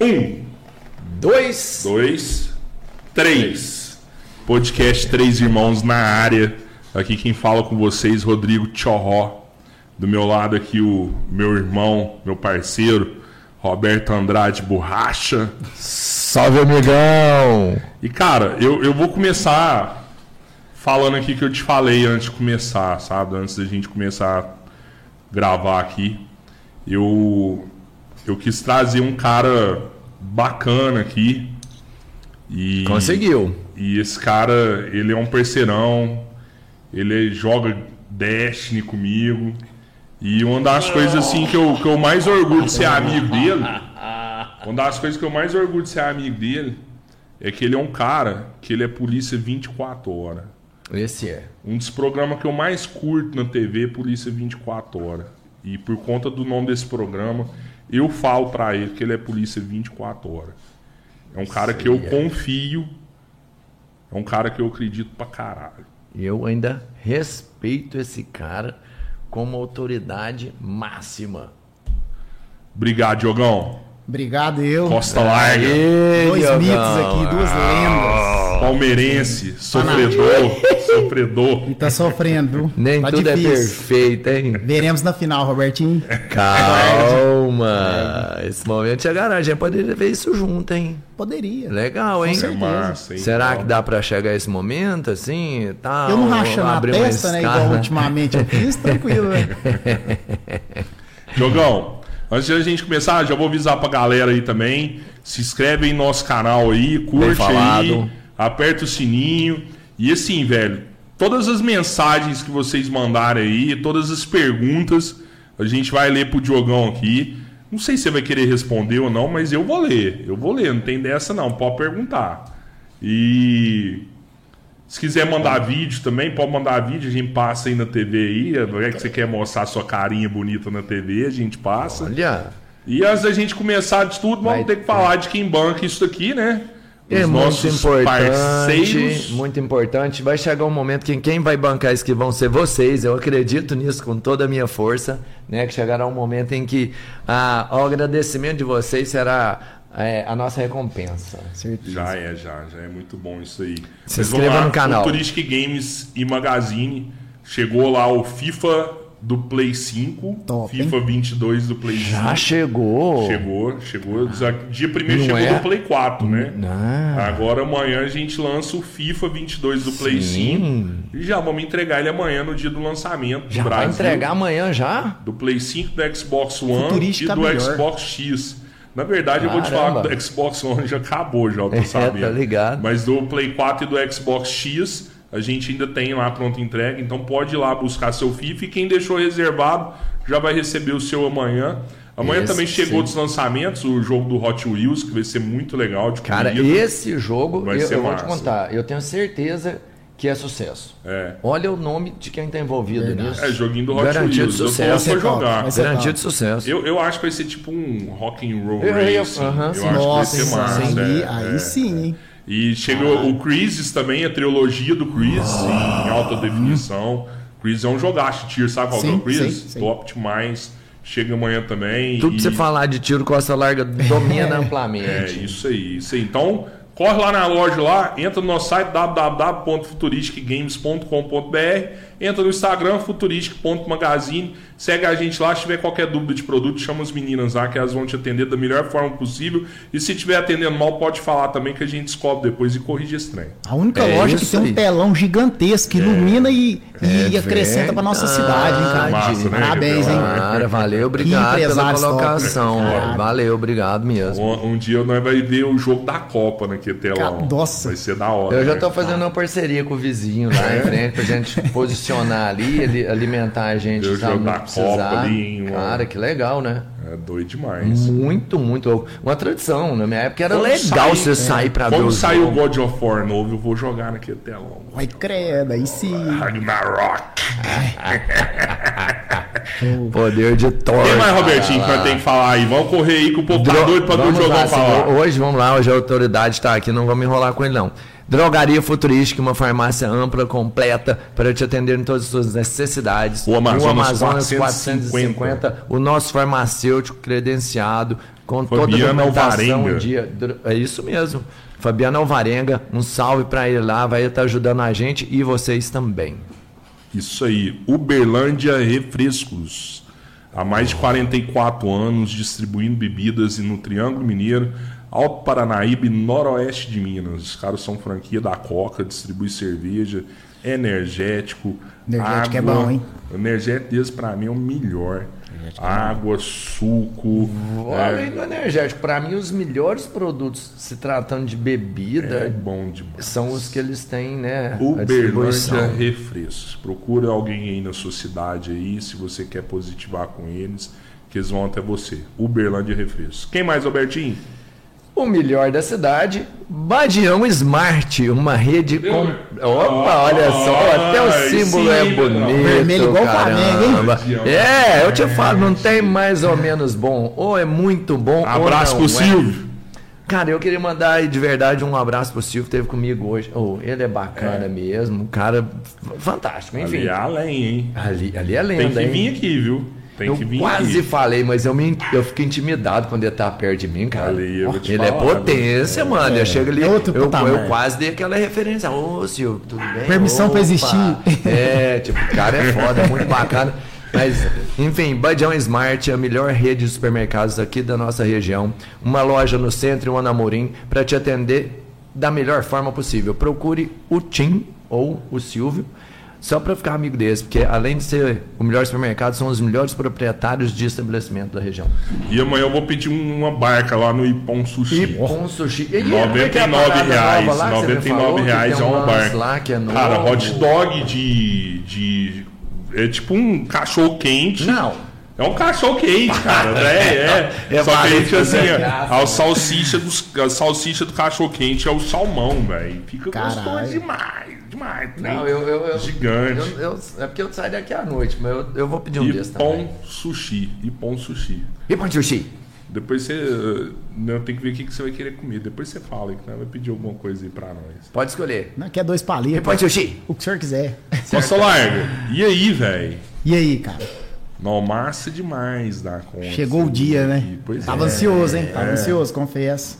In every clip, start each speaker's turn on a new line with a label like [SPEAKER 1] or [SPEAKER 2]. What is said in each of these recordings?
[SPEAKER 1] Um,
[SPEAKER 2] Dois.
[SPEAKER 1] dois, três. Podcast Três Irmãos na área. Aqui quem fala com vocês, Rodrigo Tchorró. Do meu lado aqui o meu irmão, meu parceiro, Roberto Andrade Borracha.
[SPEAKER 2] Salve, amigão!
[SPEAKER 1] E cara, eu, eu vou começar falando aqui que eu te falei antes de começar, sabe? Antes da gente começar a gravar aqui. Eu, eu quis trazer um cara bacana aqui. E,
[SPEAKER 2] Conseguiu.
[SPEAKER 1] E esse cara, ele é um parceirão. Ele joga Destiny comigo. E uma das coisas assim que eu, que eu mais orgulho de ser amigo dele. Uma das coisas que eu mais orgulho de ser amigo dele é que ele é um cara que ele é polícia 24 horas.
[SPEAKER 2] Esse é.
[SPEAKER 1] Um dos programas que eu mais curto na TV é Polícia 24 Horas. E por conta do nome desse programa, eu falo pra ele que ele é Polícia 24 Horas. É um cara que eu
[SPEAKER 2] Sei, é.
[SPEAKER 1] confio. É um cara que eu acredito pra caralho.
[SPEAKER 2] E eu ainda respeito esse cara como autoridade máxima.
[SPEAKER 1] Obrigado, Diogão.
[SPEAKER 3] Obrigado, eu.
[SPEAKER 1] Costa Larga.
[SPEAKER 2] Aê,
[SPEAKER 3] Dois
[SPEAKER 2] Diogão.
[SPEAKER 3] mitos aqui, duas lendas.
[SPEAKER 1] Palmeirense. Sofredor. Sofredor.
[SPEAKER 3] E tá sofrendo?
[SPEAKER 2] Nem
[SPEAKER 3] tá
[SPEAKER 2] tudo é
[SPEAKER 3] difícil.
[SPEAKER 2] perfeito, hein?
[SPEAKER 3] Veremos na final, Robertinho.
[SPEAKER 2] Calma. Esse momento chegará. A gente poderia ver isso junto, hein?
[SPEAKER 3] Poderia.
[SPEAKER 2] Legal, hein?
[SPEAKER 1] É massa, hein?
[SPEAKER 2] Será
[SPEAKER 1] Então,
[SPEAKER 2] que dá pra chegar a esse momento, assim? Tal,
[SPEAKER 3] Eu não racho
[SPEAKER 2] uma
[SPEAKER 3] testa, né? Igual ultimamente eu fiz, tranquilo, né?
[SPEAKER 1] Diogão, antes de a gente começar, já vou avisar pra galera aí também. Se inscreve no nosso canal aí, curte
[SPEAKER 2] falado.
[SPEAKER 1] aí, aperta o sininho. E assim, velho, todas as mensagens que vocês mandarem aí, todas as perguntas, a gente vai ler pro Diogão aqui. Não sei se você vai querer responder ou não, mas eu vou ler. Eu vou ler, não tem dessa não, pode perguntar. E se quiser mandar vídeo também, pode mandar vídeo, a gente passa aí na TV aí. É que você quer mostrar sua carinha bonita na TV, a gente passa.
[SPEAKER 2] Olha.
[SPEAKER 1] E antes da gente começar de tudo, vamos
[SPEAKER 2] Vai
[SPEAKER 1] ter que falar de quem banca isso aqui, né?
[SPEAKER 2] É
[SPEAKER 1] Os
[SPEAKER 2] muito
[SPEAKER 1] nossos
[SPEAKER 2] importante,
[SPEAKER 1] parceiros.
[SPEAKER 2] muito importante. Vai chegar um momento que quem vai bancar isso que vão ser vocês. Eu acredito nisso com toda a minha força, né? Que chegará um momento em que ah, o agradecimento de vocês será é, a nossa recompensa.
[SPEAKER 3] Certeza.
[SPEAKER 1] Já é, já, já é muito bom isso aí.
[SPEAKER 2] Se
[SPEAKER 1] Mas
[SPEAKER 2] inscreva
[SPEAKER 1] lá,
[SPEAKER 2] no canal.
[SPEAKER 1] Futuristic Games e Magazine. Chegou lá o FIFA do Play 5.
[SPEAKER 3] Top,
[SPEAKER 1] FIFA 22 do Play 5.
[SPEAKER 2] Já chegou.
[SPEAKER 1] Chegou, chegou. Dia primeiro
[SPEAKER 2] Não
[SPEAKER 1] chegou
[SPEAKER 2] é?
[SPEAKER 1] no Play 4, né?
[SPEAKER 2] Ah.
[SPEAKER 1] Agora amanhã a gente lança o FIFA 22 do Play
[SPEAKER 2] Sim.
[SPEAKER 1] 5. E já vamos entregar ele amanhã no dia do lançamento
[SPEAKER 2] Já
[SPEAKER 1] do
[SPEAKER 2] vai
[SPEAKER 1] Brasil.
[SPEAKER 2] entregar amanhã já?
[SPEAKER 1] Do Play 5, do Xbox One e do
[SPEAKER 3] melhor.
[SPEAKER 1] Xbox X. Na verdade, eu vou te falar
[SPEAKER 2] Caramba.
[SPEAKER 1] que do Xbox One já acabou, já, eu tô
[SPEAKER 2] É,
[SPEAKER 1] sabendo.
[SPEAKER 2] tá ligado.
[SPEAKER 1] Mas do Play 4 e do Xbox X, a gente ainda tem lá pronta entrega. Então pode ir lá buscar seu FIFA. E quem deixou reservado já vai receber o seu amanhã. Amanhã
[SPEAKER 2] Esse
[SPEAKER 1] também chegou
[SPEAKER 2] sim.
[SPEAKER 1] dos lançamentos, o jogo do Hot Wheels, que vai ser muito legal de
[SPEAKER 2] Cara,
[SPEAKER 1] corrida.
[SPEAKER 2] esse jogo,
[SPEAKER 1] Vai
[SPEAKER 2] eu,
[SPEAKER 1] ser
[SPEAKER 2] eu vou te contar, eu tenho certeza que é sucesso.
[SPEAKER 1] É.
[SPEAKER 2] Olha o nome de quem está envolvido
[SPEAKER 3] Verdade.
[SPEAKER 2] nisso.
[SPEAKER 1] É, joguinho do Hot
[SPEAKER 2] Garantido
[SPEAKER 1] Wheels. Eu
[SPEAKER 2] sucesso.
[SPEAKER 3] Vai ser top,
[SPEAKER 1] jogar.
[SPEAKER 3] ser
[SPEAKER 2] Garantido
[SPEAKER 3] top.
[SPEAKER 2] sucesso.
[SPEAKER 1] Eu, eu acho que vai ser tipo um rock and roll
[SPEAKER 2] Eu- eu-
[SPEAKER 1] racing.
[SPEAKER 2] aham,
[SPEAKER 1] eu
[SPEAKER 2] sim.
[SPEAKER 1] acho que vai
[SPEAKER 3] Nossa,
[SPEAKER 1] ser massa.
[SPEAKER 3] aí,
[SPEAKER 1] é,
[SPEAKER 3] aí
[SPEAKER 1] é.
[SPEAKER 3] sim, hein?
[SPEAKER 1] E chegou o Chris também, a trilogia do Chris, em alta definição. Chris é um jogaço de tiro, sabe qual que é o
[SPEAKER 3] Sim,
[SPEAKER 1] Chris?
[SPEAKER 3] sim, sim.
[SPEAKER 1] Top demais. Chega amanhã também.
[SPEAKER 2] Tudo
[SPEAKER 1] e-
[SPEAKER 2] que você falar de tiro costa larga domina amplamente.
[SPEAKER 1] É, isso aí, isso aí. Então, corre lá na loja lá, entra no nosso site www.futuristicgames.com.br, entra no Instagram futuristic.magazine, segue a gente lá, se tiver qualquer dúvida de produto, chama as meninas lá que elas vão te atender da melhor forma possível. E se estiver atendendo mal, pode falar também que a gente descobre depois e corrige esse trem.
[SPEAKER 3] A única
[SPEAKER 2] É
[SPEAKER 3] loja que tem um
[SPEAKER 2] aí.
[SPEAKER 3] telão gigantesco que ilumina e, e
[SPEAKER 2] É
[SPEAKER 3] acrescenta pra nossa cidade, hein, cara?
[SPEAKER 1] Massa, né?
[SPEAKER 3] Parabéns, hein?
[SPEAKER 2] Cara, valeu, obrigado pela
[SPEAKER 3] top.
[SPEAKER 2] colocação.
[SPEAKER 3] Caralho.
[SPEAKER 2] Valeu, obrigado mesmo.
[SPEAKER 1] Um, um dia nós vai ver o jogo da Copa naquele telão.
[SPEAKER 3] Ca- nossa.
[SPEAKER 1] Vai ser da hora.
[SPEAKER 2] Eu já
[SPEAKER 1] né?
[SPEAKER 2] tô fazendo uma parceria com o vizinho lá em frente pra gente posicionar ali, ele- alimentar a gente
[SPEAKER 1] Eu
[SPEAKER 2] sabe, precisar.
[SPEAKER 1] Copa ali em uma-
[SPEAKER 2] Cara, que legal, né?
[SPEAKER 1] É doido demais.
[SPEAKER 2] Muito, muito louco. Uma tradição, na minha época era
[SPEAKER 1] Quando
[SPEAKER 2] legal
[SPEAKER 1] sair-
[SPEAKER 2] você sair pra ver
[SPEAKER 1] Quando sair o. God of War novo, eu vou jogar naquele telão.
[SPEAKER 3] Vai credo, aí sim.
[SPEAKER 1] Ragnarok.
[SPEAKER 2] Poder de Thor.
[SPEAKER 1] Quem mais, Robertinho, que nós temos que falar aí? Vamos correr aí que o povo tá doido pra ver o
[SPEAKER 2] vamos
[SPEAKER 1] jogão
[SPEAKER 2] lá,
[SPEAKER 1] falar.
[SPEAKER 2] ho- Hoje, vamos lá, hoje a autoridade está aqui, não vamos enrolar com ele não. Drogaria Futurística, uma farmácia ampla, completa, para te atender em todas as suas necessidades.
[SPEAKER 1] O Amazonas
[SPEAKER 2] 450.
[SPEAKER 1] 450.
[SPEAKER 2] O nosso farmacêutico credenciado, com toda a documentação dia. É isso mesmo. Fabiano Alvarenga, um salve para ele lá, vai estar ajudando a gente e vocês também.
[SPEAKER 1] Isso aí. Uberlândia Refrescos. Há mais de 44 anos distribuindo bebidas no Triângulo Mineiro, Alto Paranaíba e Noroeste de Minas. Os caras são franquia da Coca, distribui cerveja, energético.
[SPEAKER 3] Energético é
[SPEAKER 1] água.
[SPEAKER 3] bom, hein?
[SPEAKER 1] O energético deles pra mim é o melhor. Água, suco.
[SPEAKER 2] Além
[SPEAKER 1] é,
[SPEAKER 2] do energético, para mim os melhores produtos se tratando de bebida
[SPEAKER 1] é
[SPEAKER 2] são os que eles têm, né?
[SPEAKER 1] Uberlândia Refrescos. Procura alguém aí na sua cidade aí, se você quer positivar com eles, que eles vão até você. Uberlândia Refrescos. Quem mais, Albertinho?
[SPEAKER 2] O melhor da cidade, Badião Smart, uma rede com. Opa, olha só, até o símbolo é bonito.
[SPEAKER 3] Vermelho igual hein?
[SPEAKER 2] caramba. É, eu te falo, não tem mais ou menos bom. Ou é muito bom.
[SPEAKER 1] Abraço
[SPEAKER 2] ou não
[SPEAKER 1] pro
[SPEAKER 2] é.
[SPEAKER 1] Silvio.
[SPEAKER 2] Cara, eu queria mandar de verdade um abraço pro Silvio, que esteve comigo hoje. Oh, ele é bacana mesmo, um cara fantástico, enfim.
[SPEAKER 1] Ali é além, hein?
[SPEAKER 2] Ali, ali é
[SPEAKER 1] Tem
[SPEAKER 2] lenda,
[SPEAKER 1] que
[SPEAKER 2] hein?
[SPEAKER 1] vir aqui, viu? Tem
[SPEAKER 2] eu
[SPEAKER 1] que vir
[SPEAKER 2] quase
[SPEAKER 1] aqui.
[SPEAKER 2] falei, mas eu, me, eu fico intimidado quando ele tá perto de mim, cara.
[SPEAKER 1] Ali, eu vou te
[SPEAKER 2] ele é
[SPEAKER 1] falar,
[SPEAKER 2] potência, mano. Eu chego ali,
[SPEAKER 3] é outro
[SPEAKER 2] eu,
[SPEAKER 3] patamar.
[SPEAKER 2] eu quase dei aquela referência. Ô, Silvio, tudo bem?
[SPEAKER 3] Permissão pra
[SPEAKER 2] Opa.
[SPEAKER 3] existir.
[SPEAKER 2] É, tipo, o cara é foda, é muito bacana. Mas, enfim, Badião Smart é a melhor rede de supermercados aqui da nossa região. Uma loja no centro e uma na Morim para te atender da melhor forma possível. Procure o Tim ou o Silvio só para ficar amigo deles, porque além de ser o melhor supermercado, são os melhores proprietários de estabelecimento da região.
[SPEAKER 1] E amanhã eu vou pedir uma barca lá no Ipom Sushi.
[SPEAKER 2] Com sushi. E
[SPEAKER 1] 99 reais. 99 reais é um bar.
[SPEAKER 2] Lá que é novo.
[SPEAKER 1] Cara, hot dog de. de é tipo um cachorro quente.
[SPEAKER 2] Não.
[SPEAKER 1] É um cachorro quente, cara. É, é.
[SPEAKER 2] É
[SPEAKER 1] Só que a gente
[SPEAKER 2] válido,
[SPEAKER 1] assim,
[SPEAKER 2] é
[SPEAKER 1] a,
[SPEAKER 2] graça.
[SPEAKER 1] a salsicha, dos, a salsicha do cachorro quente é o salmão, velho. Fica
[SPEAKER 3] Caralho.
[SPEAKER 1] gostoso demais. Demais.
[SPEAKER 2] Não,
[SPEAKER 1] né?
[SPEAKER 2] eu, eu, eu-
[SPEAKER 1] Gigante.
[SPEAKER 2] eu- eu- é porque eu saio daqui à noite, mas eu, eu vou pedir um desses
[SPEAKER 1] Ipom
[SPEAKER 2] também.
[SPEAKER 1] sushi. Ipom sushi.
[SPEAKER 2] E põe sushi?
[SPEAKER 1] Depois você. uh, Não, tem que ver o que que você vai querer comer. Depois você fala que né, vai pedir alguma coisa aí pra nós.
[SPEAKER 2] Pode escolher.
[SPEAKER 3] Não, quer dois
[SPEAKER 2] E
[SPEAKER 3] palitos.
[SPEAKER 2] põe sushi?
[SPEAKER 3] O que o senhor quiser.
[SPEAKER 1] Nossa, larga. E aí, velho?
[SPEAKER 3] E aí, cara?
[SPEAKER 1] Não, massa demais da conta.
[SPEAKER 3] Chegou o dia, né?
[SPEAKER 1] Pois
[SPEAKER 3] Tava
[SPEAKER 1] é.
[SPEAKER 3] ansioso, hein? Tava ansioso, confesso.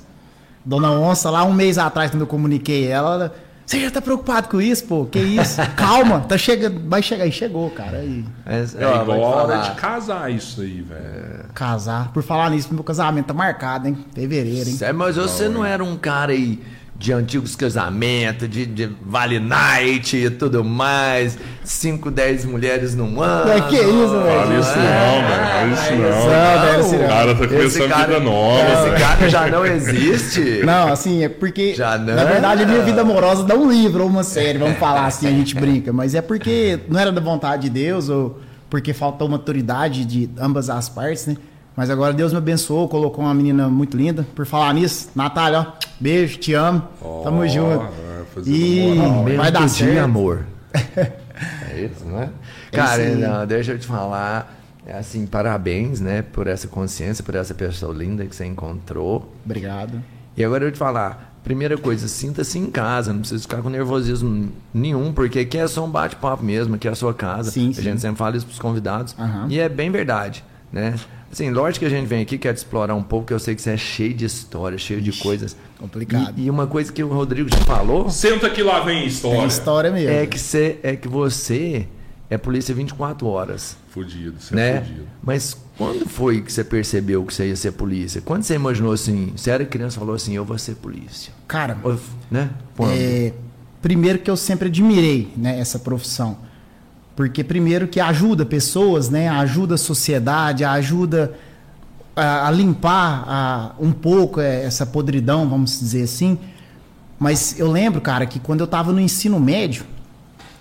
[SPEAKER 3] Dona Onça, lá um mês atrás, quando eu comuniquei ela, você já tá preocupado com isso, pô? Que isso? Calma, tá chegando, vai chegar. E chegou, cara. E
[SPEAKER 1] É
[SPEAKER 2] te
[SPEAKER 1] igual a hora
[SPEAKER 2] falar.
[SPEAKER 1] de casar isso aí, velho.
[SPEAKER 3] casar. Por falar nisso, meu casamento tá marcado, hein? Fevereiro, hein?
[SPEAKER 2] Sério, mas você não era um cara aí de antigos casamentos, de, de Vale Night e tudo mais, 5, 10 mulheres num ano.
[SPEAKER 3] É, que isso, velho?
[SPEAKER 1] Fala isso não, velho. Fala isso não.
[SPEAKER 3] velho, esse
[SPEAKER 1] O cara tá começando
[SPEAKER 2] cara-
[SPEAKER 1] vida nova.
[SPEAKER 2] Esse cara já não existe.
[SPEAKER 3] Não, assim, é porque.
[SPEAKER 2] Já não?
[SPEAKER 3] Na verdade, a minha vida amorosa dá um livro ou uma série, vamos falar assim, a gente brinca. Mas é porque não era da vontade de Deus, ou porque faltou maturidade de ambas as partes, né? Mas agora Deus me abençoou, colocou uma menina muito linda. Por falar nisso, Natália, ó, beijo, te amo. Tamo
[SPEAKER 1] Ó,
[SPEAKER 3] junto.
[SPEAKER 1] é,
[SPEAKER 3] E
[SPEAKER 1] moral,
[SPEAKER 3] vai dar
[SPEAKER 2] dia,
[SPEAKER 3] certo.
[SPEAKER 2] amor. É isso, né? Cara,
[SPEAKER 3] isso aí.
[SPEAKER 2] não, deixa eu te falar. É assim, parabéns, né, por essa consciência, por essa pessoa linda que você encontrou.
[SPEAKER 3] Obrigado.
[SPEAKER 2] E agora eu te falar, primeira coisa, sinta-se em casa, não precisa ficar com nervosismo nenhum, porque aqui é só um bate-papo mesmo, aqui é a sua casa.
[SPEAKER 3] Sim,
[SPEAKER 2] a
[SPEAKER 3] sim.
[SPEAKER 2] gente sempre fala isso pros convidados.
[SPEAKER 3] Aham.
[SPEAKER 2] E é bem verdade, né? Assim, lógico que a gente vem aqui, quer explorar um pouco, que eu sei que você é cheio de história, cheio de coisas.
[SPEAKER 3] complicado.
[SPEAKER 2] E, e uma coisa que o Rodrigo já falou
[SPEAKER 1] Senta que lá vem a
[SPEAKER 3] É
[SPEAKER 1] história.
[SPEAKER 3] história mesmo.
[SPEAKER 2] é que você é que você é polícia 24 horas,
[SPEAKER 1] Fudido, você é
[SPEAKER 2] né?
[SPEAKER 1] fudido.
[SPEAKER 2] Mas quando foi que você percebeu que você ia ser polícia? Quando você imaginou assim, você era criança e falou assim, eu vou ser polícia?
[SPEAKER 3] Cara,
[SPEAKER 2] Ou, né? Quando?
[SPEAKER 3] É, primeiro que eu sempre admirei né, essa profissão. Porque primeiro que ajuda pessoas, né, ajuda a sociedade, ajuda a, a limpar a- um pouco é, essa podridão, vamos dizer assim. Mas eu lembro, cara, que quando eu estava no ensino médio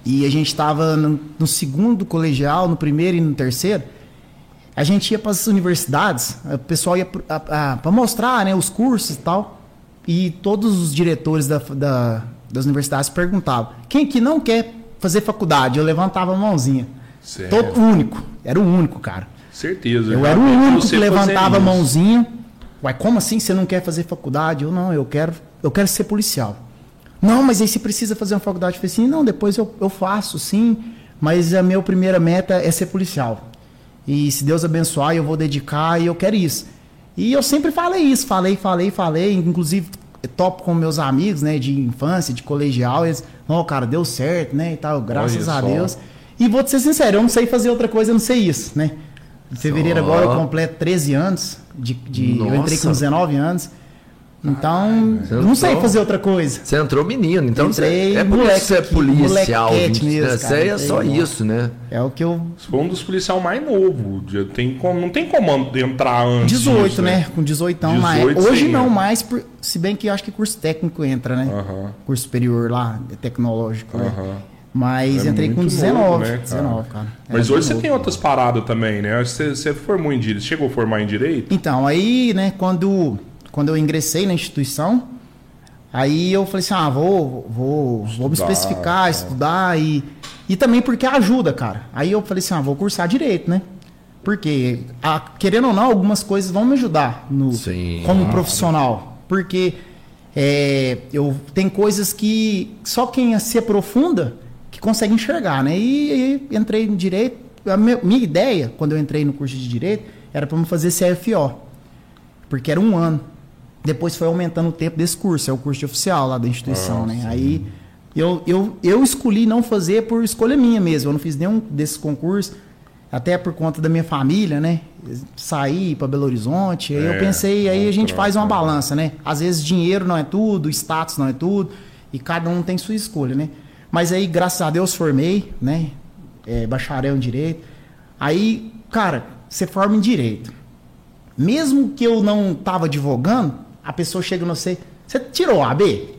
[SPEAKER 3] e a gente estava no, no segundo colegial, no primeiro e no terceiro, a gente ia para as universidades, o pessoal ia para mostrar né, os cursos e tal, e todos os diretores da- da- das universidades perguntavam: quem que não quer fazer faculdade? Eu levantava a mãozinha.
[SPEAKER 1] Sério?
[SPEAKER 3] Todo único, era o único, cara.
[SPEAKER 1] Certeza.
[SPEAKER 3] Eu era o único que levantava a mãozinha. Uai, como assim você não quer fazer faculdade? Eu não, eu quero, eu quero ser policial. Não, mas aí você precisa fazer uma faculdade. Eu falei assim, não, depois eu, eu faço, sim. Mas a minha primeira meta é ser policial. E se Deus abençoar, eu vou dedicar e eu quero isso. E eu sempre falei isso, falei, falei, falei. Inclusive, topo com meus amigos, né, de infância, de colegial. Eles, não, cara, deu certo, né, e tal, graças
[SPEAKER 1] Olha
[SPEAKER 3] a
[SPEAKER 1] só.
[SPEAKER 3] Deus. E vou te ser sincero, eu não sei fazer outra coisa, eu não sei isso, né. Em fevereiro
[SPEAKER 2] Só.
[SPEAKER 3] agora eu completo 13 anos. De, de- eu entrei com
[SPEAKER 2] Nossa.
[SPEAKER 3] 19 anos. Então,
[SPEAKER 2] Você
[SPEAKER 3] não sei
[SPEAKER 2] entrou-
[SPEAKER 3] fazer outra coisa.
[SPEAKER 2] Você entrou menino, então
[SPEAKER 3] Entrei
[SPEAKER 2] você, é por isso que você é policial.
[SPEAKER 3] molequete
[SPEAKER 2] 20,
[SPEAKER 3] mesmo,
[SPEAKER 2] né?
[SPEAKER 3] cara,
[SPEAKER 2] Você é só isso, né?
[SPEAKER 3] É o que eu.
[SPEAKER 1] Você foi um dos policiais mais novos. Já Tem como, não tem como entrar antes
[SPEAKER 3] 18,
[SPEAKER 1] disso,
[SPEAKER 3] né? Com 18 anos na
[SPEAKER 1] 18
[SPEAKER 3] época. Hoje
[SPEAKER 1] sim,
[SPEAKER 3] não
[SPEAKER 1] né?
[SPEAKER 3] mais, por- se bem que eu acho que curso técnico entra, né?
[SPEAKER 1] Aham.
[SPEAKER 3] Curso superior lá, tecnológico, né?
[SPEAKER 1] Aham.
[SPEAKER 3] Mas
[SPEAKER 1] É
[SPEAKER 3] entrei com
[SPEAKER 1] muito
[SPEAKER 3] 19.
[SPEAKER 1] novo, né, cara?
[SPEAKER 3] 19, cara.
[SPEAKER 1] Mas
[SPEAKER 3] Era
[SPEAKER 1] hoje você
[SPEAKER 3] novo.
[SPEAKER 1] tem outras paradas também, né? Você, você formou em direito. Chegou a formar em direito?
[SPEAKER 3] Então, aí, né, quando, quando eu ingressei na instituição, aí eu falei assim, ah, vou, vou, vou me
[SPEAKER 1] Estudar,
[SPEAKER 3] especificar,
[SPEAKER 1] tá.
[SPEAKER 3] estudar e, e também porque ajuda, cara. Aí eu falei assim, ah, vou cursar direito, né? Porque, ah, querendo ou não, algumas coisas vão me ajudar no,
[SPEAKER 2] Sim.
[SPEAKER 3] como profissional. Porque é, eu, tem coisas que só quem se aprofunda que consegue enxergar, né? E, e entrei em direito. A minha, minha ideia, quando eu entrei no curso de direito, era para me fazer CFO. Porque era um ano. Depois foi aumentando o tempo desse curso, é o curso de oficial lá da instituição,
[SPEAKER 1] Ah,
[SPEAKER 3] né? Aí eu, eu, eu escolhi não fazer por escolha minha mesmo. Eu não fiz nenhum desses concursos, até por conta da minha família, né? Sair para Belo Horizonte. Aí
[SPEAKER 1] É,
[SPEAKER 3] eu pensei, aí a gente faz uma balança, né? Às vezes dinheiro não é tudo, status não é tudo, e cada um tem sua escolha, né? Mas aí, graças a Deus, formei, né? É, bacharel em direito. Aí, cara, você forma em direito. Mesmo que eu não tava advogando, a pessoa chega no você, você tirou a AB?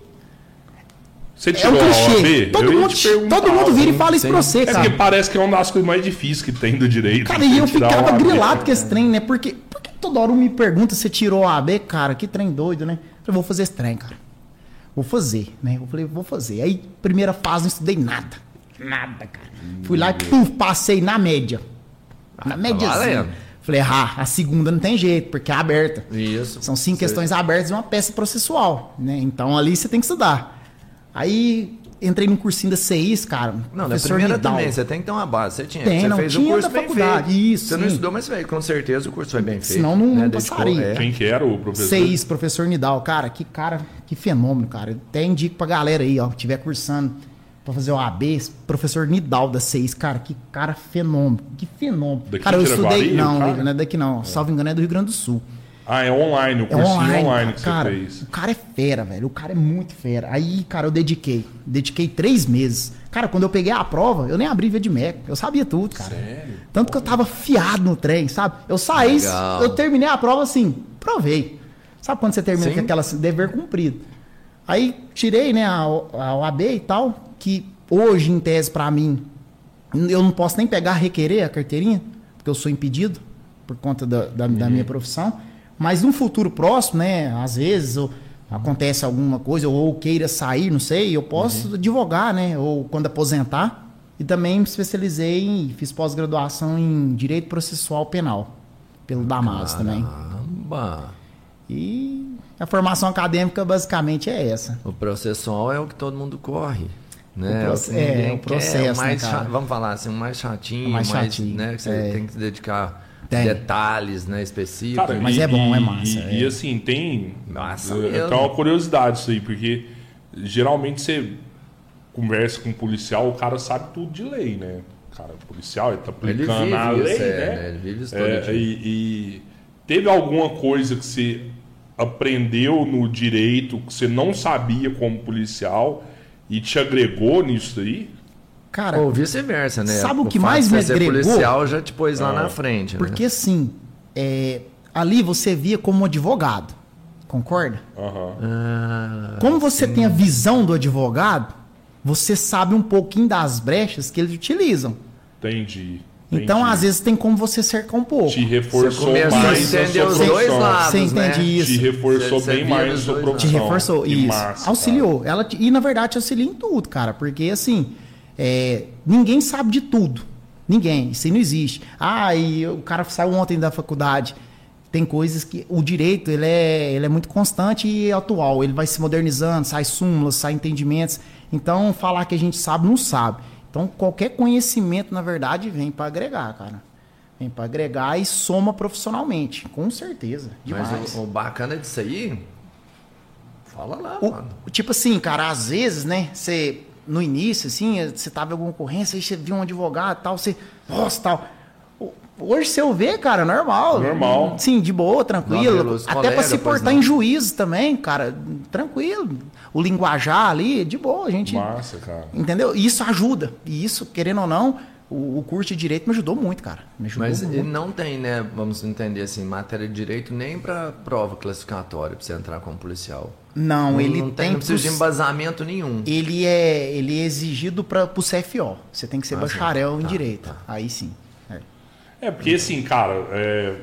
[SPEAKER 1] Você
[SPEAKER 3] É um
[SPEAKER 1] tirou a
[SPEAKER 3] clichê.
[SPEAKER 1] OAB?
[SPEAKER 3] Todo
[SPEAKER 1] Eu
[SPEAKER 3] mundo, todo mundo vira e fala isso pra você,
[SPEAKER 1] É
[SPEAKER 3] cara.
[SPEAKER 1] porque parece que é uma das coisas mais difíceis que tem do direito.
[SPEAKER 3] Cara, e eu ficava grilado com esse trem, né? Porque, porque toda hora um me pergunta se tirou a AB, cara, que trem doido, né? Eu falei, vou fazer esse trem, cara. Vou fazer, né? Eu falei, vou fazer. Aí, primeira fase, não estudei nada. Nada, cara. Fui lá e passei na média. Na média.
[SPEAKER 2] Tá valendo.
[SPEAKER 3] Falei, ah, a segunda não tem jeito, porque é aberta.
[SPEAKER 2] Isso.
[SPEAKER 3] São cinco questões abertas e uma peça processual, né? Então ali você tem que estudar. Aí entrei num cursinho da CIS, cara.
[SPEAKER 2] Não, na
[SPEAKER 3] professor
[SPEAKER 2] primeira
[SPEAKER 3] Nidal.
[SPEAKER 2] também, você tem que ter uma base. Você tinha.
[SPEAKER 3] Tem,
[SPEAKER 2] você
[SPEAKER 3] não,
[SPEAKER 2] fez
[SPEAKER 3] tinha
[SPEAKER 2] o curso
[SPEAKER 3] da
[SPEAKER 2] bem
[SPEAKER 3] faculdade,
[SPEAKER 2] feito.
[SPEAKER 3] isso,
[SPEAKER 2] Você não
[SPEAKER 3] sim.
[SPEAKER 2] estudou, mas velho, com certeza o curso foi bem feito.
[SPEAKER 3] Senão não- não
[SPEAKER 2] Dedicou-
[SPEAKER 3] passaria.
[SPEAKER 2] é.
[SPEAKER 1] Quem que era o professor?
[SPEAKER 3] CIS, professor Nidal. Cara, que cara, que fenômeno, cara. Até indico pra galera aí, ó, que estiver cursando pra fazer o AB, professor Nidal da CIS. Cara, que cara fenômeno. Que fenômeno.
[SPEAKER 1] Daqui
[SPEAKER 3] cara, eu estudei. Não,
[SPEAKER 1] cara?
[SPEAKER 3] não é daqui não. Salvo engano, é do Rio Grande do Sul.
[SPEAKER 1] Ah, é online, o
[SPEAKER 3] É
[SPEAKER 1] cursinho online,
[SPEAKER 3] online,
[SPEAKER 1] que
[SPEAKER 3] cara,
[SPEAKER 1] você fez.
[SPEAKER 3] O cara é fera, velho. O cara é muito fera. Aí, cara, eu dediquei. Dediquei três meses. Cara, quando eu peguei a prova, eu nem abri VDMEC. Eu sabia tudo, cara.
[SPEAKER 1] Sério?
[SPEAKER 3] Tanto que eu tava fiado no trem, sabe? Eu saí,
[SPEAKER 2] Legal.
[SPEAKER 3] eu terminei a prova assim, provei. Sabe quando você termina
[SPEAKER 2] Sim.
[SPEAKER 3] com aquela assim, dever cumprido? Aí tirei, né, a, a OAB e tal, que hoje, em tese, pra mim, eu não posso nem pegar, requerer a carteirinha, porque eu sou impedido por conta da, da, da minha profissão. Mas num futuro próximo, né, às vezes ou acontece alguma coisa, ou queira sair, não sei, eu posso advogar, né, ou quando aposentar. E também me especializei em, fiz pós-graduação em Direito Processual Penal, pelo Damas também.
[SPEAKER 2] Caramba.
[SPEAKER 3] E a formação acadêmica basicamente é essa.
[SPEAKER 2] O processual é o que todo mundo corre. Né?
[SPEAKER 3] O proce-
[SPEAKER 2] que ninguém
[SPEAKER 3] é, o
[SPEAKER 2] quer,
[SPEAKER 3] processo,
[SPEAKER 2] o mais
[SPEAKER 3] né,
[SPEAKER 2] Vamos falar assim, o mais chatinho,
[SPEAKER 3] O mais
[SPEAKER 2] mais,
[SPEAKER 3] chatinho,
[SPEAKER 2] né? Que você
[SPEAKER 3] é.
[SPEAKER 2] tem que se dedicar
[SPEAKER 3] Tem.
[SPEAKER 2] detalhes né, específicos.
[SPEAKER 1] Cara,
[SPEAKER 3] Mas
[SPEAKER 1] e-
[SPEAKER 3] é bom, é massa,
[SPEAKER 1] E,
[SPEAKER 3] é.
[SPEAKER 1] e assim, tem.
[SPEAKER 2] Massa
[SPEAKER 1] é,
[SPEAKER 2] mesmo.
[SPEAKER 1] Tem uma curiosidade isso aí, porque geralmente você conversa com um policial, o cara sabe tudo de lei, né? O cara é policial, ele tá aplicando a
[SPEAKER 2] isso,
[SPEAKER 1] lei,
[SPEAKER 2] é,
[SPEAKER 1] né?
[SPEAKER 2] né? Ele vive isso todo
[SPEAKER 1] É,
[SPEAKER 2] dia.
[SPEAKER 1] e, e teve alguma coisa que você aprendeu no direito que você não sabia como policial e te agregou nisso aí?
[SPEAKER 3] Cara,
[SPEAKER 2] Ou vice-versa, né?
[SPEAKER 3] Sabe o que mais me agregou?
[SPEAKER 2] policial já te pôs lá
[SPEAKER 1] Ah.
[SPEAKER 2] na frente, né?
[SPEAKER 3] porque assim, é, ali você via como advogado, concorda?
[SPEAKER 1] Aham.
[SPEAKER 2] Ah,
[SPEAKER 3] Como você tem a visão do advogado, você sabe um pouquinho das brechas que eles utilizam.
[SPEAKER 1] Entendi.
[SPEAKER 3] Então,
[SPEAKER 1] entendi.
[SPEAKER 3] às vezes, tem como você cercar um pouco.
[SPEAKER 1] Te reforçou
[SPEAKER 2] Você começou a
[SPEAKER 1] mais
[SPEAKER 2] entender
[SPEAKER 1] sua
[SPEAKER 2] os dois lados,
[SPEAKER 3] Você entende
[SPEAKER 2] né?
[SPEAKER 3] isso.
[SPEAKER 1] Te reforçou
[SPEAKER 2] Você- você
[SPEAKER 1] bem mais a
[SPEAKER 2] os
[SPEAKER 1] sua profissão.
[SPEAKER 3] Te reforçou,
[SPEAKER 1] Que
[SPEAKER 3] isso.
[SPEAKER 1] massa,
[SPEAKER 3] Auxiliou. Ela, te- e na verdade te auxilia em tudo, cara. Porque assim, é, ninguém sabe de tudo. Ninguém. Isso aí não existe. Ah, e o cara saiu ontem da faculdade. tem coisas que o direito ele é, ele é muito constante e atual. Ele vai se modernizando, sai súmulas, sai entendimentos. Então, falar que a gente sabe, não sabe. Então, qualquer conhecimento, na verdade, vem para agregar, cara. Vem para agregar e soma profissionalmente, com certeza. Demais.
[SPEAKER 2] Mas o, o bacana disso aí. Fala lá,
[SPEAKER 3] O-
[SPEAKER 2] mano.
[SPEAKER 3] tipo assim, cara, às vezes, né, você, no início, assim, você tava em alguma ocorrência, aí você viu um advogado tal, você, nossa, tal. Hoje, se eu ver, cara, normal.
[SPEAKER 1] Normal.
[SPEAKER 3] Sim, de boa,
[SPEAKER 2] Não,
[SPEAKER 3] tranquilo. Até pra se portar
[SPEAKER 2] não.
[SPEAKER 3] em juízo também, cara, tranquilo. O linguajar ali, de boa, a gente.
[SPEAKER 1] Massa, cara.
[SPEAKER 3] Entendeu? E isso ajuda. E isso, querendo ou não, o, o curso de direito me ajudou muito, cara. Me ajudou
[SPEAKER 2] Mas
[SPEAKER 3] muito.
[SPEAKER 2] ele não tem, né? Vamos entender assim, matéria de direito nem para prova classificatória para você entrar como policial.
[SPEAKER 3] Não, ele
[SPEAKER 2] não
[SPEAKER 3] tem.
[SPEAKER 2] não precisa de
[SPEAKER 3] pros-
[SPEAKER 2] embasamento nenhum.
[SPEAKER 3] ele é ele é exigido para o CFO. Você tem que ser
[SPEAKER 2] Ah,
[SPEAKER 3] bacharel
[SPEAKER 2] sim.
[SPEAKER 3] em
[SPEAKER 2] Tá,
[SPEAKER 3] direito.
[SPEAKER 2] tá.
[SPEAKER 3] Aí sim. É.
[SPEAKER 1] Porque assim, cara, é,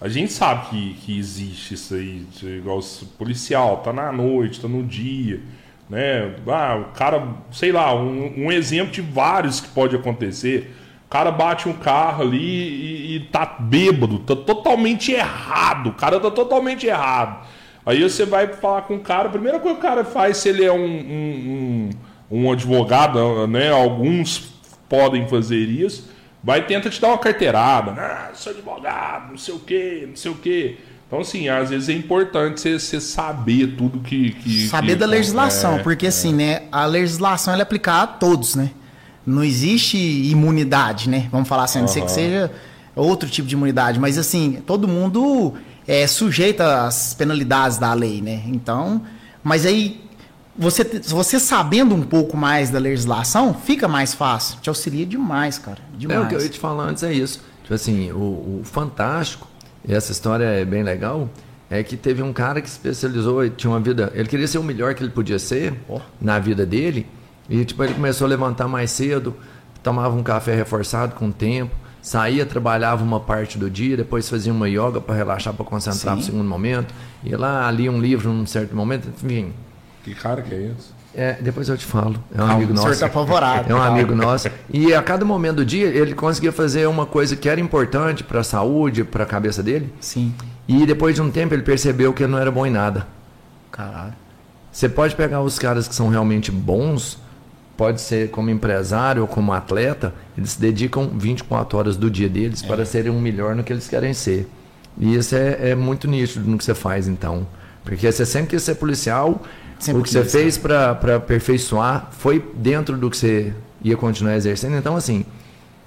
[SPEAKER 1] a gente sabe que, que existe isso aí, de- igual policial, tá na noite, tá no dia, né? Ah, o cara, sei lá, um, um exemplo de vários que pode acontecer. O cara bate um carro ali e, e tá bêbado, tá totalmente errado, o cara tá totalmente errado. Aí você vai falar com o cara, a primeira coisa que o cara faz, se ele é um, um, um, um advogado, né? Alguns podem fazer isso, vai e tenta te dar uma carteirada, ah, sou advogado, não sei o quê, não sei o quê. Então, assim, às vezes é importante você, saber tudo que. que
[SPEAKER 3] Saber
[SPEAKER 1] que-
[SPEAKER 3] da legislação,
[SPEAKER 1] é,
[SPEAKER 3] porque assim, né, a legislação ela é aplicada a todos, né? Não existe imunidade, né? Vamos falar assim, a não ser que seja outro tipo de imunidade, mas assim, todo mundo é sujeito às penalidades da lei, né? Então, mas aí você você sabendo um pouco mais da legislação, fica mais fácil, te auxilia demais, cara,
[SPEAKER 2] É,
[SPEAKER 3] demais.
[SPEAKER 2] o que eu ia te falar antes é isso. Tipo assim, o, o fantástico, e essa história é bem legal, é que teve um cara que se especializou, e tinha uma vida. Ele queria ser o melhor que ele podia ser
[SPEAKER 3] Ó.
[SPEAKER 2] na vida dele. E tipo, ele começou a levantar mais cedo, tomava um café reforçado com o tempo, saía, trabalhava uma parte do dia, depois fazia uma yoga para relaxar, para concentrar
[SPEAKER 3] Sim.
[SPEAKER 2] no segundo momento, ia lá, lia um livro num certo momento, enfim.
[SPEAKER 1] Que cara que é esse?
[SPEAKER 2] É, depois eu te falo. É um
[SPEAKER 3] Calma,
[SPEAKER 2] amigo
[SPEAKER 3] o senhor
[SPEAKER 2] nosso.
[SPEAKER 3] tá apavorado.
[SPEAKER 2] É um
[SPEAKER 3] Calma.
[SPEAKER 2] amigo nosso. E a cada momento do dia ele conseguia fazer uma coisa que era importante para a saúde, para a cabeça dele.
[SPEAKER 3] Sim.
[SPEAKER 2] E depois de um tempo ele percebeu que ele não era bom em nada.
[SPEAKER 3] Caralho.
[SPEAKER 2] Você pode pegar os caras que são realmente bons, pode ser como empresário ou como atleta, eles se dedicam 24 horas do dia deles para serem um melhor no que eles querem ser. E isso é, é muito nítido no que você faz, então. Porque você sempre quis ser policial,
[SPEAKER 3] Sempre
[SPEAKER 2] o que você fez para aperfeiçoar foi dentro do que você ia continuar exercendo. Então, assim,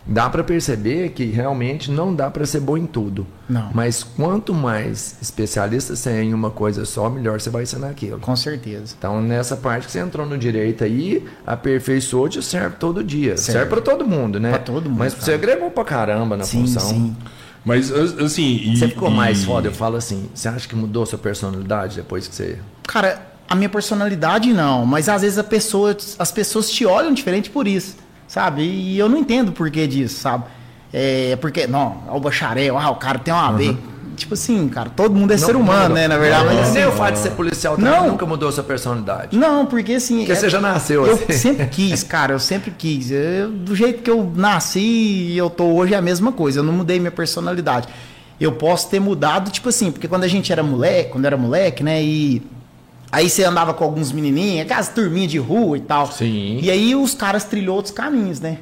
[SPEAKER 2] dá para perceber que realmente não dá para ser bom em tudo.
[SPEAKER 3] Não.
[SPEAKER 2] Mas quanto mais especialista você é em uma coisa só, melhor você vai ser naquilo.
[SPEAKER 3] Com certeza.
[SPEAKER 2] Então, nessa parte que você entrou no direito aí, aperfeiçoou, te serve todo dia.
[SPEAKER 3] Serve.
[SPEAKER 2] Serve para todo mundo, né?
[SPEAKER 3] Pra todo mundo,
[SPEAKER 2] Mas você agregou pra caramba na
[SPEAKER 3] Sim,
[SPEAKER 2] função.
[SPEAKER 3] sim.
[SPEAKER 1] Mas, as- assim. e-
[SPEAKER 2] Você ficou
[SPEAKER 1] e-
[SPEAKER 2] mais foda, eu falo assim. Você acha que mudou sua personalidade depois que você.
[SPEAKER 3] Cara, a minha personalidade não, mas às vezes a pessoa, as pessoas te olham diferente por isso, sabe? E eu não entendo o porquê disso, sabe? É porque, não, é o bacharel, ah, o cara tem uma B. Tipo assim, cara, todo mundo é ser humano,
[SPEAKER 2] Não,
[SPEAKER 3] né? Na verdade,
[SPEAKER 2] não,
[SPEAKER 3] mas
[SPEAKER 2] nem o fato de ser policial também
[SPEAKER 3] Não.
[SPEAKER 2] nunca mudou sua personalidade.
[SPEAKER 3] Não, porque assim.
[SPEAKER 2] Porque você já nasceu
[SPEAKER 3] Eu
[SPEAKER 2] assim.
[SPEAKER 3] sempre quis, cara, eu sempre quis. Eu- do jeito que eu nasci e eu tô hoje é a mesma coisa. Eu não mudei minha personalidade. Eu posso ter mudado, tipo assim, porque quando a gente era moleque, quando eu era moleque, né? E aí você andava com alguns menininhos, aquelas turminhas de rua e tal.
[SPEAKER 2] Sim.
[SPEAKER 3] E aí os caras trilhou outros caminhos, né?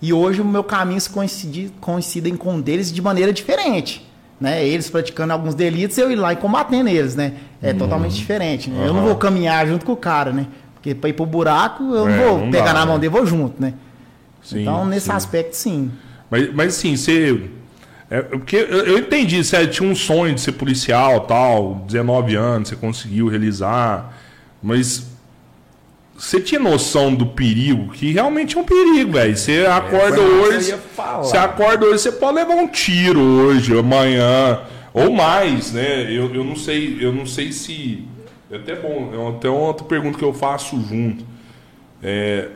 [SPEAKER 3] E hoje o meu caminho se coincide, coincidem com o deles de maneira diferente. Né? Eles praticando alguns delitos, eu ir lá e combatendo eles, né? É
[SPEAKER 2] Uhum.
[SPEAKER 3] totalmente diferente. Né? Eu não vou caminhar junto com o cara, né? Porque pra ir pro buraco, eu
[SPEAKER 1] É,
[SPEAKER 3] não vou
[SPEAKER 1] não
[SPEAKER 3] pegar
[SPEAKER 1] dá,
[SPEAKER 3] na mão
[SPEAKER 1] né?
[SPEAKER 3] dele, vou junto, né?
[SPEAKER 1] Sim,
[SPEAKER 3] então, nesse
[SPEAKER 1] sim.
[SPEAKER 3] aspecto, sim.
[SPEAKER 1] Mas, mas assim, você. É, porque eu, entendi, você tinha um sonho de ser policial tal, 19 anos, você conseguiu realizar. Mas você tinha noção do perigo, que realmente é um perigo, velho. Você acorda
[SPEAKER 2] isso que eu
[SPEAKER 1] hoje. Você acorda hoje, você pode levar um tiro hoje, amanhã, ou mais, né? Eu, eu não sei, eu não sei se. É até bom, é até uma outra pergunta que eu faço junto. É,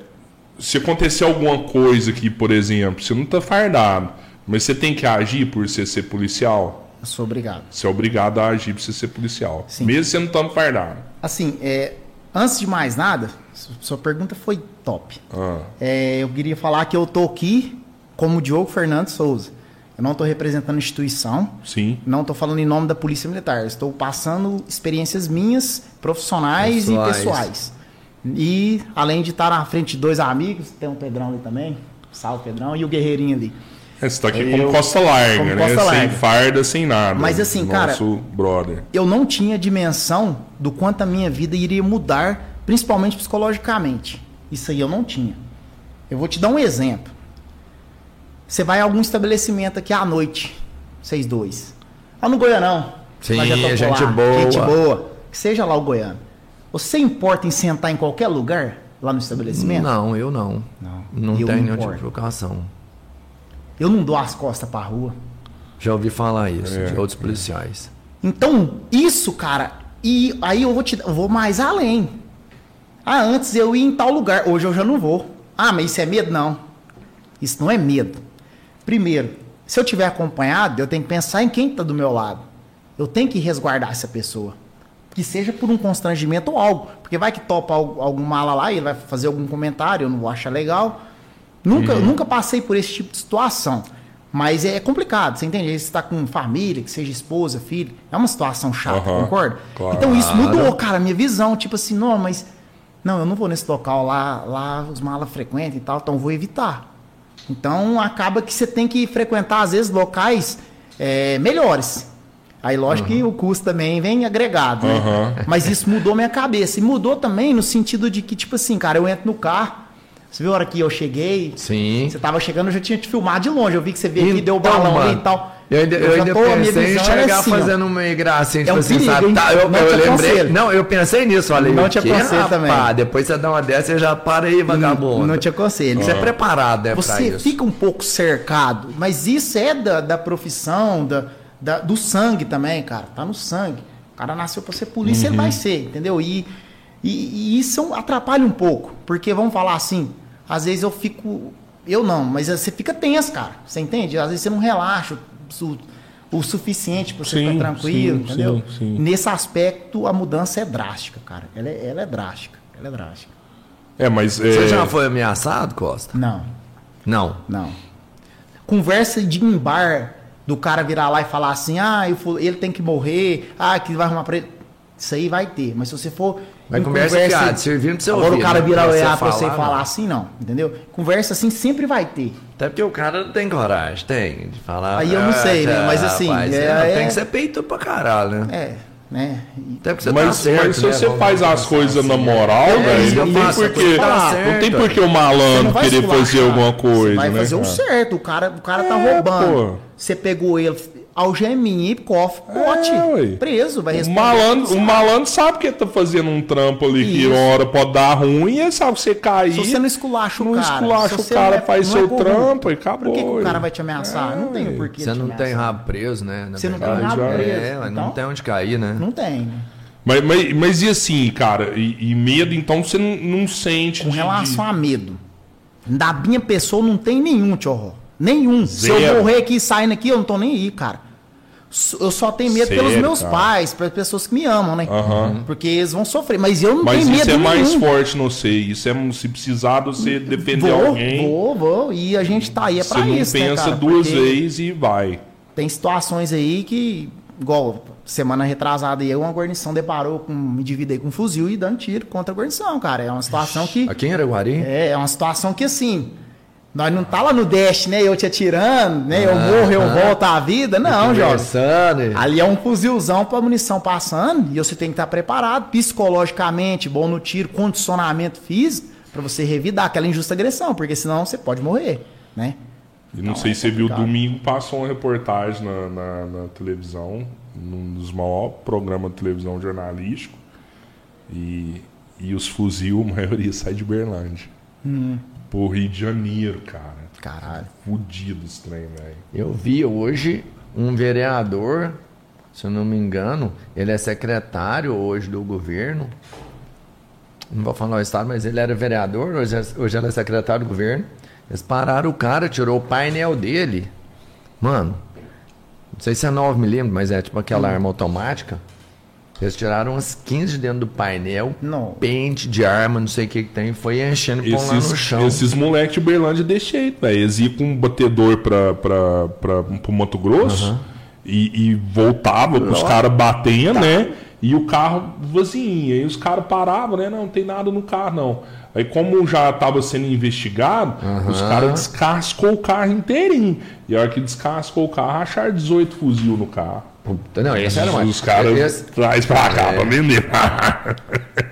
[SPEAKER 1] se acontecer alguma coisa aqui, por exemplo, você não tá fardado, mas você tem que agir por você ser policial,
[SPEAKER 3] Eu sou obrigado.
[SPEAKER 1] você é obrigado a agir por você ser policial.
[SPEAKER 3] Sim.
[SPEAKER 1] Mesmo você não estando fardado.
[SPEAKER 3] Assim, é, antes de mais nada, su- sua pergunta foi top.
[SPEAKER 1] Ah,
[SPEAKER 3] É, eu queria falar que eu tô aqui como Diogo Fernando Souza. Eu não estou representando instituição.
[SPEAKER 1] Sim.
[SPEAKER 3] Não estou falando em nome da Polícia Militar. Estou passando experiências minhas, profissionais
[SPEAKER 2] Pessoais.
[SPEAKER 3] e pessoais. E além de estar na frente de dois amigos, tem um Pedrão ali também. Salve, Pedrão. E o Guerreirinho ali.
[SPEAKER 1] É, Você tá aqui
[SPEAKER 3] Eu-
[SPEAKER 1] como costa larga,
[SPEAKER 3] como
[SPEAKER 1] né?
[SPEAKER 3] costa
[SPEAKER 1] sem
[SPEAKER 3] larga.
[SPEAKER 1] farda, sem nada.
[SPEAKER 3] Mas assim, cara-
[SPEAKER 1] brother.
[SPEAKER 3] Eu não tinha dimensão do quanto a minha vida iria mudar, principalmente psicologicamente. Isso aí eu não tinha. Eu vou te dar um exemplo. Você vai a algum estabelecimento aqui à noite, vocês dois. Lá no Goianão.
[SPEAKER 2] Sim,
[SPEAKER 3] já
[SPEAKER 2] gente
[SPEAKER 3] lá,
[SPEAKER 2] boa.
[SPEAKER 3] Gente boa. Que seja lá o Goiano. Você importa em sentar em qualquer lugar lá no estabelecimento?
[SPEAKER 2] Não, eu não.
[SPEAKER 3] Não.
[SPEAKER 2] Não
[SPEAKER 3] Eu
[SPEAKER 2] tenho
[SPEAKER 3] não
[SPEAKER 2] nenhum tipo
[SPEAKER 3] importo.
[SPEAKER 2] de provocação.
[SPEAKER 3] Eu não dou as costas pra rua.
[SPEAKER 2] Já ouvi falar isso
[SPEAKER 1] É.
[SPEAKER 2] de outros policiais.
[SPEAKER 3] Então, isso, cara, e aí eu vou te eu vou mais além. Ah, antes eu ia em tal lugar, hoje eu já não vou. Ah, mas isso é medo? Não. Isso não é medo. Primeiro, se eu tiver acompanhado, eu tenho que pensar em quem está do meu lado. Eu tenho que resguardar essa pessoa. Que seja por um constrangimento ou algo. Porque vai que topa al- algum mala lá e ele vai fazer algum comentário, eu não vou achar legal. Nunca, nunca passei por esse tipo de situação. Mas é complicado, você entende? Você está com família, que seja esposa, filho. É uma situação chata,
[SPEAKER 1] Aham,
[SPEAKER 3] concorda?
[SPEAKER 1] claro.
[SPEAKER 3] Então isso mudou, cara, a minha visão. Tipo assim, não, mas. Não, eu não vou nesse local lá, lá os malas frequentam e tal, então eu vou evitar. Então acaba que você tem que frequentar, às vezes, locais é, melhores. Aí, lógico que o custo também vem agregado, né?
[SPEAKER 1] Aham.
[SPEAKER 3] Mas isso mudou minha cabeça. E mudou também no sentido de que, tipo assim, cara, eu entro no carro. Você viu a hora que eu cheguei?
[SPEAKER 2] Sim.
[SPEAKER 3] Você tava chegando, eu já tinha te filmado de longe. Eu vi que você veio aqui, deu o
[SPEAKER 2] Então,
[SPEAKER 3] balão ali
[SPEAKER 2] mano,
[SPEAKER 3] e tal.
[SPEAKER 2] Eu ainda, eu
[SPEAKER 3] já
[SPEAKER 2] ainda
[SPEAKER 3] tô- a minha
[SPEAKER 2] pensei em
[SPEAKER 3] era
[SPEAKER 2] chegar
[SPEAKER 3] assim,
[SPEAKER 2] fazendo uma gracinha, tipo
[SPEAKER 3] um
[SPEAKER 2] assim,
[SPEAKER 3] perigo,
[SPEAKER 2] sabe? Tá, eu,
[SPEAKER 3] Não
[SPEAKER 2] eu lembrei.
[SPEAKER 3] aconselho.
[SPEAKER 2] Não, eu pensei nisso, falei,
[SPEAKER 3] Não te aconselho também.
[SPEAKER 2] rapaz? Depois você dá uma dessa e já para aí, vagabundo.
[SPEAKER 3] Não te aconselho.
[SPEAKER 2] Você é preparado, pra
[SPEAKER 3] Você
[SPEAKER 2] isso.
[SPEAKER 3] fica um pouco cercado, mas isso é da, da profissão, da, da- do sangue também, cara. Tá no sangue. O cara nasceu pra ser polícia, ele vai ser, entendeu? E, e, e isso atrapalha um pouco, porque vamos falar assim, às vezes eu fico. Eu não, mas você fica tenso, cara. Você entende? Às vezes você não relaxa o, o suficiente pra você
[SPEAKER 1] Sim,
[SPEAKER 3] ficar tranquilo,
[SPEAKER 1] sim,
[SPEAKER 3] entendeu?
[SPEAKER 1] sim, sim.
[SPEAKER 3] Nesse aspecto, a mudança é drástica, cara. Ela é, ela é drástica. Ela é drástica.
[SPEAKER 1] É, mas.
[SPEAKER 2] Você
[SPEAKER 1] é,
[SPEAKER 2] já foi ameaçado, Costa?
[SPEAKER 3] Não.
[SPEAKER 2] Não.
[SPEAKER 3] Não. Conversa de em bar do cara virar lá e falar assim, ah, ele tem que morrer, ah, que vai arrumar pra ele. Isso aí vai ter. Mas se você for.
[SPEAKER 2] Vai
[SPEAKER 3] em
[SPEAKER 2] conversa fiada, servindo pra você
[SPEAKER 3] Agora
[SPEAKER 2] ouvir,
[SPEAKER 3] o cara
[SPEAKER 2] né?
[SPEAKER 3] virar
[SPEAKER 2] Pra
[SPEAKER 3] o
[SPEAKER 2] você
[SPEAKER 3] EA pra você
[SPEAKER 2] falar,
[SPEAKER 3] falar
[SPEAKER 2] não.
[SPEAKER 3] assim, não. Entendeu? Conversa assim sempre vai ter.
[SPEAKER 2] Até porque o cara não tem coragem, tem, de falar.
[SPEAKER 3] Aí eu não
[SPEAKER 2] "Ah,
[SPEAKER 3] sei, né? Mas assim,
[SPEAKER 2] rapaz,
[SPEAKER 3] é-
[SPEAKER 2] não,
[SPEAKER 3] é-
[SPEAKER 2] tem que ser peito pra caralho, né?
[SPEAKER 3] É, né?
[SPEAKER 2] Até porque você
[SPEAKER 1] Mas,
[SPEAKER 2] tá certo,
[SPEAKER 1] mas se
[SPEAKER 2] né?
[SPEAKER 1] você
[SPEAKER 2] Vamos
[SPEAKER 1] faz as
[SPEAKER 2] pensar
[SPEAKER 1] coisas
[SPEAKER 2] assim,
[SPEAKER 1] na
[SPEAKER 2] né?
[SPEAKER 1] moral,
[SPEAKER 3] É,
[SPEAKER 1] velho,
[SPEAKER 3] isso
[SPEAKER 1] não, tem
[SPEAKER 3] coisa tá
[SPEAKER 1] não tem porquê o malandro querer fazer alguma coisa,
[SPEAKER 3] Você vai
[SPEAKER 1] né?
[SPEAKER 3] fazer o
[SPEAKER 1] cara?
[SPEAKER 3] certo. O cara, o cara tá
[SPEAKER 1] É,
[SPEAKER 3] roubando.
[SPEAKER 1] pô.
[SPEAKER 3] Você pegou ele, algeminha e cofre, pote.
[SPEAKER 1] É,
[SPEAKER 3] preso, vai
[SPEAKER 1] O
[SPEAKER 3] responder.
[SPEAKER 1] malandro, o malandro sabe que ele tá fazendo um trampo ali que
[SPEAKER 3] Isso.
[SPEAKER 1] uma hora pode dar ruim e ele sabe que você cair.
[SPEAKER 3] Se você não esculacha o
[SPEAKER 1] não
[SPEAKER 3] cara.
[SPEAKER 1] esculacha
[SPEAKER 3] se
[SPEAKER 1] o
[SPEAKER 3] você
[SPEAKER 1] cara,
[SPEAKER 3] não é-
[SPEAKER 1] faz
[SPEAKER 3] não é
[SPEAKER 1] seu
[SPEAKER 3] corrupto,
[SPEAKER 1] trampo e acabou.
[SPEAKER 3] Por que, que o cara vai te ameaçar? não tem o porquê
[SPEAKER 2] Você
[SPEAKER 3] te
[SPEAKER 2] não tem rabo preso, né? na
[SPEAKER 3] Você não tem rabo preso.
[SPEAKER 2] É, mas não
[SPEAKER 3] então,
[SPEAKER 2] tem onde cair, né?
[SPEAKER 3] Não tem. né?
[SPEAKER 1] Mas, mas, mas e assim, cara? E, e medo, então você não, não sente.
[SPEAKER 3] Com
[SPEAKER 1] de-
[SPEAKER 3] relação
[SPEAKER 1] de-
[SPEAKER 3] a medo, da minha pessoa não tem nenhum, tio Nenhum. Se
[SPEAKER 1] Zero.
[SPEAKER 3] eu morrer aqui saindo aqui, eu não tô nem aí, cara. Eu só tenho medo pelos
[SPEAKER 1] Sério,
[SPEAKER 3] meus
[SPEAKER 1] cara?
[SPEAKER 3] pais, pelas pessoas que me amam, né?
[SPEAKER 1] Aham.
[SPEAKER 3] Porque eles vão sofrer. Mas eu não
[SPEAKER 1] Mas
[SPEAKER 3] tenho
[SPEAKER 1] isso
[SPEAKER 3] medo
[SPEAKER 1] é mais
[SPEAKER 3] nenhum.
[SPEAKER 1] forte no você. Isso é se precisar você defender
[SPEAKER 3] Vou,
[SPEAKER 1] alguém.
[SPEAKER 3] vou, vou. E a gente tá aí é
[SPEAKER 1] Você
[SPEAKER 3] pra
[SPEAKER 1] não
[SPEAKER 3] isso, né,
[SPEAKER 1] pensa
[SPEAKER 3] cara?
[SPEAKER 1] duas
[SPEAKER 3] Porque
[SPEAKER 1] vezes e vai.
[SPEAKER 3] Tem situações aí que, igual semana retrasada aí, uma guarnição deparou com um indivíduo aí com um fuzil e dando tiro contra a guarnição, cara. É uma situação que.
[SPEAKER 2] Aqui em Araguari?
[SPEAKER 3] É, é uma situação que assim. Nós não tá lá no Dash, né? Eu te atirando, né? Eu morro, eu
[SPEAKER 2] Aham.
[SPEAKER 3] volto à vida. Não, Jorge. Ali é um fuzilzão pra munição passando e você tem que estar preparado psicologicamente, bom no tiro, condicionamento físico, pra você revidar aquela injusta agressão, porque senão você pode morrer, né?
[SPEAKER 1] E não
[SPEAKER 3] Não,
[SPEAKER 1] sei
[SPEAKER 3] é
[SPEAKER 1] se você viu, domingo passou uma reportagem na, na, na televisão, num dos maiores programas de televisão jornalístico. E, e os fuzil, a maioria sai de Berlândia.
[SPEAKER 3] Hum.
[SPEAKER 1] Pô, Rio de Janeiro, cara.
[SPEAKER 3] Caralho.
[SPEAKER 1] Fudido esse trem, velho.
[SPEAKER 2] Eu vi hoje um vereador, se eu não me engano, ele é secretário hoje do governo. Não vou falar o estado, mas ele era vereador, hoje, é- hoje ele é secretário do governo. Eles pararam o cara, tirou o painel dele. Mano, não sei se é 9mm, mas é tipo aquela arma automática. Eles tiraram umas 15 de dentro do painel,
[SPEAKER 3] Não.
[SPEAKER 2] pente de arma, não sei o que que tem, foi enchendo e lá no
[SPEAKER 1] Esses,
[SPEAKER 2] chão.
[SPEAKER 1] esses moleques de Uberlândia deixei jeito, velho. Eles iam com um batedor pra, pra, pra, pro Mato Grosso e, e voltava com os caras batendo, né? E o carro vazio. Aí os caras paravam, né? Não, não tem nada no carro, não. Aí, como já estava sendo investigado, os caras descascou o carro inteirinho. E a hora que descascou o carro, acharam 18 fuzil no carro.
[SPEAKER 2] Puta, Não, esse era mais.
[SPEAKER 1] Os caras
[SPEAKER 2] esse-
[SPEAKER 1] traz pra cá pra vender.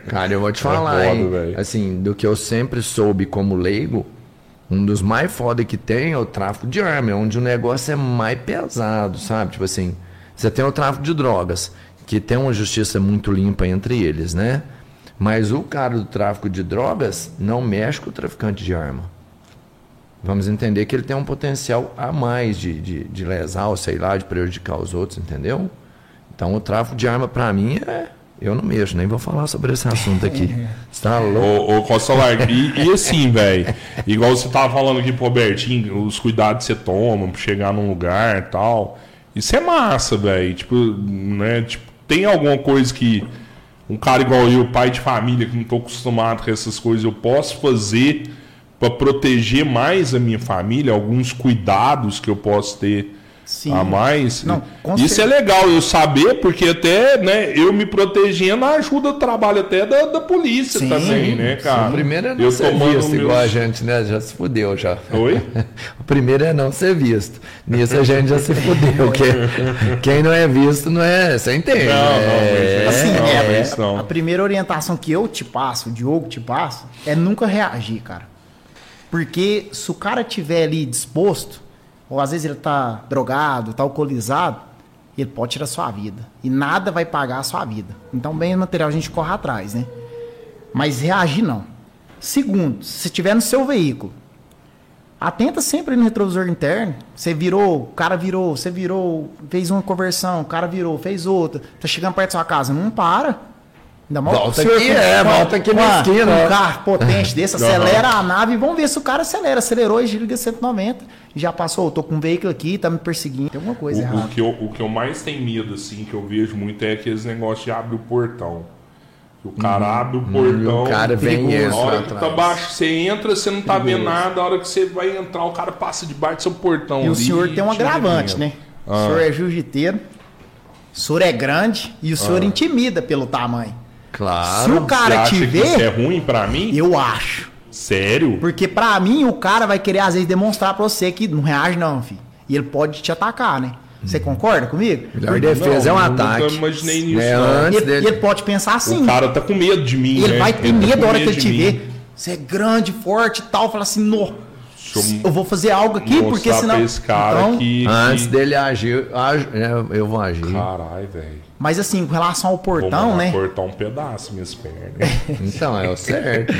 [SPEAKER 2] Cara, eu vou te falar,
[SPEAKER 1] foda,
[SPEAKER 2] hein? Assim, do que eu sempre soube como leigo, um dos mais foda que tem é o tráfico de arma, é onde o negócio é mais pesado, sabe? Tipo assim, você tem o tráfico de drogas, que tem uma justiça muito limpa entre eles, né? Mas o cara do tráfico de drogas não mexe com o traficante de arma. Vamos entender que ele tem um potencial a mais de, de, de lesar, ou sei lá, de prejudicar os outros, entendeu? Então o tráfico de arma pra mim é. Eu não mexo, nem vou falar sobre esse assunto aqui. Você tá louco?
[SPEAKER 1] Ô, ô Costa Larga, e, e assim, velho, igual você tava falando aqui pro Robertinho, os cuidados que você toma pra chegar num lugar e tal. Isso é massa, velho. Tipo, né? Tipo, tem alguma coisa que um cara igual eu, pai de família, que não tô acostumado com essas coisas, eu posso fazer pra proteger mais a minha família, alguns cuidados que eu posso ter
[SPEAKER 3] Sim.
[SPEAKER 1] a mais.
[SPEAKER 3] Não,
[SPEAKER 1] Isso
[SPEAKER 3] certeza.
[SPEAKER 1] é legal eu saber, porque até, né, eu me protegendo ajuda o trabalho até da, da polícia
[SPEAKER 3] Sim,
[SPEAKER 1] também, né, cara?
[SPEAKER 2] o primeiro é não
[SPEAKER 1] eu
[SPEAKER 2] ser visto
[SPEAKER 1] meus-
[SPEAKER 2] igual a gente, né? Já se fudeu já.
[SPEAKER 1] Oi?
[SPEAKER 2] O primeiro é não ser visto. Nisso a gente já se fudeu. que- quem não é visto não é. Você entende?
[SPEAKER 1] Não,
[SPEAKER 2] é,
[SPEAKER 1] não, mas
[SPEAKER 3] Assim,
[SPEAKER 1] não,
[SPEAKER 3] é,
[SPEAKER 1] é não.
[SPEAKER 3] a primeira orientação que eu te passo, o Diogo te passa, é nunca reagir, cara. Porque se o cara tiver ali disposto, ou às vezes ele tá drogado, tá alcoolizado, ele pode tirar sua vida. E nada vai pagar a sua vida. Então, bem material a gente corre atrás, né? Mas reagir não. Segundo, se estiver no seu veículo, atenta sempre no retrovisor interno. Você virou, o cara virou, você virou, fez uma conversão, o cara virou, fez outra. Tá chegando perto da sua casa, não para. Ainda mais
[SPEAKER 2] Volta
[SPEAKER 3] o senhor
[SPEAKER 2] aqui,
[SPEAKER 3] com-
[SPEAKER 2] é,
[SPEAKER 3] com-
[SPEAKER 2] volta aqui na
[SPEAKER 3] a-
[SPEAKER 2] esquina.
[SPEAKER 3] Um carro potente desse, acelera a nave e vamos ver se o cara acelera. Acelerou e liga 190. E já passou, tô com um veículo aqui, tá me perseguindo. Tem alguma coisa
[SPEAKER 1] O, o
[SPEAKER 3] errada.
[SPEAKER 1] que eu, o que eu mais tenho medo, assim, que eu vejo muito é aqueles negócios de abrir o portão. O cara abre o portão.
[SPEAKER 2] Uhum. o cara vem e
[SPEAKER 1] perigoso.
[SPEAKER 2] entra
[SPEAKER 1] Na hora que tá baixo, você entra, você não tá vendo nada. A hora que você vai entrar, o cara passa debaixo do seu portão.
[SPEAKER 3] E o senhor tem um
[SPEAKER 1] te
[SPEAKER 3] agravante, né? O senhor é jiu-jiteiro, o senhor é grande e o senhor intimida pelo tamanho.
[SPEAKER 2] Claro.
[SPEAKER 3] Se o cara
[SPEAKER 1] Você
[SPEAKER 3] te
[SPEAKER 1] isso é
[SPEAKER 3] ver,
[SPEAKER 1] ruim pra mim?
[SPEAKER 3] eu acho.
[SPEAKER 1] Sério?
[SPEAKER 3] Porque pra mim, o cara vai querer, às vezes, demonstrar pra você que não reage, não, filho. E ele pode te atacar, né? Você concorda comigo?
[SPEAKER 2] Melhor defesa é um
[SPEAKER 1] Não,
[SPEAKER 2] ataque.
[SPEAKER 1] Nunca imaginei nisso,
[SPEAKER 2] É,
[SPEAKER 1] não.
[SPEAKER 2] antes
[SPEAKER 3] E ele,
[SPEAKER 2] dele-
[SPEAKER 3] ele pode pensar assim.
[SPEAKER 1] O cara tá com medo de mim,
[SPEAKER 3] E ele
[SPEAKER 1] né?
[SPEAKER 3] vai ter
[SPEAKER 1] tá
[SPEAKER 3] medo
[SPEAKER 1] com
[SPEAKER 3] a hora que ele te
[SPEAKER 1] mim.
[SPEAKER 3] ver. Você é grande, forte e tal. Fala assim, no,
[SPEAKER 1] eu
[SPEAKER 3] eu vou fazer algo aqui, porque senão.
[SPEAKER 1] pra esse cara
[SPEAKER 3] Então,
[SPEAKER 1] que...
[SPEAKER 2] Antes
[SPEAKER 1] que...
[SPEAKER 2] dele agir, ag- é, eu vou agir.
[SPEAKER 1] Caralho, velho.
[SPEAKER 3] Mas assim, com relação ao
[SPEAKER 1] Vou
[SPEAKER 3] portão,
[SPEAKER 1] mandar
[SPEAKER 3] né?
[SPEAKER 1] cortar um pedaço minhas pernas.
[SPEAKER 2] Então, é o certo.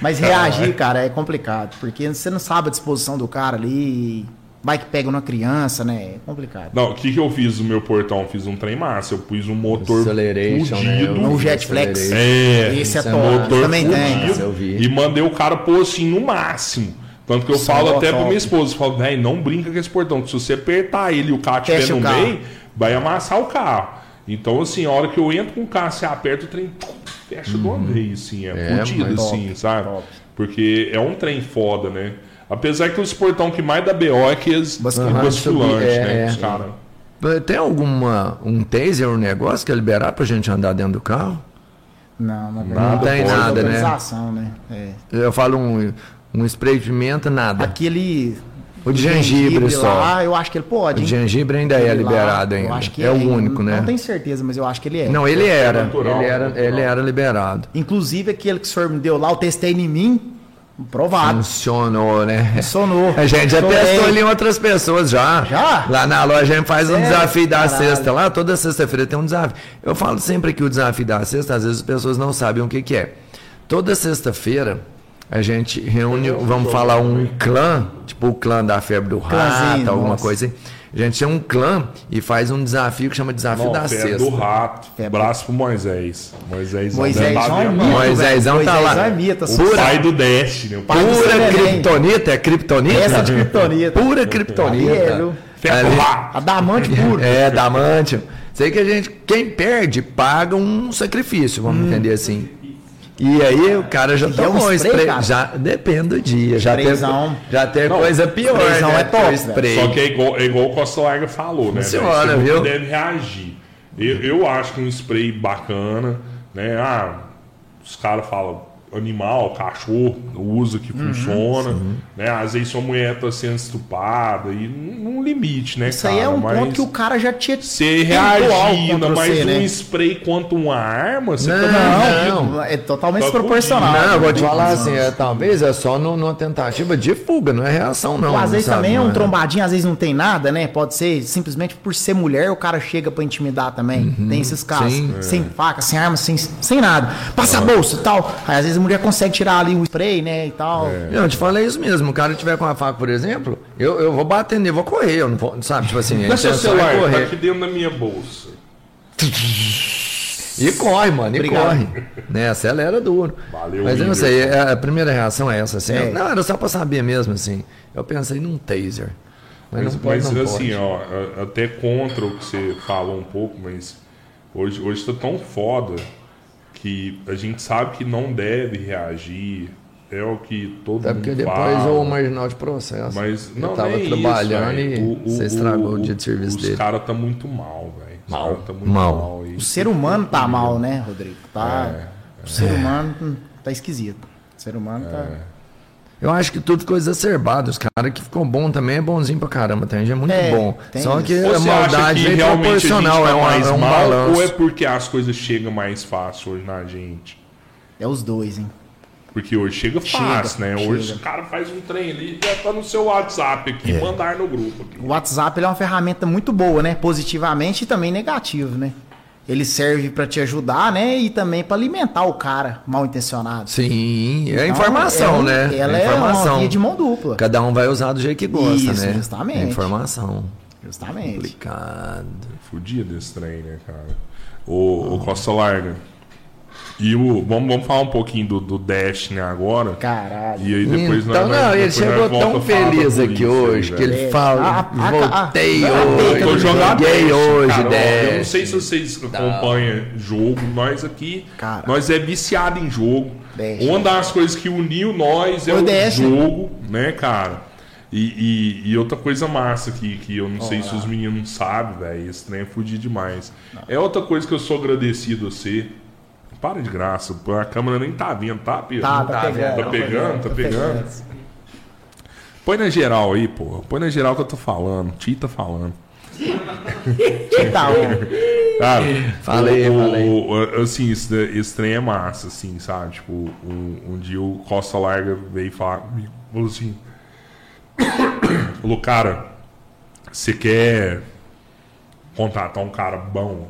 [SPEAKER 3] Mas reagir, cara, é complicado. Porque você não sabe a disposição do cara ali. Vai que pega uma criança, né? É complicado.
[SPEAKER 1] Não, o que, que eu fiz no meu portão? Fiz um trem massa. Eu pus um motor
[SPEAKER 2] né?
[SPEAKER 1] fudido.
[SPEAKER 3] Um Jetflex.
[SPEAKER 1] É,
[SPEAKER 3] Esse é
[SPEAKER 2] é
[SPEAKER 3] top.
[SPEAKER 1] motor
[SPEAKER 3] Também tem.
[SPEAKER 1] fudido. E mandei o cara pôr assim no máximo. Tanto que eu
[SPEAKER 3] Só
[SPEAKER 1] falo até pra
[SPEAKER 3] top.
[SPEAKER 1] minha esposa, eu falo, velho, não brinca com esse portão, que se você apertar ele e o carro estiver no
[SPEAKER 3] carro.
[SPEAKER 1] meio, vai amassar o carro. Então, assim, a hora que eu entro com o carro, você aperta o trem, fecha de uma vez, assim, é,
[SPEAKER 2] É,
[SPEAKER 1] fudido, assim,
[SPEAKER 3] top,
[SPEAKER 1] sabe?
[SPEAKER 3] top.
[SPEAKER 1] Porque é um trem foda, né? Apesar que os portão que mais dá BO é que os
[SPEAKER 3] Basculante.
[SPEAKER 1] basculantes,
[SPEAKER 2] É,
[SPEAKER 1] né?
[SPEAKER 2] é.
[SPEAKER 1] Os caras.
[SPEAKER 2] Tem alguma um taser, um negócio que é liberar pra gente andar dentro do carro?
[SPEAKER 3] Não, na
[SPEAKER 2] Não
[SPEAKER 3] verdade,
[SPEAKER 2] tem
[SPEAKER 3] pode.
[SPEAKER 2] nada, né?
[SPEAKER 3] Autorização, né? É.
[SPEAKER 2] Eu falo um, um spray de pimenta, nada.
[SPEAKER 3] Aquele.
[SPEAKER 2] O de gengibre só.
[SPEAKER 3] lá, eu acho que ele pode.
[SPEAKER 2] O de gengibre ainda é
[SPEAKER 3] lá,
[SPEAKER 2] liberado
[SPEAKER 3] eu
[SPEAKER 2] ainda.
[SPEAKER 3] acho que
[SPEAKER 2] é, o único,
[SPEAKER 3] não,
[SPEAKER 2] né?
[SPEAKER 3] Não tenho certeza, mas eu acho que ele é.
[SPEAKER 2] Não, ele era.
[SPEAKER 1] natural,
[SPEAKER 2] ele, era
[SPEAKER 1] natural.
[SPEAKER 2] ele era liberado.
[SPEAKER 3] Inclusive aquele que o senhor me deu lá, eu testei em mim. Provado.
[SPEAKER 2] Funcionou, né?
[SPEAKER 3] Funcionou.
[SPEAKER 2] A gente já
[SPEAKER 3] Chorei.
[SPEAKER 2] testou ali em outras pessoas já.
[SPEAKER 3] Já?
[SPEAKER 2] Lá na loja a gente faz um
[SPEAKER 3] Sério?
[SPEAKER 2] desafio da
[SPEAKER 3] Caralho.
[SPEAKER 2] sexta lá. Toda sexta-feira tem um desafio. Eu falo sempre que o desafio da sexta, às vezes as pessoas não sabem o que, que é. Toda sexta-feira a gente reúne, vamos falar, um clã, tipo o clã da febre do rato,
[SPEAKER 3] Clãzinho,
[SPEAKER 2] alguma
[SPEAKER 3] nossa.
[SPEAKER 2] coisa assim. A gente tem um clã e faz um desafio que chama Desafio
[SPEAKER 1] Não,
[SPEAKER 2] da
[SPEAKER 1] febre
[SPEAKER 2] Sexta.
[SPEAKER 1] do rato.
[SPEAKER 3] Febre.
[SPEAKER 1] Braço pro Moisés. Moisés
[SPEAKER 3] Moisés é um mito,
[SPEAKER 2] Moisésão
[SPEAKER 3] velho.
[SPEAKER 2] tá lá.
[SPEAKER 3] Moisés é mito,
[SPEAKER 1] O
[SPEAKER 3] sucesso.
[SPEAKER 1] pai do Destiny. O pai
[SPEAKER 2] Pura criptonita, é criptonita?
[SPEAKER 3] Essa é de criptonita.
[SPEAKER 2] Pura
[SPEAKER 3] é,
[SPEAKER 2] criptonita.
[SPEAKER 1] Ferro lá.
[SPEAKER 3] Adamante puro.
[SPEAKER 2] É, Damantio. Sei que a gente, quem perde, paga um sacrifício, vamos entender assim. E aí o cara já
[SPEAKER 3] E é um
[SPEAKER 2] tomou
[SPEAKER 3] spray,
[SPEAKER 2] spray, já depende do dia, já tem,
[SPEAKER 3] Sprayzão.
[SPEAKER 2] já tem
[SPEAKER 1] Não,
[SPEAKER 2] coisa pior,
[SPEAKER 3] sprayzão
[SPEAKER 2] né?
[SPEAKER 3] é top,
[SPEAKER 2] spray.
[SPEAKER 1] Só que é igual, é igual o Costa Larga falou, né?
[SPEAKER 2] Senhora,
[SPEAKER 1] Você
[SPEAKER 2] viu?
[SPEAKER 1] deve reagir. Eu, eu acho que um spray bacana, né? Ah, os caras falam animal, cachorro, usa
[SPEAKER 3] Uhum,
[SPEAKER 1] que funciona, né? Às vezes sua mulher tá sendo estupada e num limite, né,
[SPEAKER 3] Isso
[SPEAKER 1] cara?
[SPEAKER 3] aí é um
[SPEAKER 1] Mas
[SPEAKER 3] ponto que o cara já tinha.
[SPEAKER 1] Você reagindo, mas
[SPEAKER 3] você,
[SPEAKER 1] um
[SPEAKER 3] né?
[SPEAKER 1] spray contra uma arma, você
[SPEAKER 2] Não,
[SPEAKER 1] tá
[SPEAKER 3] Não,
[SPEAKER 2] Não.
[SPEAKER 3] é totalmente
[SPEAKER 1] Tá
[SPEAKER 3] desproporcional.
[SPEAKER 2] Não, eu vou te falar assim, é, talvez é só no- numa tentativa de fuga, não é reação não.
[SPEAKER 3] Às vezes
[SPEAKER 2] sabe?
[SPEAKER 3] também é um trombadinho, às vezes não tem nada, né? Pode ser simplesmente por ser mulher, o cara chega pra intimidar também. tem esses casos.
[SPEAKER 2] sim.
[SPEAKER 3] Sem faca, sem arma, sem, sem nada. Passa a bolsa e tal. Aí às vezes a mulher consegue tirar ali um spray, né? E tal.
[SPEAKER 2] Não, eu te falei isso mesmo. O cara tiver com a faca, por exemplo, eu, eu vou bater nele, vou correr, eu não vou, sabe? Tipo assim,
[SPEAKER 1] Dá seu
[SPEAKER 2] é
[SPEAKER 1] celular, tá
[SPEAKER 2] correr.
[SPEAKER 1] aqui dentro da minha bolsa.
[SPEAKER 2] E corre, mano, e
[SPEAKER 3] Obrigado.
[SPEAKER 2] corre. Né, acelera duro.
[SPEAKER 1] Valeu,
[SPEAKER 2] Mas eu não sei, é, a primeira reação é essa, assim.
[SPEAKER 3] É.
[SPEAKER 2] Não, era só pra saber mesmo, assim. Eu pensei num taser. Mas,
[SPEAKER 1] Mas,
[SPEAKER 2] não pode,
[SPEAKER 1] mas
[SPEAKER 2] não
[SPEAKER 1] assim,
[SPEAKER 2] pode.
[SPEAKER 1] ó, até contra o que você falou um pouco, mas hoje, hoje tá tão foda que a gente sabe que não deve reagir. É o que todo
[SPEAKER 2] Até
[SPEAKER 1] mundo
[SPEAKER 2] porque depois
[SPEAKER 1] fala.
[SPEAKER 2] o marginal de processo.
[SPEAKER 1] Mas
[SPEAKER 2] eu
[SPEAKER 1] não,
[SPEAKER 2] tava
[SPEAKER 1] nem
[SPEAKER 2] trabalhando
[SPEAKER 1] isso,
[SPEAKER 2] e.
[SPEAKER 1] O-
[SPEAKER 2] você
[SPEAKER 1] o-
[SPEAKER 2] estragou o,
[SPEAKER 1] o-
[SPEAKER 2] dia de serviço
[SPEAKER 1] os
[SPEAKER 2] dele.
[SPEAKER 1] caras tá muito mal, velho. Os
[SPEAKER 2] Mal.
[SPEAKER 1] caras tá muito
[SPEAKER 2] Mal.
[SPEAKER 1] mal.
[SPEAKER 3] O ser humano tá mal, né, Rodrigo? Tá.
[SPEAKER 1] É,
[SPEAKER 3] O ser humano hum, tá esquisito. O ser humano tá.
[SPEAKER 2] Eu acho que tudo ficou exacerbado. Os caras que ficou bom também é bonzinho pra caramba. Tem gente é muito
[SPEAKER 3] É,
[SPEAKER 2] bom. Só que a maldade
[SPEAKER 1] que gente
[SPEAKER 2] proporcional.
[SPEAKER 1] tá
[SPEAKER 2] É, uma,
[SPEAKER 1] mais
[SPEAKER 2] é um
[SPEAKER 1] mal
[SPEAKER 2] balanço.
[SPEAKER 1] ou é porque as coisas chegam mais fácil hoje na gente?
[SPEAKER 3] É os dois, hein?
[SPEAKER 1] Porque hoje chega
[SPEAKER 3] Chega,
[SPEAKER 1] fácil, né? Hoje
[SPEAKER 3] chega.
[SPEAKER 1] o cara faz um trem ali, já tá no seu WhatsApp aqui,
[SPEAKER 2] É.
[SPEAKER 1] mandar no grupo aqui.
[SPEAKER 3] O WhatsApp ele é uma ferramenta muito boa, né? Positivamente e também negativo, né? Ele serve pra te ajudar, né? E também pra alimentar o cara mal intencionado.
[SPEAKER 2] Sim, é
[SPEAKER 3] Então,
[SPEAKER 2] informação,
[SPEAKER 3] é
[SPEAKER 2] né?
[SPEAKER 3] Ela é,
[SPEAKER 2] informação.
[SPEAKER 3] uma via de mão dupla.
[SPEAKER 2] Cada um vai usar do jeito que gosta,
[SPEAKER 3] Isso,
[SPEAKER 2] né?
[SPEAKER 3] justamente.
[SPEAKER 2] É informação.
[SPEAKER 3] Justamente.
[SPEAKER 2] Complicado.
[SPEAKER 1] Fudia desse trem, né, cara? O, o Costa Larga. E o. Vamos, vamos falar um pouquinho do, do Destiny agora.
[SPEAKER 3] Caralho.
[SPEAKER 1] E aí depois
[SPEAKER 2] então,
[SPEAKER 1] nós-
[SPEAKER 2] não, ele chegou tão feliz aqui hoje que ele
[SPEAKER 3] É,
[SPEAKER 2] fala:
[SPEAKER 3] a- a-
[SPEAKER 2] voltei
[SPEAKER 3] a- a-
[SPEAKER 2] hoje.
[SPEAKER 1] Vou jogar
[SPEAKER 2] joguei
[SPEAKER 1] Destiny,
[SPEAKER 2] hoje,
[SPEAKER 1] cara, ó, Eu não
[SPEAKER 2] Dash.
[SPEAKER 1] sei se vocês acompanham jogo, nós aqui,
[SPEAKER 3] Cara.
[SPEAKER 1] nós é viciado em jogo.
[SPEAKER 3] Destiny.
[SPEAKER 1] Uma das coisas que uniu nós é
[SPEAKER 3] O
[SPEAKER 1] o,
[SPEAKER 3] Destiny.
[SPEAKER 1] jogo, né, cara? E, e- e outra coisa massa que, que eu não sei se os meninos sabem, velho, esse trem é fudido demais. É outra coisa que eu sou agradecido a você. Para de graça, a câmera nem tá vendo, tá, Pedro?
[SPEAKER 3] Tá,
[SPEAKER 1] Não
[SPEAKER 3] tá pegando.
[SPEAKER 1] Tá pegando, tá pegando. Põe na geral aí, pô. Põe na geral que eu tô falando. Ti tá falando.
[SPEAKER 3] Tá, ó.
[SPEAKER 1] Cara,
[SPEAKER 2] Falei,
[SPEAKER 1] o,
[SPEAKER 2] falei.
[SPEAKER 1] o- assim, esse, esse trem é massa, assim, sabe? Tipo, um, um dia o Costa Larga veio falar comigo, falou assim: Falou, cara, você quer contratar um cara bom?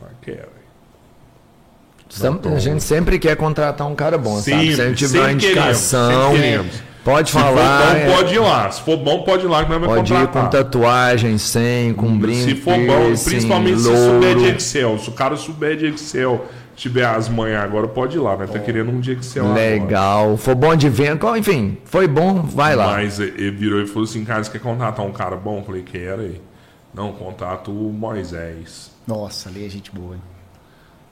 [SPEAKER 1] Eu quero.
[SPEAKER 2] A gente sempre quer contratar um cara bom, sabe?
[SPEAKER 1] Sim,
[SPEAKER 2] Se a gente tiver uma
[SPEAKER 1] sempre
[SPEAKER 2] indicação,
[SPEAKER 1] sempre queremos.
[SPEAKER 2] pode
[SPEAKER 1] Se
[SPEAKER 2] falar.
[SPEAKER 1] for
[SPEAKER 2] é,
[SPEAKER 1] bom, pode ir lá. Se for bom, pode ir lá que nós vamos
[SPEAKER 2] pode ir com
[SPEAKER 1] contratar.
[SPEAKER 2] tatuagem, sem, com brinco.
[SPEAKER 1] Se for bom, principalmente se
[SPEAKER 2] louro.
[SPEAKER 1] souber de Excel. Se o cara souber de Excel, tiver as manhas agora, pode ir lá, né? Tá querendo um de Excel agora.
[SPEAKER 2] Legal. For bom de qual- enfim, foi bom, vai lá.
[SPEAKER 1] Mas ele virou e falou assim, cara, você quer contratar um cara bom? Eu falei, quero aí. Não, contato o Moisés.
[SPEAKER 3] Nossa, ali é gente boa. hein?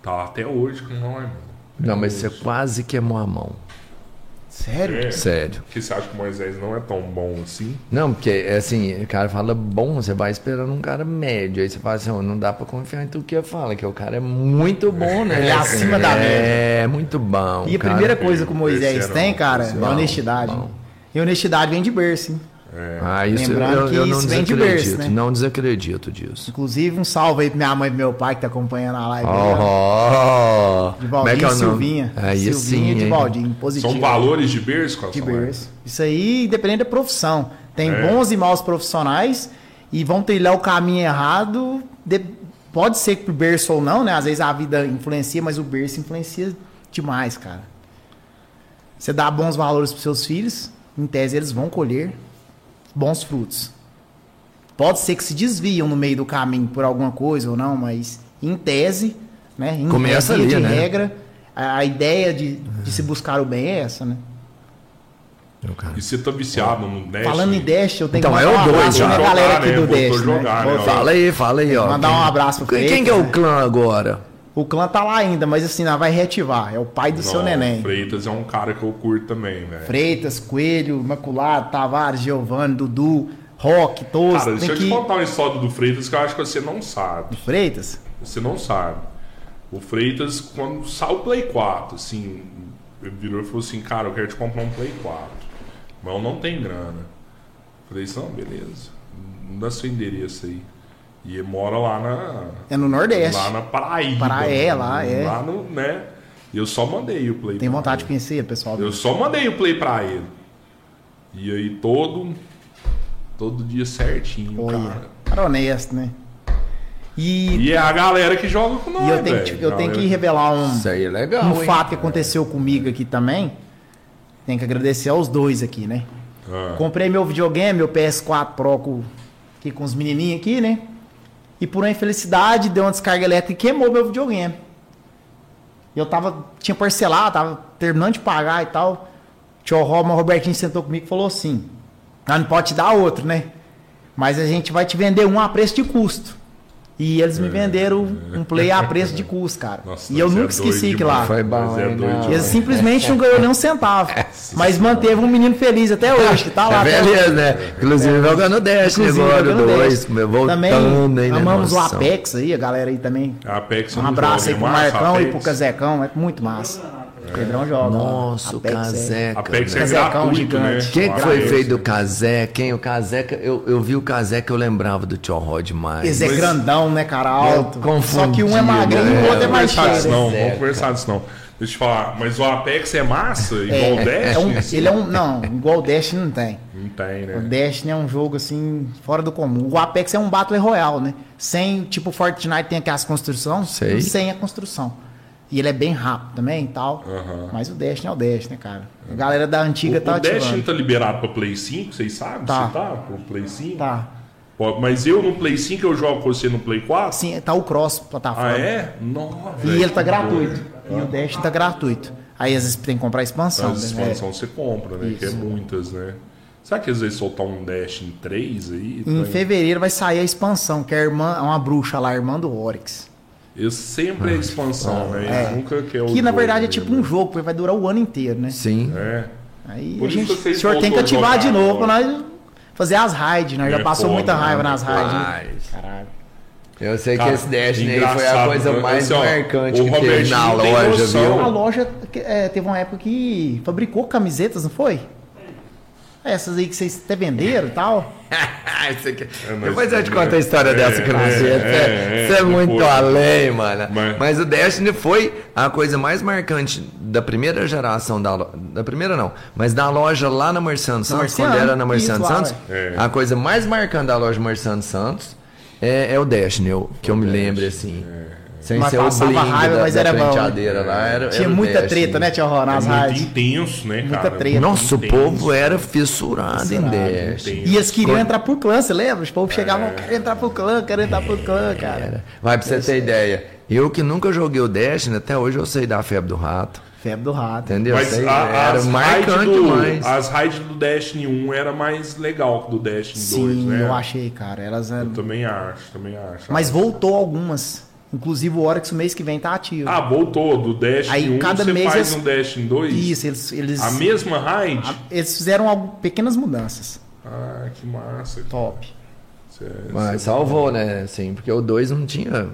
[SPEAKER 1] Tá lá até hoje com nós, mano.
[SPEAKER 2] Não, mas você quase queimou a mão.
[SPEAKER 3] Sério?
[SPEAKER 1] É.
[SPEAKER 2] Sério.
[SPEAKER 1] Porque você acha que o Moisés não é tão bom assim?
[SPEAKER 2] Não, porque é assim, o cara fala bom, você vai esperando um cara médio. Aí você fala assim, ó, não dá pra confiar em tudo que ele fala, que o cara é muito bom, né?
[SPEAKER 3] Ele é
[SPEAKER 2] Assim,
[SPEAKER 3] acima da média.
[SPEAKER 2] É, muito bom.
[SPEAKER 3] E a
[SPEAKER 2] cara.
[SPEAKER 3] primeira coisa que o Moisés
[SPEAKER 1] era
[SPEAKER 3] tem, cara, é
[SPEAKER 2] um-
[SPEAKER 3] honestidade.
[SPEAKER 2] bom.
[SPEAKER 3] E honestidade vem de berço, hein?
[SPEAKER 2] Ah, isso
[SPEAKER 3] Lembrando
[SPEAKER 2] eu,
[SPEAKER 3] que
[SPEAKER 2] eu não
[SPEAKER 3] isso vem de
[SPEAKER 2] desacredito.
[SPEAKER 3] berço, né?
[SPEAKER 2] Não desacredito disso.
[SPEAKER 3] Inclusive, um salve aí pra minha mãe e pro meu pai que tá acompanhando a live.
[SPEAKER 2] Oh,
[SPEAKER 3] De
[SPEAKER 2] como é que
[SPEAKER 3] Valdinho
[SPEAKER 2] é
[SPEAKER 3] e
[SPEAKER 2] o nome?
[SPEAKER 3] Silvinha.
[SPEAKER 2] Aí
[SPEAKER 3] Silvinha
[SPEAKER 2] sim,
[SPEAKER 3] de? Valdinho, positivo.
[SPEAKER 1] São valores de berço, Costa
[SPEAKER 3] de berço. Isso aí, independente da profissão. Tem
[SPEAKER 1] É.
[SPEAKER 3] bons e maus profissionais e vão trilhar o caminho errado. de- Pode ser que pro berço ou não, né? Às vezes a vida influencia, mas o berço influencia demais, cara. Você dá bons valores pros seus filhos, em tese eles vão colher bons frutos. Pode ser que se desviam no meio do caminho por alguma coisa ou não, mas em tese, né? Em
[SPEAKER 2] Começa ali,
[SPEAKER 3] de
[SPEAKER 2] né?
[SPEAKER 3] regra, a, a ideia de, de se buscar o bem é essa, né?
[SPEAKER 2] Meu cara.
[SPEAKER 1] E você tá viciado no Dash?
[SPEAKER 3] Falando em Dash, eu tenho
[SPEAKER 2] Então,
[SPEAKER 3] que
[SPEAKER 2] é
[SPEAKER 3] mandar
[SPEAKER 2] o
[SPEAKER 3] um
[SPEAKER 2] dois
[SPEAKER 3] abraço
[SPEAKER 2] já.
[SPEAKER 3] pra galera aqui
[SPEAKER 1] Jogar,
[SPEAKER 3] do
[SPEAKER 1] né?
[SPEAKER 3] Dash. Né?
[SPEAKER 1] jogar, né?
[SPEAKER 2] Fala aí, fala aí, ó.
[SPEAKER 3] Mandar um abraço pro
[SPEAKER 2] Quem, quem que é o
[SPEAKER 3] né?
[SPEAKER 2] clã agora?
[SPEAKER 3] O clã tá lá ainda, mas assim, nós vai reativar. É o pai do seu
[SPEAKER 1] Não,
[SPEAKER 3] neném.
[SPEAKER 1] Freitas é um cara que eu curto também, velho.
[SPEAKER 3] Freitas, Coelho, Imaculado, Tavares, Giovanni, Dudu, Rock, todos.
[SPEAKER 1] Cara, deixa eu
[SPEAKER 3] que...
[SPEAKER 1] te contar uma história do Freitas que eu acho que você não sabe.
[SPEAKER 3] Freitas?
[SPEAKER 1] Você não sabe. O Freitas, quando saiu o Play 4, assim, ele virou e falou assim, cara, eu quero te comprar um Play 4. Mas eu não tenho grana. Falei assim, não, beleza. Não dá seu endereço aí. E ele mora lá na.
[SPEAKER 3] É no Nordeste.
[SPEAKER 1] Lá na Paraíba.
[SPEAKER 3] Paraé, lá, é.
[SPEAKER 1] Lá no, né? E eu só mandei o Play
[SPEAKER 3] Tem
[SPEAKER 1] pra
[SPEAKER 3] vontade de
[SPEAKER 1] ele.
[SPEAKER 3] conhecer, pessoal.
[SPEAKER 1] Eu só mandei o Play pra ele. E aí todo. Todo dia certinho,
[SPEAKER 3] Olha,
[SPEAKER 1] cara.
[SPEAKER 3] cara honesto, né? E,
[SPEAKER 1] E é a galera que joga com nós,
[SPEAKER 3] e eu tenho,
[SPEAKER 1] velho.
[SPEAKER 3] que, eu tenho que revelar um,
[SPEAKER 2] Isso aí é legal,
[SPEAKER 3] um
[SPEAKER 2] hein?
[SPEAKER 3] fato que aconteceu comigo aqui também. Tem que agradecer aos dois aqui, né?
[SPEAKER 1] Ah.
[SPEAKER 3] Comprei meu videogame, meu PS4 Pro com, aqui com os menininhos aqui, né? E por uma infelicidade, deu uma descarga elétrica e queimou meu videogame. Eu tava, tinha parcelado, tava terminando de pagar e tal. O tio Roma, o Robertinho sentou comigo e falou assim: ah, não pode te dar outro, né? Mas a gente vai te vender um a preço de custo. E eles me venderam um play a preço de custo, cara.
[SPEAKER 1] Nossa,
[SPEAKER 3] e eu
[SPEAKER 1] é
[SPEAKER 3] nunca esqueci
[SPEAKER 1] doido
[SPEAKER 3] que lá.
[SPEAKER 2] Foi bom,
[SPEAKER 1] é doido.
[SPEAKER 3] Eles simplesmente não ganhou nem um centavo. Mas manteve um menino feliz até hoje, que tá lá.
[SPEAKER 2] É
[SPEAKER 3] até
[SPEAKER 2] beleza, né? Inclusive jogando Dash
[SPEAKER 3] Inclusive,
[SPEAKER 2] agora, dois, voltando
[SPEAKER 3] Também
[SPEAKER 2] na
[SPEAKER 3] amamos o
[SPEAKER 2] emoção.
[SPEAKER 3] Apex aí, a galera aí também.
[SPEAKER 1] Apex
[SPEAKER 3] Um abraço aí pro
[SPEAKER 1] é
[SPEAKER 3] Marcão e pro Casecão, é muito massa. Pedrão joga.
[SPEAKER 2] Nossa, o
[SPEAKER 3] é-
[SPEAKER 2] Caseca.
[SPEAKER 1] Apex é gratuito,
[SPEAKER 3] gigante.
[SPEAKER 1] né?
[SPEAKER 2] Quem que
[SPEAKER 1] O
[SPEAKER 2] foi feito do Casé? Quem? O Caseca, eu, eu vi o Caseca, eu lembrava do Tio Rod demais.
[SPEAKER 3] Esse é grandão, né, cara? Alto. Só que um é magrinho e
[SPEAKER 2] né?
[SPEAKER 3] o outro é mais cheio.
[SPEAKER 1] não,
[SPEAKER 3] né?
[SPEAKER 1] vamos conversar disso não. Deixa eu te falar, mas o Apex é massa, igual o
[SPEAKER 3] É,
[SPEAKER 1] Dash?
[SPEAKER 3] é um- ele é um. Não, igual o Dash não tem.
[SPEAKER 1] Não tem,
[SPEAKER 3] O
[SPEAKER 1] né?
[SPEAKER 3] Destiny é um jogo assim, fora do comum. O Apex é um Battle Royale, né? Sem, tipo, Fortnite tem aquelas construções,
[SPEAKER 2] Sei.
[SPEAKER 3] sem a construção. E ele é bem rápido também e tal.
[SPEAKER 1] Aham.
[SPEAKER 3] Mas o Destiny é o Destiny, né, cara? A galera da antiga
[SPEAKER 1] O,
[SPEAKER 3] tá
[SPEAKER 1] o Dash não
[SPEAKER 3] ativando.
[SPEAKER 1] tá liberado pra Play 5, vocês sabem?
[SPEAKER 3] Tá.
[SPEAKER 1] Você tá pro Play 5?
[SPEAKER 3] Tá.
[SPEAKER 1] Mas eu no Play 5 eu jogo com você no Play 4?
[SPEAKER 3] Sim, tá o cross plataforma.
[SPEAKER 1] Ah, é? Nossa,
[SPEAKER 3] E ele tá gratuito. E o Destiny tá gratuito. Aí às vezes tem que comprar a expansão.
[SPEAKER 1] As
[SPEAKER 3] né?
[SPEAKER 1] expansões você compra, né? Que é
[SPEAKER 3] Isso.
[SPEAKER 1] muitas, né? Será que às vezes soltar um Dash em 3 aí?
[SPEAKER 3] Em
[SPEAKER 1] Tá-
[SPEAKER 3] fevereiro vai sair a expansão, que é a irmã, uma bruxa lá, a irmã do Oryx.
[SPEAKER 1] Eu sempre é expansão, né?
[SPEAKER 3] É.
[SPEAKER 1] Nunca que é o
[SPEAKER 3] Que na
[SPEAKER 1] jogo
[SPEAKER 3] verdade é
[SPEAKER 1] mesmo.
[SPEAKER 3] tipo um jogo, porque vai durar o ano inteiro, né?
[SPEAKER 2] Sim.
[SPEAKER 1] É.
[SPEAKER 3] Aí
[SPEAKER 1] Por
[SPEAKER 3] a gente, o senhor tem que
[SPEAKER 1] a
[SPEAKER 3] ativar de novo pra nós fazer as raids, nós
[SPEAKER 1] É
[SPEAKER 3] já passou
[SPEAKER 1] foda,
[SPEAKER 3] muita raiva
[SPEAKER 1] né?
[SPEAKER 3] nas raids. né? Caralho.
[SPEAKER 2] eu sei
[SPEAKER 1] Cara,
[SPEAKER 2] que esse Dash aí foi a
[SPEAKER 1] engraçado,
[SPEAKER 2] coisa
[SPEAKER 1] né?
[SPEAKER 2] mais
[SPEAKER 1] Assim, ó,
[SPEAKER 2] marcante
[SPEAKER 1] o
[SPEAKER 2] que teve
[SPEAKER 1] Robertinho
[SPEAKER 2] na
[SPEAKER 1] tem
[SPEAKER 2] loja,
[SPEAKER 1] noção.
[SPEAKER 3] A
[SPEAKER 2] viu?
[SPEAKER 3] loja é, teve uma época que fabricou camisetas, não foi? Essas aí que vocês até venderam e tal.
[SPEAKER 1] É, mas-
[SPEAKER 2] Depois eu te conto a história
[SPEAKER 1] é,
[SPEAKER 2] dessa que eu não
[SPEAKER 1] é,
[SPEAKER 2] sei.
[SPEAKER 1] é,
[SPEAKER 2] Você
[SPEAKER 1] é,
[SPEAKER 2] é muito
[SPEAKER 1] depois.
[SPEAKER 2] além, mano.
[SPEAKER 1] Mas-
[SPEAKER 2] Mas... o Destiny foi a coisa mais marcante da primeira geração da loja. Da primeira não, mas da loja lá na Marciano Santos,
[SPEAKER 3] Marciano,
[SPEAKER 2] quando era na Marciano
[SPEAKER 3] isso lá,
[SPEAKER 2] Santos.
[SPEAKER 1] É.
[SPEAKER 2] A coisa mais marcante da loja Marciano Santos é, é o Destiny, eu- que eu me lembro assim. Sem
[SPEAKER 3] Mas
[SPEAKER 2] ser o
[SPEAKER 3] passava
[SPEAKER 2] bling
[SPEAKER 3] raiva,
[SPEAKER 2] da,
[SPEAKER 3] mas
[SPEAKER 2] da
[SPEAKER 3] era bom, né?
[SPEAKER 2] lá. Era,
[SPEAKER 3] Tinha
[SPEAKER 2] era
[SPEAKER 3] muita
[SPEAKER 2] Destiny.
[SPEAKER 3] treta, né, Tia Ró,
[SPEAKER 1] É
[SPEAKER 3] nas
[SPEAKER 1] muito intenso, né,
[SPEAKER 3] Muita
[SPEAKER 1] cara?
[SPEAKER 3] treta.
[SPEAKER 2] Nossa, o
[SPEAKER 1] Intenso.
[SPEAKER 2] povo era fissurado, em
[SPEAKER 3] Fissurado,
[SPEAKER 2] Dash.
[SPEAKER 1] intenso.
[SPEAKER 3] E eles queriam entrar pro clã, você lembra? Os povos chegavam, quero entrar pro clã, quero entrar pro clã, cara.
[SPEAKER 2] Vai pra você ter ideia. Eu que nunca joguei o Destiny, até hoje eu sei da febre do rato.
[SPEAKER 3] Febre do rato.
[SPEAKER 2] Entendeu?
[SPEAKER 1] Mas
[SPEAKER 2] Sei,
[SPEAKER 1] a-
[SPEAKER 2] era
[SPEAKER 1] as
[SPEAKER 2] marcante
[SPEAKER 1] raids do,
[SPEAKER 2] demais.
[SPEAKER 1] as raids do Destiny 1 era mais legal que do Destiny 2,
[SPEAKER 3] Sim,
[SPEAKER 1] né?
[SPEAKER 3] eu achei, cara. Elas eram...
[SPEAKER 1] Eu também acho, também acho.
[SPEAKER 3] Mas voltou algumas. Inclusive o Oryx o mês que vem tá ativo.
[SPEAKER 1] Ah, voltou. Do Destiny
[SPEAKER 3] Aí
[SPEAKER 1] 1
[SPEAKER 3] cada
[SPEAKER 1] você
[SPEAKER 3] mês
[SPEAKER 1] faz
[SPEAKER 3] eles-
[SPEAKER 1] um Destiny 2?
[SPEAKER 3] Isso, eles, eles,
[SPEAKER 1] A mesma raid?
[SPEAKER 3] eles fizeram algo- pequenas mudanças.
[SPEAKER 1] Ah, que massa.
[SPEAKER 3] Top.
[SPEAKER 1] Cê-
[SPEAKER 2] Mas
[SPEAKER 1] cê-
[SPEAKER 2] salvou, né? Assim, porque o 2 não tinha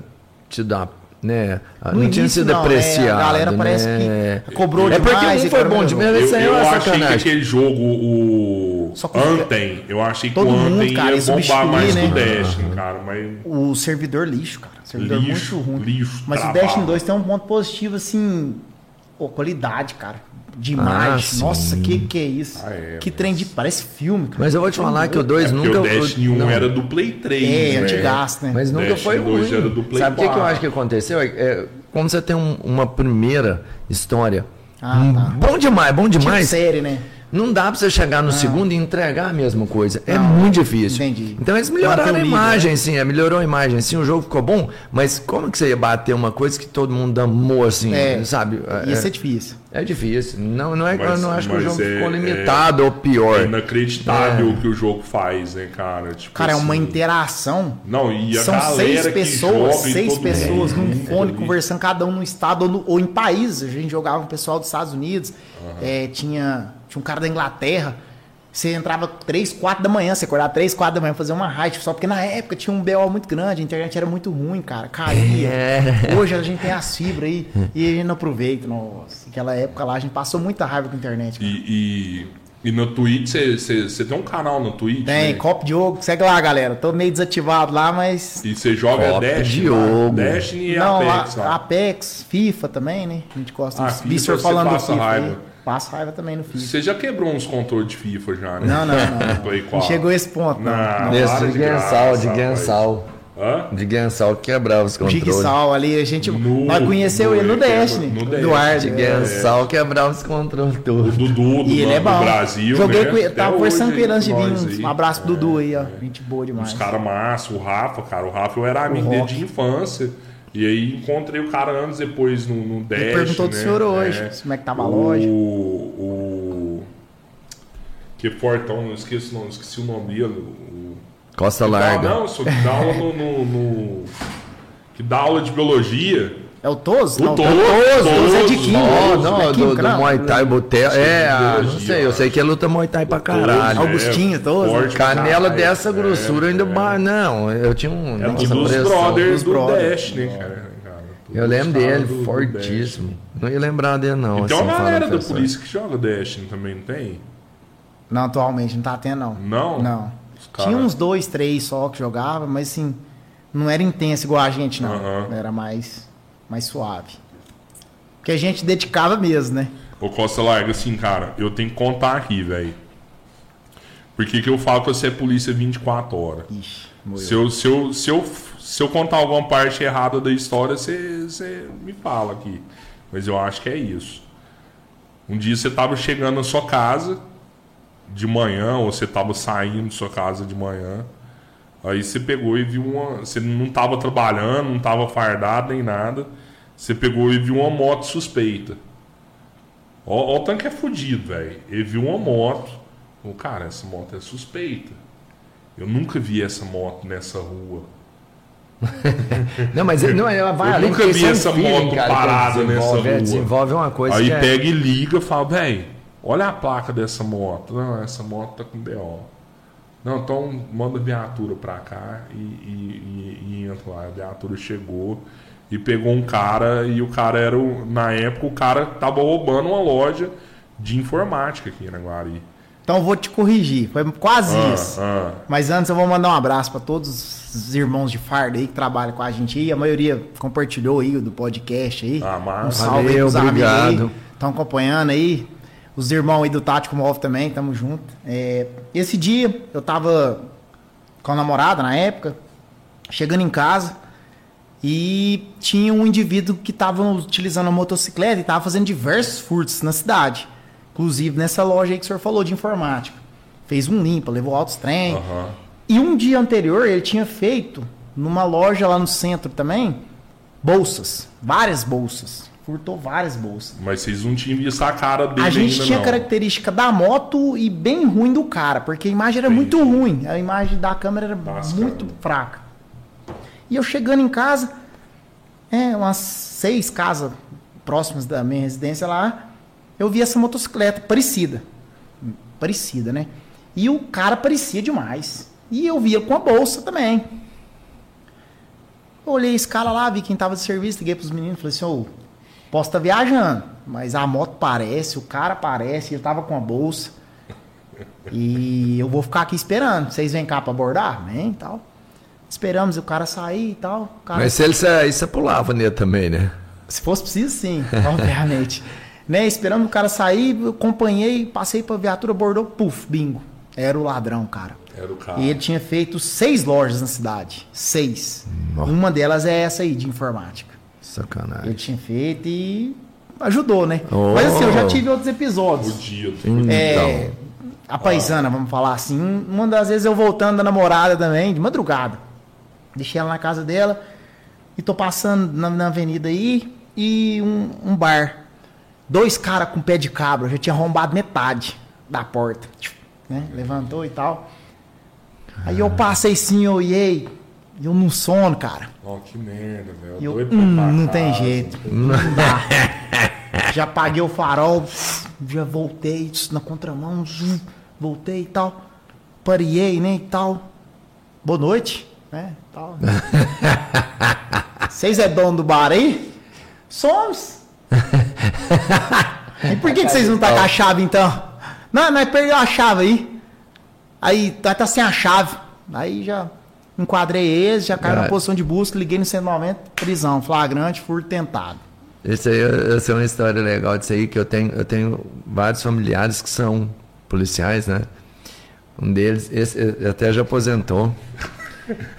[SPEAKER 2] tido a. Né?
[SPEAKER 3] No
[SPEAKER 2] não tinha sido
[SPEAKER 3] né?
[SPEAKER 2] apreciado.
[SPEAKER 3] A galera parece
[SPEAKER 2] né?
[SPEAKER 3] que cobrou
[SPEAKER 2] É porque
[SPEAKER 3] demais
[SPEAKER 2] um
[SPEAKER 3] e
[SPEAKER 2] foi
[SPEAKER 3] cara
[SPEAKER 2] bom demais,
[SPEAKER 1] Eu,
[SPEAKER 2] é
[SPEAKER 1] eu
[SPEAKER 2] uma
[SPEAKER 1] achei que aquele jogo, o
[SPEAKER 3] Só que-
[SPEAKER 1] Anthem, eu achei que
[SPEAKER 3] Todo
[SPEAKER 1] o
[SPEAKER 3] mundo, cara,
[SPEAKER 1] ia bombar mais
[SPEAKER 3] né?
[SPEAKER 1] que o Destiny, cara. Mas
[SPEAKER 3] O servidor lixo, cara. Servidor
[SPEAKER 1] Lixo,
[SPEAKER 3] muito ruim.
[SPEAKER 1] lixo,
[SPEAKER 3] Mas o
[SPEAKER 1] travado.
[SPEAKER 3] Destiny 2 tem um ponto positivo, assim. Pô, qualidade, cara. De imagem.
[SPEAKER 2] sim.
[SPEAKER 3] Nossa, que que é isso?
[SPEAKER 1] Ah, é,
[SPEAKER 3] que
[SPEAKER 1] mas-
[SPEAKER 3] trem de. Parece filme, cara.
[SPEAKER 2] Mas eu vou te falar que o
[SPEAKER 1] é
[SPEAKER 2] 2
[SPEAKER 1] porque
[SPEAKER 2] nunca.
[SPEAKER 1] o Destiny 1
[SPEAKER 2] não.
[SPEAKER 1] era do Play 3,
[SPEAKER 3] É,
[SPEAKER 1] né?
[SPEAKER 3] antigaço, né?
[SPEAKER 2] Mas nunca
[SPEAKER 1] Destiny
[SPEAKER 2] foi
[SPEAKER 1] 2
[SPEAKER 2] ruim.
[SPEAKER 1] era do Play
[SPEAKER 2] Sabe o que, que eu
[SPEAKER 1] 4.
[SPEAKER 2] acho que aconteceu? É, é, quando você tem um- uma primeira história,
[SPEAKER 3] Ah, tá.
[SPEAKER 2] bom demais, bom
[SPEAKER 3] Tipo
[SPEAKER 2] demais.
[SPEAKER 3] série, né?
[SPEAKER 2] Não dá pra você chegar no
[SPEAKER 3] Não.
[SPEAKER 2] segundo e entregar a mesma coisa. É
[SPEAKER 3] Não,
[SPEAKER 2] muito difícil.
[SPEAKER 3] entendi.
[SPEAKER 2] Então eles melhoraram a
[SPEAKER 3] nível,
[SPEAKER 2] imagem,
[SPEAKER 3] né?
[SPEAKER 2] sim. é, Melhorou a imagem, sim. O jogo ficou bom, mas como que você ia bater uma coisa que todo mundo amou, assim,
[SPEAKER 3] É,
[SPEAKER 2] sabe?
[SPEAKER 3] Ia
[SPEAKER 2] É,
[SPEAKER 3] ser difícil.
[SPEAKER 2] é difícil. Não, não é que eu
[SPEAKER 1] Mas-
[SPEAKER 2] não acho que o
[SPEAKER 1] mas
[SPEAKER 2] jogo
[SPEAKER 1] é-
[SPEAKER 2] ficou
[SPEAKER 1] é-
[SPEAKER 2] limitado ou pior.
[SPEAKER 1] É inacreditável o que o jogo faz, né, cara? Tipo
[SPEAKER 3] Cara, é uma
[SPEAKER 1] assim,
[SPEAKER 3] interação.
[SPEAKER 1] Não, e a
[SPEAKER 3] São
[SPEAKER 1] galera
[SPEAKER 3] seis
[SPEAKER 1] que
[SPEAKER 3] pessoas,
[SPEAKER 1] joga
[SPEAKER 3] seis pessoas
[SPEAKER 1] mundo
[SPEAKER 3] num fone conversando, cada um no estado ou, no- ou em países. A gente jogava com o pessoal dos Estados Unidos, é, tinha, tinha um cara da Inglaterra. Você entrava 3, 4 da manhã, você acordava 3, 4 da manhã fazer uma raid, só porque na época tinha um BO muito grande, a internet era muito ruim, cara, caía.
[SPEAKER 2] É.
[SPEAKER 3] Hoje a gente tem as fibras aí e a gente não aproveita. Nossa, aquela época lá a gente passou muita raiva com a internet. cara.
[SPEAKER 1] E, e, e no Twitch, você tem um canal no Twitch?
[SPEAKER 3] Tem,
[SPEAKER 1] né?
[SPEAKER 3] Copo Diogo, segue lá, galera. Tô meio desativado lá, mas
[SPEAKER 1] E você joga
[SPEAKER 2] Copa
[SPEAKER 1] Destiny?
[SPEAKER 2] Diogo.
[SPEAKER 1] Destiny e
[SPEAKER 3] Não,
[SPEAKER 1] Apex.
[SPEAKER 3] a-. Apex, FIFA também, né? A gente gosta
[SPEAKER 1] Ah, FIFA você
[SPEAKER 3] falando do
[SPEAKER 1] passa
[SPEAKER 3] FIFA.
[SPEAKER 1] raiva.
[SPEAKER 3] aí. Passa raiva também no FIFA.
[SPEAKER 1] Você já quebrou uns controles de FIFA já, né?
[SPEAKER 3] Não, não, não. não.
[SPEAKER 1] Play
[SPEAKER 3] Não
[SPEAKER 1] 4.
[SPEAKER 3] chegou esse ponto, não.
[SPEAKER 1] Não.
[SPEAKER 3] não.
[SPEAKER 2] De
[SPEAKER 1] de
[SPEAKER 2] Gensal,
[SPEAKER 1] graça,
[SPEAKER 2] de. Gensal.
[SPEAKER 1] Hã?
[SPEAKER 2] De Gensal quebrava os controles.
[SPEAKER 3] Jigsaw ali, a gente.
[SPEAKER 1] No-
[SPEAKER 3] nós conheceu
[SPEAKER 1] no-
[SPEAKER 3] ele no Destiny.
[SPEAKER 1] no
[SPEAKER 3] do
[SPEAKER 1] Destiny.
[SPEAKER 3] Eduardo.
[SPEAKER 2] De
[SPEAKER 3] é.
[SPEAKER 2] Gensal quebrava os controles
[SPEAKER 1] O
[SPEAKER 2] todos.
[SPEAKER 1] Dudu do,
[SPEAKER 3] E ele é
[SPEAKER 1] do
[SPEAKER 3] bom.
[SPEAKER 1] Brasil,
[SPEAKER 3] Joguei
[SPEAKER 1] né?
[SPEAKER 3] com ele, tava conversando
[SPEAKER 1] hoje
[SPEAKER 3] com ele antes de vir. Um abraço pro
[SPEAKER 1] É,
[SPEAKER 3] Dudu aí, ó. Gente boa demais.
[SPEAKER 1] Os caras massa, o Rafa, cara. O Rafa eu era amigo dele de infância. E aí encontrei o cara anos depois no, no Dash.
[SPEAKER 3] Ele perguntou do
[SPEAKER 1] né?
[SPEAKER 3] senhor hoje,
[SPEAKER 1] É.
[SPEAKER 3] como é que tava a
[SPEAKER 1] o,
[SPEAKER 3] loja.
[SPEAKER 1] O. Que Fortão, não esqueci, não, esqueci o nome dele. O,
[SPEAKER 2] Costa
[SPEAKER 1] que dá-
[SPEAKER 2] Larga.
[SPEAKER 1] não, só que dá aula no, no- no- Que dá aula de biologia.
[SPEAKER 3] É o Toso?
[SPEAKER 1] O
[SPEAKER 3] Não,
[SPEAKER 1] Toso,
[SPEAKER 3] Toso, Toso é de
[SPEAKER 1] Toso.
[SPEAKER 3] Quinto.
[SPEAKER 2] Ó,
[SPEAKER 1] Todos,
[SPEAKER 2] não,
[SPEAKER 3] é
[SPEAKER 2] do,
[SPEAKER 3] Quinto,
[SPEAKER 2] do
[SPEAKER 3] não?
[SPEAKER 2] Muay Thai Botel. É, ah, não sei, eu sei que ele luta Muay Thai pra caralho.
[SPEAKER 3] Augustinho, todos,
[SPEAKER 1] forte pra
[SPEAKER 2] Canela dessa grossura
[SPEAKER 1] É,
[SPEAKER 2] ainda.
[SPEAKER 1] é.
[SPEAKER 2] Não, eu tinha um.
[SPEAKER 1] É um dos brothers do
[SPEAKER 3] brothers.
[SPEAKER 1] Dash, né, cara?
[SPEAKER 2] Eu lembro dele,
[SPEAKER 1] do- do
[SPEAKER 2] fortíssimo. Não ia lembrar dele, não.
[SPEAKER 1] E
[SPEAKER 2] assim,
[SPEAKER 1] uma
[SPEAKER 2] falando
[SPEAKER 1] galera da
[SPEAKER 2] pessoa.
[SPEAKER 1] polícia que joga Dash também, não tem?
[SPEAKER 3] Não, atualmente não tá tendo, não.
[SPEAKER 1] Não?
[SPEAKER 3] Não.
[SPEAKER 1] Cara-
[SPEAKER 3] Tinha uns dois, três só que jogava, mas assim, não era intenso igual a gente, não.
[SPEAKER 1] Aham.
[SPEAKER 3] Era mais, mais suave. Porque a gente dedicava mesmo, né?
[SPEAKER 1] Ô Costa Larga, assim, cara, eu tenho que contar aqui, velho. Por que eu falo que você é polícia 24 horas?
[SPEAKER 3] Ixi, morreu.
[SPEAKER 1] Se eu, se, eu, se, eu, se eu contar alguma parte errada da história, você, você me fala aqui. Mas eu acho que é isso. Um dia você tava chegando na sua casa de manhã, ou você tava saindo de sua casa de manhã. Aí você pegou e viu uma. Você não tava trabalhando, não tava fardado nem nada. Você pegou e viu uma moto suspeita. Ó, ó o tanque é fudido, velho. Ele viu uma moto. Falou, cara, essa moto é suspeita. Eu nunca vi essa moto nessa rua.
[SPEAKER 2] Não, mas ele- não, ela vai
[SPEAKER 1] Eu
[SPEAKER 2] além
[SPEAKER 1] nunca vi
[SPEAKER 2] é
[SPEAKER 1] essa
[SPEAKER 2] feeling,
[SPEAKER 1] moto
[SPEAKER 2] cara,
[SPEAKER 1] parada nessa
[SPEAKER 2] é,
[SPEAKER 1] rua.
[SPEAKER 2] Desenvolve uma coisa
[SPEAKER 1] Aí
[SPEAKER 2] que é-
[SPEAKER 1] pega e liga e fala, velho, olha a placa dessa moto. Não, essa moto tá com BO. Não, então manda viatura pra cá e, e, e- e entra lá. A viatura chegou e pegou um cara e o cara era, o- na época, o cara tava roubando uma loja de informática aqui na Guari.
[SPEAKER 3] Então eu vou te corrigir. Foi quase
[SPEAKER 1] Ah,
[SPEAKER 3] isso.
[SPEAKER 1] ah.
[SPEAKER 3] Mas antes eu vou mandar um abraço para todos os irmãos de farda aí que trabalham com a gente aí. A maioria compartilhou aí o do podcast aí.
[SPEAKER 1] Ah, massa.
[SPEAKER 3] Um salve aí
[SPEAKER 2] Valeu,
[SPEAKER 3] pros amigos aí.
[SPEAKER 2] obrigado.
[SPEAKER 3] Estão acompanhando aí. Os irmãos aí do Tático Móvel também, tamo junto. É, esse dia eu tava com a namorada na época, chegando em casa e tinha um indivíduo que tava utilizando a motocicleta e tava fazendo diversos furtos na cidade. Inclusive nessa loja aí que o senhor falou de informática. Fez um limpa, levou altos trem.
[SPEAKER 1] Aham.
[SPEAKER 3] E um dia anterior ele tinha feito numa loja lá no centro também bolsas, várias bolsas. Furtou várias bolsas.
[SPEAKER 1] Mas vocês não tinham visto a cara dele
[SPEAKER 3] A gente
[SPEAKER 1] ainda,
[SPEAKER 3] tinha
[SPEAKER 1] não.
[SPEAKER 3] característica da moto e bem ruim do cara, porque a imagem era muito
[SPEAKER 1] Entendi.
[SPEAKER 3] ruim. A imagem da câmera era
[SPEAKER 1] Lascado.
[SPEAKER 3] muito fraca. E eu chegando em casa, é, umas seis casas próximas da minha residência lá, eu vi essa motocicleta parecida. Parecida, né? E o cara parecia demais. E eu via com a bolsa também. Eu olhei a escala lá, vi quem tava de serviço, liguei pros meninos, falei assim, ô, posso estar viajando, mas a moto parece, o cara parece, ele tava com a bolsa. E eu vou ficar aqui esperando. Vocês vêm cá pra abordar? Vem e tal. Esperamos o cara sair e tal. O cara
[SPEAKER 2] Mas se ele sa- você pulava nele também, né?
[SPEAKER 3] se fosse preciso, sim, obviamente. né? Esperando o cara sair, eu acompanhei, passei pra viatura, abordou, puf, bingo. Era o ladrão, cara.
[SPEAKER 1] Era o cara.
[SPEAKER 3] E ele tinha feito seis lojas na cidade. Seis.
[SPEAKER 2] Nossa.
[SPEAKER 3] Uma delas é essa aí, de informática.
[SPEAKER 2] Sacanagem.
[SPEAKER 3] tinha feito e ajudou, né?
[SPEAKER 2] Oh.
[SPEAKER 3] Mas assim, eu já tive outros episódios.
[SPEAKER 1] O dia.
[SPEAKER 3] É, a paisana, vamos falar assim. Uma das vezes eu voltando da namorada também, de madrugada. Deixei ela na casa dela e tô passando na, na avenida aí e um, um bar. Dois caras com pé de cabra, eu já tinha arrombado metade da porta. Né? Levantou e tal. Aí eu passei sim, eu olhei, e eu num sono, cara.
[SPEAKER 1] Ó, que merda, velho.
[SPEAKER 3] Eu,
[SPEAKER 1] Doido
[SPEAKER 3] hum,
[SPEAKER 1] pra
[SPEAKER 3] não
[SPEAKER 1] casa.
[SPEAKER 3] tem jeito. Não dá. já apaguei o farol, já voltei na contramão, voltei e tal. Pariei, né, e tal. Boa noite, né, tal. Vocês é dono do bar aí? Somos. e por que, que vocês não tá com a chave, então? Não, nós perdeu a chave aí. Aí, tá, tá sem a chave. Aí já enquadrei eles, já caiu na
[SPEAKER 2] Cara.
[SPEAKER 3] posição de busca, liguei no 190, prisão, flagrante, furto tentado.
[SPEAKER 2] Esse aí, essa é uma história legal disso aí, que eu tenho, eu tenho vários familiares que são policiais, né? Um deles, esse, ele até já aposentou.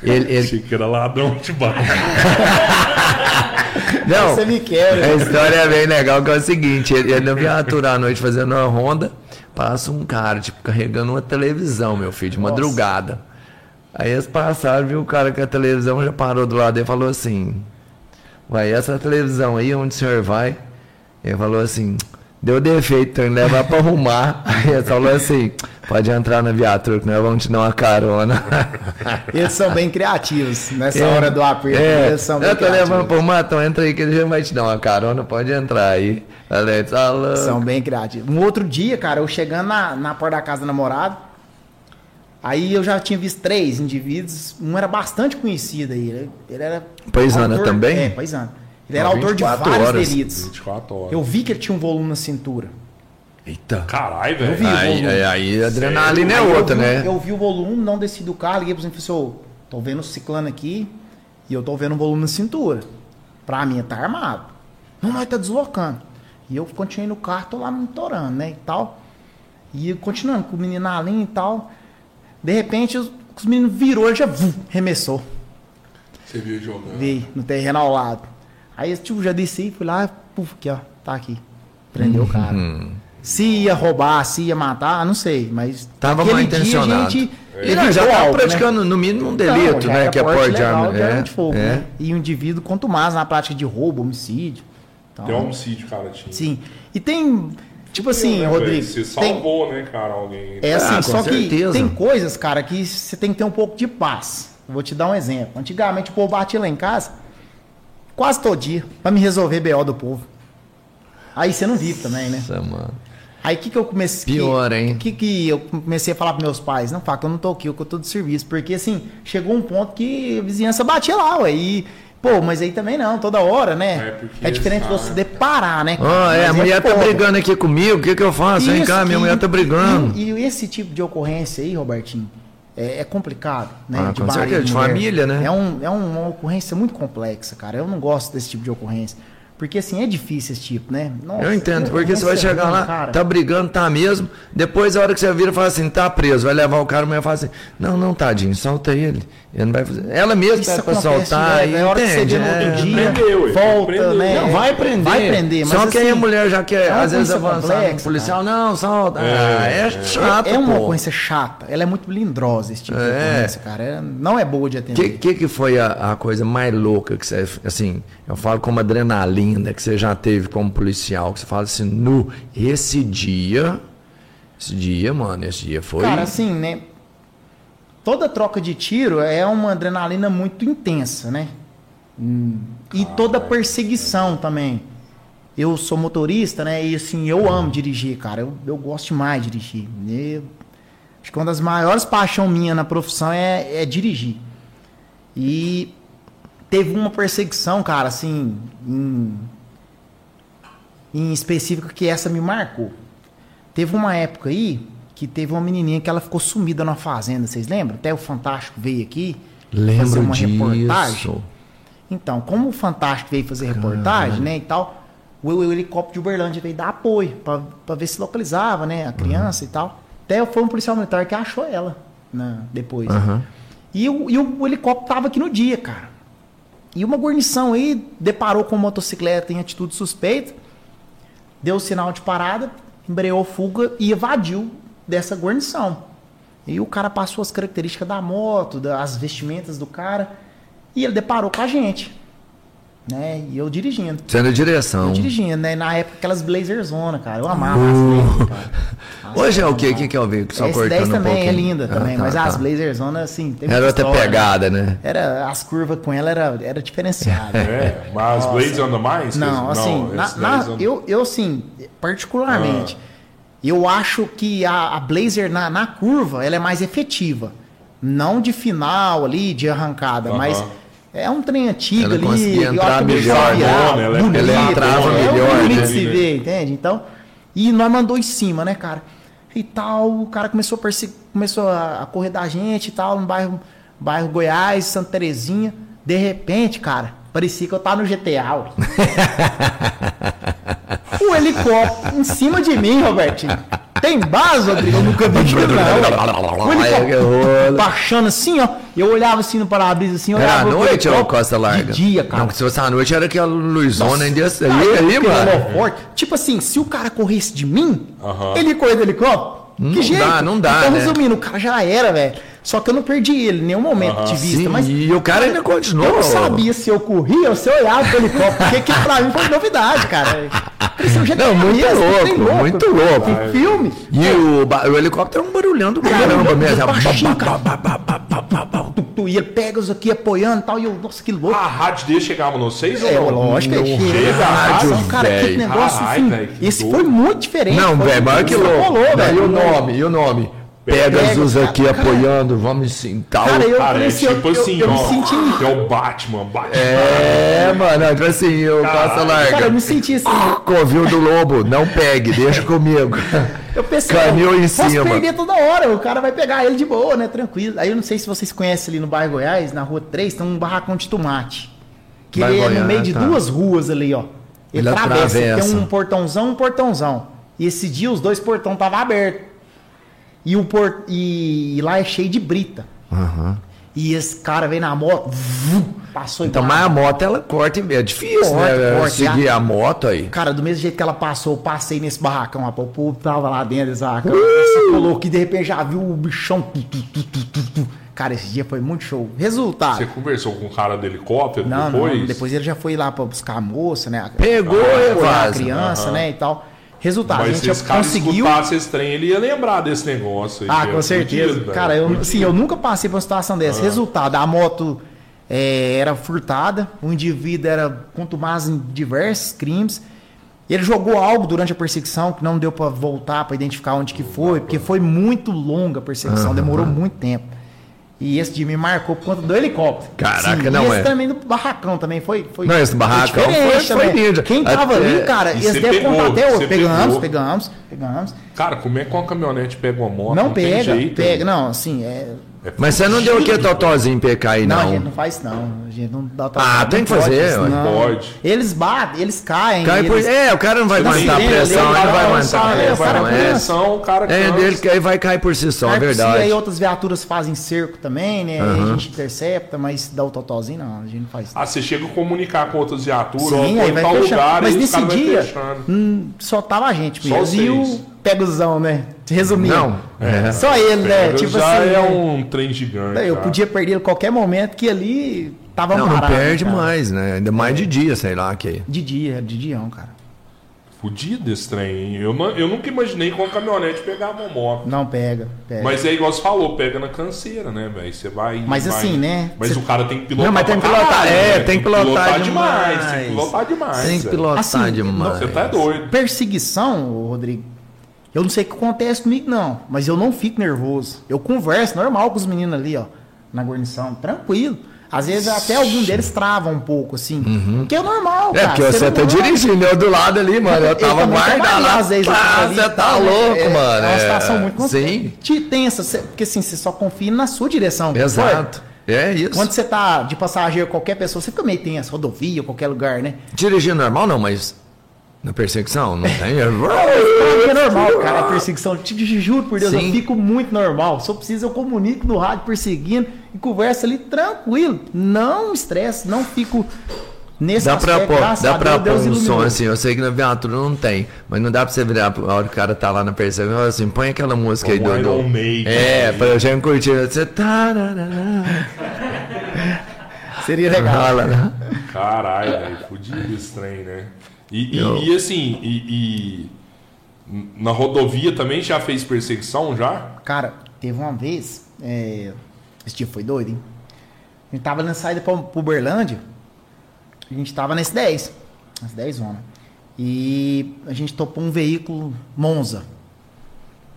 [SPEAKER 2] Ele, ele-
[SPEAKER 1] Achei que era ladrão de bar.
[SPEAKER 2] não,
[SPEAKER 3] Você me quer,
[SPEAKER 2] a história é bem legal, que é o seguinte, ele, ele na viatura à noite fazendo uma ronda, passa um cara, tipo, carregando uma televisão, meu filho, de madrugada. Aí eles passaram, viu o cara com a televisão, já parou do lado e falou assim, vai, essa televisão aí, onde o senhor vai? Ele falou assim, deu defeito, então levar pra arrumar. Aí ele falou assim, pode entrar na viatura que nós vamos te dar uma carona.
[SPEAKER 3] Eles são bem criativos nessa hora do aperto.
[SPEAKER 2] É,
[SPEAKER 3] eles são bem
[SPEAKER 2] eu tô levando
[SPEAKER 3] criativos.
[SPEAKER 2] pro mato, entra aí que ele já vai te dar uma carona, pode entrar aí. Alex, alô.
[SPEAKER 3] São bem criativos. Um outro dia, cara, eu chegando na, na porta da casa do namorado, aí eu já tinha visto três indivíduos, um era bastante conhecido aí. Ele, ele era.
[SPEAKER 2] Paisana
[SPEAKER 3] autor-
[SPEAKER 2] também?
[SPEAKER 3] É, paisano. Ele era
[SPEAKER 2] Ah,
[SPEAKER 3] autor de
[SPEAKER 2] 24
[SPEAKER 3] vários
[SPEAKER 2] horas.
[SPEAKER 3] delitos.
[SPEAKER 1] 24 horas.
[SPEAKER 3] Eu vi que ele tinha um volume na cintura.
[SPEAKER 2] Eita.
[SPEAKER 1] Caralho,
[SPEAKER 3] vi.
[SPEAKER 1] velho.
[SPEAKER 2] Aí,
[SPEAKER 3] volume.
[SPEAKER 2] aí, aí a adrenalina é
[SPEAKER 3] Aí eu
[SPEAKER 2] outra,
[SPEAKER 3] vi-
[SPEAKER 2] né?
[SPEAKER 3] Eu vi o volume, não desci do carro, liguei pro Zé e falei assim, ô, tô vendo o ciclano aqui e eu tô vendo o volume na cintura. Pra mim, tá armado. Não, nós tá deslocando. E eu continuei no carro, tô lá monitorando, né, e tal. E eu continuando com o menino na linha e tal. De repente, os, os meninos virou, ele já vum, remessou.
[SPEAKER 1] Você viu jogando.
[SPEAKER 3] Veio no terreno ao lado. Aí, tipo, já desci, fui lá, puf, aqui, ó, tá aqui. Prendeu o cara.
[SPEAKER 2] Uhum.
[SPEAKER 3] Se ia roubar, se ia matar, não sei, mas
[SPEAKER 2] Tava mal
[SPEAKER 3] dia
[SPEAKER 2] intencionado.
[SPEAKER 3] a gente
[SPEAKER 2] Ele já
[SPEAKER 3] evitou
[SPEAKER 2] tá
[SPEAKER 3] né?
[SPEAKER 2] praticando, no mínimo, um
[SPEAKER 3] Não,
[SPEAKER 2] delito,
[SPEAKER 3] já
[SPEAKER 2] né? Que é porte de arma.
[SPEAKER 3] de arma
[SPEAKER 2] É,
[SPEAKER 3] de fogo,
[SPEAKER 2] é.
[SPEAKER 3] né? E o indivíduo, quanto mais na prática de roubo, homicídio. Então,
[SPEAKER 1] Tem um homicídio, cara, tinha.
[SPEAKER 3] Sim. E tem, tipo assim,
[SPEAKER 1] Né,
[SPEAKER 3] Rodrigo,
[SPEAKER 1] velho? Você
[SPEAKER 3] tem,
[SPEAKER 1] salvou, né, cara, alguém.
[SPEAKER 3] é assim,
[SPEAKER 2] Ah,
[SPEAKER 3] só que
[SPEAKER 2] certeza.
[SPEAKER 3] tem coisas, cara, que você tem que ter um pouco de paz. Vou te dar um exemplo. Antigamente o povo batia lá em casa quase todo dia pra me resolver BO do povo. Aí você não vive também, né?
[SPEAKER 2] Nossa, mano.
[SPEAKER 3] Aí o que, que eu comecei.
[SPEAKER 2] Pior, hein?
[SPEAKER 3] O que, que eu comecei a falar pros meus pais? Não, Faca, eu não tô aqui, eu tô de serviço. Porque assim, chegou um ponto que a vizinhança batia lá, ué. E, pô, mas aí também não, toda hora,
[SPEAKER 1] É,
[SPEAKER 3] né?
[SPEAKER 1] porque
[SPEAKER 3] É, diferente
[SPEAKER 1] sabe.
[SPEAKER 3] você deparar, né?
[SPEAKER 2] Ó, é, a
[SPEAKER 3] Mas
[SPEAKER 2] mulher tá
[SPEAKER 3] pouco.
[SPEAKER 2] brigando aqui comigo, o que que eu faço? Vem cá, minha mulher tá brigando.
[SPEAKER 3] E, e esse tipo de ocorrência aí, Robertinho, é, é complicado, né?
[SPEAKER 2] Ah, com
[SPEAKER 3] marido
[SPEAKER 2] certeza, de família, né?
[SPEAKER 3] É, um, é uma ocorrência muito complexa, cara. Eu não gosto desse tipo de ocorrência. Porque assim, é difícil esse tipo, né? Nossa,
[SPEAKER 2] Eu entendo, porque você vai chegar
[SPEAKER 3] ruim,
[SPEAKER 2] lá,
[SPEAKER 3] cara.
[SPEAKER 2] tá brigando, tá mesmo. Depois, a hora que você vira, fala assim, tá preso. Vai levar o cara, a mulher fala assim, não, não, tadinho, solta ele. Ele não vai fazer. Ela mesma
[SPEAKER 3] Isso
[SPEAKER 2] pede pra
[SPEAKER 3] acontece
[SPEAKER 2] soltar. e
[SPEAKER 3] é a hora que você
[SPEAKER 2] entende,
[SPEAKER 3] no outro
[SPEAKER 2] é.
[SPEAKER 3] dia, volta,
[SPEAKER 1] prendeu.
[SPEAKER 3] né?
[SPEAKER 2] Não, vai prender.
[SPEAKER 3] Vai prender, mas
[SPEAKER 2] Só que aí
[SPEAKER 3] assim,
[SPEAKER 2] a mulher já quer,
[SPEAKER 3] é
[SPEAKER 2] às vezes,
[SPEAKER 3] coisa
[SPEAKER 2] avançar com o
[SPEAKER 3] complexa,
[SPEAKER 2] policial. Não, solta. Ah, é chato,
[SPEAKER 3] é, é uma
[SPEAKER 2] pô.
[SPEAKER 3] ocorrência chata. Ela é muito melindrosa, esse tipo de
[SPEAKER 2] É.
[SPEAKER 3] ocorrência, cara. É- não é boa de
[SPEAKER 2] O
[SPEAKER 3] atender.
[SPEAKER 2] que, que, que foi a, a coisa mais louca que você, assim, eu falo como adrenalina que você já teve como policial, que você fala assim, no, esse dia, esse dia, mano, esse dia foi...
[SPEAKER 3] Cara, assim, né? Toda troca de tiro é uma adrenalina muito intensa, né? Hum, E toda perseguição também. Eu sou motorista, né? E assim, eu amo dirigir, cara. Eu, eu gosto demais de dirigir. Eu- acho que uma das maiores paixões minha na profissão é, é dirigir. E teve uma perseguição, cara, assim, em, em específico que essa me marcou. Teve uma época aí que teve uma menininha que ela ficou sumida na fazenda, vocês lembram? Até o Fantástico veio aqui fazer
[SPEAKER 2] Lembro
[SPEAKER 3] uma reportagem.
[SPEAKER 2] disso.
[SPEAKER 3] Então, como o Fantástico veio fazer reportagem, né, e tal, o, o helicóptero de Uberlândia veio dar apoio pra ver se localizava, né, a criança e tal. Até foi um policial militar que achou ela né, depois.
[SPEAKER 2] Aham.
[SPEAKER 3] E, o, e o helicóptero tava aqui no dia, cara. E uma guarnição aí deparou com uma motocicleta em atitude suspeita deu sinal de parada, embreou fuga e evadiu dessa guarnição. E o cara passou as características da moto, das vestimentas do cara, e ele deparou com a gente. Né? E eu dirigindo.
[SPEAKER 2] Sendo direção.
[SPEAKER 3] Eu dirigindo, né? Na época, aquelas Blazer Zona, cara. Eu amava
[SPEAKER 2] Uh.
[SPEAKER 3] as Blazer, cara. Nossa,
[SPEAKER 2] Hoje é o quê? O que, que é o veículo? Só
[SPEAKER 3] S10
[SPEAKER 2] cortando um
[SPEAKER 3] também
[SPEAKER 2] pouquinho.
[SPEAKER 3] é linda
[SPEAKER 2] Ah,
[SPEAKER 3] também,
[SPEAKER 2] tá,
[SPEAKER 3] mas
[SPEAKER 2] tá.
[SPEAKER 3] as Blazer Zona, assim, tem
[SPEAKER 2] Era outra
[SPEAKER 3] história,
[SPEAKER 2] pegada, né?
[SPEAKER 3] Era, as curvas com ela era, era diferenciada.
[SPEAKER 1] É, mas
[SPEAKER 3] Nossa.
[SPEAKER 1] Blades anda mais?
[SPEAKER 3] Não, assim, na-
[SPEAKER 1] esse
[SPEAKER 3] na-
[SPEAKER 1] 10 anda-
[SPEAKER 3] eu, eu, assim, particularmente,
[SPEAKER 1] Ah.
[SPEAKER 3] Eu acho que a, a Blazer na, na curva, ela é mais efetiva. Não de final ali, de arrancada,
[SPEAKER 1] Aham.
[SPEAKER 3] mas é um trem antigo
[SPEAKER 2] Ela
[SPEAKER 3] ali.
[SPEAKER 2] conseguia
[SPEAKER 3] eu
[SPEAKER 2] entrar melhor,
[SPEAKER 3] virar
[SPEAKER 1] né? Ela é-
[SPEAKER 3] bonito,
[SPEAKER 2] ela entrava
[SPEAKER 3] é
[SPEAKER 2] melhor,
[SPEAKER 3] bonito
[SPEAKER 2] né?
[SPEAKER 3] se ver, entende? Então, e nós mandou em cima, né, cara? E tal, o cara começou a, perse- começou a correr da gente e tal, no bairro, bairro Goiás, Santa Terezinha. De repente, cara, parecia que eu tava no GTA. ué. o helicóptero em cima de mim, Robertinho. Tem base, Rodrigo? Eu nunca vi aquilo, não. O helicóptero baixando assim, ó. Eu olhava assim no para-brisa, assim, eu
[SPEAKER 2] Era à
[SPEAKER 3] olhava
[SPEAKER 2] noite ou Costa Larga?
[SPEAKER 3] De dia, cara.
[SPEAKER 2] Não, se fosse à noite era aquela luzona ainda ia ali,
[SPEAKER 3] aquele
[SPEAKER 2] mano.
[SPEAKER 3] Tipo assim, se o cara corresse de mim, ele corre do helicóptero.
[SPEAKER 2] Não
[SPEAKER 3] que jeito?
[SPEAKER 2] dá, não dá,
[SPEAKER 3] Então,
[SPEAKER 2] né?
[SPEAKER 3] resumindo, o cara já era, velho. Só que eu não perdi ele em nenhum momento de vista.
[SPEAKER 2] Sim,
[SPEAKER 3] mas
[SPEAKER 2] e o cara ainda continuou.
[SPEAKER 3] eu não sabia se eu corria ou se eu olhava pro helicóptero. Porque aquilo pra mim foi novidade, cara. Parecia um GTA
[SPEAKER 2] Não, muito
[SPEAKER 3] mesmo,
[SPEAKER 2] louco,
[SPEAKER 3] tem
[SPEAKER 2] muito louco.
[SPEAKER 3] Que filme.
[SPEAKER 2] E o, o helicóptero é um barulhão do caramba mesmo.
[SPEAKER 3] Baixinho, cara. E ele pega os aqui apoiando e tal. E eu, nossa, que louco.
[SPEAKER 1] A rádio dele chegava no 6
[SPEAKER 3] É,
[SPEAKER 1] ou não?
[SPEAKER 3] lógico, é
[SPEAKER 1] Não
[SPEAKER 3] cheio.
[SPEAKER 1] chega a
[SPEAKER 2] rádio,
[SPEAKER 1] rádio.
[SPEAKER 3] cara, que negócio assim.
[SPEAKER 1] que
[SPEAKER 3] Esse foi muito diferente.
[SPEAKER 2] Não, velho, mas que louco.
[SPEAKER 3] rolou,
[SPEAKER 2] E o nome, e o nome? Pegas
[SPEAKER 3] Pega,
[SPEAKER 2] os aqui
[SPEAKER 3] cara.
[SPEAKER 2] apoiando, vamos sim, tal.
[SPEAKER 3] Cara, eu
[SPEAKER 1] Cara, é
[SPEAKER 3] eu-
[SPEAKER 1] tipo
[SPEAKER 3] eu,
[SPEAKER 1] assim,
[SPEAKER 3] eu, me
[SPEAKER 1] ó.
[SPEAKER 3] senti.
[SPEAKER 1] É o Batman, Batman.
[SPEAKER 2] É, mano, tipo assim, o Costa Larga.
[SPEAKER 3] Cara, eu me senti assim.
[SPEAKER 2] Covil do Lobo, não pegue, deixa comigo.
[SPEAKER 3] Eu pensei,
[SPEAKER 2] Canil em
[SPEAKER 3] posso
[SPEAKER 2] cima.
[SPEAKER 3] perder toda hora, o cara vai pegar ele de boa, né? Tranquilo. Aí eu não sei se vocês conhecem ali no bairro Goiás, na rua 3, tem um barracão de tomate. Que ele é no meio de
[SPEAKER 2] tá.
[SPEAKER 3] duas ruas ali, ó. Ele,
[SPEAKER 2] Ele
[SPEAKER 3] atravessa,
[SPEAKER 2] atravessa.
[SPEAKER 3] tem um portãozão um portãozão. E esse dia os dois portão estavam abertos. E, o por... e lá é cheio de brita. E esse cara veio na moto, vum, passou
[SPEAKER 2] Então, mas a moto ela corta e é difícil,
[SPEAKER 3] Corta,
[SPEAKER 2] né?
[SPEAKER 3] corta,
[SPEAKER 2] Seguir
[SPEAKER 3] já.
[SPEAKER 2] a moto aí.
[SPEAKER 3] Cara, do mesmo jeito que ela passou, eu passei nesse barracão, rapaz. O povo tava lá dentro desse barracão. Você colou que de repente já viu o bichão. tu, tu, tu, tu, tu, tu. Cara, esse dia foi muito show. Resultado.
[SPEAKER 1] Você conversou com o cara do helicóptero
[SPEAKER 3] Não,
[SPEAKER 1] depois?
[SPEAKER 3] não. Depois ele já foi lá pra buscar a moça, né?
[SPEAKER 2] Pegou,
[SPEAKER 3] apoiar a criança,
[SPEAKER 1] Aham.
[SPEAKER 3] né? E tal. Resultado,
[SPEAKER 1] Mas
[SPEAKER 3] a
[SPEAKER 1] se
[SPEAKER 3] gente
[SPEAKER 1] cara
[SPEAKER 3] conseguiu.
[SPEAKER 1] escutasse esse trem, ele ia lembrar desse negócio aí.
[SPEAKER 3] Ah,
[SPEAKER 1] que é
[SPEAKER 3] com certeza. Cara, eu, assim, eu nunca passei por uma situação dessa. Resultado, a moto é, era furtada, o indivíduo era contumaz em diversos crimes. Ele jogou algo durante a perseguição que não deu pra voltar pra identificar onde que foi, porque foi muito longa a perseguição, demorou muito tempo. E esse dia me marcou por conta do helicóptero.
[SPEAKER 2] Caraca,
[SPEAKER 3] Sim,
[SPEAKER 2] não
[SPEAKER 3] e esse
[SPEAKER 2] é.
[SPEAKER 3] também do barracão também foi. foi
[SPEAKER 2] Não, esse do barracão foi- foi ninja.
[SPEAKER 3] Quem tava
[SPEAKER 2] Até-
[SPEAKER 3] ali, cara,
[SPEAKER 1] E você
[SPEAKER 3] devem
[SPEAKER 1] pegou,
[SPEAKER 3] contar até hoje. Pegamos,
[SPEAKER 1] pegou.
[SPEAKER 3] pegamos, pegamos.
[SPEAKER 1] Cara, como é que uma caminhonete pega uma moto?
[SPEAKER 3] Não,
[SPEAKER 1] tem
[SPEAKER 3] pega,
[SPEAKER 1] jeito,
[SPEAKER 3] pega.
[SPEAKER 1] né?
[SPEAKER 3] Não, assim, é.
[SPEAKER 1] É
[SPEAKER 2] Mas você não deu o que totozinho PK aí,
[SPEAKER 3] Não, a
[SPEAKER 2] não?
[SPEAKER 3] gente não faz não. A gente não dá
[SPEAKER 2] Ah, tem que fazer, ué.
[SPEAKER 3] não.
[SPEAKER 1] Pode.
[SPEAKER 3] Eles batem, eles caem.
[SPEAKER 2] Cai por...
[SPEAKER 3] eles...
[SPEAKER 2] É, o cara não vai aguentar a pressão, ele
[SPEAKER 3] o
[SPEAKER 2] não vai
[SPEAKER 3] vai
[SPEAKER 2] aguentar a
[SPEAKER 3] é,
[SPEAKER 2] pressão.
[SPEAKER 3] cara
[SPEAKER 2] É,
[SPEAKER 1] pressão, o cara
[SPEAKER 2] é que aí vai cair por si só, é verdade.
[SPEAKER 3] E aí outras viaturas fazem cerco também, né? Aí a gente intercepta, mas dá o totalzinho, não. A gente não faz isso.
[SPEAKER 1] Ah, você chega a comunicar com outras viaturas,
[SPEAKER 3] Sim,
[SPEAKER 1] ó,
[SPEAKER 3] aí vai
[SPEAKER 1] tal
[SPEAKER 3] fechando.
[SPEAKER 1] lugar,
[SPEAKER 3] Mas nesse dia, hum, só tava a gente
[SPEAKER 1] Só
[SPEAKER 3] mesmo. E o Peguzão, né? Resumindo.
[SPEAKER 2] Não, é.
[SPEAKER 3] Só ele, né? Tipo
[SPEAKER 1] já
[SPEAKER 3] assim.
[SPEAKER 1] é um trem gigante.
[SPEAKER 3] Eu
[SPEAKER 1] cara.
[SPEAKER 3] podia perder ele a qualquer momento que ali tava
[SPEAKER 2] Não, não perde
[SPEAKER 3] cara.
[SPEAKER 2] mais, né? Ainda mais de dia, sei lá, que...
[SPEAKER 3] De dia, de dião, cara.
[SPEAKER 1] Fudido esse trem. hein? Eu, não- eu nunca imaginei que uma caminhonete pegava uma moto.
[SPEAKER 3] Não pega, pega.
[SPEAKER 1] Mas é igual você falou, pega na canseira, né, velho? Você vai.
[SPEAKER 3] Mas
[SPEAKER 1] vai-
[SPEAKER 3] assim, né?
[SPEAKER 1] Mas
[SPEAKER 3] Cê-
[SPEAKER 1] o cara tem que pilotar.
[SPEAKER 2] Não, mas tem que pilotar,
[SPEAKER 1] caralho,
[SPEAKER 2] é,
[SPEAKER 1] né?
[SPEAKER 2] tem que pilotar
[SPEAKER 1] demais.
[SPEAKER 2] demais.
[SPEAKER 1] Tem que pilotar demais.
[SPEAKER 2] Tem que pilotar
[SPEAKER 3] Assim,
[SPEAKER 2] demais.
[SPEAKER 1] Você tá doido.
[SPEAKER 3] Perseguição, Rodrigo. Eu não sei o que acontece comigo, não. Mas eu não fico nervoso. Eu converso normal com os meninos ali, ó. Na guarnição. Tranquilo. Às vezes até algum deles trava um pouco, assim. Que é normal,
[SPEAKER 2] É,
[SPEAKER 3] cara.
[SPEAKER 2] porque você tá dirigindo, eu do lado ali, mano. Eu tava guardado
[SPEAKER 3] às vezes,
[SPEAKER 2] Ah,
[SPEAKER 3] ali,
[SPEAKER 2] você tá
[SPEAKER 3] né?
[SPEAKER 2] louco,
[SPEAKER 3] é,
[SPEAKER 2] mano.
[SPEAKER 3] É uma situação muito
[SPEAKER 2] Sim,
[SPEAKER 3] te tensa, porque assim, você só confia na sua direção.
[SPEAKER 2] exato. É isso.
[SPEAKER 3] Quando você tá de passageiro, qualquer pessoa, você fica meio tenso, rodovia, qualquer lugar, né?
[SPEAKER 2] Dirigindo normal não, mas na perseguição não tem.
[SPEAKER 3] É normal, cara, a perseguição. Te, juro por Deus,
[SPEAKER 2] Sim.
[SPEAKER 3] eu fico muito normal. Se eu preciso, eu comunico no rádio perseguindo e conversa ali tranquilo. Não estresse, não fico Nesse
[SPEAKER 2] Dá pra
[SPEAKER 3] aspecto,
[SPEAKER 2] pôr,
[SPEAKER 3] graças
[SPEAKER 2] dá pra
[SPEAKER 3] Deus,
[SPEAKER 2] pôr um som assim, eu sei que na viatura não tem, mas não dá pra você virar a hora que o cara tá lá na perseguição assim, põe aquela música aí do.
[SPEAKER 1] Iron
[SPEAKER 2] do...
[SPEAKER 1] Maiden,
[SPEAKER 2] É, pra eu já curtir. Você tá.
[SPEAKER 3] Seria legal.
[SPEAKER 2] Rola, né?
[SPEAKER 1] Caralho, velho, fudido esse trem, né? E, e-
[SPEAKER 2] Eu-
[SPEAKER 1] e assim, e, e na rodovia também já fez perseguição já?
[SPEAKER 3] Cara, teve uma vez, é, esse dia foi doido, hein? A gente tava na saída pra, pro Uberlândia, a gente tava nesse 10, nesse 10 zona. E a gente topou um veículo Monza.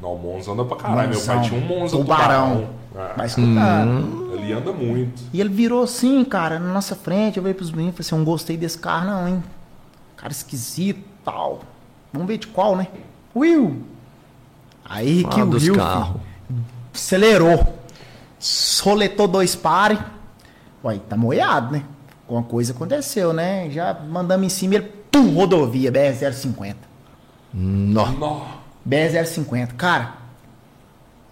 [SPEAKER 1] Não, o Monza anda pra caralho. Meu pai
[SPEAKER 3] Monzão,
[SPEAKER 1] tinha um Monza
[SPEAKER 3] Tubarão.
[SPEAKER 1] tubarão. Ah,
[SPEAKER 3] Vai escutar.
[SPEAKER 1] Ele anda muito.
[SPEAKER 3] E ele virou assim, cara, na nossa frente. Eu falei pros meninos, falei assim, eu não gostei desse carro não, hein? Cara esquisito, tal. Vamos ver de qual, né? Will! Aí que
[SPEAKER 2] Fala
[SPEAKER 3] o Will filho, acelerou. Soletou dois pares. Ué, tá moiado, né? Alguma coisa aconteceu, né? Já mandamos em cima ele, pum, rodovia, BR-050.
[SPEAKER 2] Nó.
[SPEAKER 1] Nó.
[SPEAKER 3] BR-050. Cara,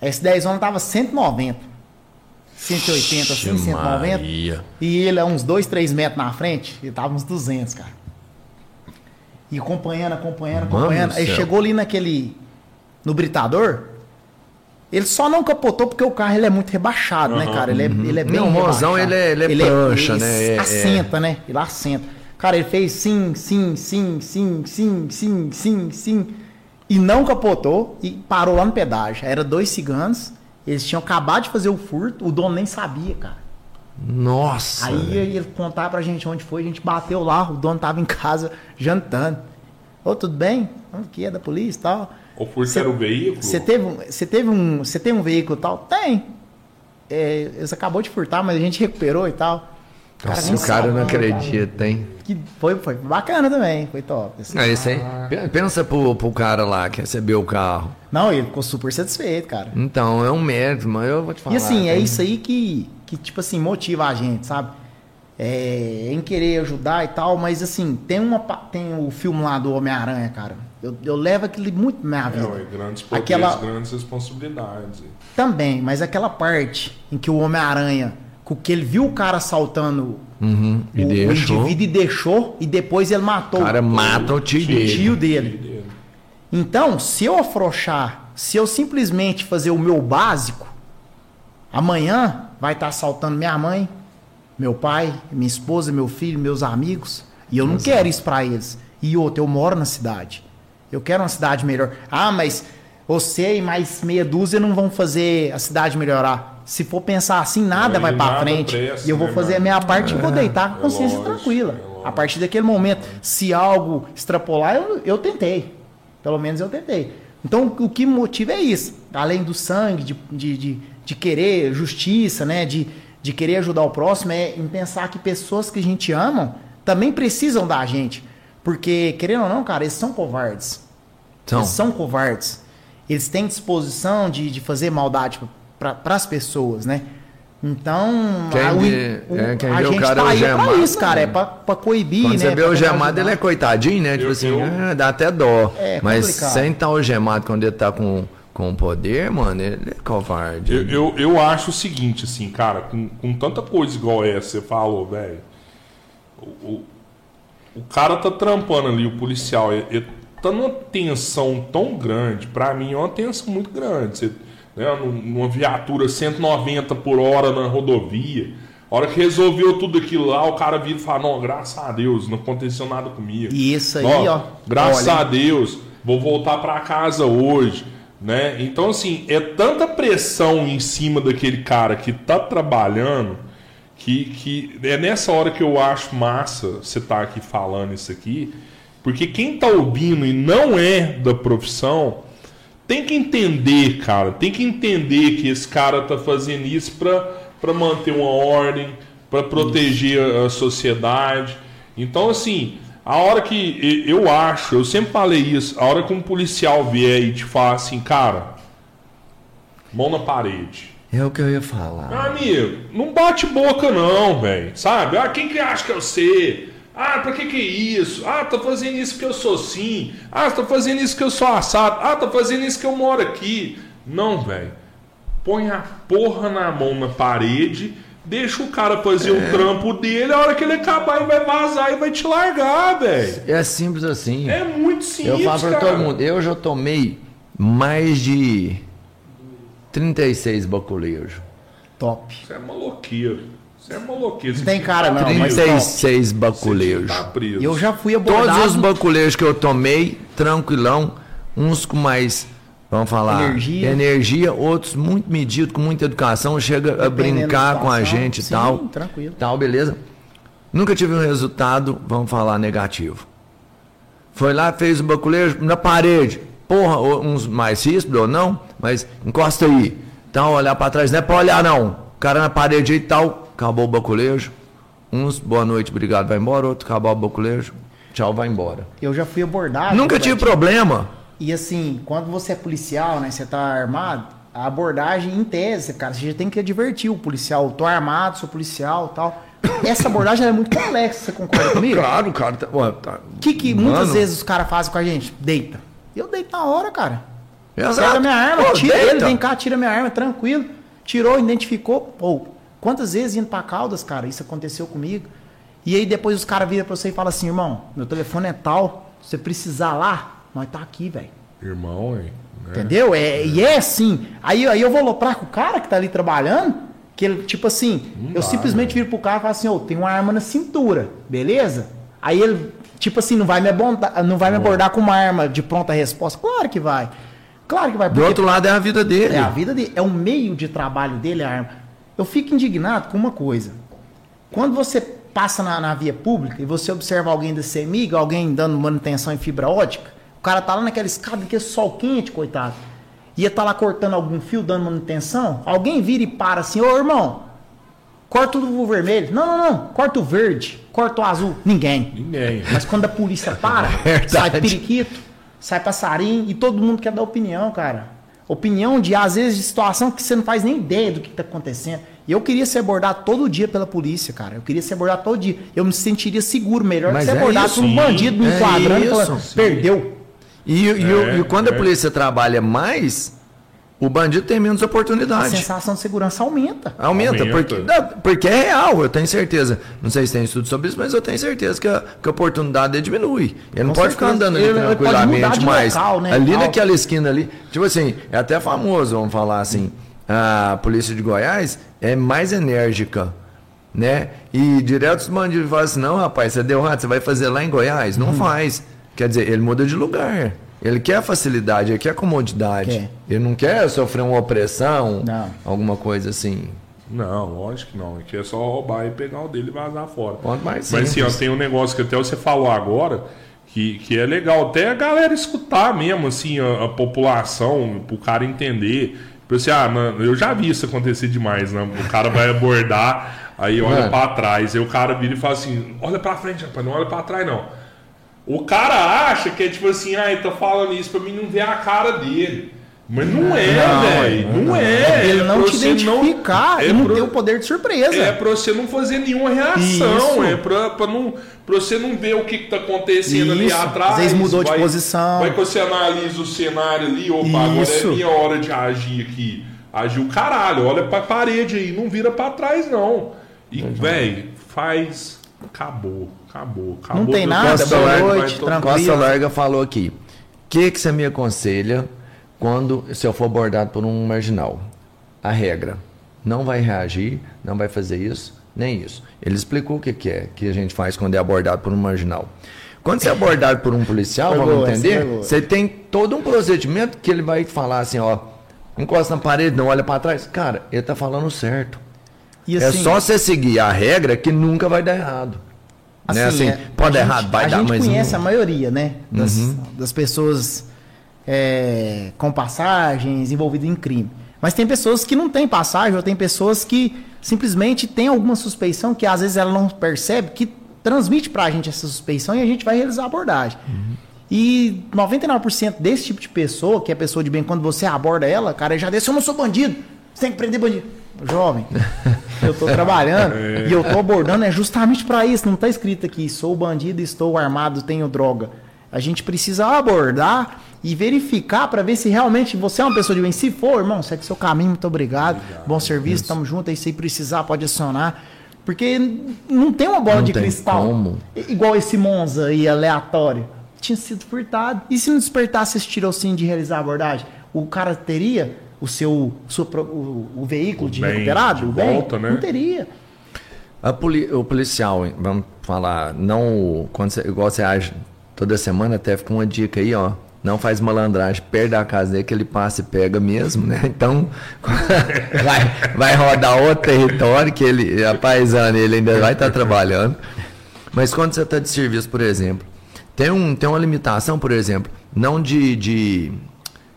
[SPEAKER 3] esse 10 anos tava 190. 180, assim, 190.
[SPEAKER 2] Maria.
[SPEAKER 3] E ele é uns 2, 3 metros na frente, ele tava uns 200, cara. E acompanhando, acompanhando, acompanhando.
[SPEAKER 2] do
[SPEAKER 3] Aí chegou ali naquele. No britador. Ele só não capotou porque o carro ele é muito rebaixado, né,
[SPEAKER 1] Aham.
[SPEAKER 3] cara? Ele é, ele é bem
[SPEAKER 2] Não, o Monzão,
[SPEAKER 3] rebaixado.
[SPEAKER 2] ele é- ele é prancha,
[SPEAKER 3] ele
[SPEAKER 2] né? É- é.
[SPEAKER 3] assenta, né? Ele assenta. Cara, ele fez sim, sim, sim, sim, sim, sim, sim, sim. E não capotou e parou lá no pedágio. Era dois ciganos. Eles tinham acabado de fazer o furto, o dono nem sabia, cara.
[SPEAKER 2] Nossa.
[SPEAKER 3] Aí
[SPEAKER 2] velho.
[SPEAKER 3] ele contar pra gente onde foi, a gente bateu lá, o dono tava em casa jantando. Ô, tudo bem? Aqui é da polícia e tal.
[SPEAKER 1] O furto
[SPEAKER 3] Cê-
[SPEAKER 1] era o veículo?
[SPEAKER 3] Você teve, um- você teve um, você tem um veículo e tal? Tem. É, eles acabou de furtar, mas a gente recuperou e tal.
[SPEAKER 2] Nossa,
[SPEAKER 3] nem
[SPEAKER 2] o cara não
[SPEAKER 3] sabe, cara.
[SPEAKER 2] acredita, hein?
[SPEAKER 3] Que foi, foi bacana também, foi top. assim.
[SPEAKER 2] É isso aí. Pe- Pensa pro, pro cara lá que recebeu o carro.
[SPEAKER 3] Não, ele ficou super satisfeito, cara.
[SPEAKER 2] Então, é um mérito, mas eu vou te falar.
[SPEAKER 3] E assim, é isso aí que, que, tipo assim, motiva a gente, sabe? É, em querer ajudar e tal, mas assim, tem, uma, tem o filme lá do Homem-Aranha, cara. Eu, eu levo aquele muito pra minha
[SPEAKER 1] É,
[SPEAKER 3] vida.
[SPEAKER 1] ué, grandes poderes,
[SPEAKER 3] Aquela-
[SPEAKER 1] grandes responsabilidades.
[SPEAKER 3] Também, mas aquela parte em que o Homem-Aranha, com que ele viu o cara assaltando
[SPEAKER 2] Uhum, e
[SPEAKER 3] o, o
[SPEAKER 2] deixou.
[SPEAKER 3] indivíduo e deixou, e depois ele matou
[SPEAKER 2] O cara mata o tio
[SPEAKER 3] o
[SPEAKER 2] dele.
[SPEAKER 3] tio dele. Então, se eu afrouxar, se eu simplesmente fazer o meu básico, amanhã vai estar assaltando minha mãe, meu pai, minha esposa, meu filho, meus amigos. E eu não quero isso pra eles. E outra, eu moro na cidade. Eu quero uma cidade melhor. Ah, mas você e mais meia dúzia não vão fazer a cidade melhorar. Se for pensar assim, nada
[SPEAKER 1] Aí
[SPEAKER 3] vai
[SPEAKER 1] nada
[SPEAKER 3] frente.
[SPEAKER 1] presta,
[SPEAKER 3] e eu vou
[SPEAKER 1] né,
[SPEAKER 3] fazer a
[SPEAKER 1] mano?
[SPEAKER 3] minha parte e vou deitar com a
[SPEAKER 1] é
[SPEAKER 3] consciência
[SPEAKER 1] lógico,
[SPEAKER 3] tranquila.
[SPEAKER 1] é.
[SPEAKER 3] A partir daquele momento, se algo extrapolar, eu, eu tentei. Pelo menos eu tentei. Então, o que me motiva é isso. Além do sangue, de, de, de, de querer justiça, né? De, de querer ajudar o próximo, é em pensar que pessoas que a gente ama também precisam da gente. Porque, querendo ou não, cara, eles são covardes.
[SPEAKER 2] São.
[SPEAKER 3] Eles são covardes. Eles têm disposição de, de fazer maldade para as pessoas, né? Então,
[SPEAKER 2] Quem
[SPEAKER 3] a, o-
[SPEAKER 2] vê-
[SPEAKER 3] o-
[SPEAKER 2] é, quem
[SPEAKER 3] a gente
[SPEAKER 2] cara
[SPEAKER 3] tá aí
[SPEAKER 2] algemado,
[SPEAKER 3] pra isso, cara. É
[SPEAKER 2] não.
[SPEAKER 3] pra, pra coibir,
[SPEAKER 2] Quando
[SPEAKER 3] né?
[SPEAKER 2] você vê o gemado, ele é coitadinho, né? Tipo
[SPEAKER 1] Eu-
[SPEAKER 2] assim,
[SPEAKER 1] eu-
[SPEAKER 2] ah, dá até dó.
[SPEAKER 3] É
[SPEAKER 2] Mas
[SPEAKER 3] complicado.
[SPEAKER 2] sem estar o gemado quando ele tá com, com poder, mano, ele é covarde.
[SPEAKER 1] Eu, eu, eu acho o seguinte, assim, cara, com, com tanta coisa igual essa, você falou, velho. O, o, o cara tá trampando ali, o policial, ele, ele tá numa tensão tão grande, pra mim é uma tensão muito grande. Você, né, num- numa viatura 190 por hora na rodovia. A hora que resolveu tudo aquilo lá, o cara vira e fala, não, graças a Deus, não aconteceu nada comigo.
[SPEAKER 3] E isso aí, ó,
[SPEAKER 1] Graças
[SPEAKER 3] olha,
[SPEAKER 1] a Deus, vou voltar para casa hoje, né? Então assim, é tanta pressão em cima daquele cara que tá trabalhando que, que é nessa hora que eu acho massa você tá aqui falando isso aqui, porque quem tá ouvindo e não é da profissão tem que entender, cara, tem que entender que esse cara tá fazendo isso para manter uma ordem, para proteger a sociedade. Então, assim, a hora que eu acho, eu sempre falei isso, a hora que um policial vier e te fala assim, cara, mão na parede.
[SPEAKER 2] É o que eu ia
[SPEAKER 1] Meu
[SPEAKER 2] falar.
[SPEAKER 1] amigo, não bate boca não, velho. Sabe? Ah, quem que acha que eu sei? Ah, pra que que é isso? Ah, tô fazendo isso que eu sou sim. Ah, tô fazendo isso que eu sou assado. Ah, tô fazendo isso que eu moro aqui. Não, velho. Põe a porra na mão na parede, Deixa o cara fazer o trampo dele, a hora que ele acabar, ele vai vazar e vai te largar, velho.
[SPEAKER 2] É simples assim.
[SPEAKER 1] É muito simples,
[SPEAKER 2] eu falo pra
[SPEAKER 1] cara.
[SPEAKER 2] todo mundo, eu já tomei mais de 36 baculejos.
[SPEAKER 3] Top.
[SPEAKER 1] Você é maloqueiro. Você é maloqueiro.
[SPEAKER 3] Não tem cara, não,
[SPEAKER 1] Tá
[SPEAKER 3] mas
[SPEAKER 1] preso.
[SPEAKER 2] 36
[SPEAKER 1] Você
[SPEAKER 2] baculejos.
[SPEAKER 1] tá preso.
[SPEAKER 3] Eu já fui abordado.
[SPEAKER 2] Todos os baculejos que eu tomei, tranquilão, uns com mais, vamos falar,
[SPEAKER 3] Energia.
[SPEAKER 2] energia, outros muito medido, com muita educação, chega a brincar com a gente e tal.
[SPEAKER 3] tranquilo.
[SPEAKER 2] Tal, beleza? Nunca tive um resultado, vamos falar, negativo. Foi lá, fez o baculejo na parede. Porra, uns mais ríspidos ou não, mas encosta aí. Então, olhar pra trás, não é pra olhar não. O cara na parede e tal, acabou o baculejo. Uns, boa noite, obrigado, vai embora. Outro, acabou o baculejo, tchau, vai embora.
[SPEAKER 3] Eu já fui abordado.
[SPEAKER 2] Nunca tive problema.
[SPEAKER 3] E assim, quando você é policial, né? Você tá armado, a abordagem em tese, cara, você já tem que advertir o policial. Eu tô armado, sou policial e tal. Essa abordagem é muito complexa, você concorda comigo?
[SPEAKER 2] Claro, cara. Tá, ué, tá-
[SPEAKER 3] O que, que muitas
[SPEAKER 2] Mano,
[SPEAKER 3] vezes os caras fazem com a gente? Deita. Eu deito na hora, cara.
[SPEAKER 2] exato.
[SPEAKER 3] Pega minha arma,
[SPEAKER 2] Pô,
[SPEAKER 3] tira
[SPEAKER 2] deita.
[SPEAKER 3] ele, vem cá, tira minha arma, tranquilo. Tirou, identificou. Ou, quantas vezes indo pra Caldas, cara, isso aconteceu comigo. E aí depois os caras viram pra você e falam assim, irmão, meu telefone é tal, se você precisar lá, nós tá aqui, velho.
[SPEAKER 1] Irmão, hein? né?
[SPEAKER 3] Entendeu? É, e é assim. Aí, aí eu vou aloprar com o cara que tá ali trabalhando, que ele, tipo assim, eu
[SPEAKER 1] dá,
[SPEAKER 3] simplesmente viro pro cara e falo assim, ô, tem uma arma na cintura, beleza? Aí ele, tipo assim, não vai me abordar, não vai me abordar com uma arma de pronta resposta. Claro que vai. Claro que vai.
[SPEAKER 2] Do outro lado é a vida dele.
[SPEAKER 3] é a vida dele, é o meio de trabalho dele, a arma. Eu fico indignado com uma coisa. Quando você passa na, na via pública e você observa alguém da CEMIG, alguém dando manutenção em fibra ótica, o cara tá lá naquela escada que é sol quente, coitado. Ia tá lá cortando algum fio, dando manutenção. Alguém vira e para assim, ô irmão, corta o vermelho. Não, não, não, corta o verde, corta o azul. Ninguém.
[SPEAKER 1] Ninguém.
[SPEAKER 3] Mas quando a polícia para,
[SPEAKER 2] Verdade.
[SPEAKER 3] sai periquito, sai passarinho e todo mundo quer dar opinião, cara. Opinião de, às vezes, de situação que você não faz nem ideia do que está acontecendo. E eu queria ser abordado todo dia pela polícia, cara. Eu queria ser abordado todo dia. Eu me sentiria seguro, melhor
[SPEAKER 2] Mas
[SPEAKER 3] que ser
[SPEAKER 2] é
[SPEAKER 3] abordado
[SPEAKER 2] isso,
[SPEAKER 3] por um bandido me
[SPEAKER 2] É
[SPEAKER 3] enquadrando
[SPEAKER 2] isso,
[SPEAKER 3] falando, perdeu.
[SPEAKER 2] E, e
[SPEAKER 1] É,
[SPEAKER 2] e quando a
[SPEAKER 1] é.
[SPEAKER 2] polícia trabalha mais, o bandido tem menos
[SPEAKER 3] A
[SPEAKER 2] oportunidade.
[SPEAKER 3] sensação de segurança aumenta.
[SPEAKER 2] Aumenta,
[SPEAKER 1] Aumenta.
[SPEAKER 2] Porque, não, porque é real, eu tenho certeza. Não sei se tem estudo sobre isso, mas eu tenho certeza que a, que a oportunidade dele diminui. Ele não
[SPEAKER 3] Com
[SPEAKER 2] pode ficar
[SPEAKER 3] certeza.
[SPEAKER 2] andando ali
[SPEAKER 3] Ele-
[SPEAKER 2] tranquilamente,
[SPEAKER 3] local, né,
[SPEAKER 2] ali
[SPEAKER 3] tal.
[SPEAKER 2] naquela esquina ali, tipo assim, é até famoso, vamos falar assim, a polícia de Goiás é mais enérgica, né? E direto os bandidos falam assim, não rapaz, você deu rato, você vai fazer lá em Goiás? Não faz. Quer dizer, ele muda de lugar. Ele quer facilidade, ele quer comodidade.
[SPEAKER 3] Quer.
[SPEAKER 2] Ele não quer sofrer uma opressão,
[SPEAKER 3] Não.
[SPEAKER 2] alguma coisa assim.
[SPEAKER 1] Não, lógico que não. Aqui é só roubar e pegar o dele e vazar fora.
[SPEAKER 2] Quanto mais
[SPEAKER 1] Mas assim, ó, tem um negócio que até você falou agora, que, que é legal até a galera escutar mesmo, assim, a, a população, pro cara entender. Tipo assim, ah, mano, eu já vi isso acontecer demais, né? O cara vai abordar, aí olha pra trás, aí o cara vira e fala assim, olha pra frente, rapaz, não olha pra trás, não. O cara acha que é tipo assim, ah, ele tá falando isso pra mim não ver a cara dele. Mas não é, velho. Não, é.
[SPEAKER 3] Ele
[SPEAKER 1] É
[SPEAKER 3] não
[SPEAKER 1] pra
[SPEAKER 3] te identificar
[SPEAKER 1] é
[SPEAKER 3] e não
[SPEAKER 1] pra-
[SPEAKER 3] ter o poder de surpresa.
[SPEAKER 1] é pra você não fazer nenhuma reação.
[SPEAKER 3] Isso.
[SPEAKER 1] É pra, pra, não, pra você não ver o que, que tá acontecendo ali
[SPEAKER 3] Isso.
[SPEAKER 1] atrás.
[SPEAKER 3] Às vezes mudou de
[SPEAKER 1] Vai-
[SPEAKER 3] posição.
[SPEAKER 1] Vai que você analisa o cenário ali, opa, agora
[SPEAKER 3] Isso.
[SPEAKER 1] é minha hora de agir aqui. Agiu caralho, olha pra parede aí, não vira pra trás, não. E, velho, faz. Acabou, acabou, acabou.
[SPEAKER 3] Não tem nada,
[SPEAKER 1] céu,
[SPEAKER 3] boa
[SPEAKER 1] vai
[SPEAKER 3] noite, tranquilo.
[SPEAKER 2] Costa Larga falou aqui. O que, que você me aconselha quando se eu for abordado por um marginal? A regra. Não vai reagir, não vai fazer isso, nem isso. Ele explicou o que, que é que a gente faz quando é abordado por um marginal. Quando você é abordado por um policial, vamos
[SPEAKER 3] boa,
[SPEAKER 2] entender, você tem todo um procedimento que ele vai falar assim, ó, encosta na parede, não olha para trás. Cara, ele tá falando certo. É
[SPEAKER 3] assim,
[SPEAKER 2] só você seguir a regra que nunca vai dar errado. né? Assim,
[SPEAKER 3] é,
[SPEAKER 2] pode
[SPEAKER 3] a
[SPEAKER 2] dar errado,
[SPEAKER 3] gente-
[SPEAKER 2] vai
[SPEAKER 3] a
[SPEAKER 2] dar,
[SPEAKER 3] gente
[SPEAKER 2] mas
[SPEAKER 3] conhece
[SPEAKER 2] não- Uhum.
[SPEAKER 3] a maioria, né? Das, das pessoas é, com passagens envolvidas em crime. Mas tem pessoas que não têm passagem, ou tem pessoas que simplesmente têm alguma suspeição que às vezes ela não percebe, que transmite pra gente essa suspeição e a gente vai realizar a abordagem.
[SPEAKER 2] Uhum.
[SPEAKER 3] E 99% desse tipo de pessoa, que é pessoa de bem, quando você aborda ela, cara, já disse, eu não sou bandido, você tem que prender bandido. Jovem, eu tô trabalhando e eu tô abordando é justamente para isso, não tá escrito aqui, sou bandido, estou armado, tenho droga. A gente precisa abordar e verificar para ver se realmente você é uma pessoa de bem. Se for, irmão, segue seu caminho, muito obrigado. Bom serviço, tamo junto. Aí se precisar, pode acionar. Porque não tem uma bola
[SPEAKER 2] Não
[SPEAKER 3] de cristal.
[SPEAKER 2] como.
[SPEAKER 3] Igual esse Monza aí, aleatório. Tinha sido furtado. E se não despertasse esse tirocínio de realizar a abordagem? O cara teria o seu o, o veículo
[SPEAKER 1] O
[SPEAKER 3] de
[SPEAKER 1] bem
[SPEAKER 3] recuperado?
[SPEAKER 1] de
[SPEAKER 3] o bem?
[SPEAKER 1] volta, né?
[SPEAKER 3] Não teria.
[SPEAKER 2] A poli- o policial, vamos falar, não. Quando você, igual você age toda semana, até fica uma dica aí, ó. Não faz malandragem perto da casa dele que ele passa e pega mesmo, né? Então, vai, vai rodar outro território que ele, a paisana, ele ainda vai estar trabalhando. Mas quando você está de serviço, por exemplo, tem, um, tem uma limitação, por exemplo, não de, de,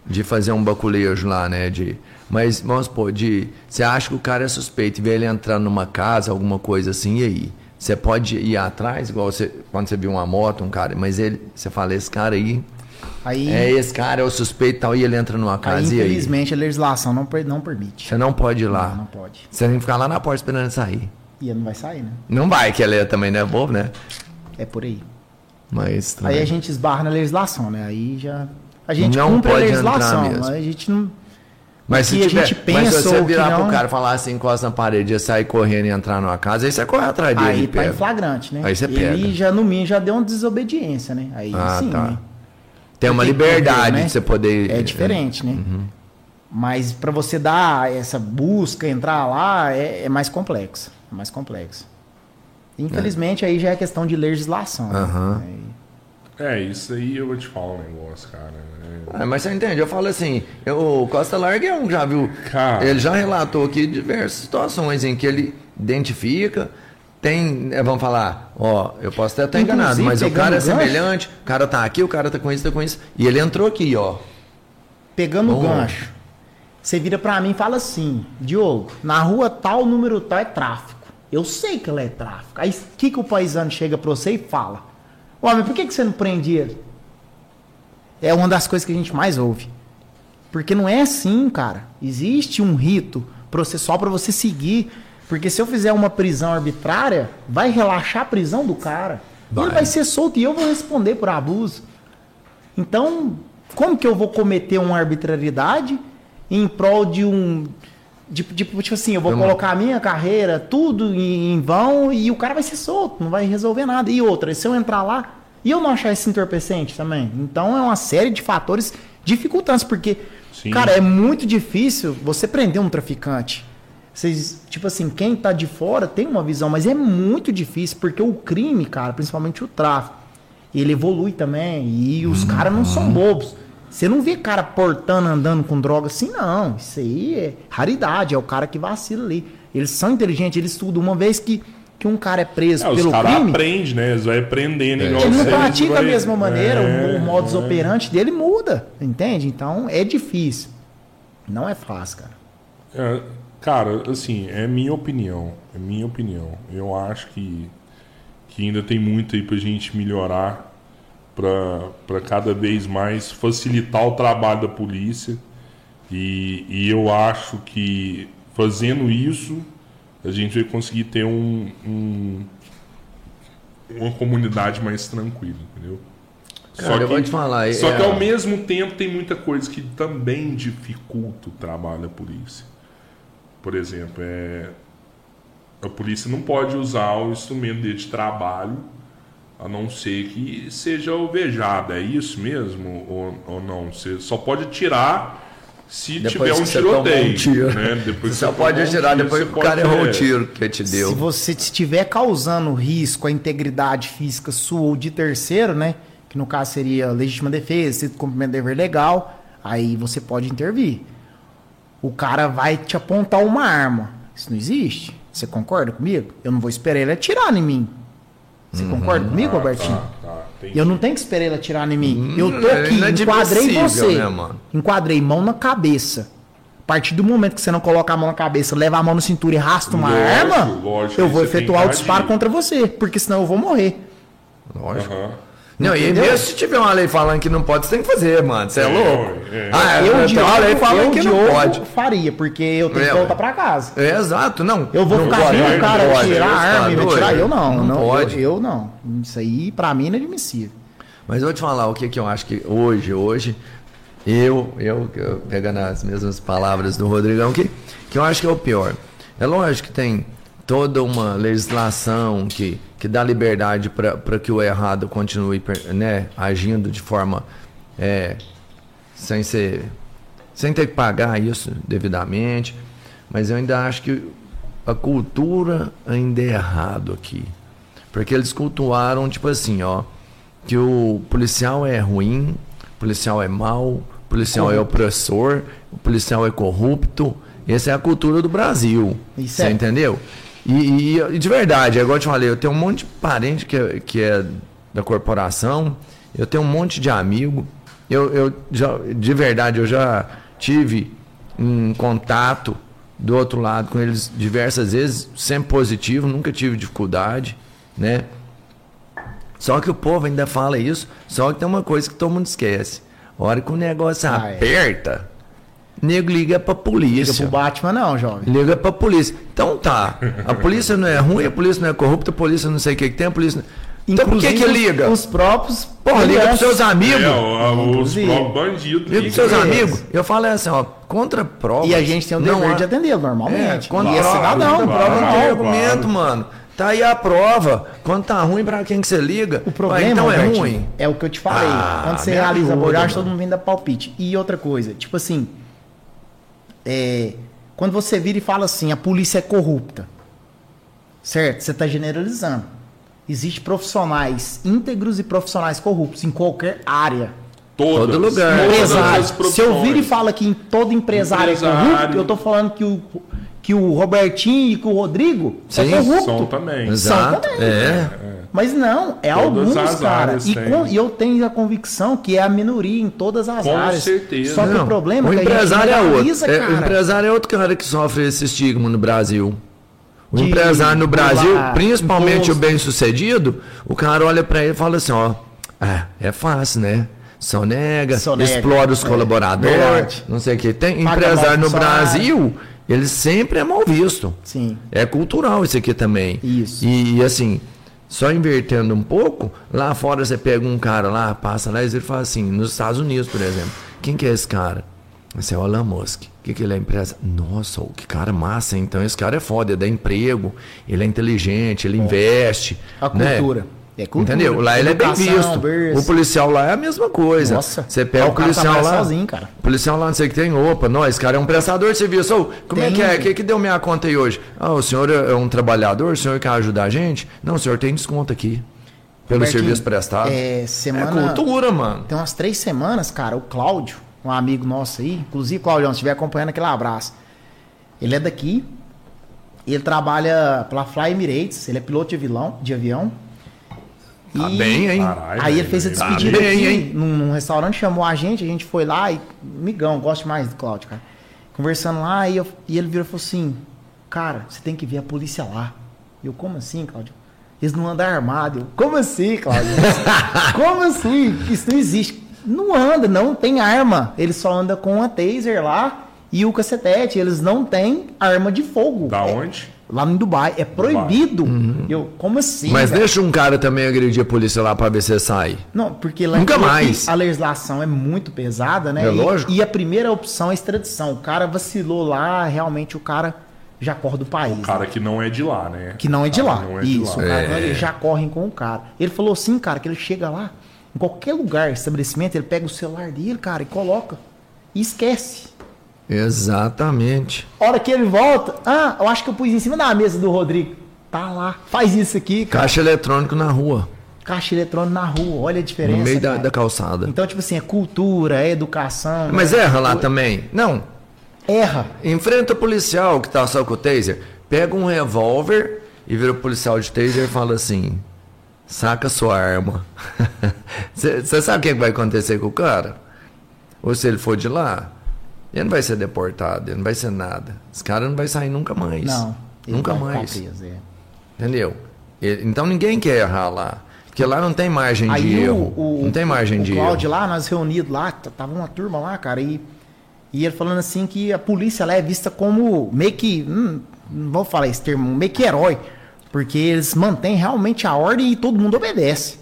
[SPEAKER 2] de fazer um baculejo lá, né? De, mas, vamos supor, de, você acha que o cara é suspeito e vê ele entrar numa casa, alguma coisa assim, e aí? Você pode ir atrás, igual você, quando você viu uma moto, um cara, mas ele, você fala, esse cara aí,
[SPEAKER 3] Aí,
[SPEAKER 2] é esse cara, é o suspeito e tal, e ele entra numa
[SPEAKER 3] aí,
[SPEAKER 2] casa, e aí?
[SPEAKER 3] infelizmente, a legislação não, não permite.
[SPEAKER 2] Você não pode ir lá.
[SPEAKER 3] Não, não pode.
[SPEAKER 2] Você tem que ficar lá na porta esperando ele sair.
[SPEAKER 3] E ele não vai sair, né?
[SPEAKER 2] Não vai, que ele é- também não é bobo, né?
[SPEAKER 3] É por aí.
[SPEAKER 2] Mas
[SPEAKER 3] Aí a gente esbarra na legislação, né? Aí já. A gente
[SPEAKER 2] Não
[SPEAKER 3] cumpre a legislação, mas a gente não.
[SPEAKER 2] Mas se
[SPEAKER 3] a
[SPEAKER 2] tiver, mas se você virar pro
[SPEAKER 3] não-
[SPEAKER 2] cara e falar assim, encosta na parede, sair correndo e entrar numa casa, aí você corre atrás dele.
[SPEAKER 3] Aí tá
[SPEAKER 2] pega.
[SPEAKER 3] em flagrante, né?
[SPEAKER 2] Aí você pega.
[SPEAKER 3] Ele já, no mínimo, já deu uma desobediência, né? Aí
[SPEAKER 2] Ah,
[SPEAKER 3] sim,
[SPEAKER 2] tá.
[SPEAKER 3] né?
[SPEAKER 2] Tem uma
[SPEAKER 3] Tem
[SPEAKER 2] liberdade
[SPEAKER 3] correr, né?
[SPEAKER 2] de você poder.
[SPEAKER 3] É diferente, né?
[SPEAKER 2] Uhum.
[SPEAKER 3] Mas para você dar essa busca, entrar lá, é, é mais complexo. É mais complexo. Infelizmente, aí já é questão de legislação. né?
[SPEAKER 2] Aham.
[SPEAKER 3] Aí-
[SPEAKER 1] É, isso aí eu vou te falar um negócio, cara. É-
[SPEAKER 2] Ah, mas você entende? Eu falo assim, eu- o Costa Larga é um, já viu?
[SPEAKER 1] Cara.
[SPEAKER 2] Ele já relatou aqui diversas situações em que ele identifica, tem, é, vamos falar, ó, eu posso até estar
[SPEAKER 3] Inclusive,
[SPEAKER 2] enganado, mas o cara é
[SPEAKER 3] gancho-
[SPEAKER 2] semelhante, o cara tá aqui, o cara tá com isso, tá com isso, e ele entrou aqui, ó.
[SPEAKER 3] Pegando o gancho, você vira pra mim e fala assim: Diogo, na rua tal, número tal é tráfico. Eu sei que ela é tráfico. Aí o que, que o paisano chega pra você e fala? Homem, por que, que você não prende ele? É uma das coisas que a gente mais ouve. Porque não é assim, cara. Existe um rito processual pra você seguir. Porque se eu fizer uma prisão arbitrária, vai relaxar a prisão do cara.
[SPEAKER 2] Vai.
[SPEAKER 3] Ele vai ser solto e eu vou responder por abuso. Então, como que eu vou cometer uma arbitrariedade em prol de um. De- de- Tipo, assim, eu vou
[SPEAKER 2] Vamos.
[SPEAKER 3] colocar a minha carreira, tudo em, em vão, e o cara vai ser solto, não vai resolver nada. E outra, se eu entrar lá e eu não achar esse entorpecente também. Então é uma série de fatores dificultantes, porque,
[SPEAKER 1] Sim.
[SPEAKER 3] cara, é muito difícil você prender um traficante. Vocês, tipo assim, quem tá de fora tem uma visão, mas é muito difícil, porque o crime, cara, principalmente o tráfico, ele evolui também. E os caras não são bobos. Você não vê cara portando, andando com droga assim, não. Isso aí é raridade, é o cara que vacila ali. Eles são inteligentes, eles estudam. Uma vez que, que um cara é preso
[SPEAKER 1] É, os
[SPEAKER 3] pelo
[SPEAKER 1] caras
[SPEAKER 3] crime,
[SPEAKER 1] aprendem, né? Eles vão aprendendo igual
[SPEAKER 3] ele não pratica
[SPEAKER 1] vai-
[SPEAKER 3] da mesma maneira, o-
[SPEAKER 1] É,
[SPEAKER 3] o modus
[SPEAKER 1] é.
[SPEAKER 3] operandi dele muda, entende? Então é difícil. Não é fácil, cara.
[SPEAKER 1] É, cara, assim, é minha opinião. É minha opinião. Eu acho que, que ainda tem muito aí pra gente melhorar para cada vez mais facilitar o trabalho da polícia. E, e eu acho que fazendo isso, a gente vai conseguir ter um, um- uma comunidade mais tranquila, entendeu?
[SPEAKER 2] Cara, eu vou te falar,
[SPEAKER 1] Só
[SPEAKER 2] é-
[SPEAKER 1] que ao mesmo tempo tem muita coisa que também dificulta o trabalho da polícia. Por exemplo, é, a polícia não pode usar o instrumento dele de trabalho a não ser que seja alvejado. É isso mesmo ou, ou não? Você só pode tirar se
[SPEAKER 2] Depois
[SPEAKER 1] tiver um
[SPEAKER 2] você tomou um
[SPEAKER 1] tiroteio.
[SPEAKER 2] tiro.
[SPEAKER 1] né? Depois
[SPEAKER 2] Você
[SPEAKER 1] que
[SPEAKER 2] só pode
[SPEAKER 1] um
[SPEAKER 2] atirar
[SPEAKER 1] tiro,
[SPEAKER 2] depois
[SPEAKER 1] você
[SPEAKER 2] que o cara errou o
[SPEAKER 1] é.
[SPEAKER 2] tiro que te deu.
[SPEAKER 3] Se você estiver causando risco à integridade física sua ou de terceiro, né? Que no caso seria legítima defesa, se cumprimento de dever legal, aí você pode intervir. O cara vai te apontar uma arma. Isso não existe. Você concorda comigo? Eu não vou esperar ele atirar em mim. Você concorda comigo,
[SPEAKER 1] Ah,
[SPEAKER 3] Robertinho?
[SPEAKER 1] tá, tá, entendi.
[SPEAKER 3] Eu não tenho que esperar ele atirar em mim. Eu tô
[SPEAKER 2] é
[SPEAKER 3] aqui, enquadrei
[SPEAKER 2] inadmissível,
[SPEAKER 3] você.
[SPEAKER 2] né, mano?
[SPEAKER 3] Enquadrei mão na cabeça. A partir do momento que você não coloca a mão na cabeça, leva a mão no cintura e arrasta uma
[SPEAKER 1] Lógico,
[SPEAKER 3] arma,
[SPEAKER 1] lógico,
[SPEAKER 3] eu vou efetuar o disparo contra você, porque senão eu vou morrer.
[SPEAKER 2] Lógico.
[SPEAKER 1] Aham.
[SPEAKER 2] Não, e
[SPEAKER 3] Entendeu?
[SPEAKER 2] mesmo se tiver uma lei falando que não pode, você tem que fazer, mano. Você é,
[SPEAKER 1] É,
[SPEAKER 2] louco?
[SPEAKER 1] é.
[SPEAKER 2] Ah,
[SPEAKER 3] eu,
[SPEAKER 2] tem
[SPEAKER 3] Diogo,
[SPEAKER 2] uma lei falando
[SPEAKER 3] eu,
[SPEAKER 2] que não pode.
[SPEAKER 3] faria, porque eu tenho
[SPEAKER 2] É,
[SPEAKER 3] que voltar pra casa.
[SPEAKER 2] É, exato, não.
[SPEAKER 3] Eu vou
[SPEAKER 2] não
[SPEAKER 3] ficar cara
[SPEAKER 1] pode,
[SPEAKER 3] tirar a arma e me tirar? Eu não.
[SPEAKER 2] Não
[SPEAKER 3] não
[SPEAKER 2] pode.
[SPEAKER 3] Eu, eu não. Isso aí, pra mim, é inadmissível.
[SPEAKER 2] Mas eu vou te falar o que, que eu acho que hoje, hoje, eu, eu, eu pegando as mesmas palavras do Rodrigão aqui, que eu acho que é o pior. É lógico que tem toda uma legislação que, que dá liberdade para que o errado continue né, agindo de forma é, sem ser sem ter que pagar isso devidamente, mas eu ainda acho que a cultura ainda é errado aqui. Porque eles cultuaram, tipo assim, ó, que o policial é ruim, o policial é mau, o policial é corrupto. é opressor, o policial é corrupto. Essa é a cultura do Brasil. Isso você é. entendeu? E, e, e, de verdade, igual eu te falei, eu tenho um monte de parente que, é, que é da corporação, eu tenho um monte de amigo. Eu, eu já, de verdade, eu já tive um contato do outro lado com eles diversas vezes, sempre positivo, nunca tive dificuldade né? Só que o povo ainda fala isso, só que tem uma coisa que todo mundo esquece. A hora que o negócio ah, é. aperta, é. Nego liga pra polícia.
[SPEAKER 3] Liga pro Batman não, jovem.
[SPEAKER 2] Liga pra polícia. Então tá, a polícia não é ruim, a polícia não é corrupta, a polícia não sei o que, que tem, a polícia não... Então por que que liga?
[SPEAKER 3] Os próprios.
[SPEAKER 2] Porra, liga pros seus amigos. É,
[SPEAKER 1] os próprios bandidos.
[SPEAKER 2] Liga pros seus amigos. Eu falo assim, ó, contra prova.
[SPEAKER 3] E a gente tem o dever não, de atender normalmente.
[SPEAKER 2] É, contra e é cidadão. Contra prova não tem argumento, mano. Tá aí a prova. Quando tá ruim, para quem que você liga?
[SPEAKER 3] O problema então é ruim. É o que eu te falei. Ah, Quando você realiza a abordagem, todo mundo vem dar palpite. E outra coisa, tipo assim, é, quando você vira e fala assim, a polícia é corrupta, certo? Você está generalizando. Existem profissionais íntegros e profissionais corruptos em qualquer área.
[SPEAKER 1] Todas,
[SPEAKER 2] todo lugar.
[SPEAKER 3] Empresário. Se eu vir e fala que em todo empresário, empresário, é corrupto, eu tô falando que o que o Robertinho e que o Rodrigo
[SPEAKER 1] é Sim, é corrupto. São também.
[SPEAKER 2] Exato. São também. É.
[SPEAKER 3] é. Mas não, é todas alguns, cara. E, com, e, eu tenho a convicção que é a minoria em todas as
[SPEAKER 1] com
[SPEAKER 3] áreas.
[SPEAKER 1] Com certeza.
[SPEAKER 3] Só que
[SPEAKER 2] não,
[SPEAKER 3] o problema
[SPEAKER 2] o
[SPEAKER 3] é que
[SPEAKER 2] empresário a gente é outro. É, o empresário é outro cara que sofre esse estigma no Brasil. O de, empresário no Brasil, lá, principalmente imposto. o bem-sucedido, o cara olha para ele e fala assim, ó, é, é fácil, né? Sonega, Sonega explora os é, colaboradores, não sei o que. Tem Paga empresário no Brasil ele sempre é mal visto.
[SPEAKER 3] Sim.
[SPEAKER 2] É cultural isso aqui também.
[SPEAKER 3] Isso.
[SPEAKER 2] E, e, assim, só invertendo um pouco, lá fora você pega um cara lá, passa lá e ele fala assim, nos Estados Unidos, por exemplo, quem que é esse cara? Esse é o Elon Musk. O que, que ele é empresa? Nossa, que cara massa, então esse cara é foda, ele dá emprego, ele é inteligente, ele investe.
[SPEAKER 3] A né? cultura.
[SPEAKER 2] É cultura, Entendeu? Lá ele é bem visto. Berço. O policial lá é a mesma coisa. Nossa. Você pega é, o policial lá.
[SPEAKER 3] Sozinho, cara.
[SPEAKER 2] O policial lá não sei o que tem. Opa, nós, esse cara é um prestador de serviço. Oh, como tem. é que é? O que, que deu minha conta aí hoje? Ah, o senhor é um trabalhador? O senhor quer ajudar a gente? Não, o senhor tem desconto aqui. Pelo serviço prestado.
[SPEAKER 3] É, semana,
[SPEAKER 2] é cultura, mano.
[SPEAKER 3] Tem umas três semanas, cara, o Cláudio, um amigo nosso aí, inclusive, Cláudio, se estiver acompanhando aquele abraço. Ele é daqui. Ele trabalha pela Fly Emirates, ele é piloto de avião, de avião
[SPEAKER 2] Tá e bem, hein?
[SPEAKER 3] Aí ele fez a tá despedida tá bem, aqui, num, num, restaurante, chamou a gente, a gente foi lá e. Migão, gosto mais do Cláudio, cara. Conversando lá, e, eu, e ele virou e falou assim: Cara, você tem que ver a polícia lá. Eu, como assim, Cláudio? Eles não andam armados. Eu, como assim, Cláudio? como assim? Isso não existe. Não anda, não tem arma. Ele só anda com a taser lá e o cacetete. Eles não têm arma de fogo.
[SPEAKER 1] Da é, onde?
[SPEAKER 3] Lá em Dubai. É proibido. Uhum. Eu, como assim?
[SPEAKER 2] Mas deixa um cara também agredir a polícia lá pra ver se sai.
[SPEAKER 3] Não, porque lá
[SPEAKER 2] Nunca mais.
[SPEAKER 3] a legislação é muito pesada, né?
[SPEAKER 2] É lógico.
[SPEAKER 3] E, e, a primeira opção é extradição. O cara vacilou lá, realmente o cara já corre do país. O
[SPEAKER 1] cara
[SPEAKER 3] né?
[SPEAKER 1] que não é de lá, né?
[SPEAKER 3] Que não é de lá. Não é Isso, de lá. Cara, é. já correm com o cara. Ele falou assim, cara, que ele chega lá, em qualquer lugar, estabelecimento, ele pega o celular dele, cara, e coloca. E esquece.
[SPEAKER 2] Exatamente.
[SPEAKER 3] Hora que ele volta, ah, eu acho que eu pus em cima da mesa do Rodrigo. Tá lá, faz isso aqui,
[SPEAKER 2] cara. Caixa eletrônico na rua.
[SPEAKER 3] Caixa eletrônico na rua, olha a diferença.
[SPEAKER 2] No meio da, da, calçada.
[SPEAKER 3] Então, tipo assim, é cultura, é educação.
[SPEAKER 2] Mas
[SPEAKER 3] né?
[SPEAKER 2] erra lá também. Não.
[SPEAKER 3] Erra.
[SPEAKER 2] Enfrenta o policial que tá só com o taser, pega um revólver e vira o policial de taser e fala assim: saca sua arma. Você sabe o que vai acontecer com o cara? Ou se ele for de lá? Ele não vai ser deportado, ele não vai ser nada. Esse cara não vai sair nunca mais.
[SPEAKER 3] Não.
[SPEAKER 2] Nunca mais. Preso, é. Entendeu? Ele, então ninguém quer errar lá. Porque lá não tem margem Aí de o, erro. O, não tem margem o de
[SPEAKER 3] Cláudio
[SPEAKER 2] erro.
[SPEAKER 3] lá, nós reunidos lá, tava uma turma lá, cara, e, e ele falando assim que a polícia lá é vista como meio que. Hum, não vou falar esse termo, meio que herói. Porque eles mantêm realmente a ordem e todo mundo obedece.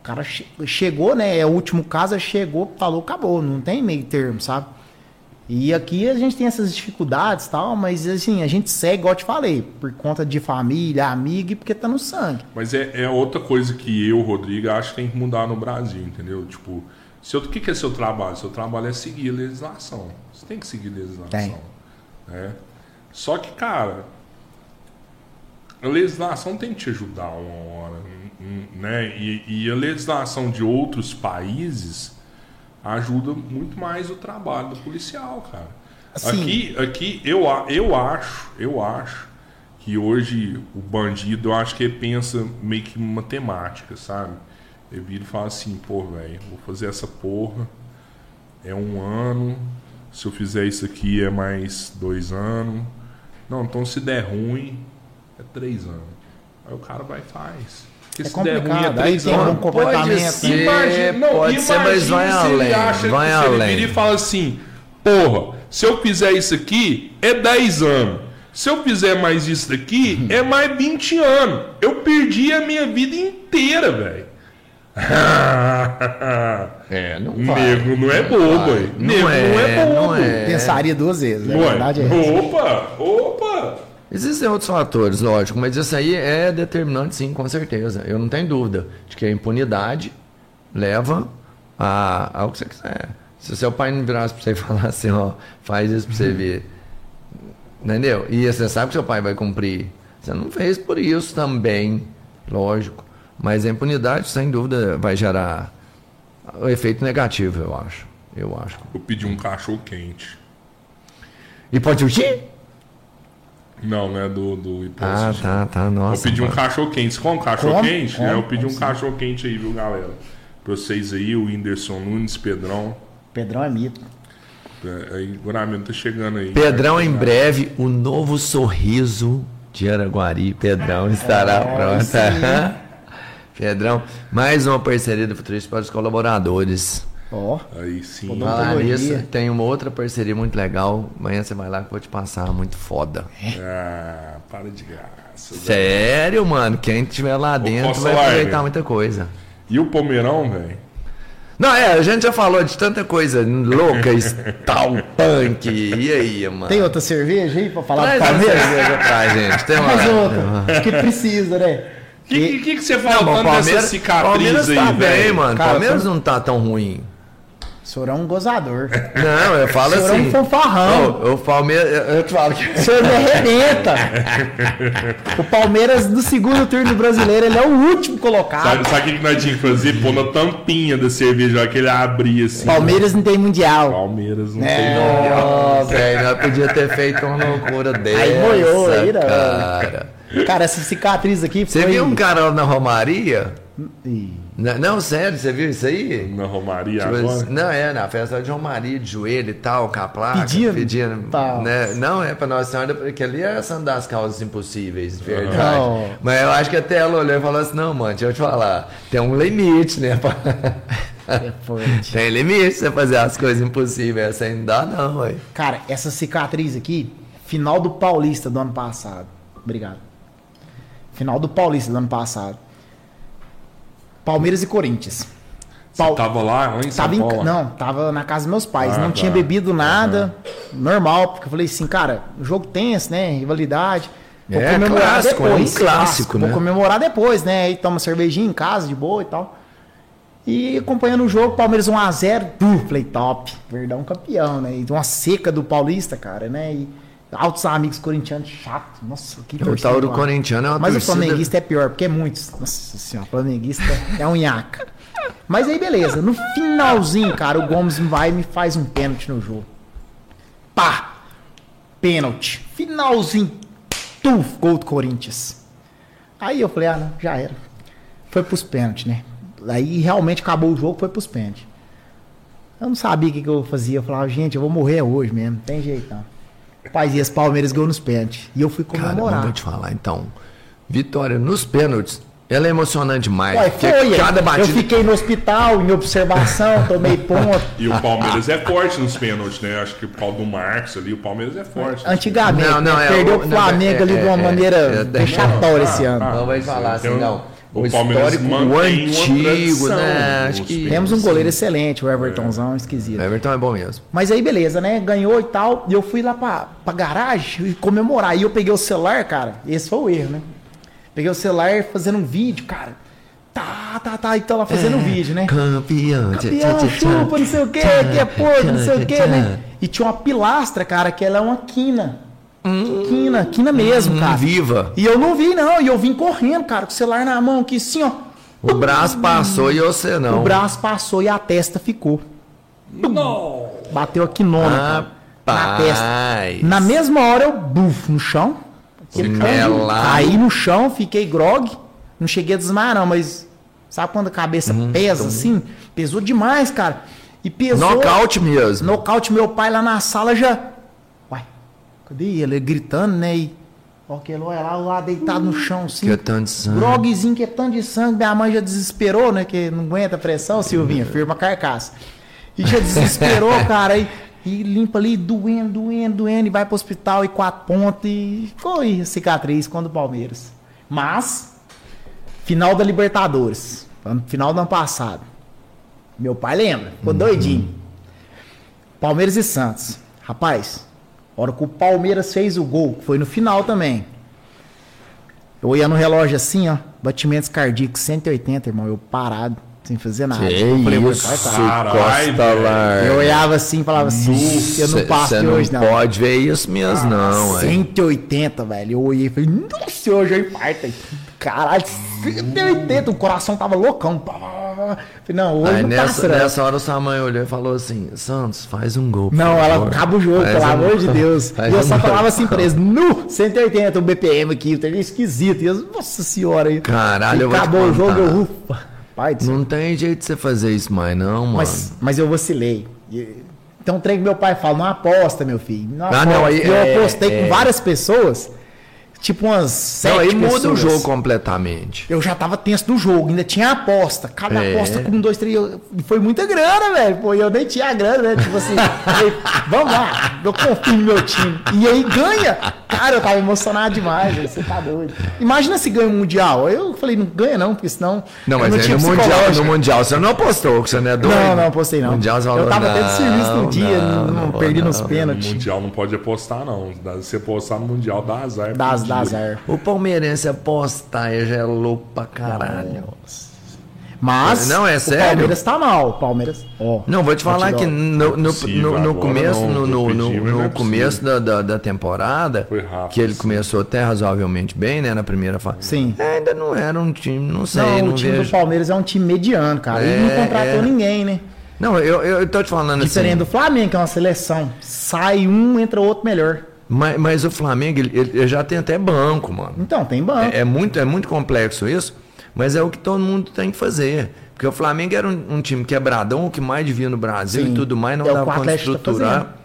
[SPEAKER 3] O cara che- chegou, né? É o último caso, chegou, falou, acabou. Não tem meio termo, sabe? E aqui a gente tem essas dificuldades tal, mas assim, a gente segue, igual eu te falei, por conta de família, amigo e porque tá no sangue.
[SPEAKER 1] Mas é, é outra coisa que eu, Rodrigo, acho que tem que mudar no Brasil, entendeu? Tipo, seu, o que, que é seu trabalho? Seu trabalho é seguir a legislação. Você tem que seguir a legislação.
[SPEAKER 3] Tem.
[SPEAKER 1] né? Só que, cara, a legislação tem que te ajudar uma hora, né? E, e a legislação de outros países ajuda muito mais o trabalho do policial, cara.
[SPEAKER 3] Assim-
[SPEAKER 1] Aqui, aqui eu, eu acho, eu acho que hoje o bandido, eu acho que ele pensa meio que em matemática, sabe? Ele vira e fala assim, pô, velho, vou fazer essa porra, é um ano, se eu fizer isso aqui é mais dois anos. Não, então se der ruim, é três anos. Aí o cara vai e faz.
[SPEAKER 3] É
[SPEAKER 1] se der ruim é
[SPEAKER 3] complicado, aí tem
[SPEAKER 1] anos.
[SPEAKER 3] um comportamento.
[SPEAKER 2] Pode ser,
[SPEAKER 1] Imagina, não,
[SPEAKER 2] pode ser, mas
[SPEAKER 1] imagina
[SPEAKER 2] vai
[SPEAKER 1] se ele
[SPEAKER 2] além,
[SPEAKER 1] acha
[SPEAKER 2] vai
[SPEAKER 1] que ele
[SPEAKER 2] além.
[SPEAKER 1] vira e fala assim, porra, se eu fizer isso aqui, é 10 anos. Se eu fizer mais isso daqui, é mais 20 anos. Eu perdi a minha vida inteira, velho.
[SPEAKER 2] É, não
[SPEAKER 1] Nego não é bobo, hein?
[SPEAKER 2] Não
[SPEAKER 1] Nego não é
[SPEAKER 2] é,
[SPEAKER 1] bobo.
[SPEAKER 2] não é.
[SPEAKER 3] Pensaria duas vezes,
[SPEAKER 1] Ué,
[SPEAKER 3] verdade é essa.
[SPEAKER 1] Opa, opa.
[SPEAKER 2] Existem outros fatores, lógico, mas isso aí é determinante, sim, com certeza. Eu não tenho dúvida de que a impunidade leva a, ao que você quiser. Se o seu pai não virasse pra você e falar assim, ó, faz isso pra você ver. Entendeu? E você sabe que seu pai vai cumprir. Você não fez por isso também, lógico. Mas a impunidade, sem dúvida, vai gerar o efeito negativo, eu acho. Eu acho.
[SPEAKER 1] Eu pedi um cachorro quente.
[SPEAKER 2] E pode?
[SPEAKER 1] Não, não é do, do imposto.
[SPEAKER 2] Ah, tá, tá. Nossa.
[SPEAKER 1] Eu pedi um cachorro quente. Você come cachorro quente?
[SPEAKER 3] Como?
[SPEAKER 1] É, eu pedi um cachorro quente aí, viu, galera? Pra vocês aí, o Whindersson Nunes, Pedrão.
[SPEAKER 3] Pedrão é mito.
[SPEAKER 1] É, aí, Guramento tá chegando aí.
[SPEAKER 2] Pedrão, em breve, o novo sorriso de Araguari. Pedrão estará
[SPEAKER 3] aí.
[SPEAKER 2] Pedrão, mais uma parceria do Futurista para os colaboradores.
[SPEAKER 3] Ó,
[SPEAKER 1] Aí sim.
[SPEAKER 2] Falar nisso, tem uma outra parceria muito legal. Amanhã você vai lá que eu vou te passar, muito foda.
[SPEAKER 1] Ah, para de graça. velho.
[SPEAKER 2] Sério, mano, quem estiver lá dentro vai
[SPEAKER 1] falar,
[SPEAKER 2] aproveitar
[SPEAKER 1] velho?
[SPEAKER 2] muita coisa.
[SPEAKER 1] E o Palmeirão, velho?
[SPEAKER 2] Não, é, a gente já falou de tanta coisa louca, tal, punk. E aí, mano?
[SPEAKER 3] tem outra cerveja aí pra falar
[SPEAKER 2] Traz
[SPEAKER 3] do Palmeiras?
[SPEAKER 2] cerveja pra gente. Tem uma...
[SPEAKER 3] Mais outra. Que precisa, né?
[SPEAKER 1] O que, que, que você
[SPEAKER 2] Não,
[SPEAKER 1] fala
[SPEAKER 2] mas
[SPEAKER 1] tanto dessa cicatriz
[SPEAKER 2] Palmeiras
[SPEAKER 1] aí,
[SPEAKER 2] tá bem,
[SPEAKER 1] velho?
[SPEAKER 2] Palmeiras
[SPEAKER 3] foi-
[SPEAKER 2] não tá tão ruim.
[SPEAKER 3] O senhor é um gozador.
[SPEAKER 2] Não, eu falo
[SPEAKER 3] O senhor é
[SPEAKER 2] assim.
[SPEAKER 3] um fanfarrão.
[SPEAKER 2] Ô, o Palmeiras, eu, eu te falo que.
[SPEAKER 3] O senhor me arrebenta. O Palmeiras, no segundo turno do brasileiro, ele é o último colocado.
[SPEAKER 1] Sabe, sabe o que nós tínhamos que fazer? Pôr na tampinha da cerveja, que ele abria assim.
[SPEAKER 3] Palmeiras não tem mundial.
[SPEAKER 1] Palmeiras não
[SPEAKER 3] É.
[SPEAKER 1] tem nome.
[SPEAKER 2] Nossa, velho, nós podia ter feito uma loucura dessa.
[SPEAKER 3] Aí moiou, aí, não.
[SPEAKER 2] cara.
[SPEAKER 3] Cara, essa cicatriz aqui
[SPEAKER 2] Você
[SPEAKER 3] foi...
[SPEAKER 2] viu um cara lá na Romaria?
[SPEAKER 3] Ih,
[SPEAKER 2] Não, não, sério, você viu isso aí?
[SPEAKER 1] Na Romaria
[SPEAKER 2] Tipo,
[SPEAKER 1] agora?
[SPEAKER 2] não, é, na festa de Romaria, de joelho e tal, com a placa.
[SPEAKER 3] Pedindo?
[SPEAKER 2] Pedindo.
[SPEAKER 3] Tá.
[SPEAKER 2] Né? Não, é pra Nossa Senhora, porque ali é essa das causas impossíveis, de verdade.
[SPEAKER 3] Não.
[SPEAKER 2] Mas eu acho que até ela olhou e falou assim: não, mano, deixa eu te falar, tem um limite, né? pra-
[SPEAKER 3] é
[SPEAKER 2] tem limite você fazer as coisas impossíveis, essa aí não dá, não, ué.
[SPEAKER 3] Cara, essa cicatriz aqui, final do Paulista do ano passado. Obrigado. Final do Paulista do ano passado. Palmeiras e Corinthians.
[SPEAKER 1] Você
[SPEAKER 3] Pau-
[SPEAKER 1] tava lá, em São
[SPEAKER 3] Tava em,
[SPEAKER 1] Paulo?
[SPEAKER 3] não, tava na casa dos meus pais.
[SPEAKER 1] Ah,
[SPEAKER 3] não
[SPEAKER 1] tá.
[SPEAKER 3] tinha bebido nada. Normal, porque eu falei assim, cara, jogo tenso, né? Rivalidade. Vou
[SPEAKER 2] É,
[SPEAKER 3] comemorar
[SPEAKER 2] clássico, é um
[SPEAKER 3] depois.
[SPEAKER 2] clássico, né?
[SPEAKER 3] Vou comemorar depois, né? Aí toma cervejinha em casa, de boa e tal. E acompanhando o jogo, Palmeiras 1x0. Uh, falei, top. Verdão campeão, né? E uma seca do Paulista, cara, né? E altos amigos corintianos chato. Nossa, que
[SPEAKER 2] O tal do corintiano é uma
[SPEAKER 3] Mas
[SPEAKER 2] torcida...
[SPEAKER 3] o flamenguista é pior, porque é muitos. Nossa senhora, flamenguista é um nhaca. Mas aí, beleza. No finalzinho, cara, o Gomes vai e me faz um pênalti no jogo. Pá! Pênalti. Finalzinho. Tuf, gol do Corinthians. Aí eu falei, ah, não, já era. Foi pros pênaltis, né? Aí realmente acabou o jogo, foi pros pênaltis. Eu não sabia o que, que eu fazia. Eu falava, gente, eu vou morrer hoje mesmo. Não tem jeito, não. Rapaz, e esse Palmeiras ganhou nos pênaltis. E eu fui
[SPEAKER 2] Cara,
[SPEAKER 3] comemorar.
[SPEAKER 2] vou te falar, então. Vitória nos pênaltis, ela é emocionante demais.
[SPEAKER 3] Ué,
[SPEAKER 2] porque
[SPEAKER 3] foi.
[SPEAKER 2] cada batida...
[SPEAKER 3] Eu fiquei no hospital, em observação, tomei ponto.
[SPEAKER 1] E o Palmeiras é forte nos pênaltis, né? Acho que o pau do Marcos ali, o Palmeiras é forte.
[SPEAKER 3] Antigamente,
[SPEAKER 2] Não, não,
[SPEAKER 3] né?
[SPEAKER 2] é,
[SPEAKER 3] perdeu
[SPEAKER 2] o-
[SPEAKER 3] o Flamengo
[SPEAKER 2] não,
[SPEAKER 3] ali
[SPEAKER 2] é,
[SPEAKER 3] de uma
[SPEAKER 2] é,
[SPEAKER 3] maneira
[SPEAKER 2] é, é,
[SPEAKER 3] vexatória
[SPEAKER 1] não,
[SPEAKER 3] esse
[SPEAKER 1] ah,
[SPEAKER 3] ano.
[SPEAKER 1] ah.
[SPEAKER 2] Não vai falar assim,
[SPEAKER 1] Então-
[SPEAKER 2] não. O,
[SPEAKER 1] Palmeiras
[SPEAKER 2] histórico, o antigo, né? Acho que
[SPEAKER 3] Temos um goleiro excelente, o Evertonzão, esquisito.
[SPEAKER 2] Everton é bom mesmo.
[SPEAKER 3] Mas aí, beleza, né? Ganhou e tal. E eu fui lá pra, pra garagem e comemorar. E eu peguei o celular, cara. Esse foi o erro, né? Peguei o celular fazendo um vídeo, cara. Tá, tá, tá. Então lá fazendo um vídeo, né?
[SPEAKER 2] Campeão.
[SPEAKER 3] Campeão,
[SPEAKER 2] tchá,
[SPEAKER 3] chupa, não sei o quê, que é porco, não sei o quê, né? E tinha uma pilastra, cara, que ela é uma quina. Quina, quina mesmo,
[SPEAKER 2] Hum,
[SPEAKER 3] cara.
[SPEAKER 2] viva.
[SPEAKER 3] E eu não vi, não. E eu vim correndo, cara, com o celular na mão aqui, assim, ó.
[SPEAKER 2] O braço passou e você não.
[SPEAKER 3] O braço passou e a testa ficou. Bateu aqui nona, cara, na testa. Na mesma hora eu, buf, no chão. Caí no chão, fiquei grog. Não cheguei a desmaiar, não, mas sabe quando a cabeça
[SPEAKER 2] Hum,
[SPEAKER 3] pesa assim? Pesou demais, cara. E pesou.
[SPEAKER 2] Nocaute mesmo.
[SPEAKER 3] Nocaute, meu pai lá na sala já. Cadê ele? Ele gritando, né? E, ó, aquele olha lá, lá deitado no chão, assim.
[SPEAKER 2] Que tanto de sangue.
[SPEAKER 3] Grogzinho, que é tanto de sangue. Minha mãe já desesperou, né? Que não aguenta a pressão, Silvinha, firma a carcaça. E já desesperou, cara. E, e limpa ali, doendo, doendo, doendo. E vai pro hospital e quatro pontos. E ficou aí cicatriz quando o Palmeiras. Mas, final da Libertadores. Final do ano passado. Meu pai lembra, ficou doidinho. Palmeiras e Santos. Rapaz, a hora que o Palmeiras fez o gol, que foi no final também. Eu ia no relógio assim, ó, batimentos cardíacos 180, irmão, eu parado, sem fazer nada.
[SPEAKER 2] Que
[SPEAKER 3] eu falei,
[SPEAKER 2] isso,
[SPEAKER 3] "Vai, vai,
[SPEAKER 1] Caralho,
[SPEAKER 2] Costa. Larga.
[SPEAKER 3] Eu olhava assim e falava assim, eu não passo
[SPEAKER 2] não
[SPEAKER 3] hoje, não.
[SPEAKER 2] pode ver isso mesmo, não. ué.
[SPEAKER 3] 180, velho. Eu olhei e falei, nossa, hoje eu infarto. Caralho, 180, o coração tava loucão. Falei, não, hoje
[SPEAKER 2] Aí
[SPEAKER 3] não
[SPEAKER 2] nessa,
[SPEAKER 3] não.
[SPEAKER 2] nessa hora sua mãe olhou e falou assim: Santos, faz um gol.
[SPEAKER 3] Não, ela
[SPEAKER 2] favor.
[SPEAKER 3] acaba o jogo,
[SPEAKER 2] Faz
[SPEAKER 3] pelo
[SPEAKER 2] um-
[SPEAKER 3] amor de Deus. E eu só falava assim eles, nu, 180 o BPM aqui, o é esquisito. E eu, nossa senhora. aí.
[SPEAKER 2] Caralho, eu vou
[SPEAKER 3] acabou o jogo, eu, ufa. Pai.
[SPEAKER 2] Não tem jeito de você fazer isso mais, não, mano.
[SPEAKER 3] Mas, mas eu vacilei. Então, um trem que meu pai fala, não aposta, meu filho. Não
[SPEAKER 2] Ah,
[SPEAKER 3] aposta.
[SPEAKER 2] não, aí
[SPEAKER 3] e eu
[SPEAKER 2] é-
[SPEAKER 3] apostei
[SPEAKER 2] é.
[SPEAKER 3] com várias pessoas, tipo umas sete
[SPEAKER 2] não, aí muda o
[SPEAKER 3] pessoas.
[SPEAKER 2] jogo completamente.
[SPEAKER 3] Eu já tava tenso do jogo, ainda tinha aposta. Cada
[SPEAKER 2] É.
[SPEAKER 3] aposta com um, dois, três. eu- Foi muita grana, velho. Pô, e eu nem tinha grana, né? Tipo assim, falei, vamos lá, eu confio no meu time. E aí ganha. Cara, eu tava emocionado demais. Você tá doido. Imagina se ganha o Mundial. Aí Eu falei, não ganha não, porque senão.
[SPEAKER 2] Não, mas aí
[SPEAKER 3] tinha
[SPEAKER 2] no mundial, no mundial você não apostou, que você não é doido.
[SPEAKER 3] Não, não, apostei não.
[SPEAKER 2] Mundial, você
[SPEAKER 3] eu tava até de
[SPEAKER 2] não,
[SPEAKER 3] serviço no dia, não, não,
[SPEAKER 2] vou
[SPEAKER 3] perdi nos
[SPEAKER 2] não.
[SPEAKER 1] No
[SPEAKER 3] pênaltis.
[SPEAKER 1] Mundial não pode apostar, não. Dá- Se apostar no Mundial, dá azar.
[SPEAKER 3] Das
[SPEAKER 1] dia.
[SPEAKER 3] azar.
[SPEAKER 2] O palmeirense apostar ele já é louco pra caralho.
[SPEAKER 3] Mas
[SPEAKER 2] Não, é
[SPEAKER 3] o
[SPEAKER 2] sério?
[SPEAKER 3] Palmeiras tá mal. O Palmeiras. Ó,
[SPEAKER 2] Não, vou te falar que no, no, no, no começo,
[SPEAKER 1] não,
[SPEAKER 2] no, no,
[SPEAKER 1] é
[SPEAKER 2] começo da, da, da temporada, que ele
[SPEAKER 1] sim.
[SPEAKER 2] começou até razoavelmente bem, né, na primeira fase.
[SPEAKER 3] Sim.
[SPEAKER 2] É, ainda não era um time, não sei,
[SPEAKER 3] não,
[SPEAKER 2] não,
[SPEAKER 3] o time
[SPEAKER 2] vejo.
[SPEAKER 3] do Palmeiras é um time mediano, cara. Ele não
[SPEAKER 2] É,
[SPEAKER 3] contratou
[SPEAKER 2] é.
[SPEAKER 3] ninguém, né?
[SPEAKER 2] Não, eu, eu, eu tô te falando
[SPEAKER 3] Diferente
[SPEAKER 2] assim.
[SPEAKER 3] do Flamengo, que é uma seleção. Sai um, entra outro melhor.
[SPEAKER 2] Mas, mas o Flamengo, ele, ele já tem até banco, mano.
[SPEAKER 3] Então, tem banco.
[SPEAKER 2] É, é muito, é muito complexo isso, mas é o que todo mundo tem que fazer. Porque o Flamengo era um, um time quebradão, o que mais devia no Brasil
[SPEAKER 3] Sim.
[SPEAKER 2] e tudo mais, não
[SPEAKER 3] É
[SPEAKER 2] dava conta
[SPEAKER 3] Atlético tá
[SPEAKER 2] estruturar.
[SPEAKER 3] fazendo.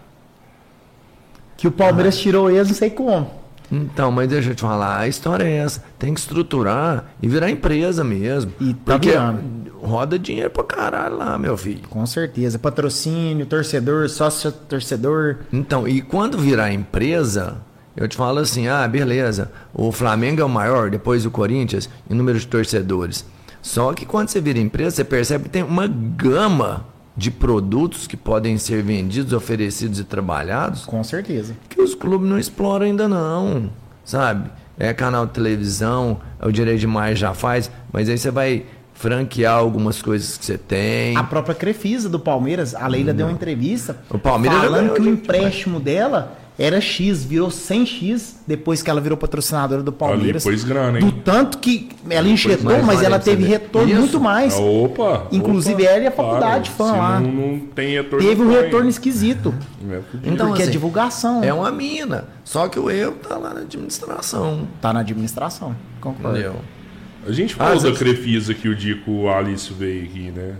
[SPEAKER 3] Que o Palmeiras tirou eles, não sei como.
[SPEAKER 2] Então, mas deixa eu te falar, a história é essa. Tem que estruturar e virar empresa mesmo.
[SPEAKER 3] E tá
[SPEAKER 2] porque
[SPEAKER 3] virando.
[SPEAKER 2] roda dinheiro pra caralho lá, meu filho.
[SPEAKER 3] Com certeza. Patrocínio, torcedor, sócio torcedor.
[SPEAKER 2] Então, e quando virar empresa, eu te falo assim, ah, beleza, o Flamengo é o maior, depois o Corinthians, em número de torcedores. Só que quando você vira empresa, você percebe que tem uma gama de produtos que podem ser vendidos, oferecidos e trabalhados
[SPEAKER 3] Com certeza.
[SPEAKER 2] que os clubes não exploram ainda não, sabe? É canal de televisão, é o direito de mais já faz, mas aí você vai franquear algumas coisas que você tem.
[SPEAKER 3] A própria Crefisa do Palmeiras, a Leila deu uma entrevista
[SPEAKER 2] O Palmeiras
[SPEAKER 3] falando que o empréstimo dela era X, virou 100X depois que ela virou patrocinadora do Palmeiras.
[SPEAKER 1] pôs grana, hein?
[SPEAKER 3] Do tanto que ela enxertou, mas ela teve retorno
[SPEAKER 2] Isso.
[SPEAKER 3] muito mais.
[SPEAKER 1] Ah, Opa!
[SPEAKER 3] Inclusive
[SPEAKER 1] opa,
[SPEAKER 3] ela e a faculdade, fã
[SPEAKER 1] se
[SPEAKER 3] lá.
[SPEAKER 1] Não, não tem retorno.
[SPEAKER 3] Teve um retorno esquisito.
[SPEAKER 1] É,
[SPEAKER 2] Então,
[SPEAKER 3] porque é
[SPEAKER 2] assim,
[SPEAKER 3] divulgação.
[SPEAKER 2] É uma mina. Só que o erro tá lá na administração.
[SPEAKER 3] Tá na administração. Concordo.
[SPEAKER 2] Entendeu?
[SPEAKER 1] A gente falou
[SPEAKER 2] Ah,
[SPEAKER 1] da Crefisa que o Dico Alice veio aqui, né?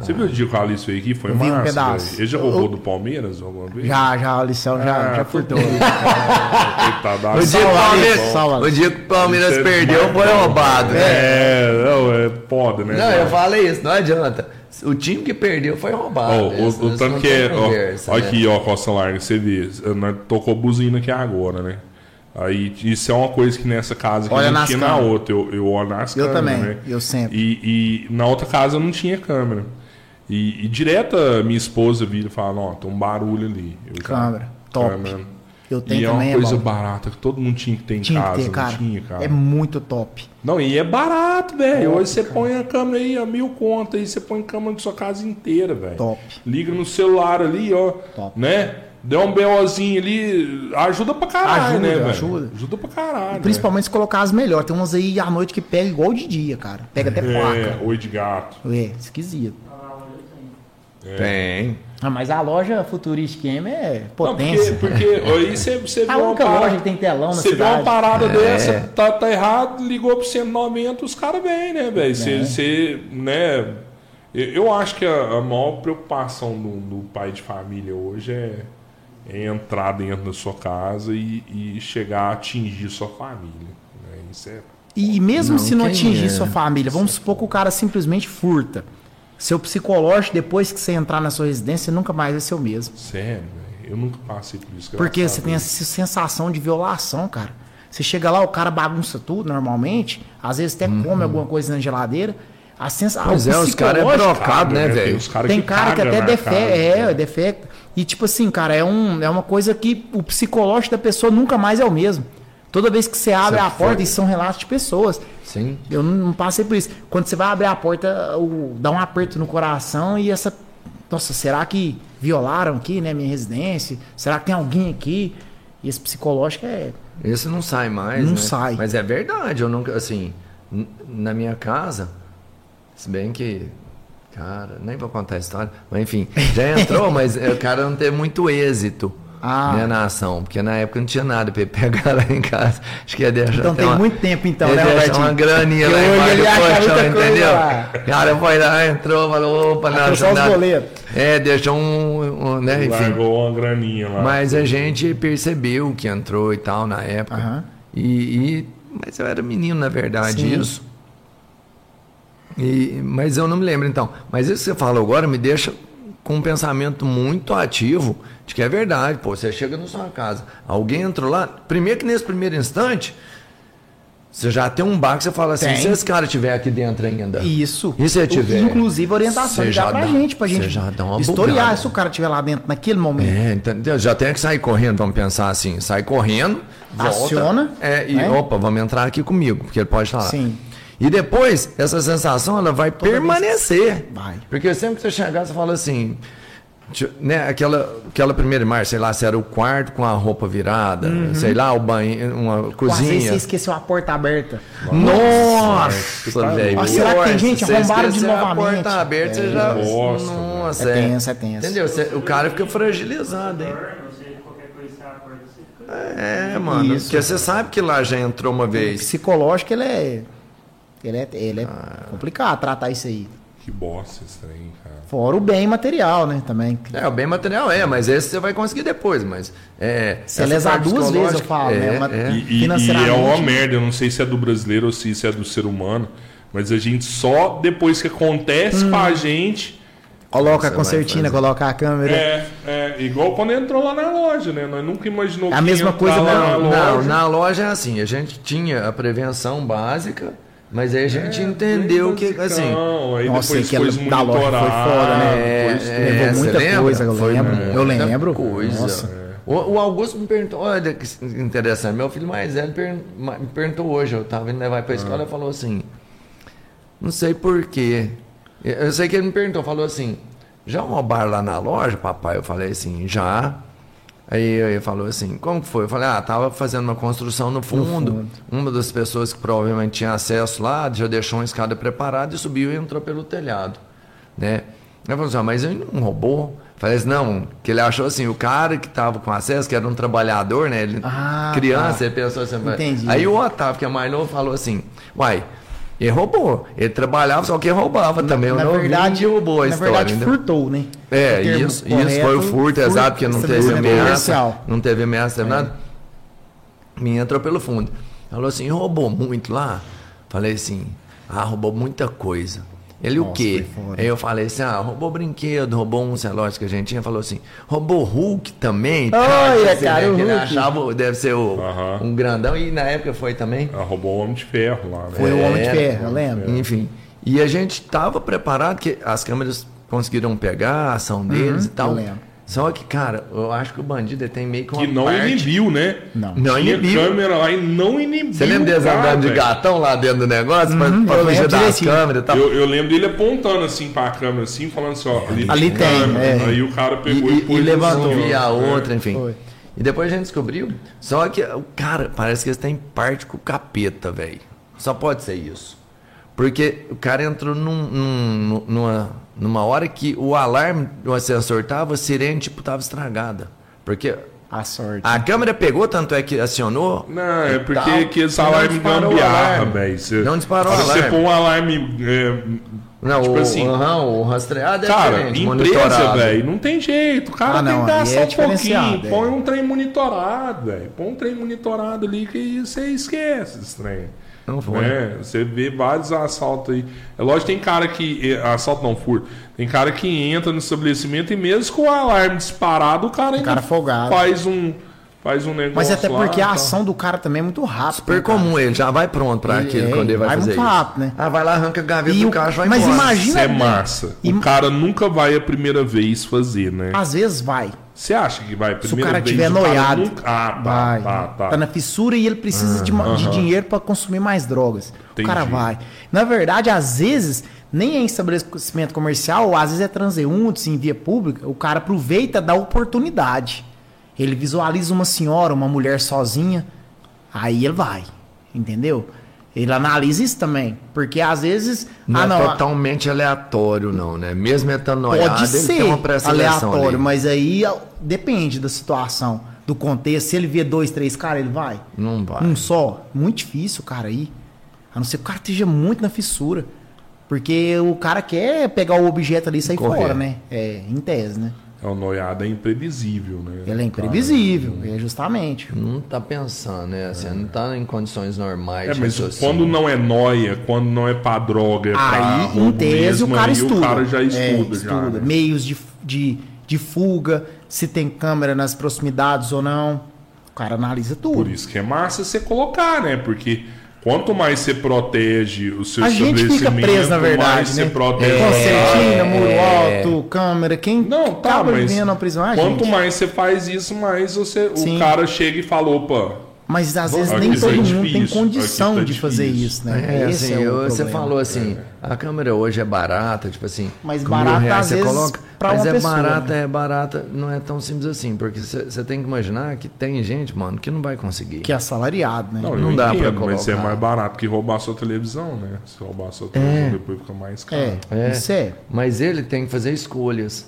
[SPEAKER 1] Você viu o Dico Alice veio aqui? Foi
[SPEAKER 3] Eu vi um
[SPEAKER 1] massa.
[SPEAKER 3] pedaço.
[SPEAKER 1] Ele já roubou
[SPEAKER 3] Eu-
[SPEAKER 1] do Palmeiras alguma vez?
[SPEAKER 3] Já, já, a lição já,
[SPEAKER 1] Ah,
[SPEAKER 3] já furtou.
[SPEAKER 1] Coitado
[SPEAKER 2] O dia, que o Palmeiras, o dia que o Palmeiras
[SPEAKER 1] é
[SPEAKER 2] perdeu foi roubado. né?
[SPEAKER 1] É, não, é foda, né?
[SPEAKER 2] Não, eu falei isso, não adianta. O time que perdeu foi roubado.
[SPEAKER 1] Ó, o,
[SPEAKER 2] Isso-
[SPEAKER 1] o
[SPEAKER 2] isso
[SPEAKER 1] tanto que é. Ó,
[SPEAKER 2] né?
[SPEAKER 1] aqui, ó, Costa Larga, você vê. Tocou buzina aqui agora, né? Aí isso é uma coisa que nessa casa que
[SPEAKER 3] Olha
[SPEAKER 1] não tinha na
[SPEAKER 3] câmeras.
[SPEAKER 1] outra. Eu, eu olho nas
[SPEAKER 3] Eu
[SPEAKER 1] câmeras,
[SPEAKER 3] também,
[SPEAKER 1] né?
[SPEAKER 3] eu sempre.
[SPEAKER 1] E, e na outra casa não tinha câmera. E, e direto a minha esposa vira e fala, ó, tem um barulho ali. Eu já-
[SPEAKER 3] Câmera, top. Eu tenho
[SPEAKER 1] e é uma
[SPEAKER 3] é
[SPEAKER 1] coisa
[SPEAKER 3] bom.
[SPEAKER 1] barata que todo mundo tinha que ter em
[SPEAKER 3] Tinha
[SPEAKER 1] casa.
[SPEAKER 3] que ter, cara.
[SPEAKER 1] Tinha, cara.
[SPEAKER 3] É muito top.
[SPEAKER 1] Não, e é barato, velho. Hoje você
[SPEAKER 3] cara.
[SPEAKER 1] põe a câmera aí a mil contas aí, você põe câmera de sua casa inteira, velho.
[SPEAKER 3] Top.
[SPEAKER 1] Liga no celular ali, ó.
[SPEAKER 3] Top.
[SPEAKER 1] Né? Deu um BOzinho ali, ajuda pra caralho,
[SPEAKER 3] Ajuda,
[SPEAKER 1] né, velho?
[SPEAKER 3] ajuda.
[SPEAKER 1] Ajuda pra caralho.
[SPEAKER 3] Principalmente se colocar as melhores. Tem umas aí à noite que pega igual de dia, cara. Pega até.
[SPEAKER 1] É,
[SPEAKER 3] placa.
[SPEAKER 1] oi de gato.
[SPEAKER 3] É, esquisito.
[SPEAKER 2] Tem.
[SPEAKER 3] Ah, mas a loja Futuristic M é
[SPEAKER 1] Não,
[SPEAKER 3] potência.
[SPEAKER 1] porque, porque aí você, você vê
[SPEAKER 3] a única
[SPEAKER 1] parada.
[SPEAKER 3] loja que tem telão na
[SPEAKER 1] Você vê
[SPEAKER 3] cidade.
[SPEAKER 1] uma parada
[SPEAKER 2] É.
[SPEAKER 1] dessa, tá, tá errado, ligou pro 190, os caras vêm, né, velho? Você,
[SPEAKER 3] É.
[SPEAKER 1] você, né? Eu, eu acho que a, a maior preocupação do, do pai de família hoje é, é entrar dentro da sua casa e, e chegar a atingir sua família. Né? Isso é.
[SPEAKER 3] E mesmo
[SPEAKER 2] Não,
[SPEAKER 3] se não atingir
[SPEAKER 2] é?
[SPEAKER 3] sua família, vamos supor que o cara simplesmente furta. Seu psicológico, depois que você entrar na sua residência, nunca mais vai ser o mesmo.
[SPEAKER 1] Sério, velho. Eu nunca passei por isso.
[SPEAKER 3] Porque você tem essa sensação de violação, cara. Você chega lá, o cara bagunça tudo normalmente, às vezes até come alguma coisa na geladeira. A sensação,
[SPEAKER 2] Pois é, os caras é brocado, né,
[SPEAKER 1] Tem
[SPEAKER 2] velho?
[SPEAKER 1] os caras
[SPEAKER 3] Tem
[SPEAKER 1] que
[SPEAKER 3] cara que até defecta,
[SPEAKER 1] casa,
[SPEAKER 3] é,
[SPEAKER 1] né?
[SPEAKER 3] defecta. E tipo assim, cara, é, um, é uma coisa que o psicológico da pessoa nunca mais é o mesmo. Toda vez que você abre
[SPEAKER 2] Você
[SPEAKER 3] a porta, isso são relatos de pessoas.
[SPEAKER 2] Sim.
[SPEAKER 3] Eu não, passei por isso. Quando você vai abrir a porta, o- dá um aperto no coração e essa. Nossa, será que violaram aqui, né, minha residência? Será que tem alguém aqui? E esse psicológico é.
[SPEAKER 2] Esse não sai mais.
[SPEAKER 3] Não
[SPEAKER 2] né?
[SPEAKER 3] sai.
[SPEAKER 2] Mas é verdade, eu nunca, assim, na minha casa, se bem que, cara, nem vou contar a história, mas enfim, já entrou, mas o cara não teve muito êxito.
[SPEAKER 3] Ah.
[SPEAKER 2] Né, na ação, porque na época não tinha nada pra ele pegar lá em casa. Acho que ia deixar
[SPEAKER 3] Então tem
[SPEAKER 2] uma-
[SPEAKER 3] muito tempo, então,
[SPEAKER 2] ia
[SPEAKER 3] né,
[SPEAKER 2] deixar
[SPEAKER 3] Robertinho?
[SPEAKER 2] uma graninha lá embaixo do colchão, entendeu?
[SPEAKER 3] lá.
[SPEAKER 2] O cara foi lá, entrou, falou, opa,
[SPEAKER 3] só os
[SPEAKER 2] nada.
[SPEAKER 3] boletos.
[SPEAKER 2] É, deixou um, um né, enfim.
[SPEAKER 1] Largou uma graninha lá.
[SPEAKER 2] Mas a gente percebeu que entrou e tal na época.
[SPEAKER 3] Aham.
[SPEAKER 2] E, e- mas eu era menino, na verdade,
[SPEAKER 3] Sim.
[SPEAKER 2] isso. E, mas eu não me lembro, então. Mas isso que você falou agora me deixa com um pensamento muito ativo de que é verdade. Pô, você chega na sua casa, alguém entrou lá. Primeiro que nesse primeiro instante, você já tem um bar que você fala assim:
[SPEAKER 3] Tem.
[SPEAKER 2] se esse cara estiver aqui dentro ainda.
[SPEAKER 3] Isso.
[SPEAKER 2] E se tiver?
[SPEAKER 3] Inclusive, orientação já
[SPEAKER 2] já
[SPEAKER 3] pra
[SPEAKER 2] dá-
[SPEAKER 3] gente, pra gente
[SPEAKER 2] já dá uma
[SPEAKER 3] historiar
[SPEAKER 2] bugada.
[SPEAKER 3] se o cara estiver lá dentro naquele momento.
[SPEAKER 2] É, entendeu? Já tem que sair correndo, vamos pensar assim, sai correndo, volta,
[SPEAKER 3] Aciona,
[SPEAKER 2] é, e
[SPEAKER 3] né?
[SPEAKER 2] opa, vamos entrar aqui comigo, porque ele pode estar lá.
[SPEAKER 3] Sim.
[SPEAKER 2] E depois, essa sensação, ela vai
[SPEAKER 3] Toda
[SPEAKER 2] permanecer.
[SPEAKER 3] Vai.
[SPEAKER 2] Porque sempre que você chegar, você fala assim, né, aquela, aquela primeira imagem, sei lá, se era o quarto com a roupa virada, sei lá, o banheiro, uma
[SPEAKER 3] Pô, Às vezes
[SPEAKER 2] cozinha.
[SPEAKER 3] você esqueceu a porta aberta.
[SPEAKER 2] Nossa,
[SPEAKER 1] Nossa,
[SPEAKER 2] velho.
[SPEAKER 3] Ah, será que tem gente?
[SPEAKER 2] se você
[SPEAKER 3] Arrombaram de
[SPEAKER 2] esquecer a
[SPEAKER 3] novamente.
[SPEAKER 2] porta aberta, você
[SPEAKER 3] É.
[SPEAKER 2] já...
[SPEAKER 1] Bosta,
[SPEAKER 2] Nossa,
[SPEAKER 3] É tenso, é tenso.
[SPEAKER 2] Entendeu? Você- o cara fica fragilizado, hein?
[SPEAKER 4] Você você.
[SPEAKER 2] É, mano.
[SPEAKER 3] Isso.
[SPEAKER 2] Porque você sabe que lá já entrou uma
[SPEAKER 3] O
[SPEAKER 2] vez.
[SPEAKER 3] psicológico, ele é. Ele é, ele é
[SPEAKER 2] Ah.
[SPEAKER 3] complicado tratar isso aí.
[SPEAKER 1] Que bosta esse trem, cara.
[SPEAKER 3] Fora o bem material, né? Também.
[SPEAKER 2] É, o bem material é, mas esse você vai conseguir depois, mas... É,
[SPEAKER 3] Se
[SPEAKER 2] essa
[SPEAKER 3] lesar duas vezes, eu falo, né?
[SPEAKER 2] é,
[SPEAKER 3] Uma-
[SPEAKER 2] é.
[SPEAKER 1] E, e- e é uma merda, eu não sei se é do brasileiro ou se isso é do ser humano, mas a gente só depois que acontece com
[SPEAKER 3] Hum.
[SPEAKER 1] a gente.
[SPEAKER 3] Coloca a
[SPEAKER 2] Você
[SPEAKER 3] concertina, coloca a câmera.
[SPEAKER 1] É, é, igual quando entrou lá na loja, né? Nós nunca imaginou
[SPEAKER 3] É a
[SPEAKER 1] que
[SPEAKER 3] mesma
[SPEAKER 1] ia entrar
[SPEAKER 3] coisa,
[SPEAKER 1] lá
[SPEAKER 3] não,
[SPEAKER 1] na
[SPEAKER 2] Não,
[SPEAKER 1] loja.
[SPEAKER 2] na loja é assim, a gente tinha a prevenção básica, mas aí a gente entendeu que, assim...
[SPEAKER 1] Não, aí
[SPEAKER 3] Nossa,
[SPEAKER 1] depois
[SPEAKER 3] aquela
[SPEAKER 1] foi
[SPEAKER 3] da loja foi foda, né?
[SPEAKER 2] É,
[SPEAKER 1] depois-
[SPEAKER 2] é,
[SPEAKER 3] Levou muita
[SPEAKER 2] lembra?
[SPEAKER 3] coisa, eu
[SPEAKER 2] Foi
[SPEAKER 3] lembro.
[SPEAKER 2] muita
[SPEAKER 3] Eu lembro.
[SPEAKER 2] Coisa.
[SPEAKER 3] Nossa.
[SPEAKER 2] O, o Augusto me perguntou, olha que interessante, meu filho mais velho me perguntou hoje, eu estava indo levar para a escola, ele falou assim, não sei porquê. Eu sei que ele me perguntou, falou assim, já roubaram lá na loja, papai? Eu falei assim, já. Aí ele falou assim, como que foi? Eu falei, ah, tava fazendo uma construção no fundo. Uma das pessoas que provavelmente tinha acesso lá já deixou uma escada preparada e subiu e entrou pelo telhado, né? Ele falou assim, ah, mas ele não roubou. Eu Falei assim, não, que ele achou assim, o cara que tava com acesso, que era um trabalhador, né? Ele,
[SPEAKER 3] Ah,
[SPEAKER 2] criança,
[SPEAKER 3] tá.
[SPEAKER 2] ele pensou assim,
[SPEAKER 3] Entendi.
[SPEAKER 2] aí o Otávio, que é mais novo, falou assim, uai, ele roubou. Ele trabalhava, só que roubava também. Eu
[SPEAKER 3] na
[SPEAKER 2] não
[SPEAKER 3] verdade,
[SPEAKER 2] vi roubou a
[SPEAKER 3] na
[SPEAKER 2] história.
[SPEAKER 3] verdade,
[SPEAKER 2] entendeu?
[SPEAKER 3] furtou, né?
[SPEAKER 2] É,
[SPEAKER 3] O termo
[SPEAKER 2] isso, isso foi o
[SPEAKER 3] correto,
[SPEAKER 2] furto, exato, porque não teve ameaça.
[SPEAKER 3] comercial.
[SPEAKER 2] Não teve ameaça, teve nada. Me entrou pelo fundo. Falou assim, roubou muito lá? Falei assim, ah, roubou muita coisa. Ele o
[SPEAKER 3] Nossa,
[SPEAKER 2] quê?
[SPEAKER 3] foda.
[SPEAKER 2] Aí eu falei assim, ah, roubou brinquedo, roubou um relógio que a gente tinha, falou assim, roubou Hulk também?
[SPEAKER 3] Olha,
[SPEAKER 2] dizer,
[SPEAKER 3] cara,
[SPEAKER 2] né,
[SPEAKER 3] o
[SPEAKER 2] que ele
[SPEAKER 3] Hulk.
[SPEAKER 2] achava, deve ser o,
[SPEAKER 1] Aham.
[SPEAKER 2] um grandão, e na época foi também.
[SPEAKER 1] Ela roubou o Homem de Ferro lá, né?
[SPEAKER 3] Foi o Homem de
[SPEAKER 2] É,
[SPEAKER 3] Ferro, eu lembro.
[SPEAKER 2] Enfim. E a gente tava preparado, que as câmeras conseguiram pegar a ação deles e tal.
[SPEAKER 3] Uhum, eu lembro.
[SPEAKER 2] Só que, cara, eu acho que o bandido tem meio que uma
[SPEAKER 1] Que não
[SPEAKER 2] parte...
[SPEAKER 1] inibiu, né?
[SPEAKER 3] Não.
[SPEAKER 2] Não
[SPEAKER 1] Tinha
[SPEAKER 2] inibiu.
[SPEAKER 1] câmera lá e não inibiu.
[SPEAKER 2] Você lembra deles andando de gatão lá dentro do negócio? pra- pra
[SPEAKER 3] eu
[SPEAKER 2] fugir
[SPEAKER 3] lembro
[SPEAKER 2] das câmeras e tal.
[SPEAKER 1] Eu, eu lembro dele apontando assim pra câmera, assim, falando assim, ó, ali,
[SPEAKER 3] Ali tem,
[SPEAKER 1] câmera.
[SPEAKER 3] é.
[SPEAKER 1] Aí o cara pegou e,
[SPEAKER 2] e- e levantou e a outra,
[SPEAKER 1] É.
[SPEAKER 2] enfim.
[SPEAKER 3] Foi.
[SPEAKER 2] E depois a gente descobriu. Só que o cara, parece que eles têm parte com o capeta, velho. Só pode ser isso. Porque o cara entrou num- num- numa, numa hora que o alarme do assessor tava, a sirene tipo tava estragada. Porque
[SPEAKER 3] A sorte.
[SPEAKER 2] a câmera pegou, tanto é que acionou.
[SPEAKER 1] Não, é porque
[SPEAKER 2] tal,
[SPEAKER 1] que esse
[SPEAKER 2] não
[SPEAKER 1] alarme
[SPEAKER 2] disparou o
[SPEAKER 1] gambiarra,
[SPEAKER 2] alarme.
[SPEAKER 1] velho.
[SPEAKER 2] Não disparou o
[SPEAKER 1] se Você
[SPEAKER 2] alarme.
[SPEAKER 1] põe um alarme. é,
[SPEAKER 2] Não,
[SPEAKER 1] tipo
[SPEAKER 2] o,
[SPEAKER 1] assim,
[SPEAKER 2] aham, o rastreado é
[SPEAKER 1] Cara,
[SPEAKER 2] diferente,
[SPEAKER 1] empresa,
[SPEAKER 2] monitorado.
[SPEAKER 1] velho, não tem jeito. O cara
[SPEAKER 3] Ah,
[SPEAKER 1] tem que dar só
[SPEAKER 3] é
[SPEAKER 1] um pouquinho.
[SPEAKER 3] é.
[SPEAKER 1] Põe um trem monitorado, velho. Põe um trem monitorado ali que você esquece esse trem.
[SPEAKER 2] Não foi.
[SPEAKER 1] É, você vê vários assaltos aí. É lógico tem cara que. Assalto não, furto. Tem cara que entra no estabelecimento e mesmo com o alarme disparado, o cara ainda
[SPEAKER 3] cara folgado.
[SPEAKER 1] faz um. Faz um negócio.
[SPEAKER 3] Mas até
[SPEAKER 1] lá,
[SPEAKER 3] porque a
[SPEAKER 1] tá.
[SPEAKER 3] ação do cara também é muito rápida.
[SPEAKER 2] Super
[SPEAKER 3] né, cara?
[SPEAKER 2] comum, ele já vai pronto pra
[SPEAKER 3] Ele-
[SPEAKER 2] aquilo
[SPEAKER 3] é,
[SPEAKER 2] quando ele vai,
[SPEAKER 3] vai
[SPEAKER 2] fazer
[SPEAKER 3] muito
[SPEAKER 2] isso.
[SPEAKER 3] rápido, né?
[SPEAKER 2] Ah, vai lá, arranca a gaveta
[SPEAKER 3] E
[SPEAKER 2] do
[SPEAKER 3] o-
[SPEAKER 2] carro, vai
[SPEAKER 3] mas
[SPEAKER 2] embora.
[SPEAKER 3] imagina-
[SPEAKER 1] Isso é
[SPEAKER 3] né?
[SPEAKER 1] massa.
[SPEAKER 3] E-
[SPEAKER 1] O cara nunca vai a primeira vez fazer, né?
[SPEAKER 3] Às vezes vai.
[SPEAKER 1] Você acha que vai a
[SPEAKER 3] Se o
[SPEAKER 1] primeira
[SPEAKER 3] cara
[SPEAKER 1] vez?
[SPEAKER 3] tiver
[SPEAKER 1] o cara
[SPEAKER 3] noiado,
[SPEAKER 1] nunca- Ah, tá,
[SPEAKER 3] vai.
[SPEAKER 1] tá, tá.
[SPEAKER 3] Tá na fissura e ele precisa de, de dinheiro para consumir mais drogas.
[SPEAKER 1] Entendi.
[SPEAKER 3] O cara vai. Na verdade, às vezes, nem é em estabelecimento comercial, às vezes é transeunte, em via pública, o cara aproveita da oportunidade. Ele visualiza uma senhora, uma mulher sozinha, aí ele vai. Entendeu? Ele analisa isso também. Porque às vezes.
[SPEAKER 2] Não
[SPEAKER 3] ah,
[SPEAKER 2] é
[SPEAKER 3] não.
[SPEAKER 2] totalmente aleatório, não, né? Mesmo ele estando noiado,
[SPEAKER 3] Pode ser aleatório,
[SPEAKER 2] ali.
[SPEAKER 3] mas aí depende da situação, do contexto. Se ele vê dois, três caras, ele vai.
[SPEAKER 2] Não vai.
[SPEAKER 3] Um só. Muito difícil cara ir. A não ser que o cara esteja muito na fissura. Porque o cara quer pegar o objeto ali e sair
[SPEAKER 2] Correr.
[SPEAKER 3] fora, né? É, em tese, né?
[SPEAKER 1] É, o noiado é imprevisível, né?
[SPEAKER 3] Ele é imprevisível, é justamente.
[SPEAKER 2] Não tá pensando, né? Assim, não tá em condições normais
[SPEAKER 1] É, mas
[SPEAKER 2] raciocínio.
[SPEAKER 1] quando não é noia, quando não é pra droga, é pra
[SPEAKER 3] Aí, em
[SPEAKER 1] roubo
[SPEAKER 3] tese, o
[SPEAKER 1] mesmo,
[SPEAKER 3] cara
[SPEAKER 1] aí
[SPEAKER 3] estuda.
[SPEAKER 1] o cara já
[SPEAKER 3] É,
[SPEAKER 1] estuda. já, né?
[SPEAKER 3] Meios de, de, de fuga, se tem câmera nas proximidades ou não. O cara analisa tudo.
[SPEAKER 1] Por isso que é massa você colocar, né? Porque quanto mais você protege o seu
[SPEAKER 3] A gente fica preso, na verdade,
[SPEAKER 1] mais
[SPEAKER 3] né?
[SPEAKER 1] você protege.
[SPEAKER 3] Concertina, muro
[SPEAKER 2] É.
[SPEAKER 3] alto, câmera, quem
[SPEAKER 1] Não, tá,
[SPEAKER 3] acaba
[SPEAKER 1] mas
[SPEAKER 3] vivendo na prisão é a
[SPEAKER 1] quanto
[SPEAKER 3] gente.
[SPEAKER 1] mais você faz isso, mais você,
[SPEAKER 3] Sim.
[SPEAKER 1] o cara chega e fala, opa,
[SPEAKER 3] Mas às vezes nem
[SPEAKER 1] tá
[SPEAKER 3] todo mundo
[SPEAKER 1] difícil,
[SPEAKER 3] tem condição
[SPEAKER 1] tá
[SPEAKER 3] de fazer isso, né?
[SPEAKER 2] É,
[SPEAKER 3] Esse
[SPEAKER 2] assim,
[SPEAKER 3] é o
[SPEAKER 2] eu- você falou assim, a câmera hoje é barata, tipo assim.
[SPEAKER 3] Mas barata,
[SPEAKER 2] reais
[SPEAKER 3] às
[SPEAKER 2] você
[SPEAKER 3] vezes,
[SPEAKER 2] coloca,
[SPEAKER 3] pra
[SPEAKER 2] mas
[SPEAKER 3] uma
[SPEAKER 2] é
[SPEAKER 3] pessoa,
[SPEAKER 2] barata,
[SPEAKER 3] né?
[SPEAKER 2] é barata, não é tão simples assim, porque você tem que imaginar que tem gente, mano, que não vai conseguir.
[SPEAKER 3] Que é assalariado, né?
[SPEAKER 1] não,
[SPEAKER 2] Não dá pra
[SPEAKER 1] entendo, mas é
[SPEAKER 2] colocar.
[SPEAKER 1] mais barato que roubar sua televisão, né? Se roubar sua televisão, depois fica mais caro.
[SPEAKER 3] É,
[SPEAKER 2] É.
[SPEAKER 3] isso é.
[SPEAKER 2] Mas ele tem que fazer escolhas.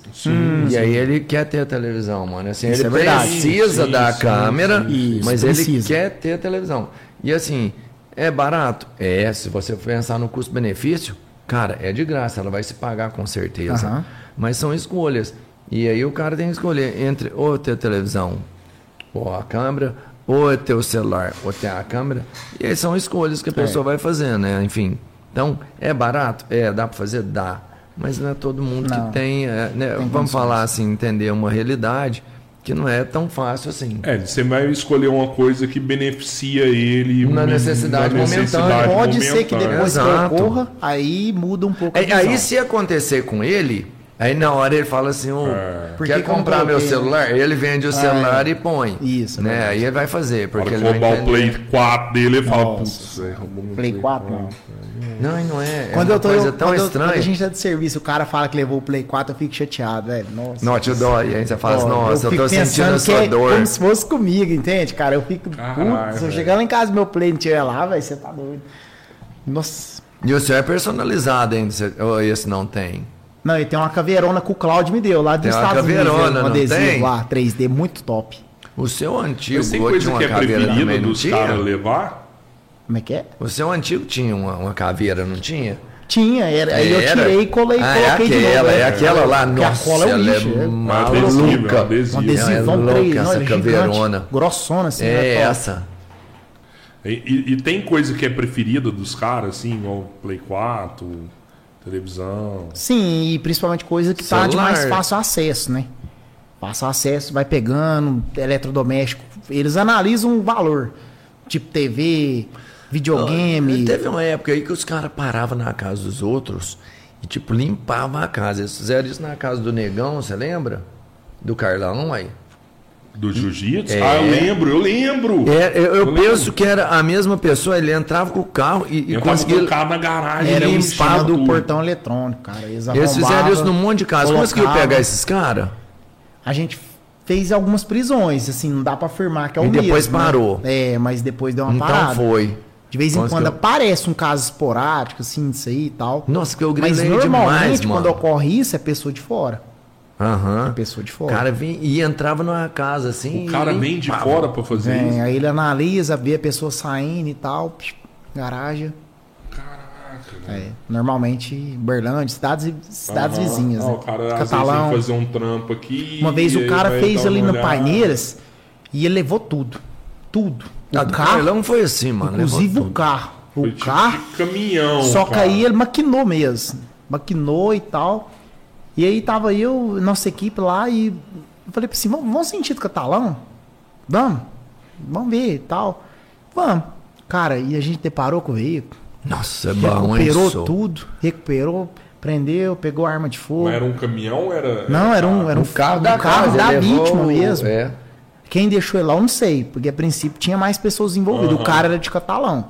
[SPEAKER 2] e aí ele quer ter a televisão, mano. Assim,
[SPEAKER 3] Isso
[SPEAKER 2] ele
[SPEAKER 3] é
[SPEAKER 2] precisa
[SPEAKER 1] Sim,
[SPEAKER 2] da
[SPEAKER 1] sim,
[SPEAKER 2] câmera,
[SPEAKER 3] sim. Isso,
[SPEAKER 2] mas ele
[SPEAKER 3] precisa.
[SPEAKER 2] quer ter a televisão. E assim, é barato? É, se você pensar no custo-benefício, cara, é de graça, ela vai se pagar com certeza.
[SPEAKER 3] Aham.
[SPEAKER 2] Mas são escolhas. E aí o cara tem que escolher entre ou ter televisão, ou a câmera, ou é ter o celular, ou ter a câmera. E aí são escolhas que a pessoa vai fazer, né? Enfim. Então, é barato? É, dá para fazer? Dá. Mas não é todo mundo
[SPEAKER 3] Não.
[SPEAKER 2] que tem, é, né? vamos
[SPEAKER 3] condições.
[SPEAKER 2] falar assim, entender uma realidade que não é tão fácil assim.
[SPEAKER 1] É, você vai escolher uma coisa que beneficia ele
[SPEAKER 2] Na
[SPEAKER 1] mi-
[SPEAKER 2] necessidade momentânea.
[SPEAKER 3] Pode ser que depois que
[SPEAKER 2] Exato.
[SPEAKER 3] ocorra, aí muda um pouco visão.
[SPEAKER 2] aí se acontecer com ele, aí na hora ele fala assim,
[SPEAKER 1] É.
[SPEAKER 2] Quer
[SPEAKER 3] que eu não
[SPEAKER 2] comprar meu
[SPEAKER 3] né?
[SPEAKER 2] celular? Ele vende o celular e põe.
[SPEAKER 3] Isso,
[SPEAKER 2] né?
[SPEAKER 3] verdade.
[SPEAKER 2] Aí ele vai fazer, porque ele
[SPEAKER 1] roubar o. Play 4 dele, ele fala, putz, é, roubou meu
[SPEAKER 3] Play 4, não.
[SPEAKER 2] Não, e não é. É
[SPEAKER 3] Quando
[SPEAKER 2] uma
[SPEAKER 3] eu tô
[SPEAKER 2] coisa
[SPEAKER 3] eu-
[SPEAKER 2] tão
[SPEAKER 3] quando eu-
[SPEAKER 2] estranha.
[SPEAKER 3] quando a gente tá de serviço, o cara fala que levou o Play 4, eu fico chateado, velho. Nossa.
[SPEAKER 2] Não, te dói. Aí você fala assim, nossa, eu,
[SPEAKER 3] fico
[SPEAKER 2] tô sentindo a sua
[SPEAKER 3] que é
[SPEAKER 2] dor.
[SPEAKER 3] Como se fosse comigo, entende, cara? Eu fico. Putz, se eu lá em casa e meu Play não tiver lá, velho, você tá doido. Nossa.
[SPEAKER 2] E o seu é personalizado ainda, ou esse não tem?
[SPEAKER 3] Não, e tem uma caveirona que o Claudio me deu lá dos
[SPEAKER 2] Tem uma
[SPEAKER 3] Estados Unidos.
[SPEAKER 2] caveirona,
[SPEAKER 3] Um
[SPEAKER 2] não
[SPEAKER 3] adesivo
[SPEAKER 2] tem?
[SPEAKER 3] lá, 3D, muito top.
[SPEAKER 2] O seu antigo
[SPEAKER 1] Mas tem
[SPEAKER 2] tinha
[SPEAKER 1] coisa
[SPEAKER 2] uma
[SPEAKER 1] que é preferida
[SPEAKER 2] não
[SPEAKER 1] dos caras levar?
[SPEAKER 3] Como é que é?
[SPEAKER 2] O seu antigo tinha uma, uma caveira, não tinha?
[SPEAKER 3] Tinha, era, aí eu tirei e colei,
[SPEAKER 2] ah,
[SPEAKER 3] coloquei
[SPEAKER 2] é
[SPEAKER 3] de
[SPEAKER 2] aquela,
[SPEAKER 3] novo.
[SPEAKER 2] É aquela lá,
[SPEAKER 3] Porque a
[SPEAKER 2] nossa,
[SPEAKER 3] cola é um
[SPEAKER 2] ela
[SPEAKER 3] lixo,
[SPEAKER 2] é
[SPEAKER 3] é
[SPEAKER 2] maluca.
[SPEAKER 1] adesivo,
[SPEAKER 3] Um
[SPEAKER 1] adesivo.
[SPEAKER 3] adesivão
[SPEAKER 2] É louca
[SPEAKER 3] 3,
[SPEAKER 2] essa
[SPEAKER 3] não, é gigante,
[SPEAKER 2] caveirona.
[SPEAKER 3] grossona assim.
[SPEAKER 2] É
[SPEAKER 3] né,
[SPEAKER 2] essa.
[SPEAKER 1] E, e- e tem coisa que é preferida dos caras, assim, igual Play 4, Televisão.
[SPEAKER 3] Sim, e principalmente coisa que tá de mais fácil acesso, né? Fácil acesso, vai pegando, eletrodoméstico. Eles analisam o valor. Tipo TV, videogame.
[SPEAKER 2] Teve uma época aí que os caras paravam na casa dos outros e, tipo, limpavam a casa. Eles fizeram isso na casa do Negão, você lembra? Do Carlão aí.
[SPEAKER 1] Do jiu-jitsu?
[SPEAKER 2] É.
[SPEAKER 1] Ah, eu lembro, eu lembro.
[SPEAKER 2] É, eu, eu
[SPEAKER 1] Eu
[SPEAKER 2] penso
[SPEAKER 1] lembro.
[SPEAKER 2] que era a mesma pessoa, ele entrava com o carro e, e
[SPEAKER 1] Eu
[SPEAKER 2] conseguia.
[SPEAKER 1] conseguia carro na garagem.
[SPEAKER 3] Era o
[SPEAKER 1] limpava
[SPEAKER 3] esquema do
[SPEAKER 1] tudo.
[SPEAKER 3] portão eletrônico, cara. Eles,
[SPEAKER 2] Eles fizeram isso num monte de casa.
[SPEAKER 3] colocavam.
[SPEAKER 2] Conseguiu pegar esses caras?
[SPEAKER 3] A gente fez algumas prisões, assim, não dá pra afirmar que é o
[SPEAKER 2] E depois
[SPEAKER 3] mesmo, né?
[SPEAKER 2] parou.
[SPEAKER 3] É, mas depois deu uma
[SPEAKER 2] Então
[SPEAKER 3] parada.
[SPEAKER 2] foi.
[SPEAKER 3] De vez em
[SPEAKER 2] Conseguiu.
[SPEAKER 3] quando aparece um caso esporádico, assim, disso aí e tal.
[SPEAKER 2] Nossa, que eu
[SPEAKER 3] Mas
[SPEAKER 2] grilei
[SPEAKER 3] normalmente,
[SPEAKER 2] demais,
[SPEAKER 3] quando
[SPEAKER 2] mano.
[SPEAKER 3] ocorre isso, é pessoa de fora.
[SPEAKER 2] Aham.
[SPEAKER 3] É pessoa de
[SPEAKER 2] O
[SPEAKER 3] fora.
[SPEAKER 2] cara vinha e entrava numa casa assim.
[SPEAKER 1] O cara
[SPEAKER 2] e
[SPEAKER 1] vem de fora pra fazer
[SPEAKER 3] Vem,
[SPEAKER 1] isso.
[SPEAKER 3] aí ele analisa, vê a pessoa saindo e tal, garagem.
[SPEAKER 1] Caraca,
[SPEAKER 3] É, normalmente Berlândia, cidades, cidades
[SPEAKER 1] Aham.
[SPEAKER 3] vizinhas,
[SPEAKER 1] Ah,
[SPEAKER 3] né?
[SPEAKER 1] O cara às vezes
[SPEAKER 3] Catalão.
[SPEAKER 1] que fazer um trampo aqui.
[SPEAKER 3] Uma vez o cara fez ali no. Paineiras e ele levou tudo. Tudo. O
[SPEAKER 2] A do
[SPEAKER 3] carro,
[SPEAKER 2] Carlão foi assim, mano.
[SPEAKER 3] inclusive o carro. O
[SPEAKER 1] Foi tipo
[SPEAKER 3] carro,
[SPEAKER 1] de caminhão.
[SPEAKER 3] só que
[SPEAKER 1] cara.
[SPEAKER 3] aí ele maquinou mesmo. Maquinou e tal. E aí tava eu, nossa equipe lá, e eu falei pra assim, vamos, vamos sentir do catalão? Vamos, vamos ver e tal. Vamos. Cara, e a gente deparou com o veículo.
[SPEAKER 2] Nossa, é bom,
[SPEAKER 3] recuperou
[SPEAKER 2] sou.
[SPEAKER 3] tudo, recuperou, prendeu, pegou a arma de fogo.
[SPEAKER 1] Mas era um caminhão era.
[SPEAKER 3] Não, era um, era um,
[SPEAKER 2] O carro
[SPEAKER 3] um
[SPEAKER 2] da
[SPEAKER 3] carro da vítima mesmo.
[SPEAKER 2] É.
[SPEAKER 3] Quem deixou ele lá, eu não sei, porque a princípio tinha mais pessoas envolvidas.
[SPEAKER 1] Aham.
[SPEAKER 3] O cara era de catalão.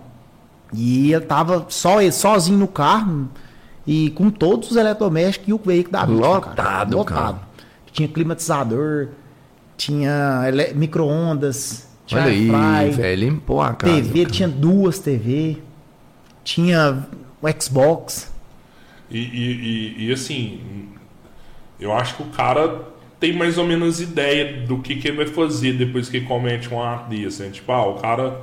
[SPEAKER 3] E ele tava só ele, sozinho no carro e com todos os eletrodomésticos e o veículo da vítima.
[SPEAKER 2] Lotado,
[SPEAKER 3] cara.
[SPEAKER 2] cara.
[SPEAKER 3] Lotado. Tinha climatizador, tinha ele- micro-ondas, tinha
[SPEAKER 2] Olha aí, velho. Limpou a casa.
[SPEAKER 3] TV,
[SPEAKER 2] cara.
[SPEAKER 3] tinha duas TV, tinha o Xbox.
[SPEAKER 1] E, e, e- e, assim, eu acho que o cara tem mais ou menos ideia do que, que ele vai fazer depois que comete um ato desse. Né? Tipo, ah, o cara.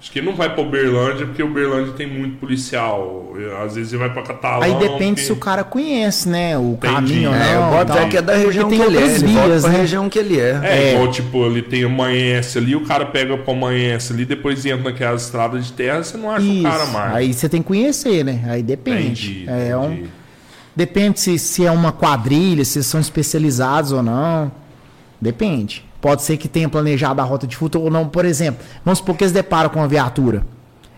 [SPEAKER 1] Acho que ele não vai pra Uberlândia porque o Uberlândia tem muito policial. Às vezes ele vai pra Catalão.
[SPEAKER 3] Aí depende
[SPEAKER 1] porque-
[SPEAKER 3] se o cara conhece, né? O
[SPEAKER 1] Entendi.
[SPEAKER 3] caminho.
[SPEAKER 2] É, eu boto
[SPEAKER 3] tal.
[SPEAKER 2] fé que é da região que
[SPEAKER 3] tem
[SPEAKER 2] ele é. Ele volta
[SPEAKER 3] né?
[SPEAKER 2] região que ele é.
[SPEAKER 1] É,
[SPEAKER 3] É.
[SPEAKER 1] igual, tipo, ele tem amanhece ali, o cara pega pra amanhece ali, depois entra naquelas estradas de terra, você não acha o cara
[SPEAKER 3] Isso.
[SPEAKER 1] mais.
[SPEAKER 3] Aí você tem que conhecer, né? Aí depende.
[SPEAKER 1] Entendi,
[SPEAKER 3] É um, depende se, se é uma quadrilha, se são especializados ou não. Depende. Pode ser que tenha planejado a rota de furto ou não. Por exemplo, vamos supor que eles deparam com uma viatura.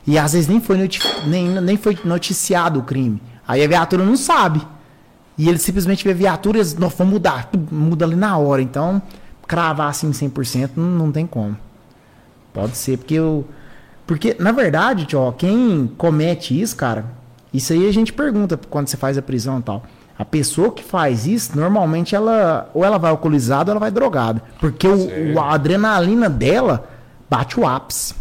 [SPEAKER 3] E às vezes nem foi, nem, nem foi noticiado o crime. Aí a viatura não sabe. E ele simplesmente vê viatura e não, vão mudar. Muda ali na hora. Então, cravar assim 100% não, não tem como. Pode ser, porque eu. Porque, na verdade, tio, quem comete isso, cara, isso aí a gente pergunta quando você faz a prisão e tal. A pessoa que faz isso, normalmente ela. Ou ela vai alcoolizada ou ela vai drogada. Porque o, o- a adrenalina dela bate o ápice.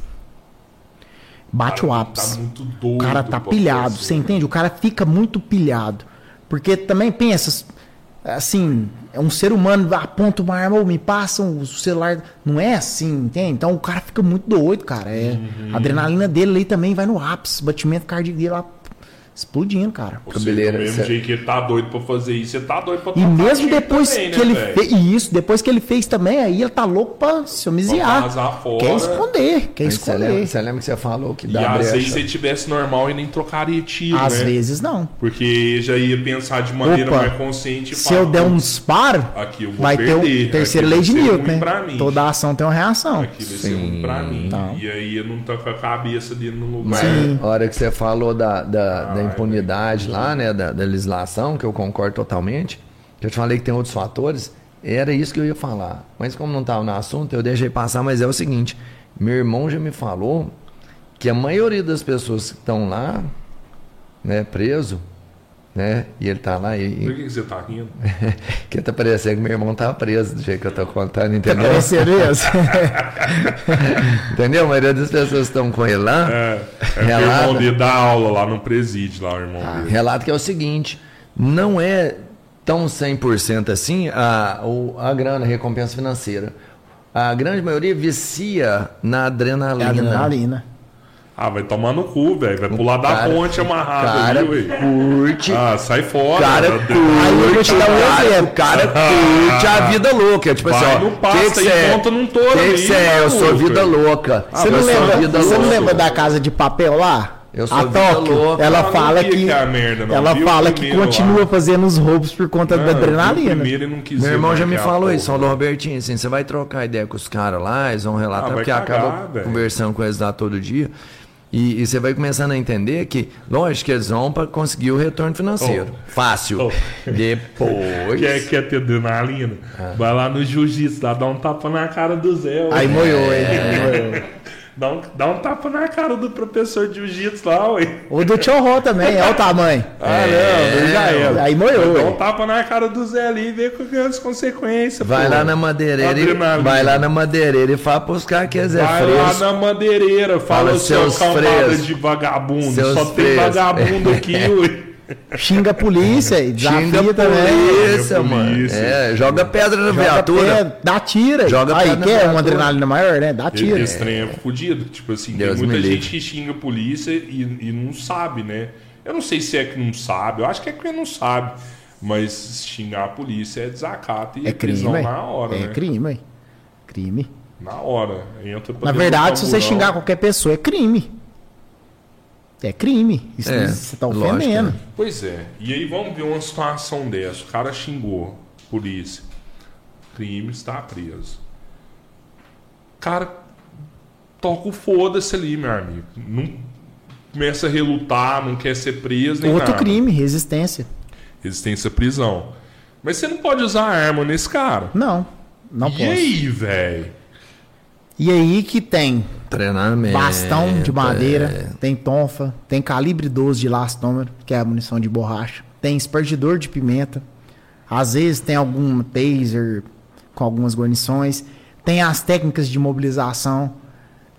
[SPEAKER 3] Bate o ápice.
[SPEAKER 1] Tá muito doido.
[SPEAKER 3] O cara tá
[SPEAKER 1] pra
[SPEAKER 3] pilhado, você
[SPEAKER 1] né?
[SPEAKER 3] entende? O cara fica muito pilhado. Porque também pensa, assim, é um ser humano, aponta uma arma, ou me passam o celular. Não é assim, entende? Então o cara fica muito doido, cara. É,
[SPEAKER 1] Uhum.
[SPEAKER 3] A adrenalina dele ali também vai no ápice, batimento cardíaco dele lá explodindo, cara.
[SPEAKER 1] Ou seja,
[SPEAKER 2] Cabeleira,
[SPEAKER 1] do mesmo jeito que ele tá doido pra fazer isso, você tá doido pra
[SPEAKER 3] E mesmo depois
[SPEAKER 1] também,
[SPEAKER 3] que
[SPEAKER 1] né,
[SPEAKER 3] ele fez isso, depois que ele fez também, aí ele tá louco pra se homiziar. Quer esconder, quer
[SPEAKER 2] Mas Você lembra,
[SPEAKER 3] esconder.
[SPEAKER 2] você lembra que você falou que
[SPEAKER 1] E
[SPEAKER 2] dá
[SPEAKER 1] às vezes
[SPEAKER 2] brecha?
[SPEAKER 1] se tivesse normal e nem trocaria tiro,
[SPEAKER 3] Às
[SPEAKER 1] né?
[SPEAKER 3] vezes não.
[SPEAKER 1] Porque já ia pensar de maneira
[SPEAKER 3] Opa,
[SPEAKER 1] mais consciente e
[SPEAKER 3] Se eu der um disparo,
[SPEAKER 1] Aqui eu vou
[SPEAKER 3] vai ter
[SPEAKER 1] perder,
[SPEAKER 3] o terceiro
[SPEAKER 1] aqui
[SPEAKER 3] lei de Newton, né? Toda ação tem uma reação.
[SPEAKER 1] Aqui vai ser ruim pra mim.
[SPEAKER 3] Então.
[SPEAKER 1] E aí eu não tô com a cabeça dele no lugar.
[SPEAKER 2] Mas
[SPEAKER 3] Sim.
[SPEAKER 2] a hora que você falou da, da, da
[SPEAKER 1] Ai,
[SPEAKER 2] impunidade lá, né, da, da legislação, que eu concordo totalmente, eu te falei que tem outros fatores, era isso que eu ia falar. Mas como não estava no assunto, eu deixei passar, mas é o seguinte, meu irmão já me falou que a maioria das pessoas que estão lá, né, preso, né, e ele tá lá
[SPEAKER 1] Por
[SPEAKER 2] e...
[SPEAKER 1] que, que você tá rindo?
[SPEAKER 2] que tá parecendo que meu irmão tá preso, do jeito que eu tô contando, entendeu?
[SPEAKER 3] Terceiro isso.
[SPEAKER 2] entendeu? A maioria das pessoas que estão com ele lá...
[SPEAKER 1] É, é porque o
[SPEAKER 2] Relata.
[SPEAKER 1] irmão dele dá aula lá no presídio, lá o irmão dele.
[SPEAKER 2] Relato que é o seguinte: não é tão 100% assim a, a grana, a recompensa financeira. A grande maioria vicia na
[SPEAKER 3] É
[SPEAKER 2] adrenalina.
[SPEAKER 1] Ah, vai tomar no cu, velho. Vai pular da
[SPEAKER 2] Cara-
[SPEAKER 1] ponte amarrado
[SPEAKER 2] cara
[SPEAKER 1] ali, ué.
[SPEAKER 2] curte.
[SPEAKER 1] Ah, sai fora.
[SPEAKER 2] cara curte.
[SPEAKER 3] Aí eu vou te dar um exemplo.
[SPEAKER 2] O cara curte a vida louca. Tipo
[SPEAKER 1] Vai
[SPEAKER 2] assim, ó.
[SPEAKER 1] no pasto
[SPEAKER 2] que que
[SPEAKER 1] e
[SPEAKER 2] cê é?
[SPEAKER 1] conta num touro
[SPEAKER 2] Que que é? Eu sou vida louca.
[SPEAKER 3] Você
[SPEAKER 2] eu
[SPEAKER 3] não, lembra,
[SPEAKER 2] vida
[SPEAKER 3] você não lembra da casa de papel lá?
[SPEAKER 2] Eu sou
[SPEAKER 3] A Tóquio,
[SPEAKER 2] louca.
[SPEAKER 3] ela
[SPEAKER 1] não
[SPEAKER 3] fala que,
[SPEAKER 1] que é a merda, não.
[SPEAKER 3] ela
[SPEAKER 1] Viu
[SPEAKER 3] fala que continua
[SPEAKER 1] lá.
[SPEAKER 3] fazendo os roubos por conta
[SPEAKER 1] Não,
[SPEAKER 3] da adrenalina.
[SPEAKER 1] primeiro e não quis
[SPEAKER 2] Meu irmão
[SPEAKER 1] mais
[SPEAKER 2] já me
[SPEAKER 1] a
[SPEAKER 2] falou
[SPEAKER 1] porra.
[SPEAKER 2] isso, falou, Robertinho, assim, você vai trocar ideia com os caras lá, eles vão relatar,
[SPEAKER 1] Ah,
[SPEAKER 2] porque
[SPEAKER 1] cagar,
[SPEAKER 2] acaba
[SPEAKER 1] velho.
[SPEAKER 2] conversando com eles lá todo dia. E, e você vai começando a entender que, lógico que eles vão para conseguir o retorno financeiro. Fácil.
[SPEAKER 1] Oh.
[SPEAKER 2] Depois.
[SPEAKER 1] Quer, quer ter adrenalina?
[SPEAKER 2] É.
[SPEAKER 1] Vai lá no jiu-jitsu, lá, dá um tapa na cara do Zé.
[SPEAKER 3] Aí moiou,
[SPEAKER 2] É.
[SPEAKER 3] hein? Moiou.
[SPEAKER 1] Dá, um, dá um tapa na cara do professor de jiu-jitsu lá, ué.
[SPEAKER 3] O do Tchorró também, é o tamanho.
[SPEAKER 1] Ah, não, já era.
[SPEAKER 3] Aí moiou,
[SPEAKER 1] Dá um tapa na cara do Zé ali e vê é as consequências.
[SPEAKER 2] Vai
[SPEAKER 1] pô.
[SPEAKER 2] lá na madeireira e, vai lá na madeireira e fala pros caras que é
[SPEAKER 1] Vai lá
[SPEAKER 2] fresco.
[SPEAKER 1] na madeireira, fala,
[SPEAKER 2] Fala,
[SPEAKER 1] seus
[SPEAKER 2] seus
[SPEAKER 1] de vagabundo.
[SPEAKER 2] Seus
[SPEAKER 1] Só tem
[SPEAKER 2] frescos.
[SPEAKER 1] vagabundo aqui, ué.
[SPEAKER 3] Xinga a polícia, e desafia
[SPEAKER 2] Xinga a
[SPEAKER 3] também.
[SPEAKER 2] polícia,
[SPEAKER 1] a
[SPEAKER 2] mano.
[SPEAKER 1] polícia.
[SPEAKER 2] É, joga pedra na
[SPEAKER 3] Joga
[SPEAKER 2] viatura.
[SPEAKER 3] pedra, dá tira.
[SPEAKER 2] Joga
[SPEAKER 3] Aí,
[SPEAKER 2] pedra
[SPEAKER 3] quer uma adrenalina maior, né? Dá tira.
[SPEAKER 1] Esse trem é fudido. Tipo assim,
[SPEAKER 2] Deus
[SPEAKER 1] tem muita gente que xinga a polícia e, e não sabe, né? Eu não sei se é que não sabe, eu acho que é que não sabe. Mas xingar a polícia é desacato e
[SPEAKER 3] É crime,
[SPEAKER 1] prisão na hora,
[SPEAKER 3] É
[SPEAKER 1] né?
[SPEAKER 3] crime, ué. Crime.
[SPEAKER 1] Na hora. Entra pra
[SPEAKER 3] Na verdade, se você xingar qualquer pessoa, é crime. É crime. Isso
[SPEAKER 2] É,
[SPEAKER 3] você tá
[SPEAKER 2] lógico,
[SPEAKER 3] ofendendo.
[SPEAKER 2] né?
[SPEAKER 1] Pois é. E aí vamos ver uma situação dessa. O cara xingou, polícia. Crime está preso. O cara toca o foda-se ali, meu amigo. Não começa a relutar, não quer ser preso nem
[SPEAKER 3] Outro
[SPEAKER 1] nada.
[SPEAKER 3] crime, resistência.
[SPEAKER 1] Resistência à prisão. Mas você não pode usar arma nesse cara.
[SPEAKER 3] Não, não
[SPEAKER 1] e
[SPEAKER 3] posso.
[SPEAKER 1] aí, velho?
[SPEAKER 3] E aí que tem
[SPEAKER 2] Treinamento.
[SPEAKER 3] bastão de madeira,
[SPEAKER 2] é.
[SPEAKER 3] tem tonfa, tem calibre 12 de lastômetro, que é a munição de borracha, tem espargidor de pimenta, às vezes tem algum taser com algumas guarnições, tem as técnicas de mobilização,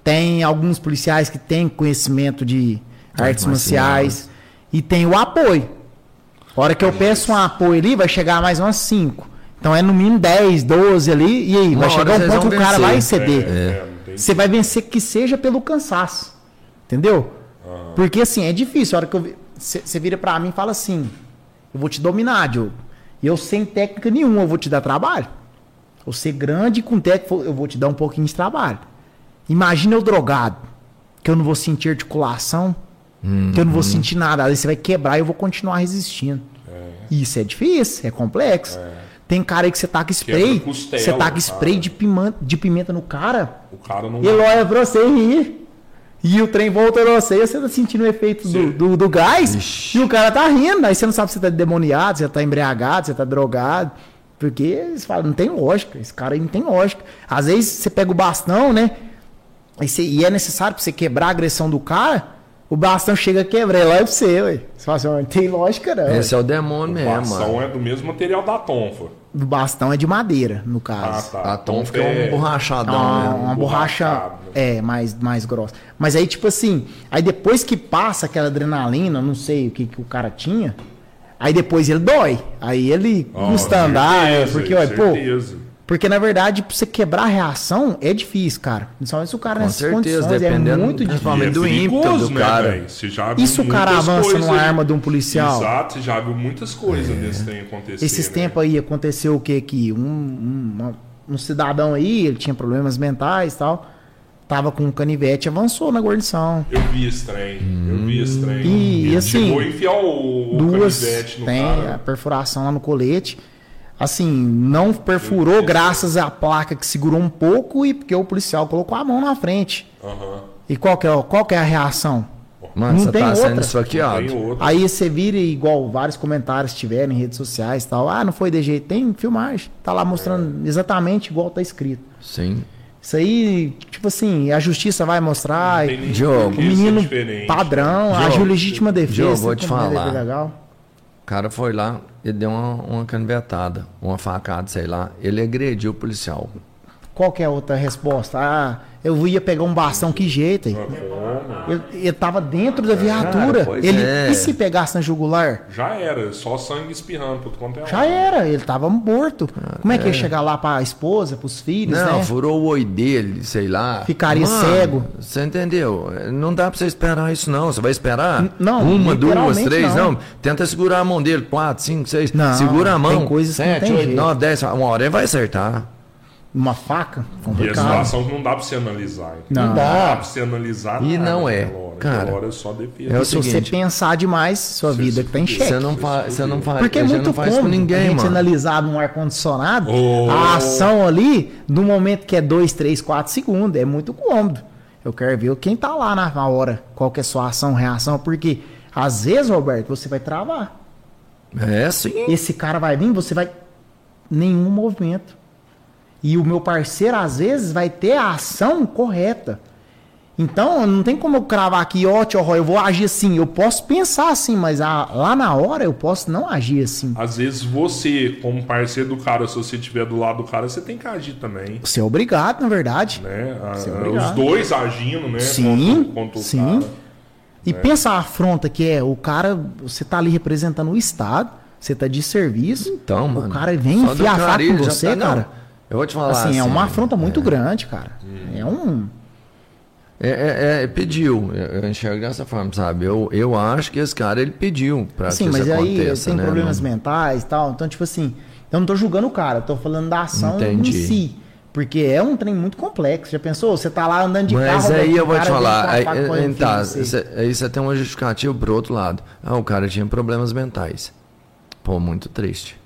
[SPEAKER 3] tem alguns policiais que têm conhecimento de artes marciais e tem o apoio. A hora que eu peço um apoio ali, vai chegar mais umas 5. Então é no mínimo 10, 12 ali, e aí?
[SPEAKER 2] Uma
[SPEAKER 3] vai chegar um ponto que o cara vai ceder.
[SPEAKER 1] É, não
[SPEAKER 3] Você vai vencer que seja pelo cansaço. Entendeu? Porque assim, é difícil. A hora que eu. Você vira pra mim e fala assim: Eu vou te dominar, Diogo. E eu sem técnica nenhuma, eu vou te dar trabalho. Eu ser grande com técnica, eu vou te dar um pouquinho de trabalho. Imagina eu drogado, que eu não vou sentir articulação, que eu não vou sentir nada. Aí você vai quebrar e eu vou continuar resistindo. Isso é difícil, é complexo. Tem cara aí que você taca spray,
[SPEAKER 1] costela,
[SPEAKER 3] você taca spray de pimenta, de pimenta no cara,
[SPEAKER 1] O cara não.
[SPEAKER 3] e ele olha pra você e ri. E o trem volta pra você e você tá sentindo o efeito do, do, do gás. E o cara tá rindo. Aí você não sabe se você tá demoniado, se você tá embriagado, se você tá drogado. Porque eles falam, não tem lógica. Esse cara aí não tem lógica. Às vezes você pega o bastão, né? E, você- e é necessário pra você quebrar a agressão do cara. O bastão chega a quebrar. É lá pra você, ué. Você fala assim, não tem lógica não.
[SPEAKER 2] Esse é o demônio
[SPEAKER 1] O
[SPEAKER 2] mesmo,
[SPEAKER 1] bastão
[SPEAKER 2] mano.
[SPEAKER 1] é do mesmo material da tonfa.
[SPEAKER 3] O bastão é de madeira, no
[SPEAKER 1] Ah,
[SPEAKER 3] caso.
[SPEAKER 1] tá.
[SPEAKER 2] A tom fica um borrachadão,
[SPEAKER 3] uma,
[SPEAKER 2] né?
[SPEAKER 3] uma borracha é mais mais grossa. Mas aí tipo assim, aí depois que passa aquela adrenalina, não sei o que, que o cara tinha, aí depois ele dói. Aí ele
[SPEAKER 1] Ó,
[SPEAKER 3] custa andar, é,
[SPEAKER 1] certeza,
[SPEAKER 3] porque olha, pô,
[SPEAKER 1] certeza.
[SPEAKER 3] Porque na verdade pra você quebrar a reação é difícil, cara. Principalmente se o cara
[SPEAKER 2] Com
[SPEAKER 3] nessas
[SPEAKER 2] certeza,
[SPEAKER 3] condições é
[SPEAKER 2] dependendo
[SPEAKER 3] muito difícil.
[SPEAKER 1] É
[SPEAKER 2] do ímpeto
[SPEAKER 1] perigoso,
[SPEAKER 2] do
[SPEAKER 1] né,
[SPEAKER 2] cara.
[SPEAKER 1] velho? Você já viu
[SPEAKER 3] E se o cara avança
[SPEAKER 1] coisas
[SPEAKER 3] numa arma de um policial?
[SPEAKER 1] Exato, você já viu muitas coisas desse trem acontecer.
[SPEAKER 3] Esses
[SPEAKER 1] né?
[SPEAKER 3] tempos aí aconteceu o que que um, um, um cidadão aí, ele tinha problemas mentais e tal, tava com um canivete, avançou na guarnição.
[SPEAKER 1] Eu vi esse trem, eu vi esse trem.
[SPEAKER 3] E,
[SPEAKER 1] Ele
[SPEAKER 3] assim,
[SPEAKER 1] chegou a enfiar o, o
[SPEAKER 3] duas
[SPEAKER 1] canivete no
[SPEAKER 3] tem
[SPEAKER 1] cara.
[SPEAKER 3] a perfuração lá no colete. Assim, não perfurou graças à placa que segurou um pouco e porque o policial colocou a mão na frente.
[SPEAKER 1] Aham.
[SPEAKER 3] E qual que é, qual que é a reação?
[SPEAKER 2] Mano,
[SPEAKER 3] Não
[SPEAKER 2] você
[SPEAKER 3] tem
[SPEAKER 2] tá sendo
[SPEAKER 3] outra.
[SPEAKER 2] esfaqueado.
[SPEAKER 1] Tem outro.
[SPEAKER 3] Aí você vira igual vários comentários tiveram em redes sociais e tal. Ah, não foi de jeito. Tem filmagem. Tá lá mostrando exatamente igual tá escrito.
[SPEAKER 2] Sim.
[SPEAKER 3] Isso aí, tipo assim, a justiça vai mostrar.
[SPEAKER 2] Diogo,
[SPEAKER 3] O menino padrão,
[SPEAKER 2] Diogo,
[SPEAKER 3] agiu legítima defesa.
[SPEAKER 2] Diogo, vou te falar. O cara foi lá, ele deu uma, uma canivetada, uma facada, sei lá. Ele agrediu o policial.
[SPEAKER 3] Qual que é a outra resposta? Ah, eu ia pegar um bastão, que jeito aí?
[SPEAKER 1] Como?
[SPEAKER 3] Ele, ele tava dentro da viatura.
[SPEAKER 2] pois
[SPEAKER 3] ele,
[SPEAKER 2] é.
[SPEAKER 3] E se pegasse na jugular?
[SPEAKER 1] Já era, só sangue espirrando por quanto é
[SPEAKER 3] Já era, ele tava morto. Como é que ia chegar lá pra esposa, pros filhos,
[SPEAKER 2] Não,
[SPEAKER 3] né?
[SPEAKER 2] furou o oi dele, sei lá.
[SPEAKER 3] Ficaria cego.
[SPEAKER 2] Você entendeu? Não dá pra você esperar isso, não. Você vai esperar?
[SPEAKER 3] N- não,
[SPEAKER 2] Uma, duas, três,
[SPEAKER 3] não.
[SPEAKER 2] não. Tenta segurar a mão dele. Quatro, cinco, seis.
[SPEAKER 3] Não,
[SPEAKER 2] Segura a mão.
[SPEAKER 3] tem coisas que não
[SPEAKER 2] Sete,
[SPEAKER 3] tem
[SPEAKER 2] oito,
[SPEAKER 3] jeito.
[SPEAKER 2] nove, dez. Uma hora ele vai acertar.
[SPEAKER 3] Uma faca,
[SPEAKER 1] E a
[SPEAKER 3] complicado.
[SPEAKER 1] situação não dá pra você analisar.
[SPEAKER 3] Não.
[SPEAKER 1] Não dá pra você analisar
[SPEAKER 2] E
[SPEAKER 1] nada
[SPEAKER 2] não é.
[SPEAKER 1] hora.
[SPEAKER 2] Cara,
[SPEAKER 1] hora é só defesa.
[SPEAKER 2] é o
[SPEAKER 3] Se você
[SPEAKER 2] seguinte,
[SPEAKER 3] pensar demais, sua
[SPEAKER 1] Você
[SPEAKER 3] vida
[SPEAKER 1] se
[SPEAKER 3] que tá em xeque.
[SPEAKER 2] Você não faz, você não faz,
[SPEAKER 3] Porque é muito
[SPEAKER 2] não faz com
[SPEAKER 3] cômodo a
[SPEAKER 2] ninguém,
[SPEAKER 3] gente
[SPEAKER 2] mano.
[SPEAKER 3] analisar num ar-condicionado
[SPEAKER 1] Oh.
[SPEAKER 3] a ação ali, no momento que é 2, 3, 4 segundos, é muito cômodo. Eu quero ver quem tá lá na na hora, qual que é a sua ação, reação, porque às vezes, Roberto, você vai travar.
[SPEAKER 2] É sim.
[SPEAKER 3] Esse cara vai vir, você vai. Nenhum movimento. E o meu parceiro, às vezes, vai ter a ação correta. Então, não tem como eu cravar aqui, ó, tio Roy, eu vou agir assim. Eu posso pensar assim, mas a- lá na hora eu posso não agir assim.
[SPEAKER 1] Às vezes você, como parceiro do cara, se você estiver do lado do cara, você tem que agir também.
[SPEAKER 3] Você é obrigado, na verdade.
[SPEAKER 1] Né? A-
[SPEAKER 3] Você é obrigado.
[SPEAKER 1] os dois agindo, né?
[SPEAKER 3] Sim,
[SPEAKER 1] contra, contra o
[SPEAKER 3] sim.
[SPEAKER 1] cara.
[SPEAKER 3] E pensa a afronta que é, o cara, você tá ali representando o Estado, você tá de serviço.
[SPEAKER 2] Então, mano.
[SPEAKER 3] O cara vem enfiar a faca com você,
[SPEAKER 2] tá- não,
[SPEAKER 3] cara.
[SPEAKER 2] Eu vou te falar
[SPEAKER 3] Assim,
[SPEAKER 2] assim.
[SPEAKER 3] é uma afronta muito
[SPEAKER 2] é.
[SPEAKER 3] grande, cara. É um.
[SPEAKER 2] É, é- é, pediu, eu, enxergo dessa forma, sabe? Eu, eu acho que esse cara ele pediu pra
[SPEAKER 3] Sim,
[SPEAKER 2] que
[SPEAKER 3] mas
[SPEAKER 2] isso
[SPEAKER 3] aí
[SPEAKER 2] aconteça,
[SPEAKER 3] tem
[SPEAKER 2] né?
[SPEAKER 3] problemas
[SPEAKER 2] Não-
[SPEAKER 3] mentais e tal. Então, tipo assim, eu não tô julgando o cara, eu tô falando da ação
[SPEAKER 2] Entendi.
[SPEAKER 3] em si. Porque é um trem muito complexo. Já pensou? Você tá lá andando de carro.
[SPEAKER 2] Mas aí eu vou te falar, aí, aí, tá,
[SPEAKER 3] em você.
[SPEAKER 2] cê- aí você tem uma justificativa pro outro lado. Ah, o cara tinha problemas mentais. Pô, muito triste.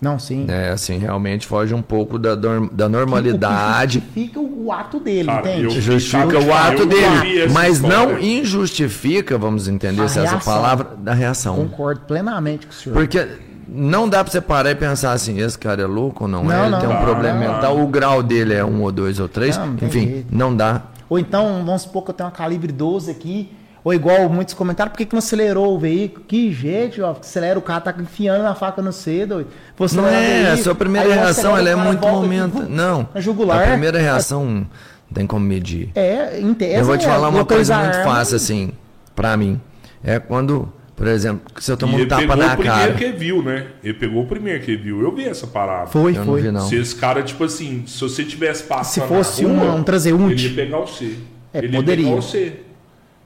[SPEAKER 3] Não, sim.
[SPEAKER 2] É, assim, realmente foge um pouco da, da normalidade.
[SPEAKER 3] que justifica o ato dele,
[SPEAKER 1] Cara,
[SPEAKER 3] entende?
[SPEAKER 2] Justifica o ato
[SPEAKER 1] eu
[SPEAKER 2] dele,
[SPEAKER 1] essa
[SPEAKER 2] mas não
[SPEAKER 1] história.
[SPEAKER 2] injustifica, vamos entender
[SPEAKER 3] A
[SPEAKER 2] se essa
[SPEAKER 3] reação.
[SPEAKER 2] palavra, da reação.
[SPEAKER 3] Concordo plenamente com o senhor.
[SPEAKER 2] Porque não dá pra você parar e pensar assim, esse cara é louco ou não,
[SPEAKER 3] Não,
[SPEAKER 2] é? Ele
[SPEAKER 3] não.
[SPEAKER 2] tem um
[SPEAKER 3] Ah,
[SPEAKER 2] problema
[SPEAKER 1] não.
[SPEAKER 2] mental, o grau dele é um ou dois ou três,
[SPEAKER 3] Não, não
[SPEAKER 2] enfim,
[SPEAKER 3] jeito.
[SPEAKER 2] não dá.
[SPEAKER 3] Ou então, vamos supor que eu tenho uma calibre 12 aqui, ou igual muitos comentaram, por que, que não acelerou o veículo? Que jeito, ó, acelera, o cara tá enfiando a faca no cedo. Você
[SPEAKER 2] Não é, a sua primeira reação ela é muito momento. Não,
[SPEAKER 3] Na jugular.
[SPEAKER 2] a primeira reação não tem como medir.
[SPEAKER 3] É, entende?
[SPEAKER 2] Eu vou te falar uma coisa muito fácil assim, pra mim. É quando, por exemplo, se eu tomo um
[SPEAKER 1] ele
[SPEAKER 2] tapa
[SPEAKER 1] pegou
[SPEAKER 2] na
[SPEAKER 1] o primeiro
[SPEAKER 2] cara.
[SPEAKER 1] que viu, né? Ele pegou o primeiro que viu. Eu vi essa parada.
[SPEAKER 3] Foi,
[SPEAKER 2] Eu não
[SPEAKER 3] foi.
[SPEAKER 2] vi, não.
[SPEAKER 1] Se esse cara, tipo assim, se você tivesse passando.
[SPEAKER 3] Se fosse
[SPEAKER 1] rua,
[SPEAKER 3] um- um transeunte.
[SPEAKER 1] Ele ia pegar você.
[SPEAKER 3] É,
[SPEAKER 1] ele
[SPEAKER 3] poderia.
[SPEAKER 1] ia pegar você.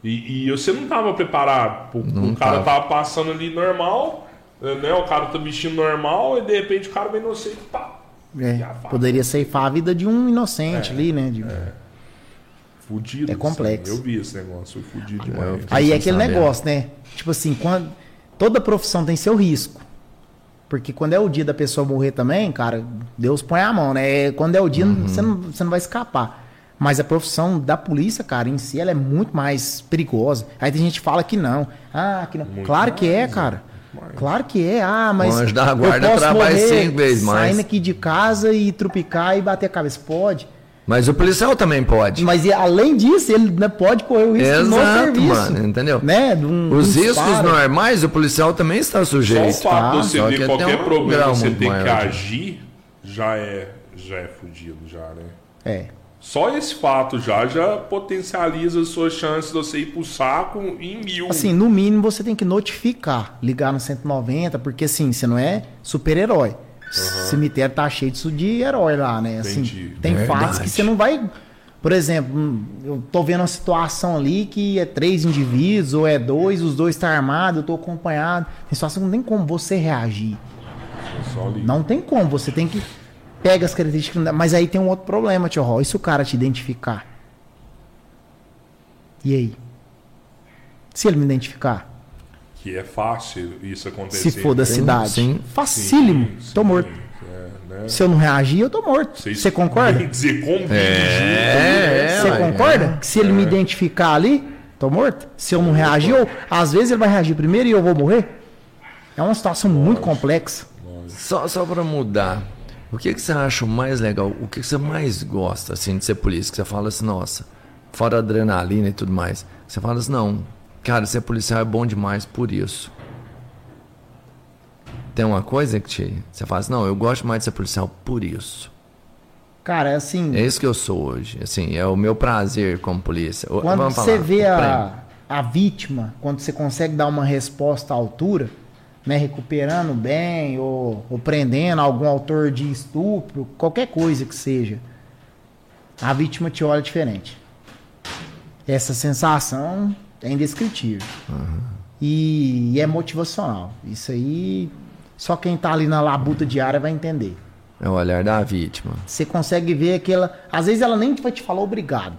[SPEAKER 1] E, e você não tava preparado. O,
[SPEAKER 2] Não
[SPEAKER 1] o cara
[SPEAKER 2] tava.
[SPEAKER 1] tava passando ali normal, né? O cara tá vestindo normal, e de repente o cara vem no você e pá.
[SPEAKER 3] É, poderia ceifar a vida de um inocente ali, né? de-
[SPEAKER 1] Fudido.
[SPEAKER 3] É complexo.
[SPEAKER 1] assim. Eu vi esse negócio, fudido
[SPEAKER 2] É,
[SPEAKER 1] demais.
[SPEAKER 2] eu-
[SPEAKER 3] Aí é aquele negócio, né? Tipo assim, quando toda profissão tem seu risco. Porque quando é o dia da pessoa morrer também, cara, Deus põe a mão, né? Quando é o dia,
[SPEAKER 2] Uhum.
[SPEAKER 3] você, não, você não vai escapar. Mas a profissão da polícia, cara, em si, ela é muito mais perigosa. Aí tem gente que fala que não. Ah, que não.
[SPEAKER 1] Muito
[SPEAKER 3] claro que é,
[SPEAKER 1] mais,
[SPEAKER 3] cara.
[SPEAKER 1] mais.
[SPEAKER 3] Claro que é. Ah, mas.
[SPEAKER 2] O anjo da
[SPEAKER 3] eu
[SPEAKER 2] guarda
[SPEAKER 3] posso
[SPEAKER 2] trabalha
[SPEAKER 3] morrer
[SPEAKER 2] cinco vezes mais.
[SPEAKER 3] Saindo aqui de casa e trupicar e bater a cabeça. Pode.
[SPEAKER 2] Mas o policial também pode.
[SPEAKER 3] Mas além disso, ele né, pode correr o risco no
[SPEAKER 2] Exato,
[SPEAKER 3] serviço.
[SPEAKER 2] mano, entendeu?
[SPEAKER 3] Né? um-
[SPEAKER 2] Os
[SPEAKER 3] um
[SPEAKER 2] riscos
[SPEAKER 3] disparo.
[SPEAKER 2] normais, o policial também está
[SPEAKER 1] Só o
[SPEAKER 2] sujeito.
[SPEAKER 1] fato de você
[SPEAKER 2] que
[SPEAKER 1] qualquer
[SPEAKER 2] um
[SPEAKER 1] problema você tem que agir, já é, já é fudido, já, né?
[SPEAKER 3] É.
[SPEAKER 1] Só esse fato já já potencializa as suas chances de você ir pro saco em mil.
[SPEAKER 3] Assim, no mínimo você tem que notificar, ligar no 190, porque assim, você não é super-herói. O cemitério tá cheio disso de herói lá, né? Assim,
[SPEAKER 1] Entendi.
[SPEAKER 3] tem
[SPEAKER 2] Verdade.
[SPEAKER 3] fatos que você não vai. Por exemplo, hum, eu tô vendo uma situação ali que é três indivíduos, ou é dois, os dois estão armados, eu tô acompanhado. Tem situação que não tem como você reagir.
[SPEAKER 1] Só ali.
[SPEAKER 3] Não tem como, você tem que. Pega as características. Mas aí tem um outro problema, tio Ró. E se o cara te identificar? E aí? Se ele me identificar?
[SPEAKER 1] Que é fácil isso acontecer.
[SPEAKER 3] Se for da cidade.
[SPEAKER 2] sim.
[SPEAKER 3] Facílimo.
[SPEAKER 1] Sim,
[SPEAKER 3] tô
[SPEAKER 1] sim,
[SPEAKER 3] morto.
[SPEAKER 1] é, né?
[SPEAKER 3] Se eu não reagir, eu tô morto.
[SPEAKER 1] Vocês
[SPEAKER 3] Você concorda?
[SPEAKER 1] dizer convive
[SPEAKER 2] É,
[SPEAKER 3] Você
[SPEAKER 2] ué,
[SPEAKER 3] concorda? Que se ele me identificar ali, tô morto. Se eu não reagir, ou às vezes ele vai reagir primeiro e eu vou morrer. É uma situação muito complexa.
[SPEAKER 2] Só, só para mudar, o que, que você acha mais legal? O que, que você mais gosta assim, de ser polícia? Que você fala assim, nossa, fora adrenalina e tudo mais. Você fala assim, não, cara, ser policial é bom demais por isso. Tem uma coisa que te, você fala assim, não, eu gosto mais de ser policial por isso.
[SPEAKER 3] Cara, é assim.
[SPEAKER 2] É isso que eu sou hoje. Assim, é o meu prazer como polícia.
[SPEAKER 3] Quando
[SPEAKER 2] vamos
[SPEAKER 3] você
[SPEAKER 2] falar,
[SPEAKER 3] vê
[SPEAKER 2] prêmio.
[SPEAKER 3] a, a vítima, quando você consegue dar uma resposta à altura, né, recuperando bem ou, ou prendendo algum autor de estupro, qualquer coisa que seja, a vítima te olha diferente. Essa sensação é indescritível. E, e é motivacional. Isso aí, só quem tá ali na labuta diária vai entender.
[SPEAKER 2] É o olhar da vítima.
[SPEAKER 3] Você consegue ver aquela. Às vezes ela nem vai te falar obrigado.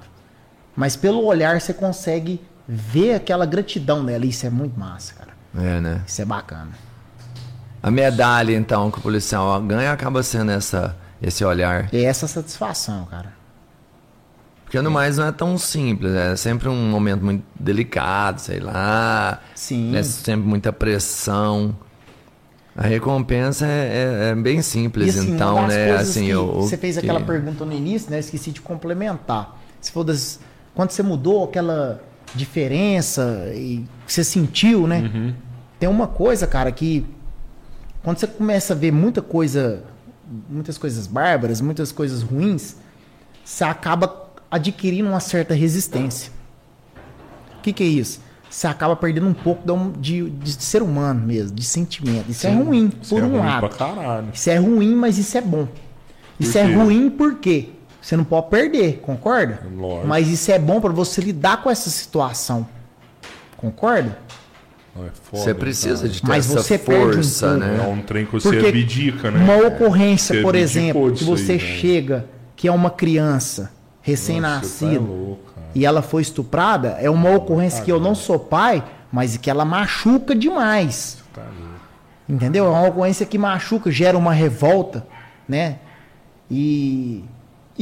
[SPEAKER 3] Mas pelo olhar você consegue ver aquela gratidão dela. Isso é muito massa, cara.
[SPEAKER 2] É, né?
[SPEAKER 3] Isso é bacana.
[SPEAKER 2] A medalha, então, que o policial ganha acaba sendo essa, esse olhar.
[SPEAKER 3] É essa satisfação, cara.
[SPEAKER 2] Porque no mais não é tão simples, é sempre um momento muito delicado, sei lá.
[SPEAKER 3] Sim.
[SPEAKER 2] É sempre muita pressão. A recompensa é, é- é bem simples,
[SPEAKER 3] E, assim,
[SPEAKER 2] então, né? Assim, eu,
[SPEAKER 3] você fez aquela
[SPEAKER 2] que-
[SPEAKER 3] pergunta no início, né? Esqueci de complementar. Se for das, quando você mudou aquela diferença e que você sentiu, né?
[SPEAKER 2] Uhum.
[SPEAKER 3] Tem uma coisa, cara, que quando você começa a ver muita coisa, muitas coisas bárbaras, muitas coisas ruins, você acaba adquirindo uma certa resistência. O que, que é isso? Você acaba perdendo um pouco da hum- de, de ser humano mesmo, de sentimento. Isso é ruim,
[SPEAKER 1] Isso
[SPEAKER 3] por
[SPEAKER 1] é
[SPEAKER 3] um
[SPEAKER 1] ruim
[SPEAKER 3] lado. Isso é ruim, mas isso é bom. Isso é ruim por quê? Você não pode perder, concorda?
[SPEAKER 1] Lógico.
[SPEAKER 3] Mas isso é bom pra você lidar com essa situação. Concorda?
[SPEAKER 1] É foda,
[SPEAKER 2] Você precisa de ter
[SPEAKER 3] Mas
[SPEAKER 2] essa
[SPEAKER 3] você perde um
[SPEAKER 2] força,
[SPEAKER 3] pouco.
[SPEAKER 1] É
[SPEAKER 2] né?
[SPEAKER 1] um trem que você
[SPEAKER 3] Porque
[SPEAKER 1] abdica, né?
[SPEAKER 3] Uma ocorrência,
[SPEAKER 1] Você
[SPEAKER 3] por exemplo, que você
[SPEAKER 1] aí, né?
[SPEAKER 3] chega, que é uma criança recém-nascida,
[SPEAKER 1] tá
[SPEAKER 3] e ela foi estuprada, é uma ocorrência que eu não sou pai, mas que ela machuca demais.
[SPEAKER 1] Tá.
[SPEAKER 3] Entendeu? É uma ocorrência que machuca, gera uma revolta, né? E,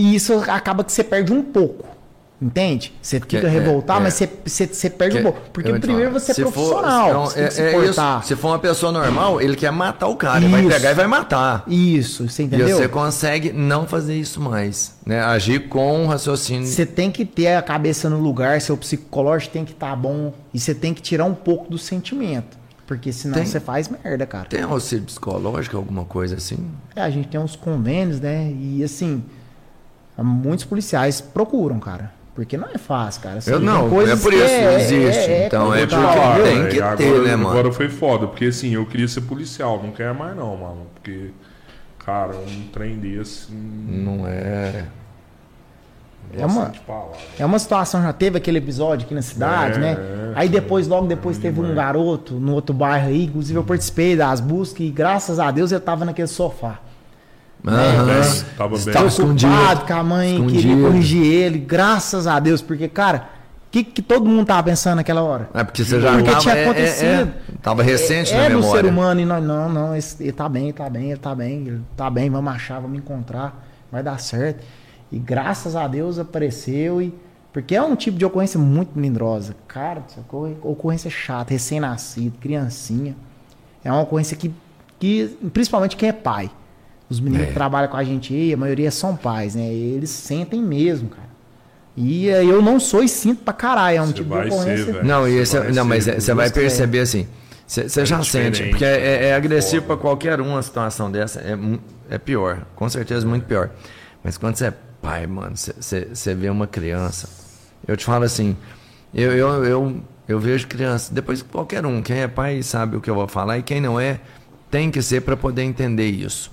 [SPEAKER 3] e isso acaba que você perde um pouco. Entende? Você fica
[SPEAKER 2] é-
[SPEAKER 3] revoltado,
[SPEAKER 2] é.
[SPEAKER 3] mas você, você, você perde um pouco. Porque primeiro
[SPEAKER 2] falar,
[SPEAKER 3] você é
[SPEAKER 2] se for-
[SPEAKER 3] profissional.
[SPEAKER 2] então,
[SPEAKER 3] se
[SPEAKER 2] é- é isso. Se for uma pessoa normal, ele quer matar o cara. Ele vai
[SPEAKER 3] Isso.
[SPEAKER 2] pegar e vai matar.
[SPEAKER 3] Isso, você
[SPEAKER 2] E
[SPEAKER 3] entendeu?
[SPEAKER 2] você consegue não fazer isso mais. Né? Agir com raciocínio.
[SPEAKER 3] Você tem que ter a cabeça no lugar, seu psicológico tem que estar bom e você tem que tirar um pouco do sentimento. Porque senão
[SPEAKER 2] Tem.
[SPEAKER 3] você faz merda, cara.
[SPEAKER 2] Tem auxílio psicológico, alguma coisa assim?
[SPEAKER 3] É, a gente tem uns convênios, né? E assim, muitos policiais procuram, cara. Porque não é fácil, cara. Assim,
[SPEAKER 2] Eu não, é por isso que existe. Então, é
[SPEAKER 3] complicado,
[SPEAKER 2] porque
[SPEAKER 3] entendeu?
[SPEAKER 2] tem que
[SPEAKER 1] agora,
[SPEAKER 2] ter, né, mano?
[SPEAKER 1] Agora foi foda, porque assim, eu queria ser policial, não quero mais não, mano. Porque, cara, um trem desse. hum,
[SPEAKER 2] Não é.
[SPEAKER 3] É uma-
[SPEAKER 1] bastante palavra.
[SPEAKER 3] É uma situação, já teve aquele episódio aqui na cidade,
[SPEAKER 1] É,
[SPEAKER 3] né?
[SPEAKER 1] é,
[SPEAKER 3] Aí depois, logo depois,
[SPEAKER 1] é
[SPEAKER 3] teve um garoto no outro bairro aí, inclusive eu participei das buscas e graças a Deus eu tava naquele sofá.
[SPEAKER 2] Aham.
[SPEAKER 1] Bem, tava bem.
[SPEAKER 2] Tava escondido.
[SPEAKER 3] Preocupado que a mãe queria
[SPEAKER 2] Escondido.
[SPEAKER 3] corrigir ele, graças a Deus, porque, cara, o que, que todo mundo tava pensando naquela hora?
[SPEAKER 2] É porque você já
[SPEAKER 3] Porque
[SPEAKER 2] tava,
[SPEAKER 3] tinha
[SPEAKER 2] é- é-
[SPEAKER 3] acontecido.
[SPEAKER 2] é, tava recente
[SPEAKER 3] é,
[SPEAKER 2] na
[SPEAKER 3] é do
[SPEAKER 2] memória.
[SPEAKER 3] ser humano e nós, não, não, esse- ele tá bem, ele tá bem, ele tá bem, ele tá bem, vamos achar, vamos encontrar, vai dar certo. E graças a Deus apareceu e. Porque é um tipo de ocorrência muito melindrosa. Cara, essa ocor- ocorrência chata, recém-nascido, criancinha. É uma ocorrência que, que, principalmente quem é pai. Os meninos
[SPEAKER 2] É.
[SPEAKER 3] que trabalham com a gente aí, a maioria são pais, né? Eles sentem mesmo, cara. E eh, eu não sou e sinto pra caralho. É um
[SPEAKER 1] Você
[SPEAKER 3] tipo de
[SPEAKER 1] ser,
[SPEAKER 3] ocorrência.
[SPEAKER 1] velho.
[SPEAKER 2] Não, e esse,
[SPEAKER 1] vai
[SPEAKER 2] não, mas
[SPEAKER 1] ser
[SPEAKER 2] é- você vai perceber assim. Você
[SPEAKER 1] É
[SPEAKER 2] já sente, porque é, é
[SPEAKER 1] é
[SPEAKER 2] agressivo para qualquer um a situação dessa. É, é pior, com certeza muito pior. Mas quando você é pai, mano, você- você você vê uma criança. Eu te falo assim, eu, eu, eu, eu vejo criança, depois qualquer um, quem é pai sabe o que eu vou falar, e quem não é, tem que ser para poder entender isso.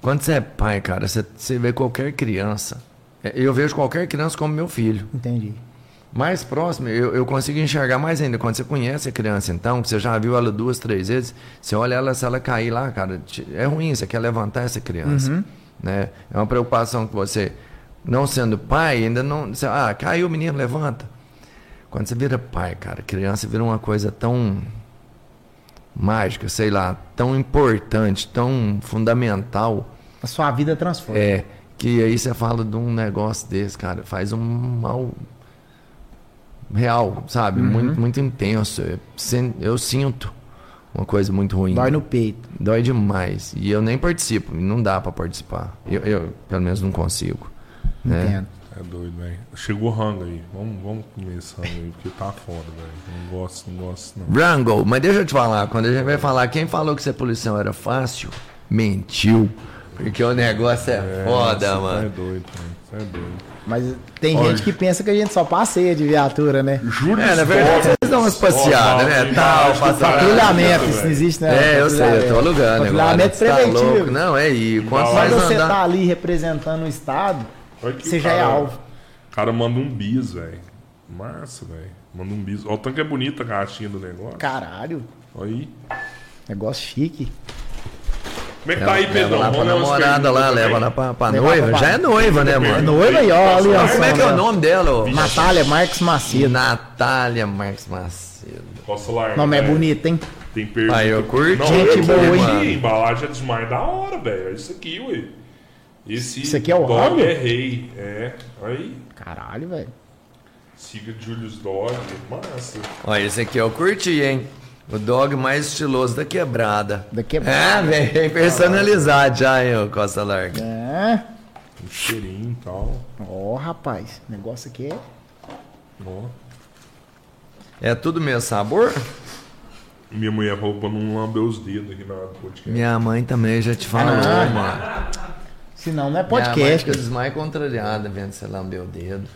[SPEAKER 2] Quando você é pai, cara, você, você vê qualquer criança. é, Eu vejo qualquer criança como meu filho.
[SPEAKER 3] Entendi.
[SPEAKER 2] Mais próximo, eu, eu consigo enxergar mais ainda. Quando você conhece a criança, então, que você já viu ela duas, três vezes, você olha ela, se ela cair lá, cara, é ruim, você quer levantar essa criança. Né? É uma preocupação que você, não sendo pai, ainda não. Você, ah, caiu o menino, levanta. Quando você vira pai, cara, criança vira uma coisa tão mágica, sei lá, tão importante, tão fundamental.
[SPEAKER 3] A sua vida transforma.
[SPEAKER 2] É, que aí você fala de um negócio desse, cara, faz um mal real, sabe?
[SPEAKER 3] Uhum.
[SPEAKER 2] Muito, muito intenso. Eu, sin- eu sinto uma coisa muito ruim.
[SPEAKER 3] Dói no peito.
[SPEAKER 2] Dói demais. E eu nem participo, não dá pra participar. Eu, eu, pelo menos, não consigo. né?
[SPEAKER 1] É doido, velho. Chegou o rango aí. Vamos, vamos comer esse rango aí, porque tá foda, velho. Não gosto, não gosto, não.
[SPEAKER 2] Rango, mas deixa eu te falar, quando a gente vai falar quem falou que ser policial era fácil, mentiu. Porque o negócio é, foda,
[SPEAKER 1] Você
[SPEAKER 2] mano.
[SPEAKER 1] É doido, velho. Você é doido.
[SPEAKER 3] Mas tem
[SPEAKER 1] Olha.
[SPEAKER 3] gente que pensa que a gente só passeia de viatura, né?
[SPEAKER 1] Júlio
[SPEAKER 2] É, na verdade, vocês dão umas passeadas, né? Tal, passar.
[SPEAKER 3] Patrulhamento, isso não existe, né?
[SPEAKER 2] É, eu sei, eu tô alugando.
[SPEAKER 3] Patrulhamento
[SPEAKER 2] Você tá
[SPEAKER 3] preventivo.
[SPEAKER 2] louco? Não, é, e mais
[SPEAKER 3] Quando você
[SPEAKER 2] andar...
[SPEAKER 3] tá ali representando o Estado, você já é alvo.
[SPEAKER 1] O cara manda um bis, velho. Massa, velho. Manda um bis. Olha o tanto que é bonita a caixinha do negócio.
[SPEAKER 3] Caralho,
[SPEAKER 1] Olha aí.
[SPEAKER 3] negócio chique.
[SPEAKER 1] Como é que tá aí,
[SPEAKER 2] leva
[SPEAKER 1] Pedrão?
[SPEAKER 2] lá pra namorada lá, leva lá pra, pra
[SPEAKER 3] Leva
[SPEAKER 2] noiva.
[SPEAKER 3] pra-
[SPEAKER 2] Já é noiva, né,
[SPEAKER 3] É
[SPEAKER 2] mano?
[SPEAKER 3] noiva aí, ó, ali, ó.
[SPEAKER 2] Como é que é o nome dela? ô?
[SPEAKER 3] Natália Marques Macedo.
[SPEAKER 2] Natália Marques Macedo.
[SPEAKER 1] Posso largar?
[SPEAKER 3] Nome é
[SPEAKER 1] velho?
[SPEAKER 3] bonito, hein?
[SPEAKER 1] Tem pergunta.
[SPEAKER 2] Aí, eu curti.
[SPEAKER 1] Não,
[SPEAKER 3] Gente
[SPEAKER 1] eu
[SPEAKER 3] boa, hein,
[SPEAKER 2] mano?
[SPEAKER 1] Embalagem é demais da hora, velho. É isso aqui, ué. Esse
[SPEAKER 3] Isso aqui é o
[SPEAKER 1] dog é rei. É. Aí.
[SPEAKER 3] Caralho, velho.
[SPEAKER 1] Siga Julius Dog. Massa.
[SPEAKER 2] Ó, esse aqui eu curti, hein? O dog mais estiloso da quebrada.
[SPEAKER 3] Da quebrada.
[SPEAKER 2] É, velho, personalizado já, hein, Costa Larga.
[SPEAKER 3] É.
[SPEAKER 1] Um cheirinho e tal.
[SPEAKER 3] Ó, rapaz. O negócio aqui é.
[SPEAKER 1] Ó.
[SPEAKER 2] É tudo mesmo sabor?
[SPEAKER 1] Minha mulher falou pra não lamber os dedos aqui na podcast.
[SPEAKER 2] Minha mãe também já te falou,
[SPEAKER 3] Ah.
[SPEAKER 2] mano.
[SPEAKER 3] Se não, não é
[SPEAKER 2] Minha mãe
[SPEAKER 3] podcast.
[SPEAKER 2] fica desmaia contrariada vendo você lamber o dedo.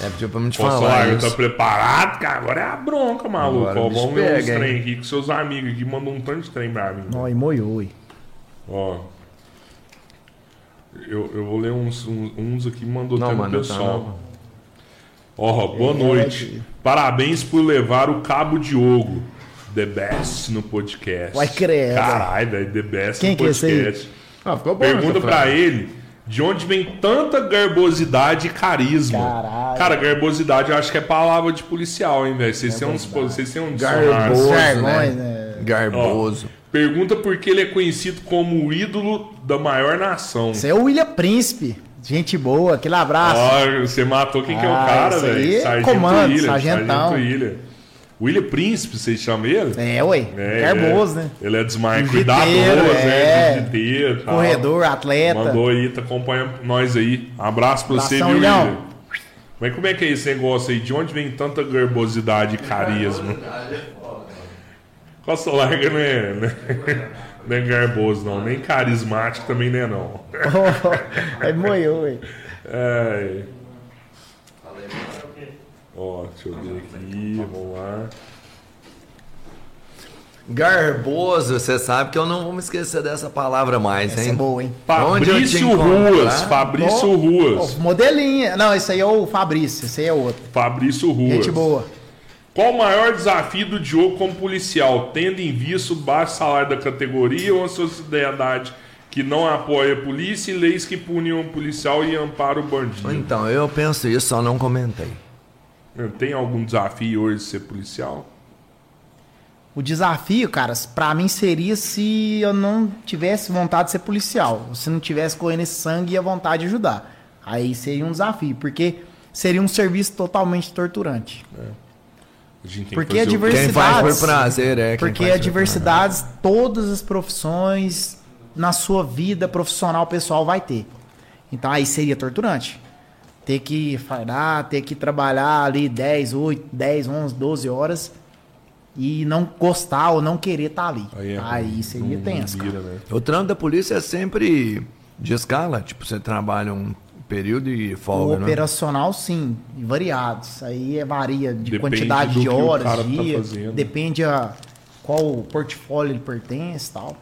[SPEAKER 2] É, pediu pra me te
[SPEAKER 1] Posso
[SPEAKER 2] falar isso.
[SPEAKER 1] tá preparado? Cara, agora é a bronca, maluco. Ó, vamos ver uns trem aqui que seus amigos aqui mandam um tanto de trem pra mim.
[SPEAKER 3] Ó, e moiou, ui.
[SPEAKER 1] Ó. Eu, eu vou ler uns, uns, uns aqui que mandou
[SPEAKER 2] Não,
[SPEAKER 1] até no
[SPEAKER 2] mano, tá
[SPEAKER 1] pessoal.
[SPEAKER 2] não.
[SPEAKER 1] Ó, boa
[SPEAKER 3] É,
[SPEAKER 1] noite.
[SPEAKER 3] de-
[SPEAKER 1] Parabéns por levar o Cabo Diogo. The best no podcast.
[SPEAKER 3] Vai credo.
[SPEAKER 1] Caralho, velho. The best
[SPEAKER 3] Quem
[SPEAKER 1] no
[SPEAKER 3] que é esse aí?
[SPEAKER 2] Ah, ficou bom
[SPEAKER 1] Pergunta
[SPEAKER 2] frase.
[SPEAKER 1] ele de onde vem tanta garbosidade e carisma.
[SPEAKER 3] Caralho.
[SPEAKER 1] Cara, garbosidade eu acho que é palavra de policial, hein, velho? Vocês têm uns. Vocês têm um
[SPEAKER 2] Garboso, né?
[SPEAKER 3] né?
[SPEAKER 2] Garboso.
[SPEAKER 1] Pergunta por que ele é conhecido como o ídolo da maior nação.
[SPEAKER 3] Esse é o William Príncipe. Gente boa, aquele abraço.
[SPEAKER 1] Ó, você matou quem que é o
[SPEAKER 3] Ah,
[SPEAKER 1] cara, velho?
[SPEAKER 3] é comando, sargentão.
[SPEAKER 1] Sargento William. William Príncipe, vocês chamam ele?
[SPEAKER 3] É, ué.
[SPEAKER 1] É,
[SPEAKER 3] Garboso,
[SPEAKER 1] ele é-
[SPEAKER 3] né?
[SPEAKER 1] Ele é desmaio cuidadoso,
[SPEAKER 3] é.
[SPEAKER 1] né? Jiu-jiteiro, tal.
[SPEAKER 3] Corredor, atleta.
[SPEAKER 1] Mandou aí, tá acompanhando nós aí. Abraço pra você,
[SPEAKER 3] Abração,
[SPEAKER 1] viu,
[SPEAKER 3] William.
[SPEAKER 1] Mas como é que é esse negócio aí? De onde vem tanta garbosidade e carisma? Costa Larga não é, né? não é garboso, não. Nem carismático também não é, não.
[SPEAKER 3] Aí moiou, ué.
[SPEAKER 1] É. Ó, deixa eu ver aqui, vamos lá.
[SPEAKER 2] Garboso, você sabe que eu não vou me esquecer dessa palavra mais,
[SPEAKER 3] Essa
[SPEAKER 2] hein?
[SPEAKER 3] é boa, hein?
[SPEAKER 2] Onde eu te
[SPEAKER 1] Fabrício? Ruas, Fabrício
[SPEAKER 3] Ó,
[SPEAKER 1] Ruas.
[SPEAKER 3] ó, modelinha. Não, esse aí é o Fabrício, esse aí é outro.
[SPEAKER 1] Fabrício Ruas.
[SPEAKER 3] Gente boa.
[SPEAKER 1] Qual o maior desafio do Diogo como policial, tendo em vista o baixo salário da categoria ou a sociedade que não apoia a polícia e leis que punem o policial e amparam o bandido?
[SPEAKER 2] Então, eu penso isso, só não comentei.
[SPEAKER 1] Tem algum desafio hoje de ser policial?
[SPEAKER 3] O desafio, caras, pra mim seria se eu não tivesse vontade de ser policial. Se não tivesse correndo esse sangue e a vontade de ajudar. Aí seria um desafio, porque seria um serviço totalmente torturante.
[SPEAKER 1] A gente tem
[SPEAKER 3] Porque
[SPEAKER 1] que
[SPEAKER 3] a
[SPEAKER 1] fazer o-
[SPEAKER 3] diversidade-
[SPEAKER 2] Quem faz por
[SPEAKER 3] Diversidades.
[SPEAKER 2] prazer, é.
[SPEAKER 3] Porque a diversidade, todas as profissões na sua vida profissional pessoal vai ter. Então aí seria torturante. Ter que fardar, ter que trabalhar ali 10, 8, 10, 11, 12 horas e não gostar ou não querer estar ali.
[SPEAKER 1] Aí,
[SPEAKER 3] Aí,
[SPEAKER 1] é,
[SPEAKER 3] seria
[SPEAKER 1] não-
[SPEAKER 3] tenso.
[SPEAKER 1] vira, né?
[SPEAKER 2] O trampo da polícia é sempre de escala. Tipo, você trabalha um período e
[SPEAKER 3] O
[SPEAKER 2] folga, né?
[SPEAKER 3] operacional, sim, variados. Aí é varia de
[SPEAKER 1] Depende
[SPEAKER 3] quantidade de
[SPEAKER 1] o
[SPEAKER 3] horas,
[SPEAKER 1] tá
[SPEAKER 3] dia,
[SPEAKER 1] fazendo.
[SPEAKER 3] depende a qual portfólio ele pertence e tal.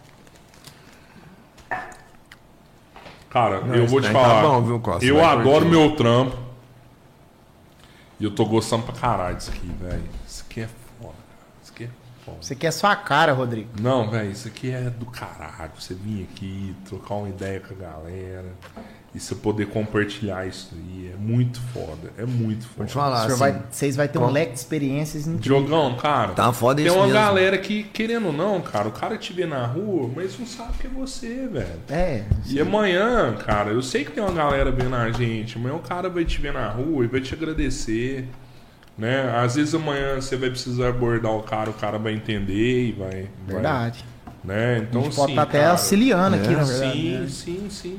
[SPEAKER 1] Cara,
[SPEAKER 2] Não,
[SPEAKER 1] eu vou te
[SPEAKER 2] tá
[SPEAKER 1] falar.
[SPEAKER 2] bom, viu, Costa?
[SPEAKER 1] eu
[SPEAKER 2] Vai
[SPEAKER 1] adoro
[SPEAKER 2] curtir.
[SPEAKER 1] meu trampo. E eu tô gostando pra caralho disso aqui, velho. Isso aqui é foda, cara. Isso aqui é foda.
[SPEAKER 3] Você quer sua cara, Rodrigo.
[SPEAKER 1] Não, velho, isso aqui é do caralho. Você vir aqui, trocar uma ideia com a galera. E você poder compartilhar isso aí. É muito foda. É muito
[SPEAKER 2] Vou
[SPEAKER 1] foda.
[SPEAKER 2] te
[SPEAKER 3] O
[SPEAKER 2] falar, assim,
[SPEAKER 3] vai, vocês vão ter um leque de experiências. em-
[SPEAKER 1] Diogão, cara.
[SPEAKER 2] Tá foda
[SPEAKER 1] Tem
[SPEAKER 2] isso
[SPEAKER 1] uma
[SPEAKER 2] mesmo.
[SPEAKER 1] galera que, querendo ou não, cara, o cara te vê na rua, mas não sabe que é você, velho.
[SPEAKER 3] É,
[SPEAKER 1] E amanhã, cara, eu sei que tem uma galera vendo a gente, amanhã o cara vai te ver na rua e vai te agradecer. Né? Às vezes amanhã você vai precisar abordar o cara, o cara vai entender e vai.
[SPEAKER 3] verdade.
[SPEAKER 1] Vai, né? Então,
[SPEAKER 3] a gente pode
[SPEAKER 1] sim,
[SPEAKER 3] estar até
[SPEAKER 1] cara,
[SPEAKER 3] auxiliando
[SPEAKER 2] É,
[SPEAKER 3] aqui, na verdade.
[SPEAKER 1] Sim,
[SPEAKER 3] né?
[SPEAKER 1] sim, sim.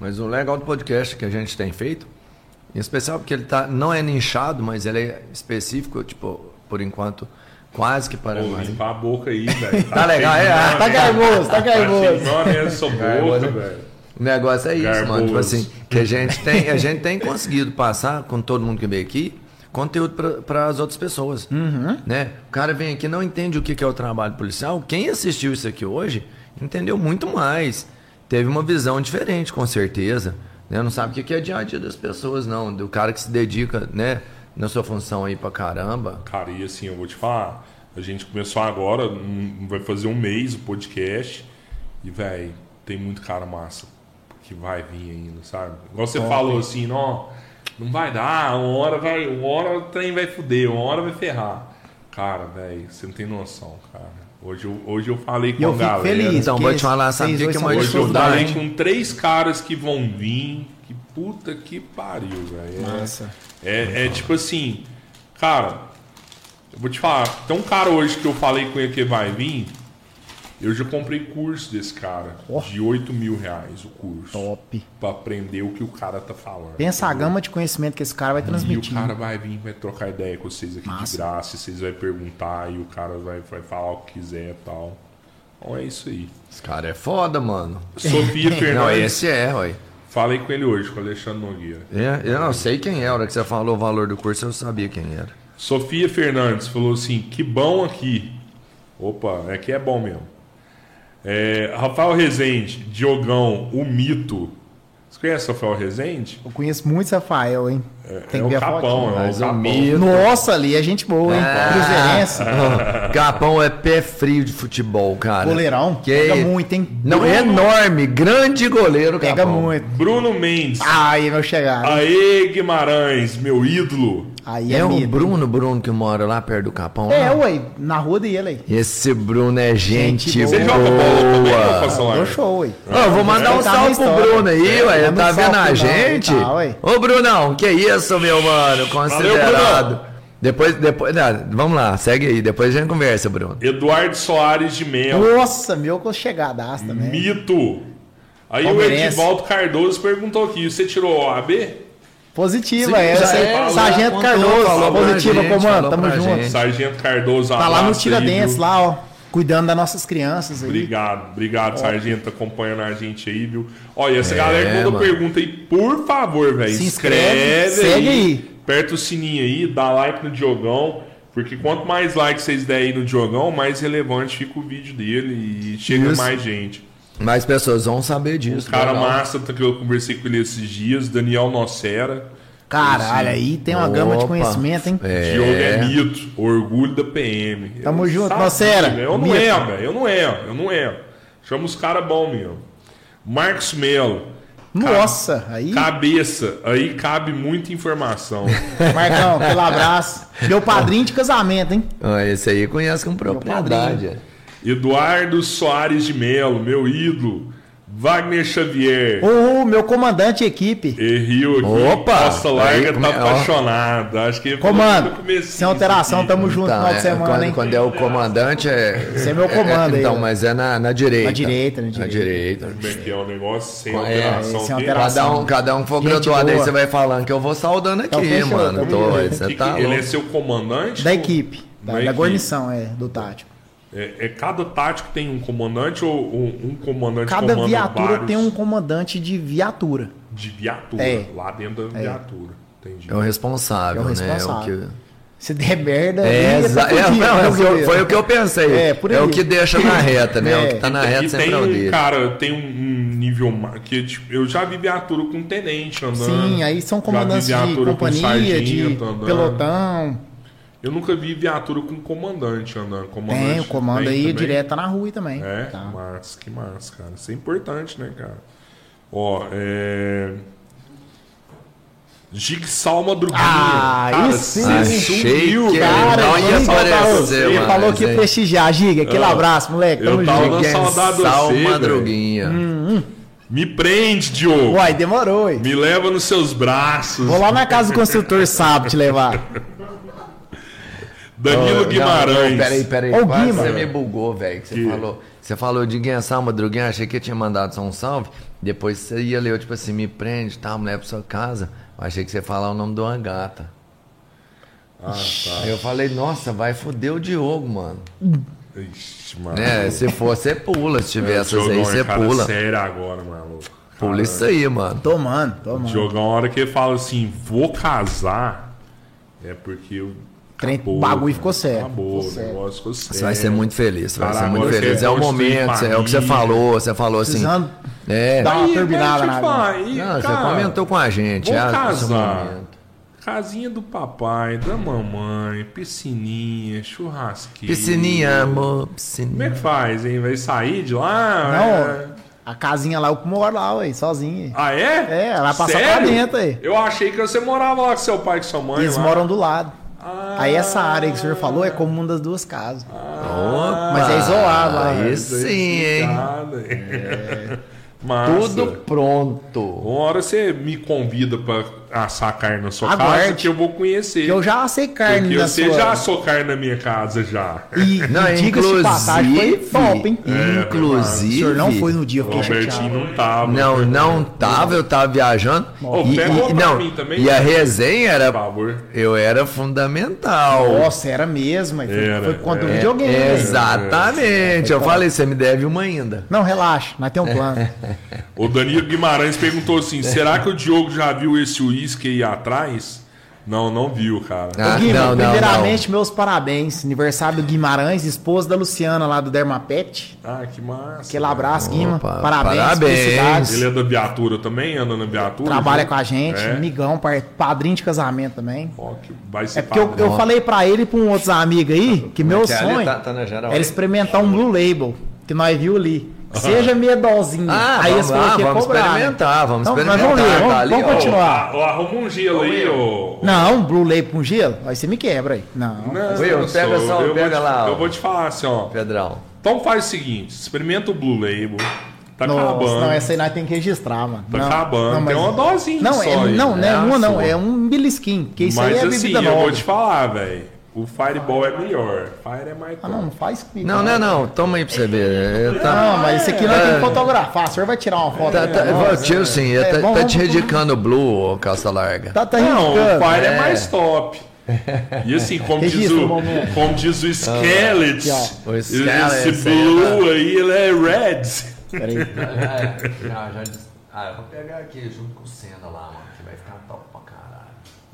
[SPEAKER 2] Mas o legal do podcast que a gente tem feito, em especial porque ele tá, não é nichado, mas ele é específico, tipo, por enquanto, quase que para
[SPEAKER 1] Pô, limpar a boca aí, velho.
[SPEAKER 2] Tá legal,
[SPEAKER 1] cheio de
[SPEAKER 2] é,
[SPEAKER 3] tá garboso, tá garboso.
[SPEAKER 1] nome nessa boca,
[SPEAKER 2] Garboso.
[SPEAKER 1] velho.
[SPEAKER 2] O negócio é isso, mano. Tipo
[SPEAKER 1] Garboso.
[SPEAKER 2] assim, que a gente tem, a gente tem conseguido passar com todo mundo que veio aqui conteúdo para as outras pessoas. Né? O cara vem aqui não entende o que que é o trabalho policial. Quem assistiu isso aqui hoje entendeu muito mais. Teve uma visão diferente, com certeza. Né? Não sabe o que que é dia a dia das pessoas, não. Do cara que se dedica, né? Na sua função aí pra caramba.
[SPEAKER 1] Cara, e assim, eu vou te falar, a gente começou agora, um- vai fazer um mês o podcast, e, velho, tem muito cara massa que vai vir ainda, sabe? Igual você falou assim, não, não vai dar, uma hora vai, uma hora o trem vai fuder, uma hora vai ferrar. Cara, velho, você não tem noção, cara. Hoje eu, hoje eu falei com
[SPEAKER 3] eu
[SPEAKER 1] a galera.
[SPEAKER 3] feliz.
[SPEAKER 2] Então, vou te falar, sabe que é uma
[SPEAKER 1] Hoje eu falei com três caras que vão vir. Que puta que pariu, velho. É-
[SPEAKER 3] Massa.
[SPEAKER 1] É, é tipo assim, cara, eu vou te falar, tem um cara hoje que eu falei com ele que vai vir. Eu já comprei curso desse cara.
[SPEAKER 3] Ó.
[SPEAKER 1] De 8 mil reais o curso.
[SPEAKER 3] Top.
[SPEAKER 1] Pra aprender o que o cara tá falando.
[SPEAKER 3] Pensa a
[SPEAKER 1] entendeu?
[SPEAKER 3] gama de conhecimento que esse cara vai
[SPEAKER 1] E o
[SPEAKER 3] transmitir.
[SPEAKER 1] cara vai vir, vai trocar ideia com vocês aqui
[SPEAKER 3] Massa.
[SPEAKER 1] de graça, e vocês vão perguntar, e o cara vai, vai falar o que quiser e tal. Então é isso aí.
[SPEAKER 2] Esse cara é foda, mano.
[SPEAKER 1] Sofia
[SPEAKER 2] Não,
[SPEAKER 1] Fernandes,
[SPEAKER 2] esse é, ué.
[SPEAKER 1] falei com ele hoje, com o Alexandre Nogueira.
[SPEAKER 2] É, eu não sei quem é. A hora que você falou o valor do curso, eu sabia quem era.
[SPEAKER 1] Sofia Fernandes falou assim: que bom aqui. Opa, é que é bom mesmo. É, Rafael Rezende, Diogão, o mito. Você conhece o Rafael Rezende?
[SPEAKER 3] Eu conheço muito Rafael, hein? Tem
[SPEAKER 1] é
[SPEAKER 3] que ver
[SPEAKER 1] o
[SPEAKER 3] a
[SPEAKER 1] capão, é o capão.
[SPEAKER 2] mito.
[SPEAKER 3] Nossa, ali é gente boa, hein? Cruzeirense.
[SPEAKER 2] Capão é pé frio de futebol, cara.
[SPEAKER 3] Goleirão.
[SPEAKER 2] Que
[SPEAKER 3] Pega muito, hein?
[SPEAKER 2] Não, é enorme. Grande goleiro,
[SPEAKER 3] Pega
[SPEAKER 2] Capão.
[SPEAKER 3] muito.
[SPEAKER 1] Bruno Mendes.
[SPEAKER 3] Aí, meu chegado.
[SPEAKER 1] Aê, Guimarães, meu ídolo.
[SPEAKER 3] Aí
[SPEAKER 2] É,
[SPEAKER 3] é,
[SPEAKER 2] o
[SPEAKER 3] mito.
[SPEAKER 2] Bruno, Bruno que mora lá perto do Capão.
[SPEAKER 3] É,
[SPEAKER 2] lá.
[SPEAKER 3] ué, na rua dele aí.
[SPEAKER 2] Esse Bruno é gente,
[SPEAKER 3] Gente
[SPEAKER 1] Você
[SPEAKER 3] boa.
[SPEAKER 1] joga bola também?
[SPEAKER 3] Deu show, ué.
[SPEAKER 2] Ô, eu vou mandar um
[SPEAKER 3] Tá
[SPEAKER 2] salve pro
[SPEAKER 3] história.
[SPEAKER 2] Bruno aí,
[SPEAKER 3] É,
[SPEAKER 2] ué. Ele tá vendo a
[SPEAKER 3] pro
[SPEAKER 2] gente?
[SPEAKER 3] Bruno, tá.
[SPEAKER 2] Ô, Brunão, que isso, meu mano? Considerado.
[SPEAKER 1] Bruno.
[SPEAKER 2] depois, depois, não, vamos lá, segue aí. Depois a gente conversa, Bruno.
[SPEAKER 1] Eduardo Soares de Melo.
[SPEAKER 3] Nossa, meu com chegadaço também.
[SPEAKER 1] Mito. Aí o. Edivaldo Cardoso perguntou aqui: você tirou o AB?
[SPEAKER 3] Positiva,
[SPEAKER 2] Sim,
[SPEAKER 3] é. essa aí,
[SPEAKER 2] é,
[SPEAKER 3] Sargento
[SPEAKER 2] contou,
[SPEAKER 3] Cardoso,
[SPEAKER 2] falou
[SPEAKER 3] positiva,
[SPEAKER 2] gente,
[SPEAKER 3] comando,
[SPEAKER 2] falou
[SPEAKER 3] tamo junto.
[SPEAKER 2] gente.
[SPEAKER 1] Sargento Cardoso,
[SPEAKER 3] Tá lá no
[SPEAKER 1] aí,
[SPEAKER 3] Tiradentes, lá, ó. Cuidando das nossas crianças aí.
[SPEAKER 1] Obrigado, obrigado, Sargento, acompanhando a gente aí, viu? Olha, essa
[SPEAKER 2] É,
[SPEAKER 1] galera que mandou pergunta aí, por favor, velho,
[SPEAKER 3] Se
[SPEAKER 1] inscreve,
[SPEAKER 3] inscreve, segue aí.
[SPEAKER 1] aperta o sininho aí, dá like no Diogão, porque quanto mais like vocês derem aí no Diogão, mais relevante fica o vídeo dele e chega
[SPEAKER 3] Isso.
[SPEAKER 1] mais gente.
[SPEAKER 2] Mais pessoas vão saber disso.
[SPEAKER 1] Um cara
[SPEAKER 2] legal.
[SPEAKER 1] massa que eu conversei com ele esses dias, Daniel Nocera.
[SPEAKER 3] Caralho, aí tem uma gama de
[SPEAKER 2] Opa.
[SPEAKER 3] conhecimento, hein?
[SPEAKER 2] É.
[SPEAKER 1] Diogo é mito, orgulho da PM.
[SPEAKER 3] Tamo
[SPEAKER 1] Eu
[SPEAKER 3] junto, Nocera,
[SPEAKER 1] velho. Eu não erro, velho. Eu não erro, eu não erro. Chama os caras bons mesmo. Marcos Melo.
[SPEAKER 3] Nossa, aí,
[SPEAKER 1] Cabeça, aí cabe muita informação.
[SPEAKER 3] Marcão, aquele abraço. Meu padrinho de casamento, hein?
[SPEAKER 2] Esse aí conhece com propriedade. É.
[SPEAKER 1] Eduardo Soares de Melo, meu ídolo. Wagner Xavier.
[SPEAKER 3] O meu comandante de equipe.
[SPEAKER 1] E Rio aqui.
[SPEAKER 2] Opa!
[SPEAKER 1] Costa Larga
[SPEAKER 2] Aí,
[SPEAKER 1] tá
[SPEAKER 2] ó.
[SPEAKER 1] apaixonado. Acho que
[SPEAKER 3] Comando, sem alteração,
[SPEAKER 1] aqui.
[SPEAKER 3] tamo junto no final de
[SPEAKER 2] é,
[SPEAKER 3] semana,
[SPEAKER 2] quando,
[SPEAKER 3] hein?
[SPEAKER 2] quando é o comandante é.
[SPEAKER 3] Esse é meu comando
[SPEAKER 2] é,
[SPEAKER 3] aí,
[SPEAKER 2] Então,
[SPEAKER 3] ó.
[SPEAKER 2] mas é na, na direita.
[SPEAKER 3] Na direita, na
[SPEAKER 2] Na
[SPEAKER 3] direita.
[SPEAKER 2] direita.
[SPEAKER 1] Como é que é o negócio? Sem
[SPEAKER 2] É,
[SPEAKER 1] alteração.
[SPEAKER 3] sem alteração.
[SPEAKER 2] Cada um, cada um que for
[SPEAKER 3] Gente
[SPEAKER 2] graduado aí,
[SPEAKER 3] boa.
[SPEAKER 2] você vai falando que eu vou saudando aqui,
[SPEAKER 3] Então, fechou,
[SPEAKER 2] mano. Tô, você
[SPEAKER 1] Que-
[SPEAKER 2] tá
[SPEAKER 1] ele é
[SPEAKER 2] louco.
[SPEAKER 1] seu comandante?
[SPEAKER 3] Da equipe. Da,
[SPEAKER 1] Da
[SPEAKER 3] da
[SPEAKER 1] equipe.
[SPEAKER 3] guarnição, é, do tático.
[SPEAKER 1] É, é cada tático tem um comandante ou um, um comandante
[SPEAKER 3] Cada
[SPEAKER 1] comanda
[SPEAKER 3] viatura
[SPEAKER 1] vários
[SPEAKER 3] tem um comandante de viatura.
[SPEAKER 1] de viatura
[SPEAKER 3] É.
[SPEAKER 1] lá dentro da viatura. Entendi.
[SPEAKER 2] É o responsável,
[SPEAKER 3] É o
[SPEAKER 2] né?
[SPEAKER 3] responsável.
[SPEAKER 2] É o que...
[SPEAKER 3] Se der merda,
[SPEAKER 2] É, exa- é, não, é
[SPEAKER 3] né,
[SPEAKER 2] o que eu- foi o que eu pensei.
[SPEAKER 3] É, por
[SPEAKER 2] É o que deixa na reta, né?
[SPEAKER 3] É.
[SPEAKER 2] O que tá na reta
[SPEAKER 1] e
[SPEAKER 2] sempre
[SPEAKER 1] tem
[SPEAKER 2] é o dele.
[SPEAKER 1] cara, tem um, nível que tipo, eu já vi viatura com tenente andando.
[SPEAKER 3] Sim, aí são comandantes
[SPEAKER 1] já vi
[SPEAKER 3] de
[SPEAKER 1] viatura com
[SPEAKER 3] companhia, de
[SPEAKER 1] andando.
[SPEAKER 3] pelotão.
[SPEAKER 1] Eu nunca vi viatura com comandante andando. Comandante
[SPEAKER 3] Tem, o comando aí
[SPEAKER 1] também?
[SPEAKER 3] direto tá na rua também.
[SPEAKER 1] É,
[SPEAKER 3] Tá.
[SPEAKER 1] massa, que massa, cara. Isso é importante, né, cara? Ó, é. Jigsaw Madruguinha.
[SPEAKER 3] Ah,
[SPEAKER 1] cara,
[SPEAKER 3] isso sim.
[SPEAKER 2] Achei
[SPEAKER 1] sumiu,
[SPEAKER 2] que
[SPEAKER 1] cara.
[SPEAKER 2] Não ia aparecer.
[SPEAKER 3] Ele falou que
[SPEAKER 2] isso aí.
[SPEAKER 3] prestigiar. Giga, aquele
[SPEAKER 1] Ah,
[SPEAKER 3] abraço, moleque.
[SPEAKER 1] eu tava
[SPEAKER 3] junto.
[SPEAKER 1] saudade de
[SPEAKER 2] Sal
[SPEAKER 1] você,
[SPEAKER 2] Madruguinha.
[SPEAKER 1] Me prende, Diogo.
[SPEAKER 3] Uai, demorou, ué.
[SPEAKER 1] Me leva nos seus braços.
[SPEAKER 3] Vou lá na casa do construtor sábado te levar.
[SPEAKER 1] Danilo
[SPEAKER 2] Ô,
[SPEAKER 1] Guimarães.
[SPEAKER 2] Não, peraí, peraí.
[SPEAKER 3] Ô,
[SPEAKER 2] Quase
[SPEAKER 3] Guima.
[SPEAKER 2] você me bugou, velho. que Você
[SPEAKER 1] Que?
[SPEAKER 2] falou, você falou de Guinha Sal Madruguinha, achei que eu tinha mandado só um salve. Depois você ia ler, tipo assim, me prende, tá, mulher pra sua casa. Eu achei que você ia falar o nome de uma gata.
[SPEAKER 1] Ah, tá.
[SPEAKER 2] Aí eu falei, nossa, vai foder o Diogo, mano.
[SPEAKER 1] Ixi, mano.
[SPEAKER 2] É, se for, você pula. Se tiver essas aí,
[SPEAKER 1] é
[SPEAKER 2] você pula.
[SPEAKER 1] sério agora, maluco.
[SPEAKER 2] Pula isso aí, mano.
[SPEAKER 3] Tomando, tomando.
[SPEAKER 1] Diogão, a hora que ele fala assim, vou casar, é porque eu.
[SPEAKER 3] Trem- bagulho ficou sério.
[SPEAKER 1] Acabou,
[SPEAKER 3] Ficou
[SPEAKER 1] o
[SPEAKER 3] sério.
[SPEAKER 1] negócio ficou sério.
[SPEAKER 2] Você vai ser muito feliz, você vai ser muito feliz.
[SPEAKER 1] você
[SPEAKER 2] É o momento, é o que você falou. Você falou assim.
[SPEAKER 3] Precisando
[SPEAKER 2] É.
[SPEAKER 3] dar uma turbinada na
[SPEAKER 1] deixa eu te
[SPEAKER 3] água.
[SPEAKER 1] falar, e,
[SPEAKER 2] Não, você
[SPEAKER 1] cara,
[SPEAKER 2] comentou com a gente.
[SPEAKER 1] Vou
[SPEAKER 2] é, esse é o
[SPEAKER 1] casar.
[SPEAKER 2] momento.
[SPEAKER 1] Casinha do papai, da mamãe, piscininha, churrasqueira.
[SPEAKER 2] Piscininha, amor,
[SPEAKER 1] Como é
[SPEAKER 2] piscininha.
[SPEAKER 1] que faz, hein? Vai sair de lá?
[SPEAKER 3] Não,
[SPEAKER 1] É.
[SPEAKER 3] a casinha lá, eu moro lá, ué, sozinho.
[SPEAKER 1] Ah, é?
[SPEAKER 3] É, vai passar
[SPEAKER 1] Sério?
[SPEAKER 3] pra dentro aí.
[SPEAKER 1] Eu achei que você morava lá com seu pai e com sua mãe.
[SPEAKER 3] Eles
[SPEAKER 1] lá.
[SPEAKER 3] moram do lado.
[SPEAKER 1] Ah.
[SPEAKER 3] Aí essa área que o senhor falou é comum das duas casas.
[SPEAKER 1] Ah,
[SPEAKER 3] Mas é isolado lá.
[SPEAKER 2] Aí sim, hein?
[SPEAKER 1] É.
[SPEAKER 2] Tudo pronto.
[SPEAKER 1] Uma hora você me convida pra assar carne na sua
[SPEAKER 3] Aguarde.
[SPEAKER 1] casa que eu vou conhecer.
[SPEAKER 3] Que eu já assei carne
[SPEAKER 1] Porque
[SPEAKER 3] na
[SPEAKER 1] você
[SPEAKER 3] sua...
[SPEAKER 1] já assou carne na minha casa já.
[SPEAKER 3] E,
[SPEAKER 2] Não,
[SPEAKER 3] e diga-se passagem, foi
[SPEAKER 2] inclusive-
[SPEAKER 3] top, hein?
[SPEAKER 1] É,
[SPEAKER 3] O
[SPEAKER 2] Inclusive.
[SPEAKER 3] senhor não foi no dia, eu
[SPEAKER 1] O
[SPEAKER 3] fiquei
[SPEAKER 1] Robertinho não tava.
[SPEAKER 2] Não, não tava, eu tava viajando.
[SPEAKER 1] Ô,
[SPEAKER 2] e, e- não,
[SPEAKER 1] mim também,
[SPEAKER 2] e a
[SPEAKER 1] né?
[SPEAKER 2] resenha
[SPEAKER 1] Por
[SPEAKER 2] era.
[SPEAKER 1] favor.
[SPEAKER 2] Eu era fundamental.
[SPEAKER 3] Nossa, era mesmo. Foi,
[SPEAKER 1] Era,
[SPEAKER 3] foi contra o
[SPEAKER 1] é.
[SPEAKER 3] videogame.
[SPEAKER 2] É, exatamente. Eu falei, você me deve uma ainda.
[SPEAKER 3] Não, relaxa, nós temos um plano.
[SPEAKER 1] O Danilo Guimarães perguntou assim: será que o Diogo já viu esse uísque aí atrás? Não, não viu, cara.
[SPEAKER 2] Ah,
[SPEAKER 3] Ô, Guima,
[SPEAKER 2] não, não,
[SPEAKER 3] primeiramente, meus parabéns. Aniversário do Guimarães, esposa da Luciana lá do Dermapet.
[SPEAKER 1] Ah, que massa.
[SPEAKER 3] Aquele abraço, Guima.
[SPEAKER 2] Opa,
[SPEAKER 3] Parabéns,
[SPEAKER 2] parabéns.
[SPEAKER 3] felicidades.
[SPEAKER 1] Ele é da viatura também? Anda na viatura?
[SPEAKER 3] Trabalha
[SPEAKER 1] junto?
[SPEAKER 3] com a gente,
[SPEAKER 1] É?
[SPEAKER 3] amigão, padrinho de casamento também.
[SPEAKER 1] Ó, que vai ser
[SPEAKER 3] É porque eu, eu falei pra ele e pra um outros amigos aí que meu
[SPEAKER 2] que é
[SPEAKER 3] sonho
[SPEAKER 2] Tá- tá
[SPEAKER 3] era experimentar um Blue Label, que nós viu ali. Seja medalzinho.
[SPEAKER 2] Ah,
[SPEAKER 3] aí
[SPEAKER 2] vamos lá,
[SPEAKER 3] que ia
[SPEAKER 2] vamos
[SPEAKER 3] cobrar, né?
[SPEAKER 2] experimentar, vamos
[SPEAKER 3] Então,
[SPEAKER 2] experimentar.
[SPEAKER 3] Mas vamos ver,
[SPEAKER 2] Tá
[SPEAKER 3] vamos,
[SPEAKER 2] ali,
[SPEAKER 3] vamos
[SPEAKER 2] ó.
[SPEAKER 3] continuar.
[SPEAKER 1] Ó, arruma um gelo aí, ô.
[SPEAKER 3] Não, Blue Label com gelo? Aí você me quebra aí. Não.
[SPEAKER 1] Não,
[SPEAKER 2] Will,
[SPEAKER 1] eu
[SPEAKER 2] pega
[SPEAKER 1] sou-
[SPEAKER 2] só,
[SPEAKER 1] eu vou
[SPEAKER 2] pega
[SPEAKER 1] te-
[SPEAKER 2] lá, ó.
[SPEAKER 1] Eu vou te falar assim, ó.
[SPEAKER 2] Pedrão.
[SPEAKER 1] Então faz o seguinte: experimenta o Blue Label. Tá
[SPEAKER 3] Nossa,
[SPEAKER 1] acabando.
[SPEAKER 3] não, essa aí nós temos que registrar, mano.
[SPEAKER 1] Tá
[SPEAKER 3] não,
[SPEAKER 1] acabando.
[SPEAKER 3] não,
[SPEAKER 1] Tem uma dosinha
[SPEAKER 3] Não,
[SPEAKER 1] só
[SPEAKER 3] é,
[SPEAKER 1] aí.
[SPEAKER 3] não, não é
[SPEAKER 2] É
[SPEAKER 3] uma não, é um belisquinho. Porque isso
[SPEAKER 1] Mas
[SPEAKER 3] aí é
[SPEAKER 1] assim,
[SPEAKER 3] bebida
[SPEAKER 1] eu
[SPEAKER 3] nova.
[SPEAKER 1] vou te falar, velho. O Fireball é melhor. Fire é mais
[SPEAKER 3] Ah, não, não faz comigo.
[SPEAKER 2] Não, não, não. Toma aí pra você ver. É, Tá,
[SPEAKER 3] Não, mas esse aqui
[SPEAKER 2] É.
[SPEAKER 3] temos que fotografar. O senhor vai tirar uma foto.
[SPEAKER 2] tá, tá,
[SPEAKER 3] nós, né?
[SPEAKER 2] sim,
[SPEAKER 3] É,
[SPEAKER 2] tá,
[SPEAKER 3] bom,
[SPEAKER 2] tá te redicando o Blue, ô calça larga.
[SPEAKER 3] Tá, tá
[SPEAKER 1] Não, o. Fire é.
[SPEAKER 2] É.
[SPEAKER 1] mais top. E assim, como diz o, como diz o Skelet,
[SPEAKER 3] Aqui,
[SPEAKER 2] ó. O
[SPEAKER 1] esse blue aí, ele é red.
[SPEAKER 3] Peraí.
[SPEAKER 2] já, já disse. Ah, eu vou pegar aqui junto com o Senna lá, mano, que vai ficar top.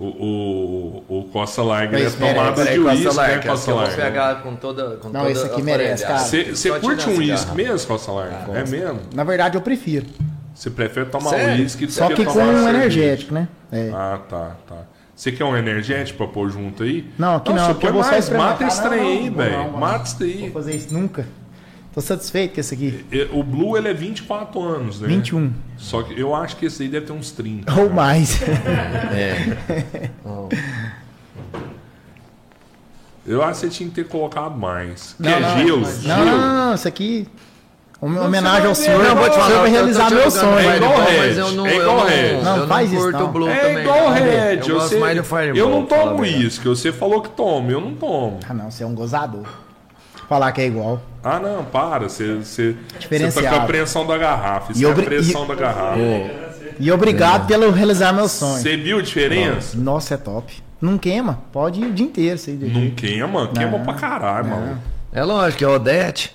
[SPEAKER 1] O, o, o Costa Larga é tomada de uísque, né,
[SPEAKER 2] Larga,
[SPEAKER 1] Costa
[SPEAKER 2] que eu vou
[SPEAKER 1] Larga?
[SPEAKER 2] pegar com toda. Com
[SPEAKER 3] Não,
[SPEAKER 2] toda
[SPEAKER 3] esse aqui
[SPEAKER 2] a
[SPEAKER 3] merece, cara.
[SPEAKER 1] Você
[SPEAKER 2] Só
[SPEAKER 1] curte um uísque mesmo, Costa Larga? é mesmo?
[SPEAKER 3] Na verdade, eu prefiro.
[SPEAKER 1] Você prefere tomar
[SPEAKER 2] Sério?
[SPEAKER 1] uísque do
[SPEAKER 3] Só que com
[SPEAKER 1] tomar
[SPEAKER 3] um
[SPEAKER 1] cerveja?
[SPEAKER 3] energético, né? É.
[SPEAKER 1] Ah, tá, tá. Você quer um energético pra pôr junto aí?
[SPEAKER 3] Não, aqui não,
[SPEAKER 1] você
[SPEAKER 3] aqui eu
[SPEAKER 1] põe
[SPEAKER 3] vou só
[SPEAKER 1] mais, mata esse
[SPEAKER 3] Não,
[SPEAKER 1] trem
[SPEAKER 3] não,
[SPEAKER 1] aí,
[SPEAKER 3] não vou
[SPEAKER 1] velho.
[SPEAKER 3] não.
[SPEAKER 1] Mata isso
[SPEAKER 3] Vou
[SPEAKER 1] daí.
[SPEAKER 3] fazer isso nunca. Tô satisfeito com esse aqui.
[SPEAKER 1] O Blue, ele é 24 anos, né?
[SPEAKER 3] 21.
[SPEAKER 1] Só que eu acho que esse aí deve ter uns 30.
[SPEAKER 3] Ou mais.
[SPEAKER 1] Eu acho que você tinha que ter colocado mais.
[SPEAKER 3] Não,
[SPEAKER 1] Quer
[SPEAKER 3] não,
[SPEAKER 1] gelo?
[SPEAKER 3] Não,
[SPEAKER 1] Gelo?
[SPEAKER 3] não, não, isso aqui. Hom- Homenagem ao senhor. Não,
[SPEAKER 1] não,
[SPEAKER 3] o
[SPEAKER 1] vou te
[SPEAKER 2] falar, eu
[SPEAKER 3] realizar meu sonho.
[SPEAKER 1] É igual Red,
[SPEAKER 2] eu não,
[SPEAKER 1] é
[SPEAKER 2] eu
[SPEAKER 1] igual
[SPEAKER 2] não,
[SPEAKER 1] Red.
[SPEAKER 2] eu
[SPEAKER 3] Não,
[SPEAKER 2] não
[SPEAKER 3] faz isso, não.
[SPEAKER 2] o Blue
[SPEAKER 1] É
[SPEAKER 2] também.
[SPEAKER 1] igual
[SPEAKER 2] não.
[SPEAKER 1] Red.
[SPEAKER 2] Eu gosto
[SPEAKER 1] você-
[SPEAKER 2] mais do Fireball.
[SPEAKER 1] Eu não tomo
[SPEAKER 2] verdade.
[SPEAKER 1] uísque. Você falou que toma, eu não tomo.
[SPEAKER 3] Ah, não, você é um gozador. Falar que é igual.
[SPEAKER 1] Ah, não, para. Você, você, você tá com a pressão da garrafa. Isso
[SPEAKER 3] E
[SPEAKER 1] é a pressão
[SPEAKER 3] e-
[SPEAKER 1] da garrafa.
[SPEAKER 3] E obrigado pelo realizar meu sonho.
[SPEAKER 1] Você viu a diferença?
[SPEAKER 3] Nossa, é top. Não queima. Pode ir o dia inteiro. Você
[SPEAKER 1] Não queima, queima
[SPEAKER 3] Não.
[SPEAKER 1] pra caralho, mano.
[SPEAKER 2] É lógico, é Odete.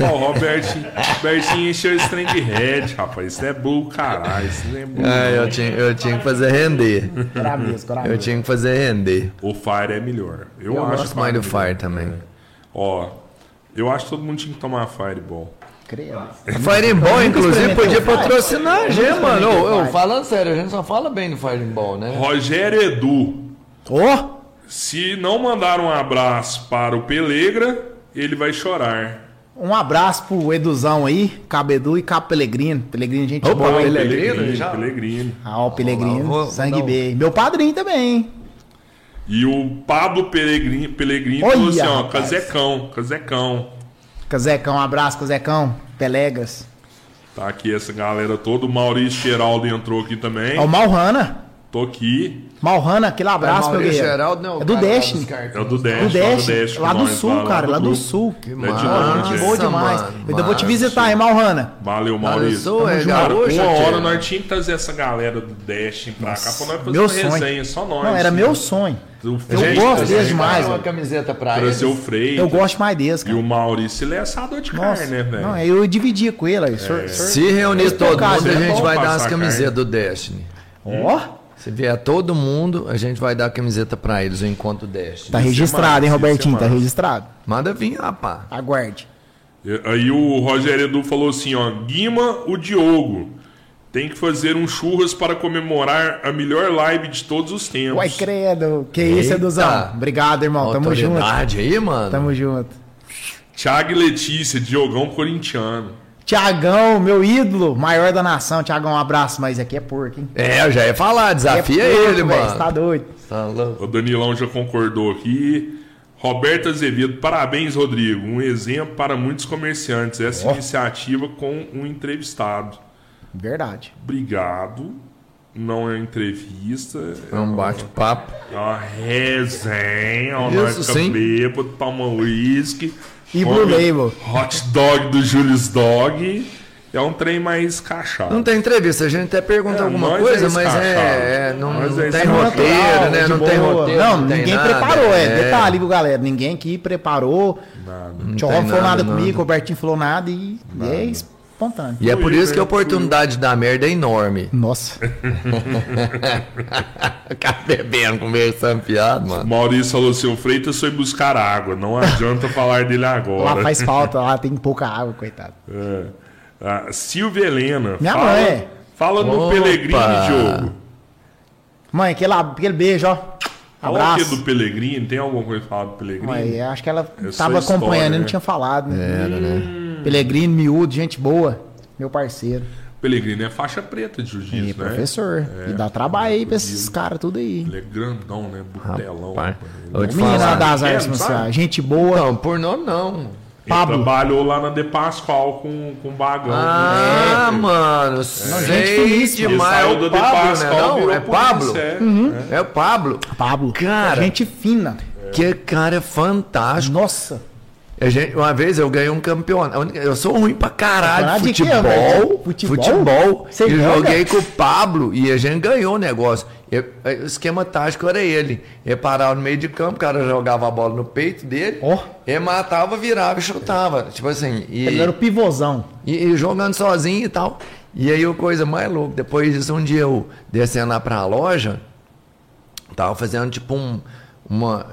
[SPEAKER 1] Ó, o Robertinho, Robertinho encheu esse trem de red, rapaz. Isso não é blue, caralho. Isso não é blue.
[SPEAKER 2] Ah, eu tinha, eu tinha que fazer render.
[SPEAKER 3] Cora mesmo,
[SPEAKER 2] Eu tinha que fazer render.
[SPEAKER 1] O Fire é melhor. Eu,
[SPEAKER 2] Eu
[SPEAKER 1] acho
[SPEAKER 2] gosto
[SPEAKER 1] o
[SPEAKER 2] mais do
[SPEAKER 1] é.
[SPEAKER 2] Fire também.
[SPEAKER 1] Ó, eu acho que todo mundo tinha que tomar Fireball.
[SPEAKER 3] Credo.
[SPEAKER 2] Fireball, inclusive, podia patrocinar a gente, mano. ô,
[SPEAKER 3] Fire.
[SPEAKER 2] falando sério, a gente só fala bem do Fireball, né?
[SPEAKER 1] Rogério Edu.
[SPEAKER 3] Ô!
[SPEAKER 1] Se não mandar um abraço para o Pelegra, ele vai chorar.
[SPEAKER 3] Um abraço pro Eduzão aí, Cabedu e Cabo Pelegrino. Pelegrino, gente
[SPEAKER 2] Opa,
[SPEAKER 3] boa.
[SPEAKER 2] Pelegrino, já?
[SPEAKER 1] Pelegrino.
[SPEAKER 3] Ah, o Pelegrino, sangue
[SPEAKER 2] um-
[SPEAKER 3] B. Meu padrinho também, hein?
[SPEAKER 1] E o Pablo Pelegrino
[SPEAKER 3] Olha,
[SPEAKER 1] falou assim, ó,
[SPEAKER 3] rapaz.
[SPEAKER 1] Casecão, Casecão.
[SPEAKER 3] Cazecão, um abraço, Cazecão. Pelegras.
[SPEAKER 1] Tá aqui essa galera toda. O Maurício Geraldo entrou aqui também.
[SPEAKER 3] Ó, o Malhana.
[SPEAKER 1] Tô aqui.
[SPEAKER 3] Malhana, aquele abraço, meu
[SPEAKER 2] Maurício
[SPEAKER 3] guerreiro.
[SPEAKER 2] Geraldo, não,
[SPEAKER 3] É do Destiny.
[SPEAKER 1] É o do Dash.
[SPEAKER 3] Do
[SPEAKER 1] lá
[SPEAKER 3] do sul, cara, lá do sul.
[SPEAKER 2] Que
[SPEAKER 1] É de
[SPEAKER 2] massa,
[SPEAKER 1] é.
[SPEAKER 3] boa demais.
[SPEAKER 2] mano,
[SPEAKER 3] Eu vou te visitar, hein, Malhana.
[SPEAKER 1] Valeu, Maurício.
[SPEAKER 2] sul, é.
[SPEAKER 1] Cara,
[SPEAKER 2] gaúcho,
[SPEAKER 1] uma hora nós tínhamos que trazer essa galera do Dash pra cá pra nós fazer
[SPEAKER 3] Meu
[SPEAKER 1] uma
[SPEAKER 3] sonho.
[SPEAKER 1] resenha, só nós.
[SPEAKER 3] Não, era meu sonho. Eu
[SPEAKER 1] Freitas,
[SPEAKER 3] gosto
[SPEAKER 1] né?
[SPEAKER 3] deles demais,
[SPEAKER 2] uma camiseta pra
[SPEAKER 1] Trazer o. Freitas.
[SPEAKER 3] Eu gosto mais deles,
[SPEAKER 1] E
[SPEAKER 3] cara.
[SPEAKER 1] o Maurício, ele é assador de
[SPEAKER 3] Nossa,
[SPEAKER 1] carne, né, velho?
[SPEAKER 3] não, eu dividia com ele. aí. Senhor-
[SPEAKER 2] Se reunir todo mundo, a
[SPEAKER 3] é
[SPEAKER 2] gente vai dar as camisetas do Destiny.
[SPEAKER 3] Ó,
[SPEAKER 2] Se vier todo mundo, a gente vai dar a camiseta pra eles, o Encontro Destiny.
[SPEAKER 3] tá
[SPEAKER 1] Isso é
[SPEAKER 3] registrado, hein,
[SPEAKER 1] isso é
[SPEAKER 3] Robertinho? Tá registrado.
[SPEAKER 2] Manda vir, rapá.
[SPEAKER 3] Aguarde.
[SPEAKER 1] Aí o Rogério Edu falou assim, ó, Guima o Diogo tem que fazer um churras para comemorar a melhor live de todos os tempos.
[SPEAKER 3] Uai, credo. Que isso,
[SPEAKER 2] Eita.
[SPEAKER 3] Eduzão. Obrigado, irmão. Tamo junto.
[SPEAKER 2] Aí, mano.
[SPEAKER 3] Tamo junto.
[SPEAKER 1] Thiago e Letícia, Diogão corintiano.
[SPEAKER 3] Tiagão, meu ídolo, maior da nação. Tiagão, um abraço, mas aqui é porco, hein?
[SPEAKER 2] É, eu já ia falar, desafia
[SPEAKER 3] é porco,
[SPEAKER 2] ele,
[SPEAKER 3] velho,
[SPEAKER 2] mano.
[SPEAKER 3] Você tá doido.
[SPEAKER 2] Tá louco.
[SPEAKER 1] O Danilão já concordou aqui. Roberto Azevedo, parabéns, Rodrigo. Um exemplo para muitos comerciantes. Essa
[SPEAKER 3] Ó.
[SPEAKER 1] iniciativa com um entrevistado.
[SPEAKER 3] Verdade.
[SPEAKER 1] Obrigado. Não é entrevista.
[SPEAKER 2] É um bate-papo.
[SPEAKER 1] É uma resenha. Uma
[SPEAKER 2] Isso,
[SPEAKER 1] nós
[SPEAKER 2] sim.
[SPEAKER 1] bêbado, toma uísque.
[SPEAKER 3] E Blue Label.
[SPEAKER 1] Hot dog do Julius Dog. É um trem mais cachado.
[SPEAKER 2] Não tem entrevista, a gente até pergunta
[SPEAKER 1] É,
[SPEAKER 2] alguma
[SPEAKER 1] nós
[SPEAKER 2] coisa,
[SPEAKER 1] é
[SPEAKER 2] mas é, é, não,
[SPEAKER 1] Nós
[SPEAKER 2] não
[SPEAKER 1] é
[SPEAKER 2] tem roteiro, né? Não tem roteiro.
[SPEAKER 3] Não,
[SPEAKER 2] tem
[SPEAKER 3] ninguém
[SPEAKER 2] nada,
[SPEAKER 3] preparou, é. Detalhe, viu, galera? Ninguém aqui preparou.
[SPEAKER 1] Nada.
[SPEAKER 3] O Tchau falou
[SPEAKER 2] nada,
[SPEAKER 3] nada
[SPEAKER 2] nada.
[SPEAKER 3] comigo, o Robertinho falou nada e, e é espontâneo.
[SPEAKER 2] E é por isso que a
[SPEAKER 1] né?
[SPEAKER 2] oportunidade da merda é enorme.
[SPEAKER 3] Nossa.
[SPEAKER 2] Ficar bebendo, conversando, piada, mano.
[SPEAKER 1] Maurício falou assim: o Freitas foi buscar água. Não adianta falar dele agora.
[SPEAKER 3] Lá faz falta, lá tem pouca água, coitado.
[SPEAKER 1] É. A Silvia Helena.
[SPEAKER 3] Minha
[SPEAKER 1] fala,
[SPEAKER 3] mãe.
[SPEAKER 1] Fala no
[SPEAKER 2] Opa.
[SPEAKER 1] Pelegrini, Diogo.
[SPEAKER 3] Mãe, aquele, aquele beijo, ó.
[SPEAKER 1] Fala o que
[SPEAKER 3] Abraço.
[SPEAKER 1] do Pellegrini? Tem alguma coisa pra falar do Pellegrini?
[SPEAKER 3] Mãe, acho que ela
[SPEAKER 1] É só
[SPEAKER 3] tava
[SPEAKER 1] história,
[SPEAKER 3] acompanhando e
[SPEAKER 1] né?
[SPEAKER 3] não tinha falado, né?
[SPEAKER 2] Era, né?
[SPEAKER 3] Pelegrino, miúdo, gente boa. Meu parceiro.
[SPEAKER 1] Pellegrini é faixa preta de jiu-jitsu, né?
[SPEAKER 3] professor.
[SPEAKER 1] É,
[SPEAKER 3] e dá trabalho aí pra esses caras tudo aí.
[SPEAKER 1] Ele é grandão, né? Butelão.
[SPEAKER 2] Rapaz,
[SPEAKER 1] Ele
[SPEAKER 2] vou te falar.
[SPEAKER 3] das
[SPEAKER 1] É,
[SPEAKER 3] artes
[SPEAKER 1] não
[SPEAKER 3] marciais. Gente boa.
[SPEAKER 2] Não, por nome não.
[SPEAKER 3] Pablo.
[SPEAKER 1] trabalhou lá na De Pascoal com, com o Bagão.
[SPEAKER 2] Ah,
[SPEAKER 1] É.
[SPEAKER 2] mano, sei
[SPEAKER 3] finíssima.
[SPEAKER 2] demais. É
[SPEAKER 1] Ele
[SPEAKER 2] o Pablo, né?
[SPEAKER 1] Pascoal,
[SPEAKER 2] Não,
[SPEAKER 1] virou
[SPEAKER 2] é Pablo?
[SPEAKER 1] polícia, é.
[SPEAKER 3] Uhum.
[SPEAKER 2] É o Pablo.
[SPEAKER 3] Pablo.
[SPEAKER 2] Cara.
[SPEAKER 3] Gente fina.
[SPEAKER 2] Que cara fantástico.
[SPEAKER 3] Nossa.
[SPEAKER 2] Gente- uma vez eu ganhei um campeonato. Eu sou ruim pra caralho de futebol.
[SPEAKER 3] velho? Futebol?
[SPEAKER 2] Futebol.
[SPEAKER 3] Você
[SPEAKER 2] e
[SPEAKER 3] joga?
[SPEAKER 2] joguei com o Pablo e a gente ganhou o negócio. Eu- o esquema tático era ele. Ele parava no meio de campo, o cara jogava a bola no peito dele. Ele matava, virava e chutava. Tipo assim. E,
[SPEAKER 3] Ele era o pivôzão.
[SPEAKER 2] e, e jogando sozinho e tal. E aí a coisa mais louca, depois disso, um dia eu descendo lá pra loja, tava fazendo tipo um. Uma.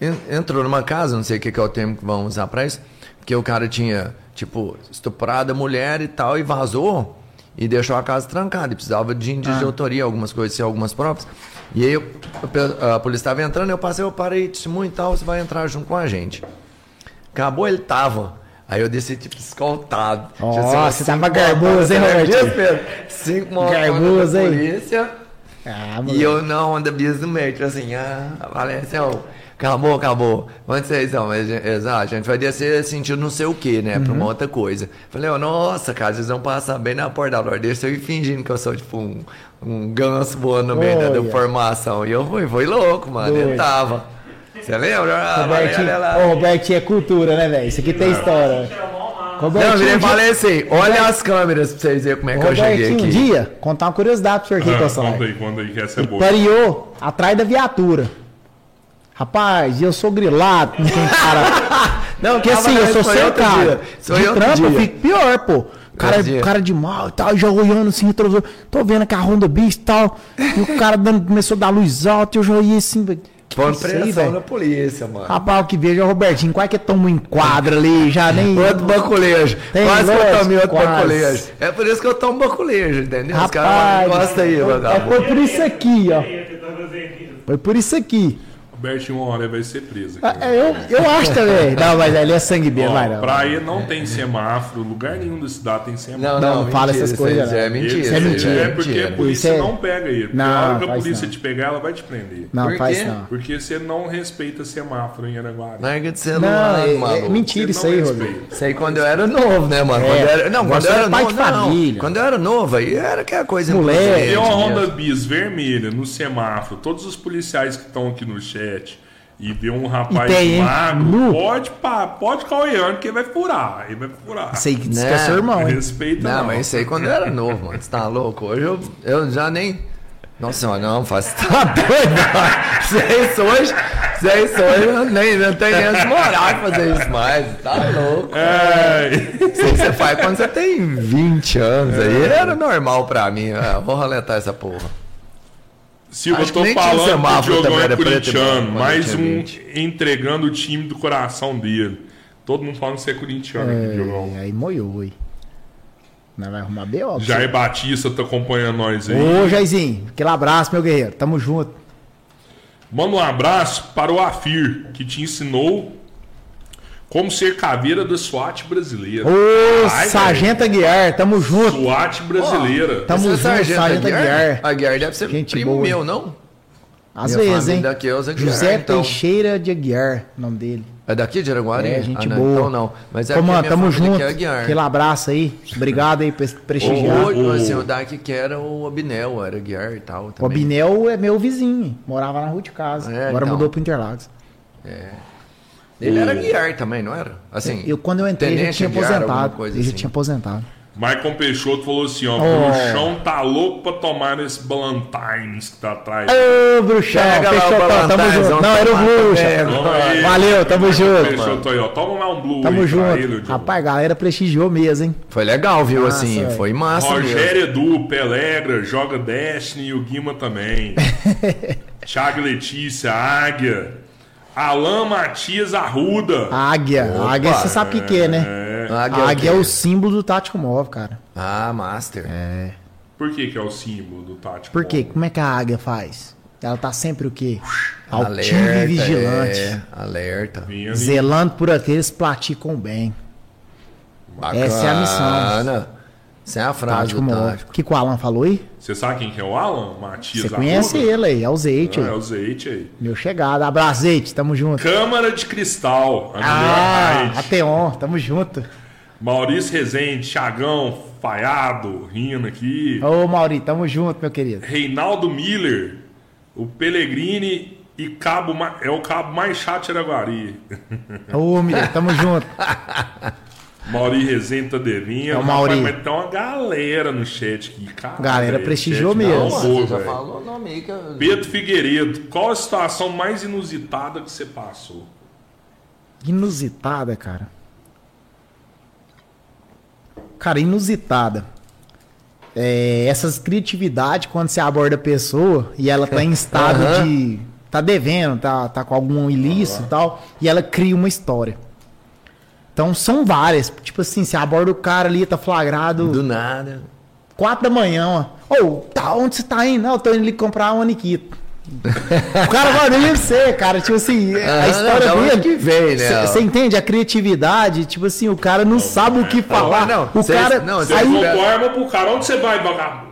[SPEAKER 2] En- Entrou numa casa, não sei o que, que é o termo que vão usar pra isso, porque o cara tinha, tipo, estuprado a mulher e tal, e vazou e deixou a casa trancada. E precisava de índice de autoria, algumas coisas, algumas provas. E aí a polícia estava entrando, eu passei, eu parei, testemunho e tal, você vai entrar junto com a gente. Acabou, ele tava. Aí eu desci, tipo, escoltado. Umas
[SPEAKER 3] você tava garboso, hein,
[SPEAKER 2] Pedro? Cinco
[SPEAKER 3] Garboso,
[SPEAKER 2] da
[SPEAKER 3] hein?
[SPEAKER 2] polícia.
[SPEAKER 3] Ah,
[SPEAKER 2] E eu não, anda bis no meio, tipo assim, ah, Valência, ó, acabou, acabou. Onde vocês estão? Mas, Exato, a gente vai descer sentindo não sei o que, né? Pra uma
[SPEAKER 3] Uhum.
[SPEAKER 2] outra coisa. Falei, ó, nossa, cara, vocês vão passar bem na porta da loja. Deixa eu ir fingindo que eu sou, tipo, um, um ganso voando no meio da, formação. E eu fui, foi louco, mano.
[SPEAKER 3] Doido.
[SPEAKER 2] Ele tava. Você lembra? Ah,
[SPEAKER 3] Robertinho, é cultura, né, velho? Isso aqui tem história.
[SPEAKER 2] Não, eu falei assim, olha as câmeras pra vocês verem como é que eu cheguei
[SPEAKER 3] Robertinho, um
[SPEAKER 2] aqui.
[SPEAKER 3] dia, contar uma curiosidade pro senhor aqui,
[SPEAKER 1] Ah,
[SPEAKER 3] Consolar.
[SPEAKER 1] conta aí, conta aí, que essa é boa.
[SPEAKER 3] Pariou atrás da viatura. Rapaz, eu sou grilado, cara.
[SPEAKER 2] Não,
[SPEAKER 3] Porque assim, eu sou seu cara. De trampo eu
[SPEAKER 2] dia.
[SPEAKER 3] fico pior, pô. Cara,
[SPEAKER 2] dia.
[SPEAKER 3] cara de mal e tal, já olhando assim, retrovisor. Tô vendo que a Honda Bis e tal. E o cara dando, começou a dar luz alta e eu já olhei assim, velho. isso aí,
[SPEAKER 2] pressão na polícia, mano.
[SPEAKER 3] Rapaz, o que vejo é o Robertinho. Quase que toma um enquadro ali, já nem.
[SPEAKER 2] Outro baculejo.
[SPEAKER 3] Tem
[SPEAKER 2] Quase que eu tomei outro
[SPEAKER 3] quase.
[SPEAKER 2] baculejo. É por isso que eu tomo baculejo, entendeu? Os caras
[SPEAKER 3] Rapaz,
[SPEAKER 2] gostam aí,
[SPEAKER 3] é,
[SPEAKER 2] vagabundo.
[SPEAKER 3] foi por isso aqui, ó. Foi por isso aqui.
[SPEAKER 1] Robertinho, uma hora vai ser preso.
[SPEAKER 3] Ah,
[SPEAKER 1] aqui.
[SPEAKER 3] é, Eu, eu acho também. Não, mas ali é sangue bem,
[SPEAKER 1] Ó,
[SPEAKER 3] vai não.
[SPEAKER 1] praia não tem semáforo, lugar nenhum da cidade tem semáforo.
[SPEAKER 2] Não,
[SPEAKER 3] Não,
[SPEAKER 2] não,
[SPEAKER 3] não fala
[SPEAKER 2] mentira,
[SPEAKER 3] essas coisas,
[SPEAKER 2] É
[SPEAKER 3] não.
[SPEAKER 2] mentira.
[SPEAKER 3] Isso é mentira.
[SPEAKER 1] É porque a
[SPEAKER 2] mentira.
[SPEAKER 1] polícia
[SPEAKER 3] Isso é-
[SPEAKER 1] não pega ele. Porque
[SPEAKER 3] Não,
[SPEAKER 1] a hora que a
[SPEAKER 3] faz
[SPEAKER 1] polícia
[SPEAKER 3] não.
[SPEAKER 1] te pegar, ela vai te prender.
[SPEAKER 3] Não,
[SPEAKER 2] Por
[SPEAKER 3] faz
[SPEAKER 2] quê?
[SPEAKER 3] não.
[SPEAKER 1] Porque você não respeita semáforo em Araguari.
[SPEAKER 2] Larga de
[SPEAKER 3] Não,
[SPEAKER 2] celular,
[SPEAKER 3] é, é
[SPEAKER 2] maluco.
[SPEAKER 3] mentira
[SPEAKER 1] Você
[SPEAKER 3] isso
[SPEAKER 1] não
[SPEAKER 3] aí,
[SPEAKER 1] respeita.
[SPEAKER 3] Rodrigo.
[SPEAKER 2] Isso aí quando eu era novo, né, mano?
[SPEAKER 3] É,
[SPEAKER 2] Quando era, não, quando eu
[SPEAKER 3] é
[SPEAKER 2] era
[SPEAKER 3] pai
[SPEAKER 2] novo,
[SPEAKER 3] de
[SPEAKER 2] não.
[SPEAKER 3] família.
[SPEAKER 2] Quando eu era novo, aí era aquela coisa
[SPEAKER 3] Moleque.
[SPEAKER 1] Tem uma. Honda Bis vermelha no semáforo, todos os policiais que estão aqui no e vê um rapaz
[SPEAKER 3] tem,
[SPEAKER 1] magro, pode, pá, pode caueando que ele vai furar. Ele vai furar.
[SPEAKER 3] Isso aí que diz que
[SPEAKER 2] Né?
[SPEAKER 3] é seu irmão?
[SPEAKER 1] Respeita
[SPEAKER 2] Não,
[SPEAKER 1] não.
[SPEAKER 2] mas isso aí quando eu era novo, mano. Você tá louco? Hoje eu, eu já nem. Nossa senhora, não, faz. Tá doido. Se é isso hoje, se é isso hoje, eu nem, não tenho nem as moral de fazer isso mais. Tá louco.
[SPEAKER 1] É,
[SPEAKER 2] Isso aí você faz quando você tem 20 anos aí. Era normal pra mim. Ah, vou roletar essa porra.
[SPEAKER 1] Silva,
[SPEAKER 2] Acho
[SPEAKER 1] eu tô
[SPEAKER 2] que
[SPEAKER 1] falando que o Diogão é corintiano, mais um
[SPEAKER 2] 20.
[SPEAKER 1] entregando o time do coração dele. Todo mundo falando que você é corintiano aqui, Diogão.
[SPEAKER 3] É, aí moiou, aí. Nós vai arrumar B.O.
[SPEAKER 1] Jair Batista tá acompanhando nós aí.
[SPEAKER 3] Ô, Jairzinho, aquele abraço, meu guerreiro. Tamo junto.
[SPEAKER 1] Manda um abraço para o Afir, que te ensinou Como ser caveira da SWAT brasileira.
[SPEAKER 3] Ô,
[SPEAKER 1] Ai,
[SPEAKER 3] Sargento Aguiar, tamo junto.
[SPEAKER 1] SWAT brasileira.
[SPEAKER 3] Tamo
[SPEAKER 2] Esse é
[SPEAKER 3] junto,
[SPEAKER 2] Sargento
[SPEAKER 3] Sargento Aguiar.
[SPEAKER 2] Aguiar deve ser
[SPEAKER 3] Gente
[SPEAKER 2] primo
[SPEAKER 3] boa.
[SPEAKER 2] meu, não?
[SPEAKER 3] Às
[SPEAKER 2] Minha
[SPEAKER 3] vezes, hein?
[SPEAKER 2] daqui é os Aguiar,
[SPEAKER 3] José
[SPEAKER 2] então.
[SPEAKER 3] Teixeira de Aguiar, o nome dele.
[SPEAKER 2] É daqui de Araguari?
[SPEAKER 3] É, gente
[SPEAKER 2] ah, não,
[SPEAKER 3] boa.
[SPEAKER 2] Então não. Mas é
[SPEAKER 3] mano,
[SPEAKER 2] minha
[SPEAKER 3] tamo
[SPEAKER 2] família
[SPEAKER 3] junto.
[SPEAKER 2] que é Aguiar.
[SPEAKER 3] Aquele abraço aí. Obrigado aí por
[SPEAKER 2] O,
[SPEAKER 3] prestigiar.
[SPEAKER 2] o,
[SPEAKER 1] o-
[SPEAKER 2] assim, o daqui que era o Abinel, era Aguiar e tal.
[SPEAKER 3] O
[SPEAKER 2] Também.
[SPEAKER 3] Abinel é meu vizinho. Morava na rua de casa.
[SPEAKER 2] É,
[SPEAKER 3] Agora
[SPEAKER 2] então.
[SPEAKER 3] mudou pro Interlagos.
[SPEAKER 2] Ele
[SPEAKER 1] O-
[SPEAKER 2] era Aguiar também, não era? Assim,
[SPEAKER 3] Eu, quando eu entrei, ele tinha aposentado.
[SPEAKER 2] coisa
[SPEAKER 3] ele já
[SPEAKER 2] assim.
[SPEAKER 3] tinha aposentado.
[SPEAKER 1] Maicon Peixoto falou assim, ó.
[SPEAKER 3] Oh.
[SPEAKER 1] Bruxão tá louco pra tomar esse Ballantines que tá atrás.
[SPEAKER 3] Ô, bruxão,
[SPEAKER 2] Pega lá o
[SPEAKER 3] fechou, tamo junto. Não, era o
[SPEAKER 1] aí.
[SPEAKER 3] Valeu, tamo junto.
[SPEAKER 1] Peixoto aí, ó. Toma lá um blue
[SPEAKER 3] Tamo
[SPEAKER 1] aí pra
[SPEAKER 3] junto.
[SPEAKER 1] ele.
[SPEAKER 3] Rapaz, a galera prestigiou mesmo, hein?
[SPEAKER 2] Foi legal, viu?
[SPEAKER 3] Massa,
[SPEAKER 2] assim,
[SPEAKER 3] velho.
[SPEAKER 2] foi massa mesmo.
[SPEAKER 1] Rogério Edu, Pelegra, joga Destiny e o Guima também. Thiago Letícia, Águia. Alan Matias Arruda.
[SPEAKER 3] Águia.
[SPEAKER 2] Opa.
[SPEAKER 3] Águia, você sabe o que, que é, né?
[SPEAKER 1] É.
[SPEAKER 2] Águia,
[SPEAKER 3] A
[SPEAKER 2] é
[SPEAKER 3] águia é
[SPEAKER 2] o
[SPEAKER 3] o símbolo do Tático Móvel, cara.
[SPEAKER 2] Ah, Master.
[SPEAKER 3] É.
[SPEAKER 1] Por que, que é o símbolo do Tático?
[SPEAKER 3] Por quê?
[SPEAKER 1] Móvel?
[SPEAKER 3] Como é que a águia faz? Ela tá sempre o quê? Altiva
[SPEAKER 2] Alerta,
[SPEAKER 3] e vigilante.
[SPEAKER 2] É, alerta.
[SPEAKER 3] Zelando por aqueles que praticam bem.
[SPEAKER 2] Bacana.
[SPEAKER 3] Essa é a missão.
[SPEAKER 2] Essa é a frase
[SPEAKER 3] Tático
[SPEAKER 2] do tático.
[SPEAKER 3] O que, que o Alan falou aí?
[SPEAKER 1] Você sabe quem que é o Alan Matias
[SPEAKER 3] Você conhece
[SPEAKER 1] Arruda?
[SPEAKER 3] ele aí, é o Zeite
[SPEAKER 1] Ah, é
[SPEAKER 3] aí.
[SPEAKER 1] o Zeite aí.
[SPEAKER 3] Meu chegado. Abraço, Zeite, tamo junto.
[SPEAKER 1] Câmara de Cristal.
[SPEAKER 3] Ah, Ateon, tamo junto.
[SPEAKER 1] Maurício Rezende, Thiagão, Faiado, rindo aqui.
[SPEAKER 3] Ô, Mauri, tamo junto, meu querido.
[SPEAKER 1] Reinaldo Miller, o Pellegrini e cabo é o cabo mais chato de Araguari.
[SPEAKER 3] Ô, Miller, tamo junto.
[SPEAKER 1] Mauri Rezende tá devendo.
[SPEAKER 3] É o Mauri.
[SPEAKER 1] Rapaz, mas tem uma galera no chat aqui. Caralho,
[SPEAKER 3] Galera prestigiou mesmo.
[SPEAKER 1] não, boa,
[SPEAKER 2] já falou o nome aí que eu...
[SPEAKER 1] Pedro Figueiredo, qual a situação mais inusitada que você passou?
[SPEAKER 3] Inusitada, cara. Cara, inusitada. É, essas criatividades, quando você aborda a pessoa e ela tá em estado
[SPEAKER 2] Aham.
[SPEAKER 3] de. tá devendo, tá, tá com algum ilícito e tal, e ela cria uma história. Então são várias. Tipo assim, você aborda o cara ali, tá flagrado.
[SPEAKER 2] Do nada.
[SPEAKER 3] Quatro da manhã, ó. Ô, tá, onde você tá indo? Não, eu tô indo ali comprar uma Aniquita. o cara vai nem você, cara. Tipo assim,
[SPEAKER 2] Ah,
[SPEAKER 3] a história
[SPEAKER 2] não,
[SPEAKER 3] dele.
[SPEAKER 2] que vem, né?
[SPEAKER 3] Você entende? A criatividade, tipo assim, o cara não sabe o que falar.
[SPEAKER 2] não,
[SPEAKER 3] o
[SPEAKER 2] cês-
[SPEAKER 3] cara.
[SPEAKER 2] não,
[SPEAKER 1] Você
[SPEAKER 2] cês-
[SPEAKER 3] aí,
[SPEAKER 1] arma pro cara, onde você vai, vagabundo?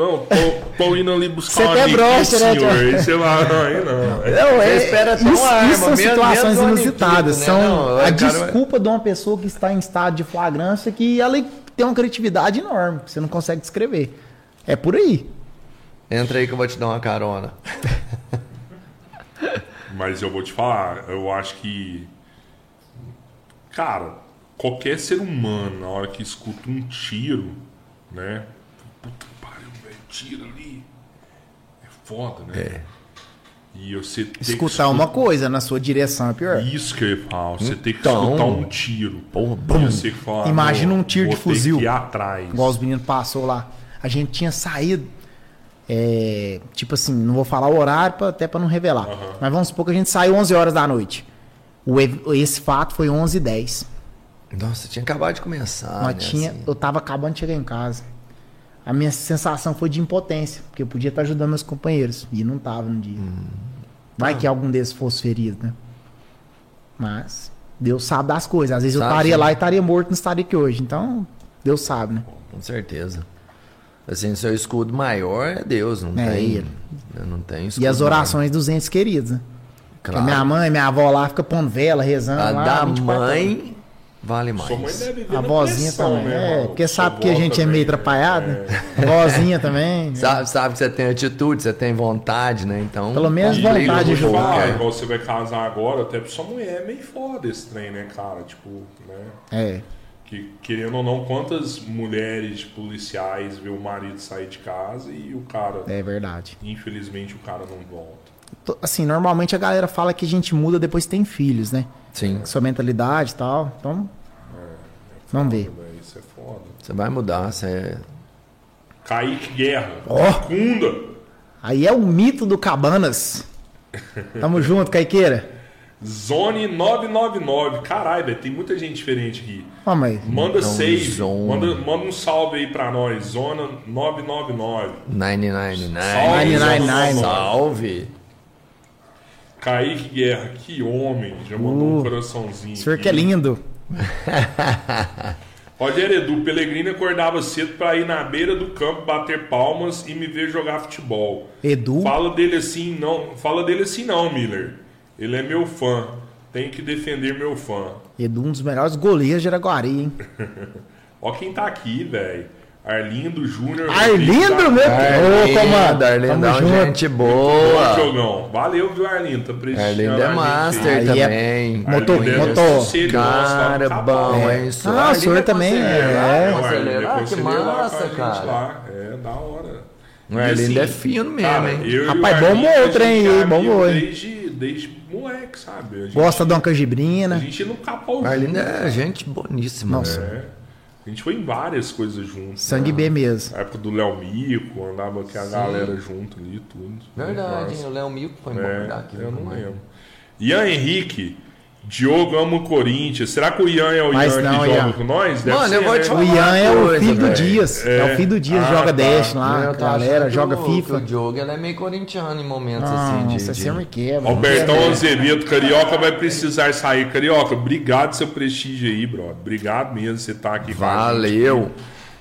[SPEAKER 1] Não, tô, tô indo ali buscar
[SPEAKER 3] Você
[SPEAKER 1] uma
[SPEAKER 3] broxa, né,
[SPEAKER 1] senhor. Você vai, não, aí não.
[SPEAKER 3] não,
[SPEAKER 2] Você
[SPEAKER 3] é,
[SPEAKER 2] espera
[SPEAKER 3] isso,
[SPEAKER 2] uma arma,
[SPEAKER 3] isso são situações inusitadas.
[SPEAKER 2] Né?
[SPEAKER 3] São
[SPEAKER 2] Não,
[SPEAKER 3] a
[SPEAKER 2] cara,
[SPEAKER 3] desculpa de uma pessoa que está em estado de flagrância que ela tem uma criatividade enorme, você não consegue descrever. É por aí.
[SPEAKER 2] Entra aí que eu vou te dar uma carona.
[SPEAKER 1] Mas eu vou te falar, eu acho que. Cara, qualquer ser humano, na hora que escuta um tiro, né? Tiro ali. É foda, né?
[SPEAKER 2] É.
[SPEAKER 1] E você que
[SPEAKER 3] Escutar uma coisa na sua direção é pior.
[SPEAKER 1] Isso que eu ia falar, você tem que
[SPEAKER 2] Então.
[SPEAKER 1] escutar um tiro.
[SPEAKER 2] Porra,
[SPEAKER 1] você que fala,
[SPEAKER 3] Imagina
[SPEAKER 1] "Não,
[SPEAKER 3] um tiro de fuzil."
[SPEAKER 1] Que ir atrás.
[SPEAKER 3] Igual os meninos passou lá. A gente tinha saído. é, tipo assim, não vou falar o horário pra- até pra não revelar. Mas vamos supor que a gente saiu 11 horas da noite. O esse fato foi 11 h 10
[SPEAKER 2] Nossa, tinha acabado de começar.
[SPEAKER 3] Nós
[SPEAKER 2] né,
[SPEAKER 3] tinha,
[SPEAKER 2] assim.
[SPEAKER 3] Eu tava acabando de chegar em casa. A minha sensação foi de impotência, porque eu podia estar ajudando meus companheiros. E não tava no dia.
[SPEAKER 2] Hum.
[SPEAKER 3] Vai
[SPEAKER 2] Ah.
[SPEAKER 3] que algum desses fosse ferido, né? Mas Deus sabe das coisas. Às vezes eu
[SPEAKER 2] Sabe,
[SPEAKER 3] estaria
[SPEAKER 2] sim.
[SPEAKER 3] lá e estaria morto, não estaria aqui hoje. Então, Deus sabe, né?
[SPEAKER 2] Com certeza. Assim, seu escudo maior é Deus, não
[SPEAKER 3] É
[SPEAKER 2] tem.
[SPEAKER 3] ele.
[SPEAKER 2] Não tem
[SPEAKER 3] E
[SPEAKER 2] escudo
[SPEAKER 3] as orações dos entes queridos, né? Porque
[SPEAKER 2] Claro.
[SPEAKER 3] minha mãe, minha avó lá fica pondo vela, rezando.
[SPEAKER 2] A
[SPEAKER 3] lá,
[SPEAKER 2] da
[SPEAKER 3] 24 horas.
[SPEAKER 2] mãe vale mais.
[SPEAKER 1] Sua mãe deve ver
[SPEAKER 3] A vozinha
[SPEAKER 1] pressão,
[SPEAKER 3] também.
[SPEAKER 1] né,
[SPEAKER 3] é, porque
[SPEAKER 1] Sua
[SPEAKER 3] sabe que a gente é
[SPEAKER 1] também,
[SPEAKER 3] meio
[SPEAKER 1] né?
[SPEAKER 3] atrapalhado.
[SPEAKER 1] É.
[SPEAKER 3] né? Vozinha também.
[SPEAKER 2] Sabe, sabe que você tem atitude, você tem vontade, né? Então.
[SPEAKER 3] Pelo menos
[SPEAKER 1] E
[SPEAKER 3] vontade de jogar.
[SPEAKER 2] cara.
[SPEAKER 1] igual você vai casar agora, até pra sua mulher é meio foda esse trem, né, cara? Tipo, né?
[SPEAKER 3] É.
[SPEAKER 1] Que, querendo ou não, quantas mulheres policiais vê o marido sair de casa e o cara,
[SPEAKER 3] É verdade.
[SPEAKER 1] infelizmente, o cara não volta.
[SPEAKER 3] Assim, normalmente a galera fala que a gente muda depois que tem filhos, né?
[SPEAKER 2] Sim,
[SPEAKER 3] Sua mentalidade e tal. Então, vamos ver.
[SPEAKER 1] Isso é foda.
[SPEAKER 2] você vai mudar, você.
[SPEAKER 1] Kaique Guerra.
[SPEAKER 3] Ó.
[SPEAKER 1] Cunda.
[SPEAKER 3] Aí é o mito do Cabanas. Tamo junto, Caiqueira.
[SPEAKER 1] Zone 999. Caralho, velho, tem muita gente diferente aqui.
[SPEAKER 3] Ó, mas
[SPEAKER 1] Manda
[SPEAKER 2] Então,
[SPEAKER 1] save.
[SPEAKER 2] Zone.
[SPEAKER 1] Manda, manda um salve aí pra nós. Zona 999.
[SPEAKER 2] 999.
[SPEAKER 1] Salve,
[SPEAKER 3] Nine, nine,
[SPEAKER 1] Zona
[SPEAKER 3] nine.
[SPEAKER 1] 999.
[SPEAKER 2] Salve.
[SPEAKER 1] Kaique Guerra, que homem. Já mandou um
[SPEAKER 3] Uh,
[SPEAKER 1] coraçãozinho.
[SPEAKER 3] O senhor
[SPEAKER 1] aqui.
[SPEAKER 3] que é lindo.
[SPEAKER 1] Rogério Edu, Pellegrini acordava cedo pra ir na beira do campo bater palmas e me ver jogar futebol.
[SPEAKER 3] Edu.
[SPEAKER 1] Fala dele assim, não. Fala dele assim não, Miller. Ele é meu fã. Tem que defender meu fã.
[SPEAKER 3] Edu, um dos melhores goleiros de Araguari, hein?
[SPEAKER 1] Ó quem tá aqui, velho. Arlindo Júnior.
[SPEAKER 3] Arlindo,
[SPEAKER 1] Arlindo.
[SPEAKER 3] Ô, comando,
[SPEAKER 2] Arlindo,
[SPEAKER 3] junto.
[SPEAKER 2] gente
[SPEAKER 1] Bom,
[SPEAKER 2] boa.
[SPEAKER 1] Jogão. Valeu, viu, Arlindo? Tá prestigiando
[SPEAKER 2] Arlindo é
[SPEAKER 1] a
[SPEAKER 2] master
[SPEAKER 1] aí.
[SPEAKER 3] Aí é
[SPEAKER 2] também.
[SPEAKER 3] motor-
[SPEAKER 1] Arlindo é
[SPEAKER 3] motor.
[SPEAKER 2] Cara,
[SPEAKER 1] Capão.
[SPEAKER 2] bom,
[SPEAKER 1] É.
[SPEAKER 2] hein? Isso.
[SPEAKER 3] Ah, o senhor também,
[SPEAKER 2] conselheiro,
[SPEAKER 3] é.
[SPEAKER 1] É, é
[SPEAKER 2] Ah, que
[SPEAKER 1] a
[SPEAKER 2] massa, cara.
[SPEAKER 1] lá. É, da hora.
[SPEAKER 2] O Arlindo
[SPEAKER 1] assim,
[SPEAKER 2] é fino mesmo,
[SPEAKER 1] cara,
[SPEAKER 2] hein?
[SPEAKER 3] Rapaz,
[SPEAKER 1] Arlindo,
[SPEAKER 3] bombou
[SPEAKER 1] a
[SPEAKER 3] o trem
[SPEAKER 1] gente
[SPEAKER 3] aí,
[SPEAKER 1] é amigo
[SPEAKER 3] bombou, hein?
[SPEAKER 1] Desde, moleque, sabe? A gente,
[SPEAKER 3] Gosta da uma
[SPEAKER 1] A
[SPEAKER 3] canjibrina.
[SPEAKER 1] gente não capou
[SPEAKER 2] O Arlindo é gente boníssima.
[SPEAKER 3] Nossa.
[SPEAKER 1] É. A gente foi em várias coisas juntos.
[SPEAKER 3] Sangue
[SPEAKER 1] né?
[SPEAKER 3] B mesmo.
[SPEAKER 1] Na época do Léo Mico, andava com a
[SPEAKER 2] Sim.
[SPEAKER 1] galera junto ali e tudo.
[SPEAKER 2] Verdade? O Léo Milco foi embora
[SPEAKER 1] É,
[SPEAKER 2] daqui.
[SPEAKER 1] eu não lembro. Ian Henrique, Diogo ama o Corinthians. Será que o Ian é o
[SPEAKER 3] Mas
[SPEAKER 1] Ian
[SPEAKER 3] não,
[SPEAKER 1] que
[SPEAKER 3] Ian.
[SPEAKER 1] joga com nós? Deve
[SPEAKER 2] Mano,
[SPEAKER 1] ser,
[SPEAKER 2] eu vou
[SPEAKER 1] né?
[SPEAKER 2] te
[SPEAKER 3] O
[SPEAKER 2] falar.
[SPEAKER 3] Ian é o filho do. Dias. É,
[SPEAKER 1] É.
[SPEAKER 3] o filho do Dias,
[SPEAKER 1] Ah,
[SPEAKER 3] joga
[SPEAKER 1] tá.
[SPEAKER 3] Dash lá,
[SPEAKER 2] Eu
[SPEAKER 3] galera, joga
[SPEAKER 2] o-
[SPEAKER 3] FIFA.
[SPEAKER 2] O Diogo ele é meio corintiano em momentos assim. De,
[SPEAKER 3] Nossa, você me quebra.
[SPEAKER 1] Albertão. Azevedo, Carioca vai precisar sair. Carioca, obrigado seu prestígio aí, brother. Obrigado mesmo você tá aqui com a gente.
[SPEAKER 2] Valeu.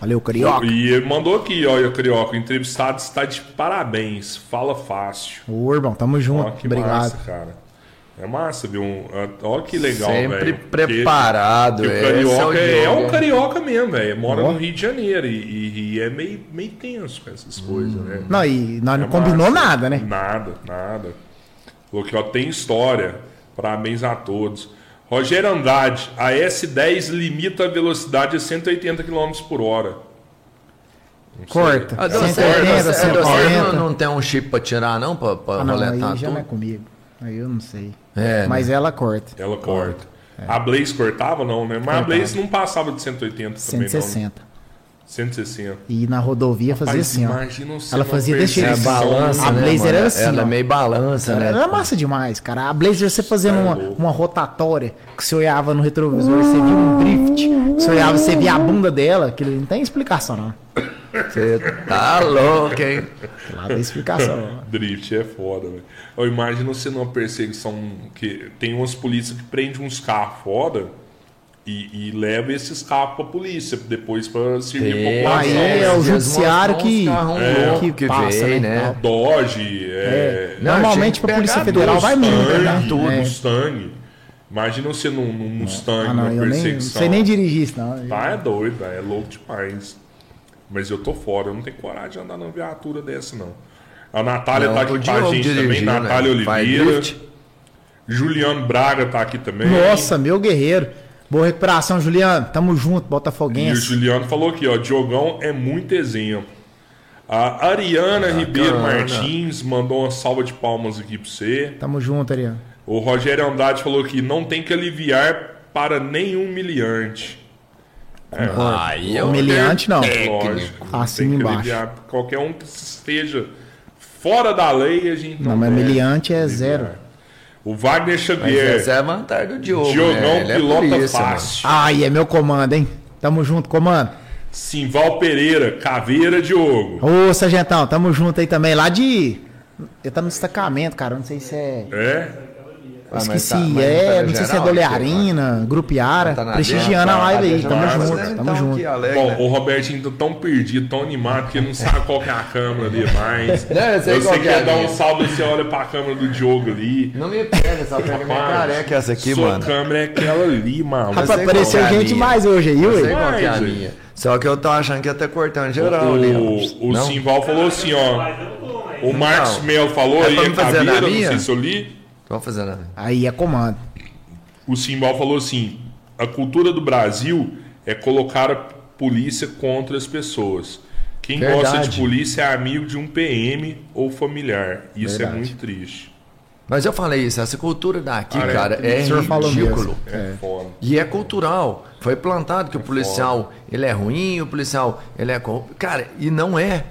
[SPEAKER 3] Valeu, Carioca.
[SPEAKER 1] E ele mandou aqui, olha, Carioca, o entrevistado está de parabéns. Fala fácil.
[SPEAKER 3] Ô, irmão, tamo junto.
[SPEAKER 1] Ó, que
[SPEAKER 3] Obrigado.
[SPEAKER 1] massa, cara. É massa, viu? Um- Olha que legal, velho.
[SPEAKER 2] Sempre
[SPEAKER 1] Porque-
[SPEAKER 2] preparado.
[SPEAKER 1] porque o
[SPEAKER 2] esse é
[SPEAKER 1] carioca
[SPEAKER 2] o
[SPEAKER 1] é,
[SPEAKER 2] Diogo,
[SPEAKER 1] um carioca mesmo, velho. Mora no Rio de Janeiro e, e- e é meio, meio tenso com essas coisas, né?
[SPEAKER 3] Não, e nós não
[SPEAKER 1] É
[SPEAKER 3] combinou
[SPEAKER 1] massa.
[SPEAKER 3] nada, né?
[SPEAKER 1] Nada, nada. Falou que ó, tem história. Parabéns a todos. Rogério Andrade, a S10 limita a velocidade a 180 km por hora. Não.
[SPEAKER 3] Corta.
[SPEAKER 2] Ah, você,
[SPEAKER 3] 180,
[SPEAKER 2] você, você
[SPEAKER 3] 140.
[SPEAKER 2] não, não tem um chip pra tirar, não? Pra, pra
[SPEAKER 3] Ah, não, aí
[SPEAKER 2] roletar
[SPEAKER 3] já
[SPEAKER 2] tudo?
[SPEAKER 3] não é comigo. Aí eu não sei.
[SPEAKER 2] É,
[SPEAKER 3] Mas ela corta.
[SPEAKER 1] Ela corta. A Blaze cortava, não, né? Mas a Blaze não passava de 180 também, não.
[SPEAKER 3] 160.
[SPEAKER 1] 160.
[SPEAKER 3] E na rodovia fazia
[SPEAKER 1] Rapaz,
[SPEAKER 3] assim, ó.
[SPEAKER 1] imagina você
[SPEAKER 3] Ela fazia desse
[SPEAKER 2] É,
[SPEAKER 3] jeito.
[SPEAKER 1] perseguição.
[SPEAKER 2] balança,
[SPEAKER 3] A
[SPEAKER 2] né,
[SPEAKER 3] Blazer
[SPEAKER 2] mano?
[SPEAKER 3] era assim,
[SPEAKER 2] Ela
[SPEAKER 3] ó.
[SPEAKER 2] é meio balança, né?
[SPEAKER 3] Era massa demais, cara. A Blazer, você fazendo
[SPEAKER 1] Tá
[SPEAKER 3] uma,
[SPEAKER 1] louco.
[SPEAKER 3] uma rotatória, que você olhava no retrovisor, você via um drift, você olhava, você via a bunda dela, aquilo não tem explicação, não.
[SPEAKER 2] Você tá louco, hein?
[SPEAKER 3] Lá tem explicação.
[SPEAKER 1] Drift é foda, velho. Eu imagino você numa perseguição que tem umas polícias que prendem uns carros foda e, e leva esses carros pra polícia, depois pra servir
[SPEAKER 2] Tem,
[SPEAKER 1] a
[SPEAKER 3] Aí
[SPEAKER 1] população.
[SPEAKER 3] é o judiciário que-
[SPEAKER 1] É.
[SPEAKER 3] que
[SPEAKER 2] que
[SPEAKER 3] passa,
[SPEAKER 2] vem,
[SPEAKER 3] né?
[SPEAKER 2] né?
[SPEAKER 1] Dodge, é,
[SPEAKER 2] Não,
[SPEAKER 3] Normalmente pra Polícia Federal vai muito,
[SPEAKER 1] Mustang,
[SPEAKER 3] né?
[SPEAKER 2] tudo.
[SPEAKER 3] É.
[SPEAKER 1] Mustang. Imagina você num, num Mustang,
[SPEAKER 3] Ah, não,
[SPEAKER 1] numa
[SPEAKER 3] nem, não
[SPEAKER 1] perseguição.
[SPEAKER 3] sei nem dirigir isso, não.
[SPEAKER 1] Tá, é doido, é louco demais. Mas eu tô fora, eu não tenho coragem de andar numa viatura dessa, não. A Natália
[SPEAKER 2] Não,
[SPEAKER 1] tá aqui com a gente também,
[SPEAKER 2] dirigindo,
[SPEAKER 1] Natália
[SPEAKER 2] né? Faz
[SPEAKER 1] Oliveira. Juliano Braga tá aqui também.
[SPEAKER 3] Nossa, meu guerreiro. Boa recuperação, Juliano. Tamo junto,
[SPEAKER 1] E o
[SPEAKER 3] Botafoguense.
[SPEAKER 1] Juliano falou aqui, ó, Diogão é muito exemplo. A Ariana Ribeiro Martins mandou uma salva de palmas aqui pra você.
[SPEAKER 3] Tamo junto, Ariano.
[SPEAKER 1] O Rogério Andrade falou que não tem que aliviar para nenhum humilhante.
[SPEAKER 2] Aí é
[SPEAKER 3] Humilhante, não.
[SPEAKER 1] Lógico. tem que
[SPEAKER 3] embaixo.
[SPEAKER 1] aliviar. Qualquer um que esteja fora da lei, a gente não
[SPEAKER 3] Não, mas
[SPEAKER 1] deve
[SPEAKER 3] humilhante é
[SPEAKER 1] aliviar.
[SPEAKER 3] zero.
[SPEAKER 1] O Wagner
[SPEAKER 2] Mas
[SPEAKER 1] Xavier,
[SPEAKER 2] essa é a vantagem do Diogo,
[SPEAKER 1] Diogão
[SPEAKER 2] né? Ele é
[SPEAKER 1] pilota
[SPEAKER 2] polícia, mano.
[SPEAKER 1] fácil.
[SPEAKER 3] Ai, é meu comando, hein? Tamo junto, comando.
[SPEAKER 1] Simval Pereira, Caveira Diogo.
[SPEAKER 3] Ô, Sargentão, tamo junto aí também. Lá de. Ele tá no destacamento, cara. Não sei se é.
[SPEAKER 1] É?
[SPEAKER 2] Ah,
[SPEAKER 3] Esqueci,
[SPEAKER 2] tá- tá
[SPEAKER 3] é.
[SPEAKER 2] na
[SPEAKER 3] Não sei se é
[SPEAKER 2] geral
[SPEAKER 3] Dole
[SPEAKER 2] aqui,
[SPEAKER 3] Arena, Grupo Iara.
[SPEAKER 2] Tá na
[SPEAKER 3] prestigiando a live aí.
[SPEAKER 2] Deixa
[SPEAKER 3] Tamo junto,
[SPEAKER 2] né?
[SPEAKER 3] tamo
[SPEAKER 2] Então,
[SPEAKER 3] junto.
[SPEAKER 2] alegre,
[SPEAKER 1] Bom,
[SPEAKER 2] né?
[SPEAKER 1] o Robertinho tá tão perdido, tão animado, que ele não sabe qual que é a câmera ali mais.
[SPEAKER 2] Não, eu sei
[SPEAKER 1] eu
[SPEAKER 2] qual
[SPEAKER 1] sei
[SPEAKER 2] que
[SPEAKER 1] que
[SPEAKER 2] é
[SPEAKER 1] é
[SPEAKER 2] a
[SPEAKER 1] dar um salve e você olha pra câmera do Diogo ali.
[SPEAKER 2] Não me pega, só pega minha
[SPEAKER 1] Rapaz,
[SPEAKER 2] careca essa aqui,
[SPEAKER 1] sua
[SPEAKER 2] mano.
[SPEAKER 1] câmera é aquela ali, mano.
[SPEAKER 3] Rapaz, apareceu
[SPEAKER 2] é a
[SPEAKER 3] gente mais hoje aí, ué.
[SPEAKER 2] qual que é a minha. Só que eu tô achando que ia ter cortando geral ali.
[SPEAKER 1] O, o
[SPEAKER 2] Não?
[SPEAKER 1] Simval falou assim, ó. O Marcos. Melo falou
[SPEAKER 2] É
[SPEAKER 1] aí, é
[SPEAKER 2] na
[SPEAKER 1] caveira, não sei se eu li.
[SPEAKER 2] Vamos fazer nada.
[SPEAKER 3] Aí é comando.
[SPEAKER 1] O Simbal falou assim: a cultura do Brasil é colocar a polícia contra as pessoas. Quem
[SPEAKER 2] Verdade.
[SPEAKER 1] gosta de polícia é amigo de um PM ou familiar. Isso
[SPEAKER 3] Verdade.
[SPEAKER 1] é muito triste.
[SPEAKER 2] Mas eu falei isso, essa cultura daqui,
[SPEAKER 1] Cara, é
[SPEAKER 2] cara, é
[SPEAKER 3] falou
[SPEAKER 2] ridículo.
[SPEAKER 1] É, foda.
[SPEAKER 2] E é cultural. Foi plantado que o policial, ele é ruim, o policial, ele é corrupto. Cara, e não é.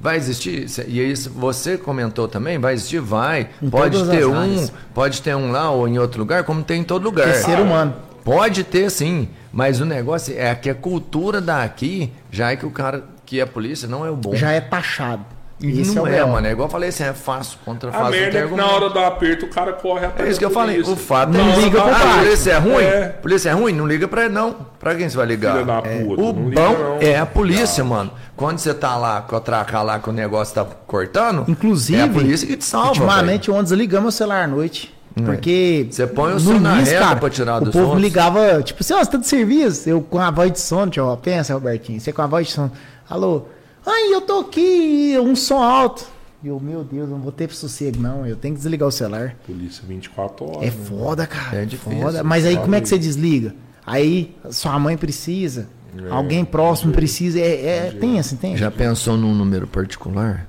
[SPEAKER 2] Vai existir, e isso você comentou também, vai existir, vai.
[SPEAKER 3] Em
[SPEAKER 2] pode ter um,
[SPEAKER 3] áreas.
[SPEAKER 2] pode ter um lá ou em outro lugar, como tem em todo lugar.
[SPEAKER 3] É ser humano.
[SPEAKER 2] Pode ter sim, mas o negócio é que a cultura daqui já é que o cara que é polícia não é o bom.
[SPEAKER 3] Já é taxado.
[SPEAKER 2] E
[SPEAKER 3] Esse
[SPEAKER 2] não
[SPEAKER 3] é o
[SPEAKER 2] é, mano. É igual eu falei assim, é fácil contra
[SPEAKER 1] A
[SPEAKER 2] fácil.
[SPEAKER 1] merda é
[SPEAKER 2] não
[SPEAKER 1] que na hora do aperto o cara corre atrás.
[SPEAKER 2] É isso que eu falei.
[SPEAKER 1] polícia.
[SPEAKER 2] O fato
[SPEAKER 3] Não
[SPEAKER 2] é.
[SPEAKER 3] liga pro
[SPEAKER 2] a
[SPEAKER 3] pai.
[SPEAKER 2] polícia é ruim?
[SPEAKER 1] É.
[SPEAKER 2] Polícia é ruim? Não liga pra ele, não. Pra quem você vai ligar?
[SPEAKER 1] Filha da
[SPEAKER 2] É.
[SPEAKER 1] puta,
[SPEAKER 2] O
[SPEAKER 1] não liga,
[SPEAKER 2] bom
[SPEAKER 1] não.
[SPEAKER 2] é a polícia, mano. Quando você tá lá com a traca lá, que o negócio tá cortando,
[SPEAKER 3] Inclusive,
[SPEAKER 2] é a polícia que te salva.
[SPEAKER 3] ultimamente ontem desligamos o celular à noite. Porque.
[SPEAKER 2] Você põe o
[SPEAKER 3] no
[SPEAKER 2] som na
[SPEAKER 3] início,
[SPEAKER 2] reta
[SPEAKER 3] cara,
[SPEAKER 2] pra tirar
[SPEAKER 3] O
[SPEAKER 2] dos
[SPEAKER 3] povo
[SPEAKER 2] outros.
[SPEAKER 3] ligava, tipo assim, ó, você tá de serviço? Eu com a voz de sono, tio, ó, pensa, Robertinho. Você com a voz de sono. Alô? Ai, eu tô aqui, um som alto. E eu, meu Deus, não vou ter sossego, não. Eu tenho que desligar o celular.
[SPEAKER 1] Polícia 24 horas.
[SPEAKER 3] É
[SPEAKER 1] né?
[SPEAKER 3] foda, cara.
[SPEAKER 2] É difícil,
[SPEAKER 3] Foda. Mas aí como é que você desliga? Aí sua mãe precisa, alguém próximo precisa. É, é tenso, tem.
[SPEAKER 2] Já pensou num número particular?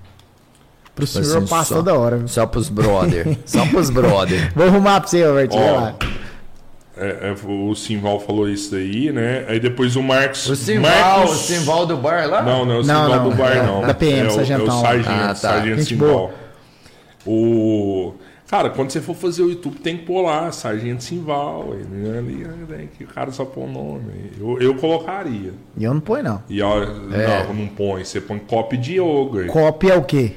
[SPEAKER 3] Pro
[SPEAKER 2] Tipo
[SPEAKER 3] senhor
[SPEAKER 2] assim,
[SPEAKER 3] passa
[SPEAKER 2] só-
[SPEAKER 3] toda hora.
[SPEAKER 2] Só pros brother. só pros brother.
[SPEAKER 3] Vou arrumar pra você, Robertinho. vai
[SPEAKER 1] Ó,
[SPEAKER 3] lá.
[SPEAKER 1] É, é, o Simval falou isso daí, né? Aí depois o Marcos.
[SPEAKER 2] O Simval,
[SPEAKER 1] Marcos...
[SPEAKER 2] o Simval do bar lá?
[SPEAKER 1] Não, não é o
[SPEAKER 3] Não,
[SPEAKER 1] Simval
[SPEAKER 3] não,
[SPEAKER 1] do bar,
[SPEAKER 3] é
[SPEAKER 1] não.
[SPEAKER 3] da PM,
[SPEAKER 1] é o, é o
[SPEAKER 3] sargentão.
[SPEAKER 1] sargento,
[SPEAKER 2] Ah, tá.
[SPEAKER 1] sargento
[SPEAKER 3] Gente
[SPEAKER 1] Simval. O... Cara, quando você for fazer o YouTube, tem que pôr lá, Sargento Simval. Ele, ali, né, que o cara só põe o nome. Eu, eu colocaria.
[SPEAKER 3] E eu não põe, não.
[SPEAKER 1] E ó,
[SPEAKER 2] É.
[SPEAKER 1] não, não põe. Você põe copy de yoga.
[SPEAKER 3] Cópia é o quê?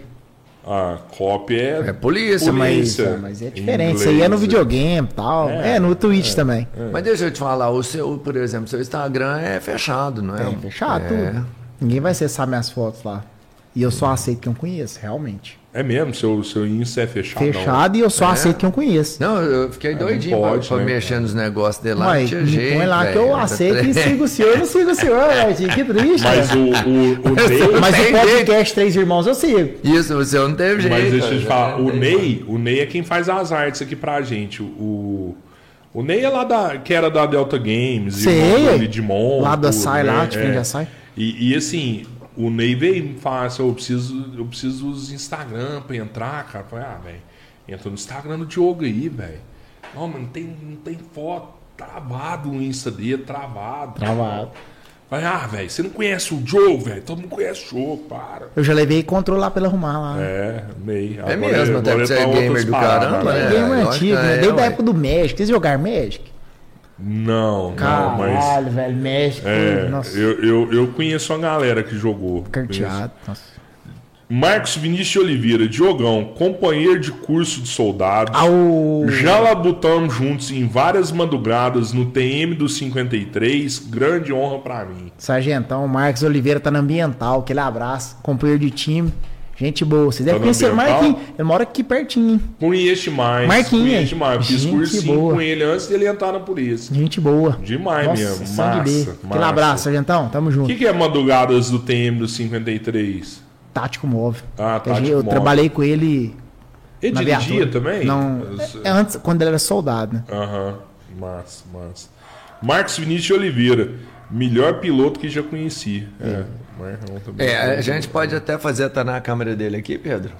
[SPEAKER 1] Ah, copy é.
[SPEAKER 2] É polícia,
[SPEAKER 3] Mas,
[SPEAKER 1] Polícia.
[SPEAKER 3] mas é
[SPEAKER 1] Em
[SPEAKER 3] diferente. Isso aí é no
[SPEAKER 1] inglês,
[SPEAKER 3] videogame e tal. É,
[SPEAKER 1] É,
[SPEAKER 3] no Twitch também.
[SPEAKER 2] Mas deixa eu te falar, o seu, por exemplo, seu Instagram é fechado, não é?
[SPEAKER 3] É, fechado
[SPEAKER 2] É.
[SPEAKER 3] tudo. Ninguém vai acessar minhas fotos lá. E eu só aceito quem eu conheço, realmente.
[SPEAKER 1] É mesmo, seu, seu Insta é fechado.
[SPEAKER 3] Fechado e eu só
[SPEAKER 2] É?
[SPEAKER 3] aceito quem eu conheço.
[SPEAKER 2] Não, eu fiquei doidinho pra-
[SPEAKER 1] pode,
[SPEAKER 2] pra,
[SPEAKER 1] né,
[SPEAKER 2] mexer nos negócios dele lá.
[SPEAKER 3] Ué,
[SPEAKER 2] não jeito,
[SPEAKER 3] põe lá que
[SPEAKER 2] velho.
[SPEAKER 3] eu aceito e sigo o senhor. Eu não sigo o senhor, Martinho. Que triste.
[SPEAKER 1] Mas o, o, o Ney.
[SPEAKER 3] Mas o podcast Três Irmãos eu sigo.
[SPEAKER 2] Isso, você não teve jeito.
[SPEAKER 1] Mas deixa eu te
[SPEAKER 2] cara.
[SPEAKER 1] falar, o Ney, o Ney é quem faz as artes aqui pra gente. O, o Ney é lá da. que era da Delta Games,
[SPEAKER 3] Sei,
[SPEAKER 1] irmão do Edmond,
[SPEAKER 3] Lá da Sai,
[SPEAKER 1] né?
[SPEAKER 3] lá, de frente
[SPEAKER 1] É.
[SPEAKER 3] da Sai.
[SPEAKER 1] E, e assim, o Ney veio e me fala assim, eu preciso, eu preciso dos Instagram pra entrar, cara. Eu falei, ah, velho, entra no Instagram do Diogo aí, velho. Não, mas não tem, não tem foto. Travado o Insta dele, travado.
[SPEAKER 3] Travado.
[SPEAKER 1] Falei, ah, velho, você não conhece o Diogo, velho? Todo mundo conhece o Diogo, para.
[SPEAKER 3] Eu já levei controle lá pra ele arrumar lá.
[SPEAKER 1] É, Ney.
[SPEAKER 2] É mesmo, até que você é gamer do caramba,
[SPEAKER 3] É,
[SPEAKER 2] né?
[SPEAKER 3] game
[SPEAKER 2] lógico
[SPEAKER 3] antigo,
[SPEAKER 2] que
[SPEAKER 3] né?
[SPEAKER 2] é,
[SPEAKER 3] Desde a
[SPEAKER 2] ué.
[SPEAKER 3] época do Magic. Vocês jogaram Magic?
[SPEAKER 1] Não, não,
[SPEAKER 3] Caralho,
[SPEAKER 1] mas.
[SPEAKER 3] velho, Magic.
[SPEAKER 1] É,
[SPEAKER 3] nossa,
[SPEAKER 1] eu, eu, eu conheço uma galera que jogou.
[SPEAKER 3] carteado. Nossa.
[SPEAKER 1] Marcos Vinícius de Oliveira, Diogão, companheiro de curso de soldados.
[SPEAKER 3] Ao...
[SPEAKER 1] Já labutamos juntos em várias madrugadas no TM do 53. Grande honra pra mim.
[SPEAKER 3] Sargentão, Marcos Oliveira tá no ambiental. Aquele abraço, companheiro de time. Gente boa. Vocês devem
[SPEAKER 1] no
[SPEAKER 3] conhecer o? Marquinhos. Ele mora aqui pertinho?
[SPEAKER 1] Conheço demais.
[SPEAKER 3] Marquinhos.
[SPEAKER 1] Conheço demais. Fiz
[SPEAKER 3] Gente
[SPEAKER 1] cursinho
[SPEAKER 3] boa.
[SPEAKER 1] com ele antes dele entrar na polícia.
[SPEAKER 3] Gente boa.
[SPEAKER 1] Demais
[SPEAKER 3] Nossa,
[SPEAKER 1] mesmo.
[SPEAKER 3] sangue B.
[SPEAKER 1] Massa,
[SPEAKER 3] Aquele
[SPEAKER 1] massa.
[SPEAKER 3] abraço, Sargentão. Tamo
[SPEAKER 1] O
[SPEAKER 3] junto.
[SPEAKER 1] que, que é madrugadas do TM do 53?
[SPEAKER 3] Tático móvel.
[SPEAKER 1] Ah, tático
[SPEAKER 3] Eu
[SPEAKER 1] móvel.
[SPEAKER 3] trabalhei com ele
[SPEAKER 1] Ele
[SPEAKER 3] na
[SPEAKER 1] dirigia também?
[SPEAKER 3] Não, é antes, quando ele era soldado, né?
[SPEAKER 1] Aham, massa, massa. Marcos Vinícius de Oliveira, melhor piloto que já conheci. É, Marcão também.
[SPEAKER 2] É, a gente pode até fazer, tá na câmera dele aqui, Pedro?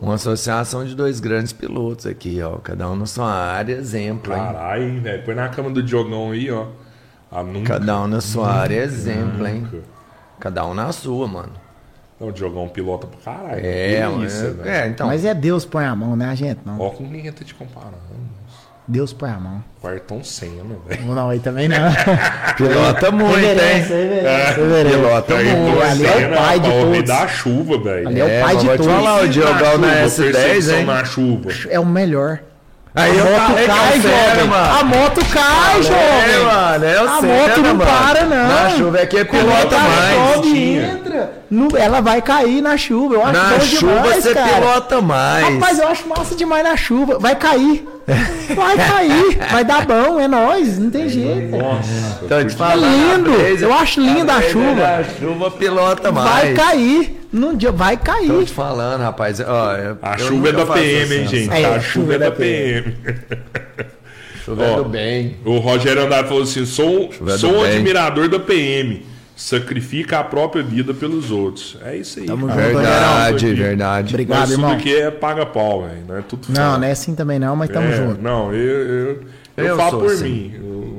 [SPEAKER 2] Uma associação de dois grandes pilotos aqui, ó. Cada um na sua área, exemplo, hein?
[SPEAKER 1] Caralho, hein, velho. Põe na cama do Diogão aí, ó. Ah, nunca.
[SPEAKER 2] Cada um na sua área, exemplo, hein? Cada um na sua, mano.
[SPEAKER 1] Não, o Diogão pilota pra caralho.
[SPEAKER 2] É,
[SPEAKER 1] isso, velho.
[SPEAKER 2] É, então.
[SPEAKER 3] Mas é Deus põe a mão, né, a gente? Não.
[SPEAKER 1] Ó, com quem tá te comparando?
[SPEAKER 3] Deus põe a mão.
[SPEAKER 1] Ayrton Senna, velho.
[SPEAKER 3] Não, aí também não.
[SPEAKER 2] Pilota muito,
[SPEAKER 3] Reverência,
[SPEAKER 2] hein?
[SPEAKER 3] reverência, reverência.
[SPEAKER 2] Pilota muito.
[SPEAKER 3] ali é o pai de
[SPEAKER 1] pra- o rei
[SPEAKER 3] todos.
[SPEAKER 1] da chuva, velho.
[SPEAKER 3] Ali é o pai
[SPEAKER 2] mas
[SPEAKER 3] de todos.
[SPEAKER 2] falar, o Diogão na S10,
[SPEAKER 1] perseguição
[SPEAKER 2] hein?
[SPEAKER 1] na chuva.
[SPEAKER 3] É o melhor.
[SPEAKER 2] Aí
[SPEAKER 3] a moto cai,
[SPEAKER 2] é sério,
[SPEAKER 3] jovem.
[SPEAKER 2] mano.
[SPEAKER 3] A moto cai,
[SPEAKER 2] É,
[SPEAKER 3] jovem.
[SPEAKER 2] mano, é o
[SPEAKER 3] a
[SPEAKER 2] sério,
[SPEAKER 3] moto não
[SPEAKER 2] mano.
[SPEAKER 3] para, não.
[SPEAKER 2] Na chuva é que é pilota mais.
[SPEAKER 3] entra, no- ela vai cair na chuva. Eu acho
[SPEAKER 2] Na
[SPEAKER 3] bom
[SPEAKER 2] chuva
[SPEAKER 3] demais,
[SPEAKER 2] você
[SPEAKER 3] cara.
[SPEAKER 2] pilota mais.
[SPEAKER 3] Rapaz, eu acho massa demais na chuva. Vai cair. Vai cair. Vai dar bom, é nóis. Não tem jeito.
[SPEAKER 1] Nossa.
[SPEAKER 2] Tô te
[SPEAKER 3] É
[SPEAKER 2] falando,
[SPEAKER 3] lindo.
[SPEAKER 2] a
[SPEAKER 3] Eu acho linda a chuva.
[SPEAKER 2] Na chuva pilota mais.
[SPEAKER 3] Vai cair. Num dia vai
[SPEAKER 2] Tô
[SPEAKER 3] cair.
[SPEAKER 2] te falando, rapaz. Ó, eu-
[SPEAKER 1] A
[SPEAKER 2] eu
[SPEAKER 1] chuva é
[SPEAKER 2] nunca
[SPEAKER 1] da
[SPEAKER 2] faço
[SPEAKER 1] PM, hein,
[SPEAKER 2] assim,
[SPEAKER 1] gente?
[SPEAKER 3] É,
[SPEAKER 1] a chuva é da PM.
[SPEAKER 2] Chuva é
[SPEAKER 1] Ó,
[SPEAKER 2] do bem.
[SPEAKER 1] O Rogério Andrade falou assim: sou,
[SPEAKER 2] é
[SPEAKER 1] sou um admirador da PM. Sacrifica a própria vida pelos outros. É isso aí.
[SPEAKER 3] Tamo junto,
[SPEAKER 2] Verdade,
[SPEAKER 1] aqui.
[SPEAKER 2] verdade.
[SPEAKER 3] Obrigado,
[SPEAKER 1] Nós tudo
[SPEAKER 3] irmão.
[SPEAKER 1] aqui é paga-pau, velho. Não é tudo
[SPEAKER 3] Não,
[SPEAKER 1] fala.
[SPEAKER 3] não é assim também não, mas tamo
[SPEAKER 1] É,
[SPEAKER 3] junto.
[SPEAKER 1] Não, eu, eu, eu,
[SPEAKER 2] Eu
[SPEAKER 1] falo por
[SPEAKER 2] assim.
[SPEAKER 1] mim.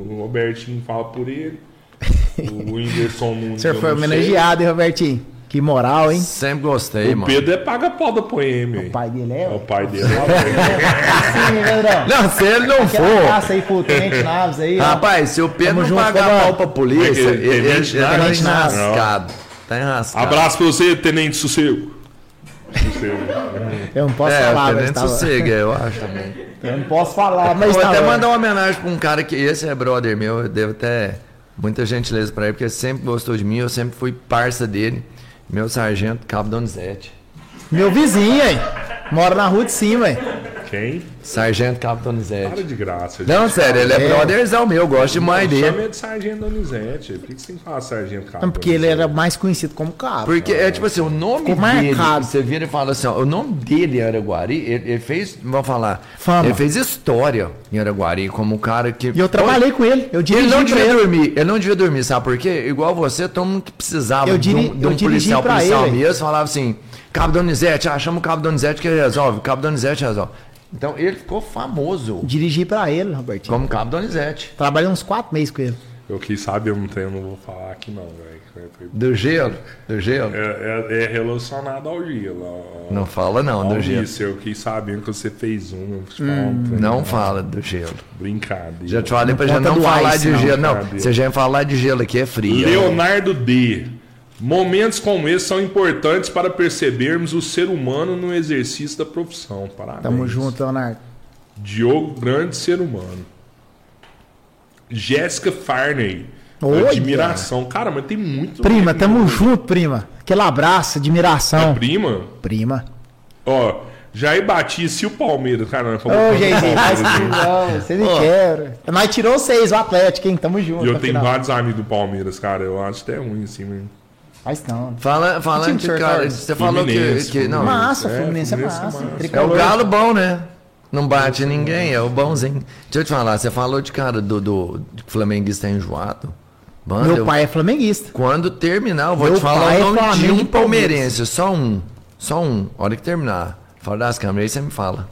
[SPEAKER 1] O Robertinho fala por ele. O Whindersson não.
[SPEAKER 3] O senhor foi homenageado, hein, Robertinho? Que moral, hein?
[SPEAKER 2] Sempre gostei,
[SPEAKER 1] O
[SPEAKER 2] mano.
[SPEAKER 1] Pedro é paga-pau da PM.
[SPEAKER 3] O pai dele é?
[SPEAKER 1] É o pai dele.
[SPEAKER 3] Sim, Pedrão.
[SPEAKER 2] Não, se ele não
[SPEAKER 3] Aquela
[SPEAKER 2] for.
[SPEAKER 3] caça aí pro Tenente Naves aí.
[SPEAKER 2] Rapaz, se o Pedro não pagar pau pra polícia,
[SPEAKER 1] é
[SPEAKER 2] ele,
[SPEAKER 1] é?
[SPEAKER 2] ele, ele tá enrascado. Tá enrascado.
[SPEAKER 1] Abraço pra você, Tenente Sossego. Sossego.
[SPEAKER 3] Eu não posso
[SPEAKER 2] é,
[SPEAKER 3] falar, mas
[SPEAKER 2] Tenente
[SPEAKER 3] tava...
[SPEAKER 2] Sossega, eu acho também.
[SPEAKER 3] Eu não posso falar, mas
[SPEAKER 2] Vou
[SPEAKER 3] tava...
[SPEAKER 2] até mandar uma homenagem pra um cara que esse é brother meu, eu devo até muita gentileza pra ele, porque ele sempre gostou de mim, eu sempre fui parça dele. Meu sargento, Cabo Donizete.
[SPEAKER 3] Meu vizinho, aí. Mora na rua de cima, aí.
[SPEAKER 1] Quem?
[SPEAKER 2] Sargento Cabo
[SPEAKER 1] Para
[SPEAKER 2] Donizete.
[SPEAKER 1] de graça.
[SPEAKER 2] Não, sério, ele é,
[SPEAKER 3] É.
[SPEAKER 2] brotherzão meu, eu gosto demais dele.
[SPEAKER 1] Chama ele de Sargento Donizete. Por que você tem que falar Sargento Cabo?
[SPEAKER 3] Não, porque ele era mais conhecido como Cabo.
[SPEAKER 2] Porque é tipo assim, o nome
[SPEAKER 3] Ficou
[SPEAKER 2] dele,
[SPEAKER 3] marcado.
[SPEAKER 2] você vira e fala assim, ó, o nome dele em Araguari, ele, ele fez, vamos falar,
[SPEAKER 3] Fama.
[SPEAKER 2] ele fez história em Araguari como um cara que...
[SPEAKER 3] E eu trabalhei com ele. Eu
[SPEAKER 2] Ele
[SPEAKER 3] dirigi
[SPEAKER 2] não
[SPEAKER 3] pra
[SPEAKER 2] devia
[SPEAKER 3] ele.
[SPEAKER 2] dormir, ele não devia dormir, sabe por quê? Igual você, todo mundo que precisava
[SPEAKER 3] Eu
[SPEAKER 2] de um,
[SPEAKER 3] diri-
[SPEAKER 2] de um
[SPEAKER 3] eu dirigi
[SPEAKER 2] policial, policial
[SPEAKER 3] ele.
[SPEAKER 2] mesmo, falava assim, Cabo Donizete, ah, chama o Cabo Donizete que ele resolve, Cabo Donizete resolve. Então ele ficou famoso
[SPEAKER 3] Dirigi pra ele, Robertinho.
[SPEAKER 2] como Cabo Donizete.
[SPEAKER 3] Trabalhei uns quatro meses com ele.
[SPEAKER 1] Eu quis saber, eu não tenho, não vou falar aqui não, velho.
[SPEAKER 2] Do gelo, do gelo.
[SPEAKER 1] É, é- é relacionado ao gelo. ó.
[SPEAKER 2] Não fala não,
[SPEAKER 1] Ao
[SPEAKER 2] do gelo.
[SPEAKER 1] Isso, eu quis saber que você fez um. eu vou te falar um trem.
[SPEAKER 2] Não fala do gelo.
[SPEAKER 1] Brincadeira.
[SPEAKER 2] Já te falei pra já não falar
[SPEAKER 3] ice,
[SPEAKER 2] de
[SPEAKER 3] não,
[SPEAKER 2] gelo. Não, você já ia falar de gelo aqui, é frio.
[SPEAKER 1] Leonardo D. Momentos como esse são importantes para percebermos o ser humano no exercício da profissão. Parabéns.
[SPEAKER 3] Tamo junto, Leonardo.
[SPEAKER 1] Diogo, grande ser humano. Jéssica Farney.
[SPEAKER 3] Olha!
[SPEAKER 1] Admiração. Cara, mas tem muito.
[SPEAKER 3] Prima, tamo junto, prima. Aquele abraço,
[SPEAKER 1] É
[SPEAKER 3] admiração.
[SPEAKER 1] prima?
[SPEAKER 3] Prima.
[SPEAKER 1] Ó, Jair Batista e o Palmeiras. Cara, nós falamos
[SPEAKER 3] Ô, mas não, você me
[SPEAKER 2] Ó.
[SPEAKER 3] quer. Nós tirou seis o Atlético, hein? Tamo junto.
[SPEAKER 1] E eu tenho
[SPEAKER 3] final.
[SPEAKER 1] vários amigos do Palmeiras, cara. Eu acho até ruim assim, mesmo.
[SPEAKER 3] Mas não.
[SPEAKER 2] Fala, de
[SPEAKER 3] que
[SPEAKER 2] cara, você falou que, que não,
[SPEAKER 3] Massa,
[SPEAKER 1] é,
[SPEAKER 3] Fluminense é
[SPEAKER 1] é
[SPEAKER 3] massa.
[SPEAKER 2] é o galo bom, né? Não bate ninguém, é o bonzinho. Deixa eu te falar, você falou de cara do, do de flamenguista é enjoado. Mano,
[SPEAKER 3] Meu
[SPEAKER 2] eu-
[SPEAKER 3] pai é flamenguista.
[SPEAKER 2] quando terminar, eu vou
[SPEAKER 3] Meu
[SPEAKER 2] te falar
[SPEAKER 3] pai
[SPEAKER 2] o
[SPEAKER 3] é
[SPEAKER 2] nome de
[SPEAKER 3] Flamengo
[SPEAKER 2] um palmeirense, só um. Só um. A hora que terminar. Fora das câmeras, aí você me fala.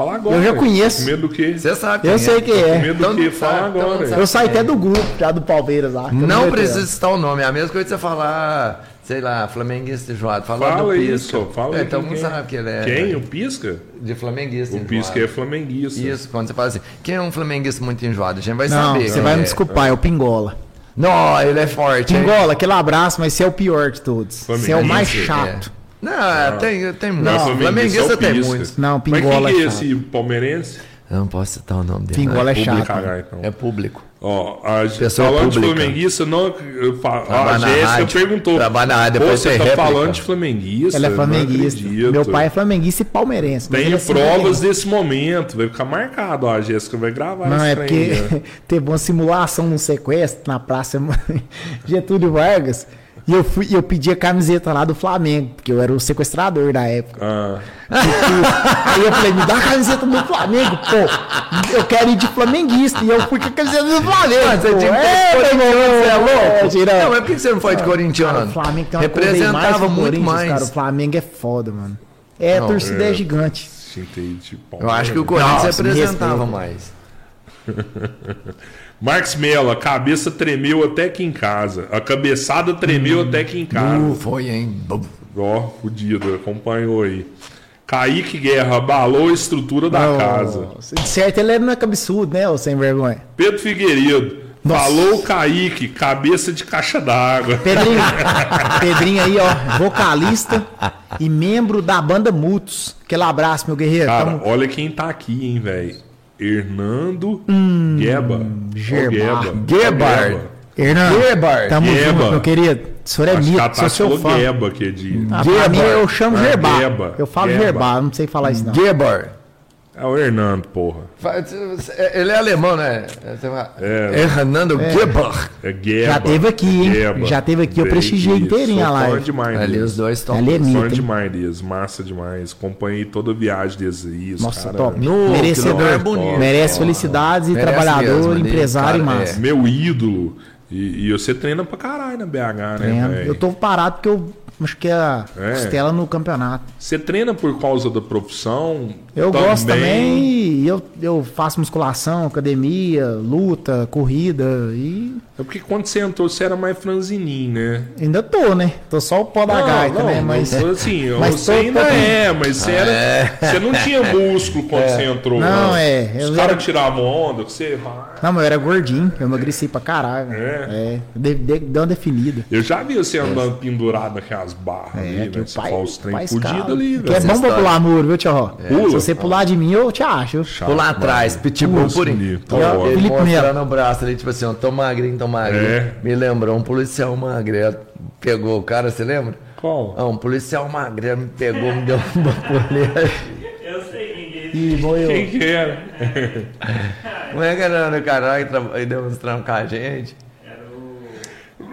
[SPEAKER 1] Fala agora.
[SPEAKER 3] Eu já conheço.
[SPEAKER 1] Com medo do quê?
[SPEAKER 2] Você sabe
[SPEAKER 3] Eu
[SPEAKER 2] quem
[SPEAKER 3] sei quem
[SPEAKER 1] Com
[SPEAKER 3] é.
[SPEAKER 1] medo
[SPEAKER 2] Então
[SPEAKER 1] do quê?
[SPEAKER 2] não
[SPEAKER 1] Fala
[SPEAKER 2] então
[SPEAKER 1] agora. velho.
[SPEAKER 3] Eu saí até do grupo já do Palmeiras lá. que
[SPEAKER 2] Não
[SPEAKER 3] me
[SPEAKER 2] precisa citar o nome, é a mesma coisa que você falar, sei lá, flamenguista enjoado. Fala,
[SPEAKER 1] Fala
[SPEAKER 2] do
[SPEAKER 1] isso,
[SPEAKER 2] Pisca.
[SPEAKER 1] fala
[SPEAKER 2] é, Então
[SPEAKER 1] quem
[SPEAKER 2] não
[SPEAKER 1] é.
[SPEAKER 2] sabe que ele é.
[SPEAKER 1] Quem? O Pisca?
[SPEAKER 2] De flamenguista
[SPEAKER 1] O
[SPEAKER 2] enjoado.
[SPEAKER 1] Pisca é flamenguista.
[SPEAKER 2] Isso, quando você fala assim, quem é um flamenguista muito enjoado? A gente vai
[SPEAKER 3] Não,
[SPEAKER 2] saber.
[SPEAKER 3] você
[SPEAKER 2] quem
[SPEAKER 3] vai me
[SPEAKER 2] é.
[SPEAKER 3] desculpar, é o Pingola.
[SPEAKER 2] Não, ele é forte. hein?
[SPEAKER 3] Pingola, aquele abraço, mas você é o pior de todos. Você é o mais chato.
[SPEAKER 2] Não, tem, tem
[SPEAKER 1] Não,
[SPEAKER 2] muitos.
[SPEAKER 1] flamenguista
[SPEAKER 2] Flamenguista
[SPEAKER 1] é
[SPEAKER 2] tem
[SPEAKER 1] Pisca.
[SPEAKER 2] muitos.
[SPEAKER 3] Não,
[SPEAKER 1] Mas
[SPEAKER 3] Pingola
[SPEAKER 1] quem que
[SPEAKER 3] é
[SPEAKER 1] é esse palmeirense?
[SPEAKER 2] Eu não posso citar o nome dele.
[SPEAKER 3] Pingola é
[SPEAKER 2] não.
[SPEAKER 3] chato.
[SPEAKER 1] Cagar, então.
[SPEAKER 2] É público.
[SPEAKER 1] Ó, a,
[SPEAKER 2] Pessoa
[SPEAKER 1] falando de
[SPEAKER 2] pública.
[SPEAKER 1] flamenguista, não, a Jéssica perguntou.
[SPEAKER 2] Trabalha na rádio, depois
[SPEAKER 1] você
[SPEAKER 2] tem
[SPEAKER 1] tá
[SPEAKER 2] réplica.
[SPEAKER 1] falando de flamenguista?
[SPEAKER 3] Ela é flamenguista. Meu pai é flamenguista e palmeirense. mas
[SPEAKER 1] Tem
[SPEAKER 3] é
[SPEAKER 1] provas
[SPEAKER 3] flamenguista.
[SPEAKER 1] desse momento, vai ficar marcado. Ó, a Jéssica vai gravar
[SPEAKER 3] Não, é porque
[SPEAKER 1] aí,
[SPEAKER 3] teve uma simulação num sequestro na Praça Getúlio Vargas. E eu, fui, eu pedi a camiseta lá do Flamengo, porque eu era o sequestrador da época.
[SPEAKER 1] Ah,
[SPEAKER 3] Aí eu falei, me dá a camiseta do Flamengo, pô. Eu quero ir de flamenguista. E eu fui com a camiseta do Flamengo.
[SPEAKER 2] Mas você tinha que
[SPEAKER 3] É, irmão,
[SPEAKER 2] você é louco?
[SPEAKER 3] Girão.
[SPEAKER 2] Não, mas por que você não foi de corintiano?
[SPEAKER 3] Cara, o Flamengo tem uma mais
[SPEAKER 2] Representava
[SPEAKER 3] o
[SPEAKER 2] muito
[SPEAKER 3] Corinthians,
[SPEAKER 2] mais.
[SPEAKER 3] Cara, o Flamengo é foda, mano. É, a
[SPEAKER 2] Não,
[SPEAKER 3] torcida é,
[SPEAKER 1] é.
[SPEAKER 3] gigante.
[SPEAKER 1] Pau.
[SPEAKER 2] Eu acho que o Corinthians
[SPEAKER 3] Nossa,
[SPEAKER 2] representava mais.
[SPEAKER 1] Marcos Mello, a cabeça tremeu até aqui em casa. A cabeçada tremeu até aqui em casa.
[SPEAKER 2] Uh, foi, hein?
[SPEAKER 1] Ó, fudido, acompanhou aí. Kaique Guerra abalou a estrutura da casa.
[SPEAKER 3] Nossa, De certo, ele não é cabeçudo, né, ô sem vergonha.
[SPEAKER 1] Pedro Figueiredo,
[SPEAKER 3] Nossa.
[SPEAKER 1] falou o Kaique, cabeça de caixa d'água.
[SPEAKER 3] Pedrinho, Pedrinho aí, ó, vocalista e membro da banda Mutos. Aquele abraço, meu guerreiro.
[SPEAKER 1] Cara,
[SPEAKER 3] Tamo-
[SPEAKER 1] olha quem tá aqui, hein, velho. Hernando Gueba.
[SPEAKER 3] Gerbar.
[SPEAKER 1] Ó,
[SPEAKER 2] Gebard.
[SPEAKER 3] Hernando,
[SPEAKER 2] Gebar.
[SPEAKER 3] tamo
[SPEAKER 1] Geba.
[SPEAKER 3] junto, meu querido. O senhor é
[SPEAKER 1] Acho
[SPEAKER 3] mito, sou seu fã.
[SPEAKER 1] Gueba que é de...
[SPEAKER 3] Ah, pra mim, eu chamo
[SPEAKER 1] Ah,
[SPEAKER 3] Gerbar.
[SPEAKER 1] Geba.
[SPEAKER 3] Eu falo
[SPEAKER 1] Geba.
[SPEAKER 3] Gerbar, não sei falar isso não.
[SPEAKER 2] Gebar.
[SPEAKER 1] É o Hernando, porra.
[SPEAKER 2] Ele é alemão, né? Uma-
[SPEAKER 1] É.
[SPEAKER 2] Hernando Gebar.
[SPEAKER 1] É Gueba.
[SPEAKER 3] Já teve aqui, hein?
[SPEAKER 1] Gueba.
[SPEAKER 3] Já teve aqui, eu prestigiei inteirinho a
[SPEAKER 1] fã
[SPEAKER 3] live.
[SPEAKER 1] demais
[SPEAKER 2] Ali os dois estão.
[SPEAKER 3] É
[SPEAKER 1] Fã demais deles, massa demais. Acompanhei toda a viagem deles aí. os
[SPEAKER 3] Nossa,
[SPEAKER 1] cara-
[SPEAKER 3] top.
[SPEAKER 2] No-
[SPEAKER 3] Merecedor.
[SPEAKER 2] lugar bonito.
[SPEAKER 3] Merece felicidades e
[SPEAKER 2] Merece
[SPEAKER 3] trabalhador,
[SPEAKER 2] mesmo,
[SPEAKER 3] empresário
[SPEAKER 2] cara,
[SPEAKER 3] e massa.
[SPEAKER 1] Meu ídolo. E, e você treina pra caralho na BH, né, velho?
[SPEAKER 3] Eu tô parado porque eu acho que é a
[SPEAKER 1] É.
[SPEAKER 3] costela no campeonato.
[SPEAKER 1] Você treina por causa da profissão?
[SPEAKER 3] Eu gosto também e eu, eu faço musculação, academia, luta, corrida e
[SPEAKER 1] É porque quando você entrou, você era mais franzininho, né?
[SPEAKER 3] Ainda tô, né? Tô só o pó da gaita, né? Mas.
[SPEAKER 1] não, assim,
[SPEAKER 3] mas
[SPEAKER 1] você ainda é, mas você, era, você não tinha músculo quando você entrou.
[SPEAKER 3] Não, é,
[SPEAKER 1] Os caras
[SPEAKER 3] era-
[SPEAKER 1] tiravam onda, você. ah,
[SPEAKER 3] Não, mas eu era gordinho, eu emagreci pra caralho.
[SPEAKER 1] É?
[SPEAKER 3] É. De, de, deu uma definida.
[SPEAKER 1] Eu já vi você andando pendurado naquelas barras
[SPEAKER 3] É,
[SPEAKER 1] ali,
[SPEAKER 3] o
[SPEAKER 1] Você
[SPEAKER 3] pai,
[SPEAKER 1] os trem
[SPEAKER 3] pai
[SPEAKER 1] fudido ali,
[SPEAKER 3] Que é bom pular muro, viu, tio Ró?
[SPEAKER 1] Pula.
[SPEAKER 3] Se você pular de mim, eu te acho.
[SPEAKER 1] Chato,
[SPEAKER 2] lá atrás,
[SPEAKER 1] mano.
[SPEAKER 2] pitbull
[SPEAKER 1] Pulso
[SPEAKER 2] por Ele
[SPEAKER 1] tá.
[SPEAKER 3] Felipe
[SPEAKER 2] mostrando o braço ali, tipo assim, ó, tô magrinho, tô magrinho.
[SPEAKER 1] É.
[SPEAKER 2] Me lembrou, um policial magrelo pegou o cara, você lembra?
[SPEAKER 1] Qual?
[SPEAKER 2] Ah, um policial magrelo me pegou, me deu uma poleta.
[SPEAKER 4] Eu sei quem que é.
[SPEAKER 3] E.
[SPEAKER 1] Quem que era?
[SPEAKER 2] Como é que era no canal que tra- aí demonstrando com a gente?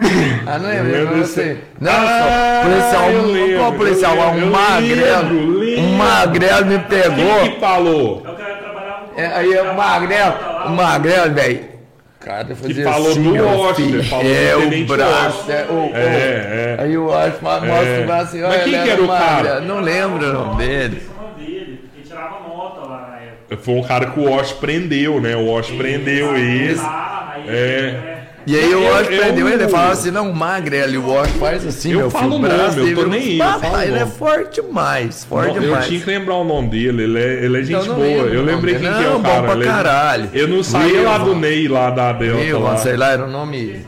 [SPEAKER 4] O.
[SPEAKER 2] Ah, não lembro,
[SPEAKER 1] Eu
[SPEAKER 2] não
[SPEAKER 1] lembro.
[SPEAKER 2] Não,
[SPEAKER 1] Ah,
[SPEAKER 2] policial,
[SPEAKER 1] eu
[SPEAKER 2] um-
[SPEAKER 1] lembro,
[SPEAKER 2] qual policial?
[SPEAKER 1] eu
[SPEAKER 2] Um
[SPEAKER 1] lembro,
[SPEAKER 2] magrelo.
[SPEAKER 1] lembro, lembro.
[SPEAKER 2] Um magrelo me
[SPEAKER 1] Quem
[SPEAKER 2] pegou.
[SPEAKER 1] que falou?
[SPEAKER 4] É o cara que trabalhava com.
[SPEAKER 2] É, aí é o magrelo, o magrelo, velho. Cara, fazia
[SPEAKER 1] falou
[SPEAKER 2] assim,
[SPEAKER 1] no
[SPEAKER 2] meu
[SPEAKER 1] Washington, falou
[SPEAKER 2] É, o
[SPEAKER 1] Tenente
[SPEAKER 2] braço,
[SPEAKER 1] Washington.
[SPEAKER 2] é, o, o-
[SPEAKER 1] É, é.
[SPEAKER 2] Aí o Washington mostra
[SPEAKER 1] É.
[SPEAKER 2] o braço assim,
[SPEAKER 1] Mas quem que era o
[SPEAKER 2] magrelo.
[SPEAKER 1] cara?
[SPEAKER 2] Não lembro o nome dele.
[SPEAKER 4] É o. Ele tirava nota lá na época.
[SPEAKER 1] Foi um cara que o Wash prendeu, né? O Wash prendeu esse.
[SPEAKER 4] Ah, aí
[SPEAKER 1] É.
[SPEAKER 2] E aí o
[SPEAKER 1] Eu- eu-
[SPEAKER 2] prendeu ele e falava assim, não, magrelo. O Washington faz assim,
[SPEAKER 1] Eu
[SPEAKER 2] meu
[SPEAKER 1] falo
[SPEAKER 2] filho.
[SPEAKER 1] o
[SPEAKER 2] braço
[SPEAKER 1] nome, eu tô
[SPEAKER 2] dele,
[SPEAKER 1] nem aí, eu falo o
[SPEAKER 2] ele é forte demais, forte
[SPEAKER 1] eu
[SPEAKER 2] demais.
[SPEAKER 1] tinha que lembrar o nome dele, ele é, ele é gente
[SPEAKER 2] Eu não
[SPEAKER 1] boa. Eu lembrei quem
[SPEAKER 2] dele.
[SPEAKER 1] que é o
[SPEAKER 2] Não,
[SPEAKER 1] cara.
[SPEAKER 2] bom pra
[SPEAKER 1] é-
[SPEAKER 2] caralho.
[SPEAKER 1] Eu não saía lá do. Ney, lá da Delta.
[SPEAKER 2] Viu,
[SPEAKER 1] lá.
[SPEAKER 2] sei lá, era o nome...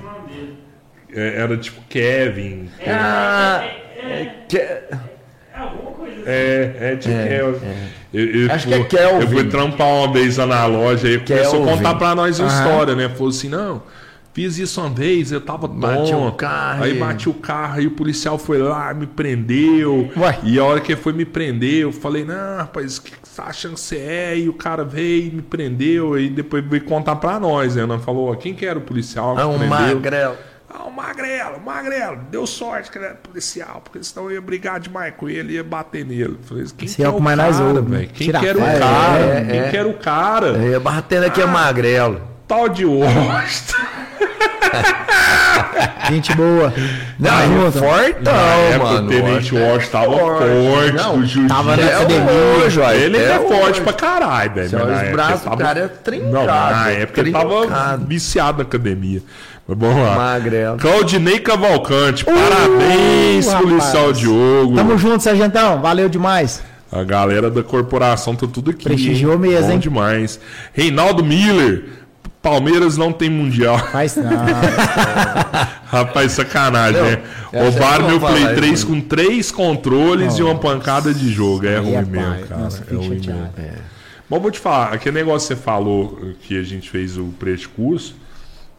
[SPEAKER 4] É.
[SPEAKER 1] É, Era tipo Kevin.
[SPEAKER 2] Ah,
[SPEAKER 4] É alguma coisa assim.
[SPEAKER 1] É, é tipo
[SPEAKER 2] É,
[SPEAKER 1] Kelvin. Eu, eu
[SPEAKER 2] Acho que é Kelvin.
[SPEAKER 1] Eu fui trampar uma vez lá na loja e começou a contar pra nós
[SPEAKER 3] Aham.
[SPEAKER 1] história, né? Falou assim, não, fiz isso uma vez, eu tava
[SPEAKER 2] Bati o carro
[SPEAKER 1] Aí
[SPEAKER 2] e-
[SPEAKER 1] bati o carro, aí o policial foi lá, me prendeu.
[SPEAKER 3] Ué.
[SPEAKER 1] E a hora que ele foi me prender, eu falei, não, rapaz, o que você tá achando que você é? E o cara veio e me prendeu. Aí depois veio contar pra nós, né? Nós falou, ó, quem que era o policial que
[SPEAKER 2] Ah,
[SPEAKER 1] prendeu?
[SPEAKER 2] magrelo.
[SPEAKER 1] Ah, o Magrelo, o Magrelo, deu sorte que ele era policial, porque senão eu ia brigar demais com ele, ia bater nele. Falei, quem
[SPEAKER 3] Esse
[SPEAKER 1] que
[SPEAKER 3] é
[SPEAKER 1] é
[SPEAKER 3] o
[SPEAKER 1] o
[SPEAKER 3] mais
[SPEAKER 1] cara, velho? Quem que era o cara?
[SPEAKER 2] É,
[SPEAKER 1] Quem
[SPEAKER 2] é.
[SPEAKER 1] que era o cara?
[SPEAKER 2] É, batendo aqui é magrelo.
[SPEAKER 1] Tal de Washington.
[SPEAKER 3] Gente boa.
[SPEAKER 2] Não,
[SPEAKER 3] Tamo
[SPEAKER 2] ele é
[SPEAKER 3] junto.
[SPEAKER 2] fortão,
[SPEAKER 1] Na
[SPEAKER 2] mano.
[SPEAKER 1] o Tenente
[SPEAKER 2] Washington é
[SPEAKER 1] Washington tava
[SPEAKER 2] forte. Não,
[SPEAKER 1] jiu-jitsu.
[SPEAKER 3] tava na
[SPEAKER 2] É
[SPEAKER 3] academia.
[SPEAKER 1] Ele
[SPEAKER 2] até
[SPEAKER 1] é forte
[SPEAKER 2] hoje.
[SPEAKER 1] pra caralho, velho.
[SPEAKER 2] Os
[SPEAKER 1] época
[SPEAKER 2] braços do cara é trincado,
[SPEAKER 1] Não, na época ele tava viciado na academia. Mas vamos lá.
[SPEAKER 2] Magrelo.
[SPEAKER 1] Claudinei Cavalcante, parabéns,
[SPEAKER 3] rapaz.
[SPEAKER 1] policial Diogo.
[SPEAKER 3] Tamo junto, Sargentão. Valeu demais.
[SPEAKER 1] A galera da corporação tá tudo aqui.
[SPEAKER 3] Prestigiou
[SPEAKER 1] hein?
[SPEAKER 3] mesmo,
[SPEAKER 1] Bom
[SPEAKER 3] hein?
[SPEAKER 1] demais. Reinaldo Miller. Palmeiras não tem mundial.
[SPEAKER 3] Faz não.
[SPEAKER 1] Rapaz, sacanagem,
[SPEAKER 2] Não,
[SPEAKER 1] né?
[SPEAKER 2] eu
[SPEAKER 1] Roubaram meu Play
[SPEAKER 2] falar
[SPEAKER 1] 3
[SPEAKER 2] isso,
[SPEAKER 1] com três controles e uma pancada de jogo. É ruim
[SPEAKER 3] é
[SPEAKER 1] mesmo, cara.
[SPEAKER 3] Nossa,
[SPEAKER 1] é ruim mesmo. Bom, vou te falar, aquele negócio que você falou que a gente fez o pré-curso,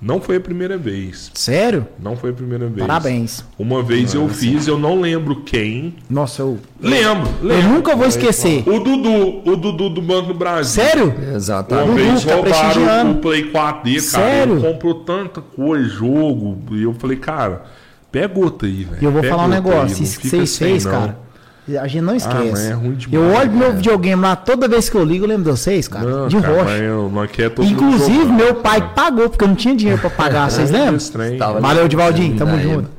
[SPEAKER 1] não foi a primeira vez.
[SPEAKER 3] Sério?
[SPEAKER 1] Não foi a primeira vez.
[SPEAKER 3] Parabéns.
[SPEAKER 1] Uma vez eu fiz, eu não lembro quem.
[SPEAKER 3] Nossa, eu,
[SPEAKER 1] Lembro,
[SPEAKER 3] eu
[SPEAKER 1] lembro.
[SPEAKER 3] nunca vou esquecer.
[SPEAKER 1] O Dudu, o Dudu do Banco do Brasil.
[SPEAKER 3] Sério?
[SPEAKER 1] Uma
[SPEAKER 2] Exatamente.
[SPEAKER 1] vez
[SPEAKER 3] tá
[SPEAKER 1] roubaram o Play 4D, cara.
[SPEAKER 3] Sério?
[SPEAKER 1] Ele comprou tanta coisa, jogo. E eu falei, cara, pega outra aí, velho.
[SPEAKER 3] E eu vou falar um
[SPEAKER 1] aí,
[SPEAKER 3] negócio.
[SPEAKER 1] não
[SPEAKER 3] Isso que vocês fez,
[SPEAKER 1] não.
[SPEAKER 3] cara. A gente não
[SPEAKER 1] mas
[SPEAKER 3] esquece.
[SPEAKER 1] é ruim demais,
[SPEAKER 3] eu olho meu
[SPEAKER 2] cara.
[SPEAKER 3] videogame lá, toda vez que eu ligo, eu lembro de vocês, cara.
[SPEAKER 1] Não,
[SPEAKER 3] de
[SPEAKER 1] cara,
[SPEAKER 3] rocha.
[SPEAKER 1] eu todo mundo
[SPEAKER 3] Inclusive, meu pai pagou, porque eu não tinha dinheiro pra pagar. Vocês lembram?
[SPEAKER 1] Esse trem.
[SPEAKER 2] Tava-
[SPEAKER 3] Valeu, Divaldinho. Tamo junto.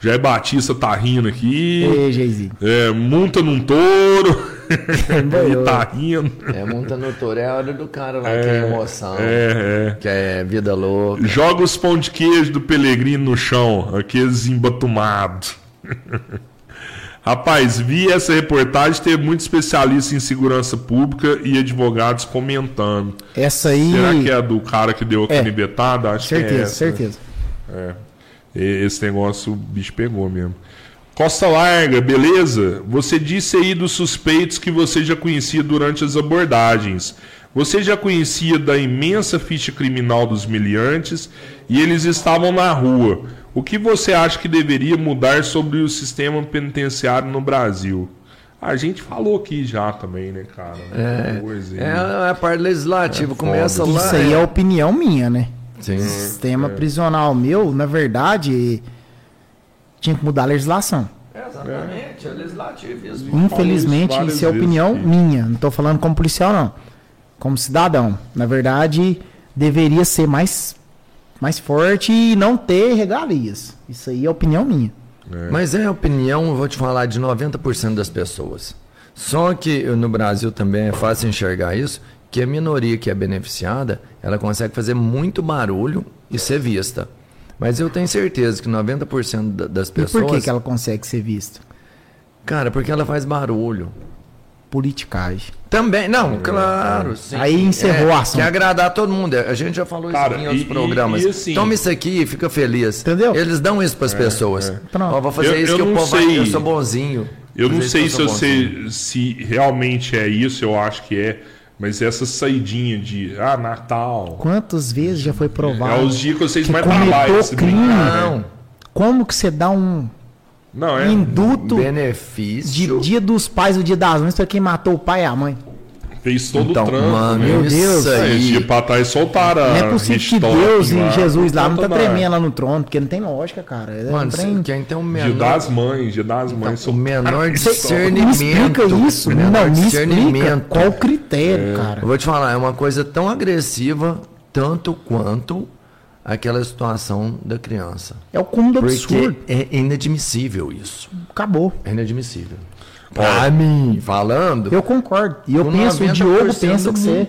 [SPEAKER 1] Jair Batista tá rindo aqui.
[SPEAKER 3] Ei.
[SPEAKER 1] É, monta num touro. E tá rindo.
[SPEAKER 2] É monta no touro, é a hora do cara lá, que é emoção.
[SPEAKER 1] É, é.
[SPEAKER 2] Que é vida louca.
[SPEAKER 1] Joga os pão de queijo do Pelegrino no chão, aqueles embatumados. Rapaz, vi essa reportagem, teve muito especialista em segurança pública e advogados comentando.
[SPEAKER 3] Essa aí.
[SPEAKER 1] Será que é a do cara que deu a
[SPEAKER 3] É.
[SPEAKER 1] canibetada? Acho que é
[SPEAKER 3] Certeza,
[SPEAKER 1] essa.
[SPEAKER 3] certeza.
[SPEAKER 1] E- Esse negócio o bicho pegou mesmo. Costa Larga, beleza? Você disse aí dos suspeitos que você já conhecia durante as abordagens. Você já conhecia da imensa ficha criminal dos miliantes e eles estavam na rua. O que você acha que deveria mudar sobre o sistema penitenciário no Brasil? A gente falou aqui já também, né, cara? Coisa aí.
[SPEAKER 2] É a parte legislativa, começa lá.
[SPEAKER 3] Isso aí é opinião minha, né?
[SPEAKER 2] Sim.
[SPEAKER 3] O sistema prisional meu, na verdade, tinha que mudar a legislação.
[SPEAKER 2] Exatamente, é legislativo. isso.
[SPEAKER 3] Infelizmente, isso é
[SPEAKER 1] vezes,
[SPEAKER 3] opinião
[SPEAKER 1] filho.
[SPEAKER 3] minha. Não estou falando como policial, não. Como cidadão. Na verdade, deveria ser mais, mais forte e não ter regalias. Isso aí é opinião minha.
[SPEAKER 2] Mas é a opinião, eu vou te falar, de 90% das pessoas. Só que no Brasil também é fácil enxergar isso, que a minoria que é beneficiada, ela consegue fazer muito barulho e ser vista. Mas eu tenho certeza que 90% da- das
[SPEAKER 3] E
[SPEAKER 2] pessoas.
[SPEAKER 3] por que, que ela consegue ser vista?
[SPEAKER 2] Cara, porque ela faz barulho.
[SPEAKER 3] Politicagem.
[SPEAKER 2] Também, não, claro. sim.
[SPEAKER 3] Aí encerrou
[SPEAKER 2] é,
[SPEAKER 3] a ação.
[SPEAKER 2] Quer agradar todo mundo. A gente já falou
[SPEAKER 1] Cara,
[SPEAKER 2] isso em outros
[SPEAKER 1] e-
[SPEAKER 2] programas.
[SPEAKER 1] e assim-
[SPEAKER 2] Toma isso aqui e fica feliz.
[SPEAKER 3] Entendeu?
[SPEAKER 2] Eles dão isso para as pessoas.
[SPEAKER 3] Pronto.
[SPEAKER 2] Ó, vou fazer
[SPEAKER 1] Eu-
[SPEAKER 2] isso
[SPEAKER 1] eu
[SPEAKER 2] que o
[SPEAKER 1] não
[SPEAKER 2] povo vai.
[SPEAKER 1] sei-
[SPEAKER 2] Eu sou bonzinho.
[SPEAKER 1] Eu não sei
[SPEAKER 2] que
[SPEAKER 1] se,
[SPEAKER 2] eu
[SPEAKER 1] você, se realmente é isso, eu acho que é. Mas essa saidinha de ah, Natal.
[SPEAKER 3] Quantas vezes já foi provado?
[SPEAKER 1] É os dias que vocês
[SPEAKER 3] que
[SPEAKER 1] mais trabalham. se
[SPEAKER 3] crime.
[SPEAKER 1] brincar, né?
[SPEAKER 2] Não.
[SPEAKER 3] Como que você dá um
[SPEAKER 1] Não, é.
[SPEAKER 3] induto de
[SPEAKER 2] Benefício.
[SPEAKER 3] dia dos pais ou dia das mães pra quem matou o pai e a mãe?
[SPEAKER 1] Fez todo
[SPEAKER 2] Então,
[SPEAKER 1] o trampo.
[SPEAKER 2] mano,
[SPEAKER 1] né?
[SPEAKER 3] Meu Deus.
[SPEAKER 1] É,
[SPEAKER 2] aí.
[SPEAKER 1] dia pra trás soltaram
[SPEAKER 3] Não
[SPEAKER 1] a
[SPEAKER 3] é possível que Deus e Jesus lá não tá tremendo lá no trono, porque não tem lógica, cara. É um
[SPEAKER 2] Mano,
[SPEAKER 3] trem-
[SPEAKER 2] quem tem um
[SPEAKER 1] Dia
[SPEAKER 2] menor.
[SPEAKER 1] das mães, dia das mães.
[SPEAKER 2] o menor discernimento.
[SPEAKER 3] me explica isso?
[SPEAKER 2] menor
[SPEAKER 3] Não, me explica
[SPEAKER 2] discernimento.
[SPEAKER 3] qual o critério, cara.
[SPEAKER 2] Eu vou te falar, é uma coisa tão agressiva, tanto quanto aquela situação da criança.
[SPEAKER 3] É o cúmulo do absurdo.
[SPEAKER 2] é inadmissível isso.
[SPEAKER 3] Acabou.
[SPEAKER 2] É inadmissível. Pra mim, falando.
[SPEAKER 3] Eu concordo. E eu penso, o
[SPEAKER 2] 90%
[SPEAKER 3] Diogo pensa que você.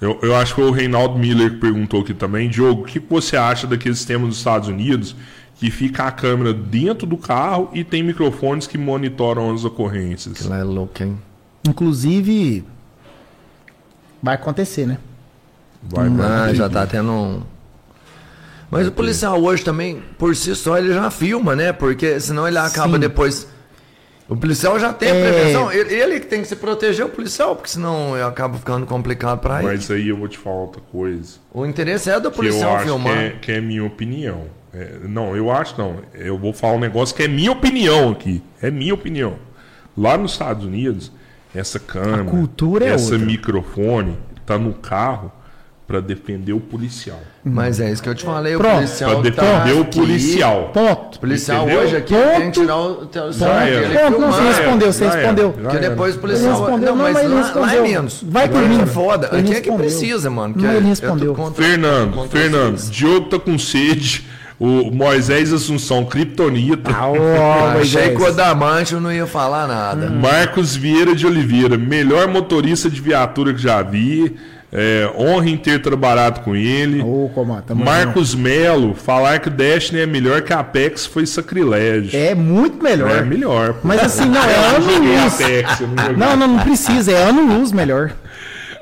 [SPEAKER 1] Eu, eu acho que foi o Reinaldo Miller que perguntou aqui também. Diogo, o que que você acha daquele sistema dos Estados Unidos que fica a câmera dentro do carro e tem microfones que monitoram as ocorrências?
[SPEAKER 2] Lá é louco, hein?
[SPEAKER 3] Inclusive, vai acontecer, né?
[SPEAKER 1] Vai,
[SPEAKER 2] Ah,
[SPEAKER 1] vai.
[SPEAKER 2] já tá tendo um. Mas o policial hoje também, por si só, ele já filma, né? Porque senão ele acaba
[SPEAKER 3] Sim.
[SPEAKER 2] depois. O policial já tem a
[SPEAKER 3] É.
[SPEAKER 2] prevenção. Ele, ele que tem que se proteger, o policial, porque senão acaba ficando complicado pra ele.
[SPEAKER 1] Mas aí eu vou te falar outra coisa.
[SPEAKER 2] O interesse é do
[SPEAKER 1] Que eu
[SPEAKER 2] policial
[SPEAKER 1] acho que
[SPEAKER 2] filmar.
[SPEAKER 1] é, que é minha opinião. É, não, eu acho não. Eu vou falar um negócio que é minha opinião aqui. É minha opinião. Lá nos Estados Unidos, essa câmera,
[SPEAKER 3] A cultura é
[SPEAKER 1] essa
[SPEAKER 3] outra.
[SPEAKER 1] microfone tá no carro para defender o policial.
[SPEAKER 2] Mas é isso que eu te falei, o
[SPEAKER 3] Pronto.
[SPEAKER 2] policial.
[SPEAKER 1] Para
[SPEAKER 2] tá
[SPEAKER 1] defender o
[SPEAKER 2] aqui.
[SPEAKER 1] policial.
[SPEAKER 3] Ponto.
[SPEAKER 2] O policial
[SPEAKER 1] Entendeu?
[SPEAKER 2] hoje aqui
[SPEAKER 3] Ponto.
[SPEAKER 2] tem que tirar o teu
[SPEAKER 1] Já era.
[SPEAKER 3] Ponto, não, você respondeu, você
[SPEAKER 1] Já era,
[SPEAKER 3] respondeu.
[SPEAKER 1] já
[SPEAKER 2] Porque
[SPEAKER 1] era.
[SPEAKER 2] depois o
[SPEAKER 3] Ele
[SPEAKER 2] policial.
[SPEAKER 3] respondeu,
[SPEAKER 2] não,
[SPEAKER 3] não,
[SPEAKER 2] mas
[SPEAKER 3] mas ele
[SPEAKER 2] lá, lá é
[SPEAKER 3] respondeu.
[SPEAKER 2] menos.
[SPEAKER 3] Vai por
[SPEAKER 2] Lá
[SPEAKER 3] mim.
[SPEAKER 2] É foda.
[SPEAKER 3] Ele
[SPEAKER 2] Aqui é que
[SPEAKER 3] respondeu.
[SPEAKER 2] precisa, mano.
[SPEAKER 3] Não,
[SPEAKER 2] que
[SPEAKER 3] ele
[SPEAKER 2] é- é
[SPEAKER 3] respondeu.
[SPEAKER 2] contra-
[SPEAKER 1] Fernando,
[SPEAKER 2] contra
[SPEAKER 1] Fernando. Diogo tá com sede. O Moisés Assunção, Kryptonita.
[SPEAKER 3] Ah, ô,
[SPEAKER 2] Achei
[SPEAKER 3] Moisés.
[SPEAKER 2] que o Adamante eu não ia falar nada.
[SPEAKER 1] Marcos Vieira de Oliveira, melhor motorista de viatura que já vi. É, honra em ter trabalhado com ele.
[SPEAKER 3] Ô, comando, tamo
[SPEAKER 1] Marcos Melo, falar que o Destiny é melhor que a Apex foi sacrilégio.
[SPEAKER 3] É muito melhor.
[SPEAKER 1] É melhor. pô.
[SPEAKER 3] Mas assim, não, é ano luz.
[SPEAKER 1] Apex, não.
[SPEAKER 3] Não, não, precisa. É ano luz melhor.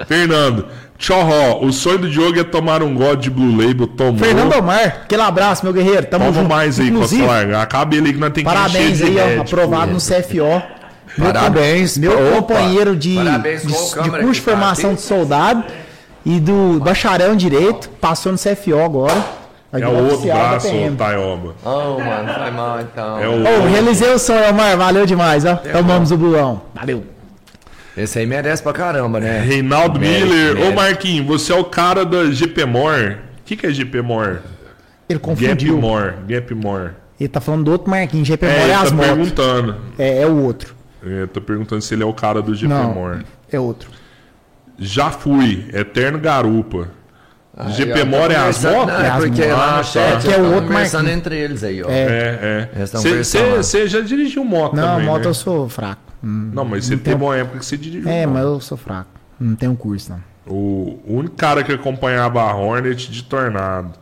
[SPEAKER 1] Fernando, Tchorró, o sonho do Diogo é tomar um God de Blue Label. Tomou.
[SPEAKER 3] Fernando Omar, aquele abraço, meu guerreiro. Tamo
[SPEAKER 1] Toma
[SPEAKER 3] junto.
[SPEAKER 1] mais aí,
[SPEAKER 3] Inclusive,
[SPEAKER 1] Costa Larga. Acaba ele aí que nós temos que
[SPEAKER 3] Parabéns aí, ó, aprovado no CFO. Meu
[SPEAKER 2] Parabéns.
[SPEAKER 3] Meu
[SPEAKER 2] Opa.
[SPEAKER 3] companheiro de,
[SPEAKER 2] Parabéns,
[SPEAKER 3] de, de curso de
[SPEAKER 2] tá
[SPEAKER 3] formação de soldado e do bacharel em Direito, passou no CFO agora.
[SPEAKER 1] É o outro braço, o Taioba.
[SPEAKER 2] Oh, mano, foi mal então.
[SPEAKER 1] É o
[SPEAKER 3] Ô, realizei o sonho, Omar. Valeu demais, ó. Tomamos o bulão. Valeu.
[SPEAKER 2] Esse aí merece pra caramba, né?
[SPEAKER 1] Reinaldo
[SPEAKER 2] Merece,
[SPEAKER 1] Miller. Ô,
[SPEAKER 2] merece.
[SPEAKER 1] Marquinhos, você é o cara da GPMOR. O que, que é GPMOR?
[SPEAKER 3] Ele confundiu.
[SPEAKER 1] Gapmore. Gapmore.
[SPEAKER 3] Ele tá falando do outro Marquinhos. GP
[SPEAKER 1] É,
[SPEAKER 3] é
[SPEAKER 1] ele
[SPEAKER 3] as
[SPEAKER 1] tá
[SPEAKER 3] motos.
[SPEAKER 1] perguntando.
[SPEAKER 3] É, é o outro.
[SPEAKER 1] É, tô perguntando se ele é o cara do GPMOR.
[SPEAKER 3] Não, é outro.
[SPEAKER 1] Já fui. Eterno Garupa. GPMOR é as motos?
[SPEAKER 2] Não, é
[SPEAKER 3] as
[SPEAKER 2] porque
[SPEAKER 3] motos.
[SPEAKER 2] lá
[SPEAKER 1] Ah,
[SPEAKER 2] no chat
[SPEAKER 1] tá.
[SPEAKER 3] é o outro
[SPEAKER 2] conversando
[SPEAKER 3] Marquinhos.
[SPEAKER 2] entre eles aí, ó.
[SPEAKER 3] É.
[SPEAKER 1] É,
[SPEAKER 2] tão
[SPEAKER 1] é. Você já dirigiu moto
[SPEAKER 3] Não,
[SPEAKER 1] também,
[SPEAKER 3] moto
[SPEAKER 1] né?
[SPEAKER 3] eu sou fraco. Hum,
[SPEAKER 1] Não, mas você teve uma época que você dirigiu
[SPEAKER 3] É,
[SPEAKER 1] moto.
[SPEAKER 3] mas eu sou fraco. Não tenho curso, não.
[SPEAKER 1] O único cara que acompanhava a Hornet de Tornado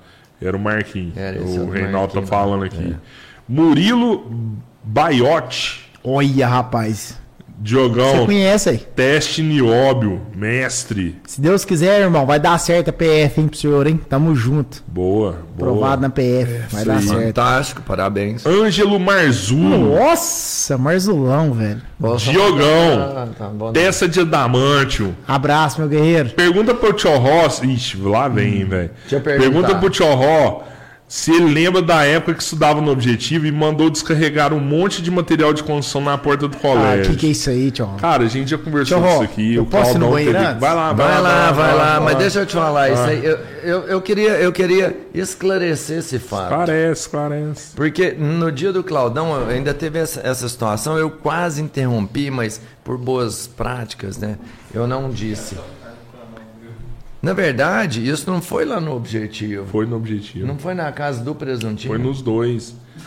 [SPEAKER 1] era o Marquinhos.
[SPEAKER 2] Era esse
[SPEAKER 1] o Reinaldo tá
[SPEAKER 2] Marquinhos,
[SPEAKER 1] falando aqui. Murilo Baiotti,
[SPEAKER 3] Olha, rapaz. Você
[SPEAKER 1] Diogão,
[SPEAKER 3] conhece aí.
[SPEAKER 1] teste nióbio, mestre.
[SPEAKER 3] Se Deus quiser, irmão, vai dar certo a PF, hein, pro senhor, hein? Tamo junto.
[SPEAKER 1] Boa, boa.
[SPEAKER 3] Aprovado na PF. vai dar
[SPEAKER 1] aí.
[SPEAKER 3] certo.
[SPEAKER 2] Fantástico, parabéns.
[SPEAKER 1] Ângelo Marzulo,
[SPEAKER 3] Nossa, Marzulão, velho.
[SPEAKER 1] Diogão,
[SPEAKER 2] Ah, tá
[SPEAKER 1] peça de adamantio.
[SPEAKER 3] Abraço, meu guerreiro.
[SPEAKER 1] Pergunta pro Tio Ró, ixi, lá vem, velho.
[SPEAKER 2] Hum. Deixa eu perguntar.
[SPEAKER 1] Pergunta pro Tio Ró se ele lembra da época que estudava no Objetivo e mandou descarregar um monte de material de construção na porta do
[SPEAKER 3] Ah,
[SPEAKER 1] colégio.
[SPEAKER 3] que que é isso aí, tio?
[SPEAKER 1] Cara, a gente já conversou isso aqui.
[SPEAKER 3] eu
[SPEAKER 1] o
[SPEAKER 3] posso ir no
[SPEAKER 1] Claudão
[SPEAKER 3] banheiro
[SPEAKER 1] teve-? Vai lá,
[SPEAKER 2] Vai lá, vai lá, mas deixa eu te falar isso aí. Eu, eu, eu queria, eu queria esclarecer esse fato.
[SPEAKER 1] Parece, parece.
[SPEAKER 2] Porque no dia do Claudão ainda teve essa, essa situação, eu quase interrompi, mas por boas práticas, né? Eu não disse. Na verdade, isso não foi lá no objetivo.
[SPEAKER 1] Foi no Objetivo.
[SPEAKER 2] Não foi na casa do presuntinho.
[SPEAKER 1] Foi nos dois.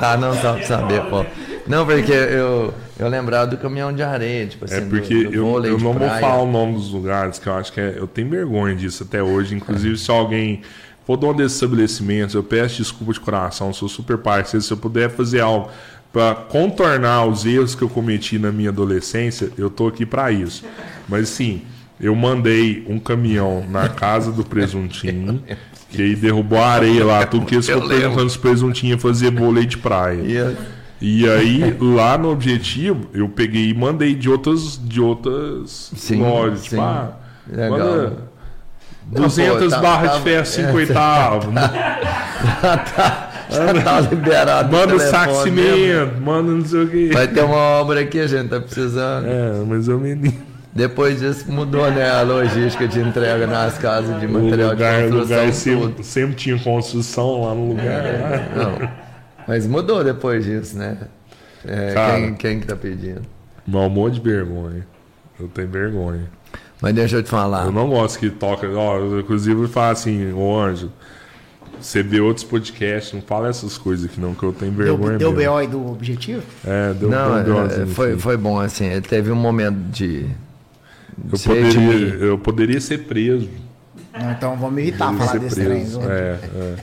[SPEAKER 2] tá, não dá pra saber, pô. Não, porque eu, eu lembrava do caminhão de areia, tipo assim,
[SPEAKER 1] É
[SPEAKER 2] do-
[SPEAKER 1] porque
[SPEAKER 2] do
[SPEAKER 1] eu,
[SPEAKER 2] vôlei
[SPEAKER 1] eu
[SPEAKER 2] de
[SPEAKER 1] não vou falar o nome dos lugares, que eu acho que é, eu tenho vergonha disso até hoje. Inclusive, se alguém for dono desses estabelecimentos, eu peço desculpa de coração, sou super parceiro. Se eu puder fazer algo para contornar os erros que eu cometi na minha adolescência, eu tô aqui para isso. Mas sim, eu mandei um caminhão na casa do presuntinho. Que aí derrubou a areia lá, tudo que eles
[SPEAKER 2] Eu
[SPEAKER 1] ficou perguntando se o presuntinho ia fazer vôlei de praia.
[SPEAKER 2] E
[SPEAKER 1] E aí, lá no objetivo, eu peguei e mandei de outras, de outras
[SPEAKER 2] Sim,
[SPEAKER 1] lojas.
[SPEAKER 2] sim.
[SPEAKER 1] Tipo, ah,
[SPEAKER 2] Legal.
[SPEAKER 1] manda
[SPEAKER 2] Não,
[SPEAKER 1] 200
[SPEAKER 2] pô, tá-
[SPEAKER 1] barras
[SPEAKER 2] tá-
[SPEAKER 1] de ferro, 5
[SPEAKER 2] é,
[SPEAKER 1] oitavos.
[SPEAKER 2] Já tá liberado.
[SPEAKER 1] manda
[SPEAKER 2] o
[SPEAKER 1] o
[SPEAKER 2] telefone
[SPEAKER 1] saco
[SPEAKER 2] mesmo.
[SPEAKER 1] cimento, manda não sei o quê.
[SPEAKER 2] Vai ter uma obra aqui, a gente tá precisando.
[SPEAKER 1] É, mais ou menos.
[SPEAKER 2] Depois disso mudou, né? A logística de entrega nas casas de material
[SPEAKER 1] lugar,
[SPEAKER 2] de construção.
[SPEAKER 1] lugar sempre,
[SPEAKER 2] tudo.
[SPEAKER 1] sempre tinha construção lá no lugar. né?
[SPEAKER 2] Não. Mas mudou depois disso, né? É,
[SPEAKER 1] Cara.
[SPEAKER 2] quem, quem que tá pedindo?
[SPEAKER 1] Mal monte de vergonha. Eu tenho vergonha.
[SPEAKER 2] Mas deixa eu te falar.
[SPEAKER 1] Eu não gosto que toca. Ó, eu, inclusive, eu falo assim, ô anjo, você vê outros podcasts, não fala essas coisas aqui não, que eu tenho
[SPEAKER 3] Deu,
[SPEAKER 1] vergonha.
[SPEAKER 3] deu
[SPEAKER 1] mesmo.
[SPEAKER 3] BO do objetivo?
[SPEAKER 1] É, deu,
[SPEAKER 2] Não,
[SPEAKER 1] deu um
[SPEAKER 2] é, foi, foi bom, assim. Ele teve um momento de.
[SPEAKER 1] Eu poderia,
[SPEAKER 2] redimir.
[SPEAKER 1] eu poderia ser preso.
[SPEAKER 3] Não, então vamos evitar falar desse trem.
[SPEAKER 1] preso.
[SPEAKER 3] viu?
[SPEAKER 1] É, é.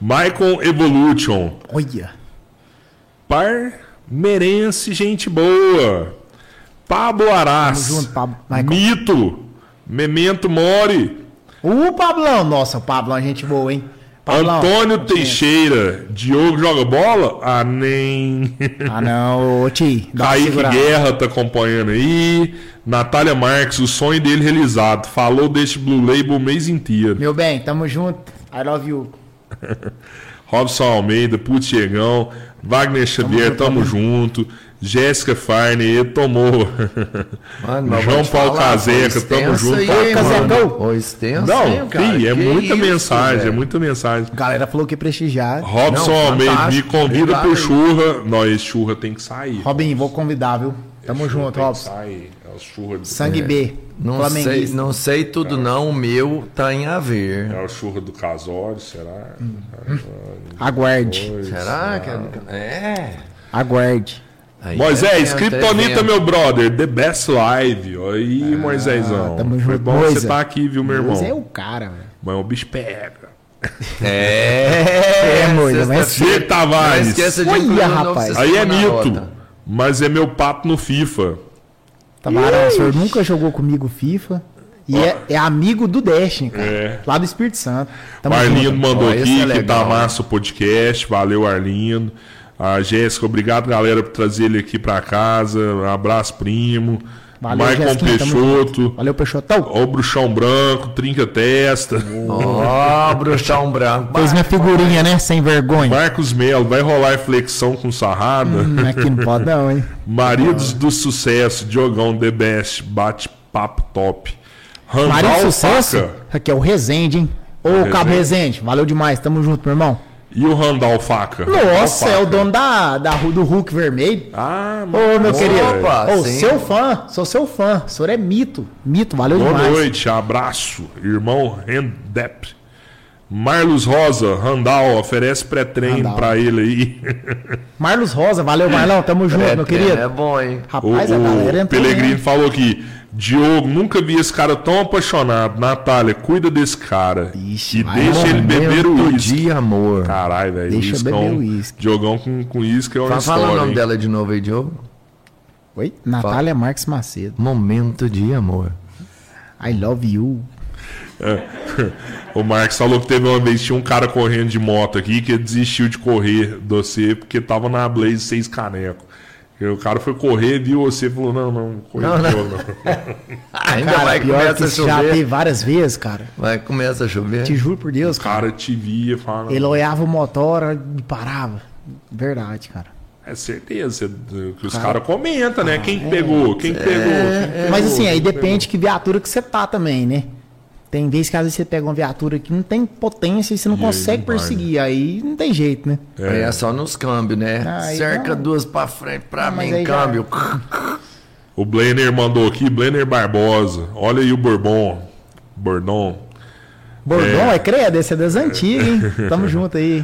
[SPEAKER 1] Michael Evolution.
[SPEAKER 3] Olha.
[SPEAKER 1] Parmerense, gente boa. Pablo Arás.
[SPEAKER 3] Tamo junto, Pablo.
[SPEAKER 1] Mito. Memento Mori.
[SPEAKER 3] O Pablão, nossa, o Pablão é gente boa, hein? Pablão,
[SPEAKER 1] Antônio. Teixeira. Diogo joga bola? Ah, nem.
[SPEAKER 3] Ah, não, ô Ti,
[SPEAKER 1] Kaique. Guerra tá acompanhando aí. Natália Marques, o sonho dele realizado. Falou deste Blue Label o mês inteiro.
[SPEAKER 3] Meu bem, tamo junto. I love you.
[SPEAKER 1] Robson Almeida, Putz Diegão, Wagner Xavier, tamo junto. Jéssica Farney, ele tomou.
[SPEAKER 2] Mano,
[SPEAKER 1] João Paulo
[SPEAKER 2] falar,
[SPEAKER 1] Caseca, tamo junto
[SPEAKER 2] aí, hein,
[SPEAKER 3] Casecão.
[SPEAKER 2] mano? Ô, extenso,
[SPEAKER 1] Não,
[SPEAKER 2] hein, cara?
[SPEAKER 1] fi, é muita
[SPEAKER 2] isso,
[SPEAKER 1] mensagem, é muita mensagem.
[SPEAKER 3] A galera falou que ia prestigiar.
[SPEAKER 1] Robson
[SPEAKER 2] Não,
[SPEAKER 1] Almeida, me convida
[SPEAKER 2] Obrigado
[SPEAKER 1] pro churra. Não, esse churra tem que sair.
[SPEAKER 3] Robin, vou convidar, viu? Tamo
[SPEAKER 1] Esse
[SPEAKER 3] junto, Robson.
[SPEAKER 1] sair. É o churra do,
[SPEAKER 3] Sangue B.
[SPEAKER 2] Não sei, não sei tudo não, o meu tá em haver.
[SPEAKER 1] é o churra do Casório, será?
[SPEAKER 3] Aguarde.
[SPEAKER 1] Pois,
[SPEAKER 2] Será que é? É.
[SPEAKER 3] Aguarde.
[SPEAKER 2] Aí
[SPEAKER 1] Moisés,
[SPEAKER 2] é,
[SPEAKER 1] Kryptonita, meu brother, The Best Live. Aí, Moisésão.
[SPEAKER 3] Ah, tamo
[SPEAKER 1] Foi bom
[SPEAKER 3] Moisa.
[SPEAKER 1] você tá aqui, viu, meu irmão?
[SPEAKER 3] Você é o cara, velho.
[SPEAKER 1] Mas o bicho pega.
[SPEAKER 2] É,
[SPEAKER 3] É, Moisa, mas
[SPEAKER 2] sexta-feira.
[SPEAKER 1] Diego Tavares.
[SPEAKER 2] Não esqueça de
[SPEAKER 3] Olha,
[SPEAKER 2] o
[SPEAKER 3] rapaz.
[SPEAKER 1] Aí é mito. Mas é meu papo no FIFA.
[SPEAKER 3] Tamarão, o senhor nunca jogou comigo FIFA. E é, é amigo do Destiny, cara.
[SPEAKER 1] É.
[SPEAKER 3] Lá do Espírito Santo.
[SPEAKER 1] O
[SPEAKER 3] Tamo
[SPEAKER 1] Arlindo
[SPEAKER 3] junto.
[SPEAKER 1] mandou
[SPEAKER 2] Ó,
[SPEAKER 1] aqui
[SPEAKER 2] é
[SPEAKER 1] que
[SPEAKER 2] legal,
[SPEAKER 1] tá massa o podcast. Valeu, Arlindo. A Jéssica, obrigado, galera, por trazer ele aqui pra casa. Um abraço, primo.
[SPEAKER 3] Valeu,
[SPEAKER 1] Maicon Peixoto.
[SPEAKER 3] Valeu, Peixotão.
[SPEAKER 1] Ó o bruxão branco, trinca testa.
[SPEAKER 2] Ó, bruxão branco.
[SPEAKER 3] Fez minha figurinha, né? Sem vergonha.
[SPEAKER 1] Marcos Melo, vai rolar flexão com sarrada.
[SPEAKER 3] Hum, aqui não pode não, hein?
[SPEAKER 1] Maridos do Sucesso, Diogão The Best, bate-papo top. Randall
[SPEAKER 3] Marido de sucesso? Aqui é o Resende, hein? Ô. Cabo Resende, valeu demais. Tamo junto, meu irmão.
[SPEAKER 1] E o Randall Faca?
[SPEAKER 3] Nossa,
[SPEAKER 1] Randall
[SPEAKER 3] é o dono da, da, do Hulk vermelho.
[SPEAKER 1] Ah,
[SPEAKER 3] Ô, meu
[SPEAKER 1] mano.
[SPEAKER 3] querido.
[SPEAKER 2] Opa,
[SPEAKER 3] Ô, seu fã, sou seu fã. O senhor é mito. Mito, valeu
[SPEAKER 1] Boa
[SPEAKER 3] demais.
[SPEAKER 1] noite, abraço, irmão Rendep. Marlos Rosa, Randall, oferece pré-treino pra ele aí.
[SPEAKER 3] Marlos Rosa, valeu, Marlão. Tamo junto,
[SPEAKER 2] É,
[SPEAKER 3] meu querido.
[SPEAKER 2] É bom, hein?
[SPEAKER 1] O,
[SPEAKER 3] Rapaz, a galera
[SPEAKER 1] o
[SPEAKER 3] entrou.
[SPEAKER 1] Pelegrino
[SPEAKER 3] né?
[SPEAKER 1] falou aqui. Diogo, nunca vi esse cara tão apaixonado. Natália, cuida desse cara.
[SPEAKER 3] Ixi,
[SPEAKER 1] e deixa ele beber o
[SPEAKER 2] Momento
[SPEAKER 1] uísque.
[SPEAKER 2] de amor.
[SPEAKER 1] Caralho, velho.
[SPEAKER 3] Deixa
[SPEAKER 1] uísque é
[SPEAKER 3] beber o uísque.
[SPEAKER 1] Diogão com, com uísque é uma
[SPEAKER 2] Fala, fala
[SPEAKER 1] história.
[SPEAKER 2] o nome
[SPEAKER 1] hein?
[SPEAKER 2] dela de novo aí, Diogo.
[SPEAKER 3] Oi? Natália Marques Macedo.
[SPEAKER 2] Momento de amor.
[SPEAKER 3] I love you.
[SPEAKER 1] O Marcos falou que teve uma vez, tinha um cara correndo de moto aqui que ele desistiu de correr do você porque tava na Blaze seis canecos. E o cara foi correr, viu você e falou: Não, não, correr
[SPEAKER 2] Não,
[SPEAKER 1] não,
[SPEAKER 2] não.
[SPEAKER 1] não.
[SPEAKER 2] Ainda
[SPEAKER 3] Cara,
[SPEAKER 2] vai
[SPEAKER 3] pior que
[SPEAKER 2] começa a
[SPEAKER 3] isso já
[SPEAKER 2] chover.
[SPEAKER 3] teve várias vezes, cara.
[SPEAKER 2] Vai começa a chover.
[SPEAKER 3] Te juro por Deus,
[SPEAKER 1] O
[SPEAKER 3] cara.
[SPEAKER 1] cara te via e falava:
[SPEAKER 3] Ele olhava o motor e parava. Verdade, cara.
[SPEAKER 1] É certeza que os caras comentam, né? Quem que pegou? Quem que pegou? Quem que
[SPEAKER 3] Mas
[SPEAKER 1] pegou?
[SPEAKER 3] assim, aí
[SPEAKER 1] Quem que
[SPEAKER 3] depende que viatura que você tá também, né? Tem vezes que às vezes você pega uma viatura que não tem potência e você não
[SPEAKER 1] E aí
[SPEAKER 3] consegue
[SPEAKER 1] não vai,
[SPEAKER 3] perseguir. Aí não tem jeito, né?
[SPEAKER 2] Aí É. só nos câmbios, né?
[SPEAKER 3] Aí
[SPEAKER 2] Cerca
[SPEAKER 3] não.
[SPEAKER 2] duas pra frente pra
[SPEAKER 3] Ah, mas
[SPEAKER 2] mim,
[SPEAKER 3] aí já-
[SPEAKER 2] câmbio.
[SPEAKER 1] O Blenner mandou aqui, Blenner Barbosa. Olha aí o Bourbon. Bordon.
[SPEAKER 3] Bordão é, credo, esse é das antigas, hein? Tamo junto aí.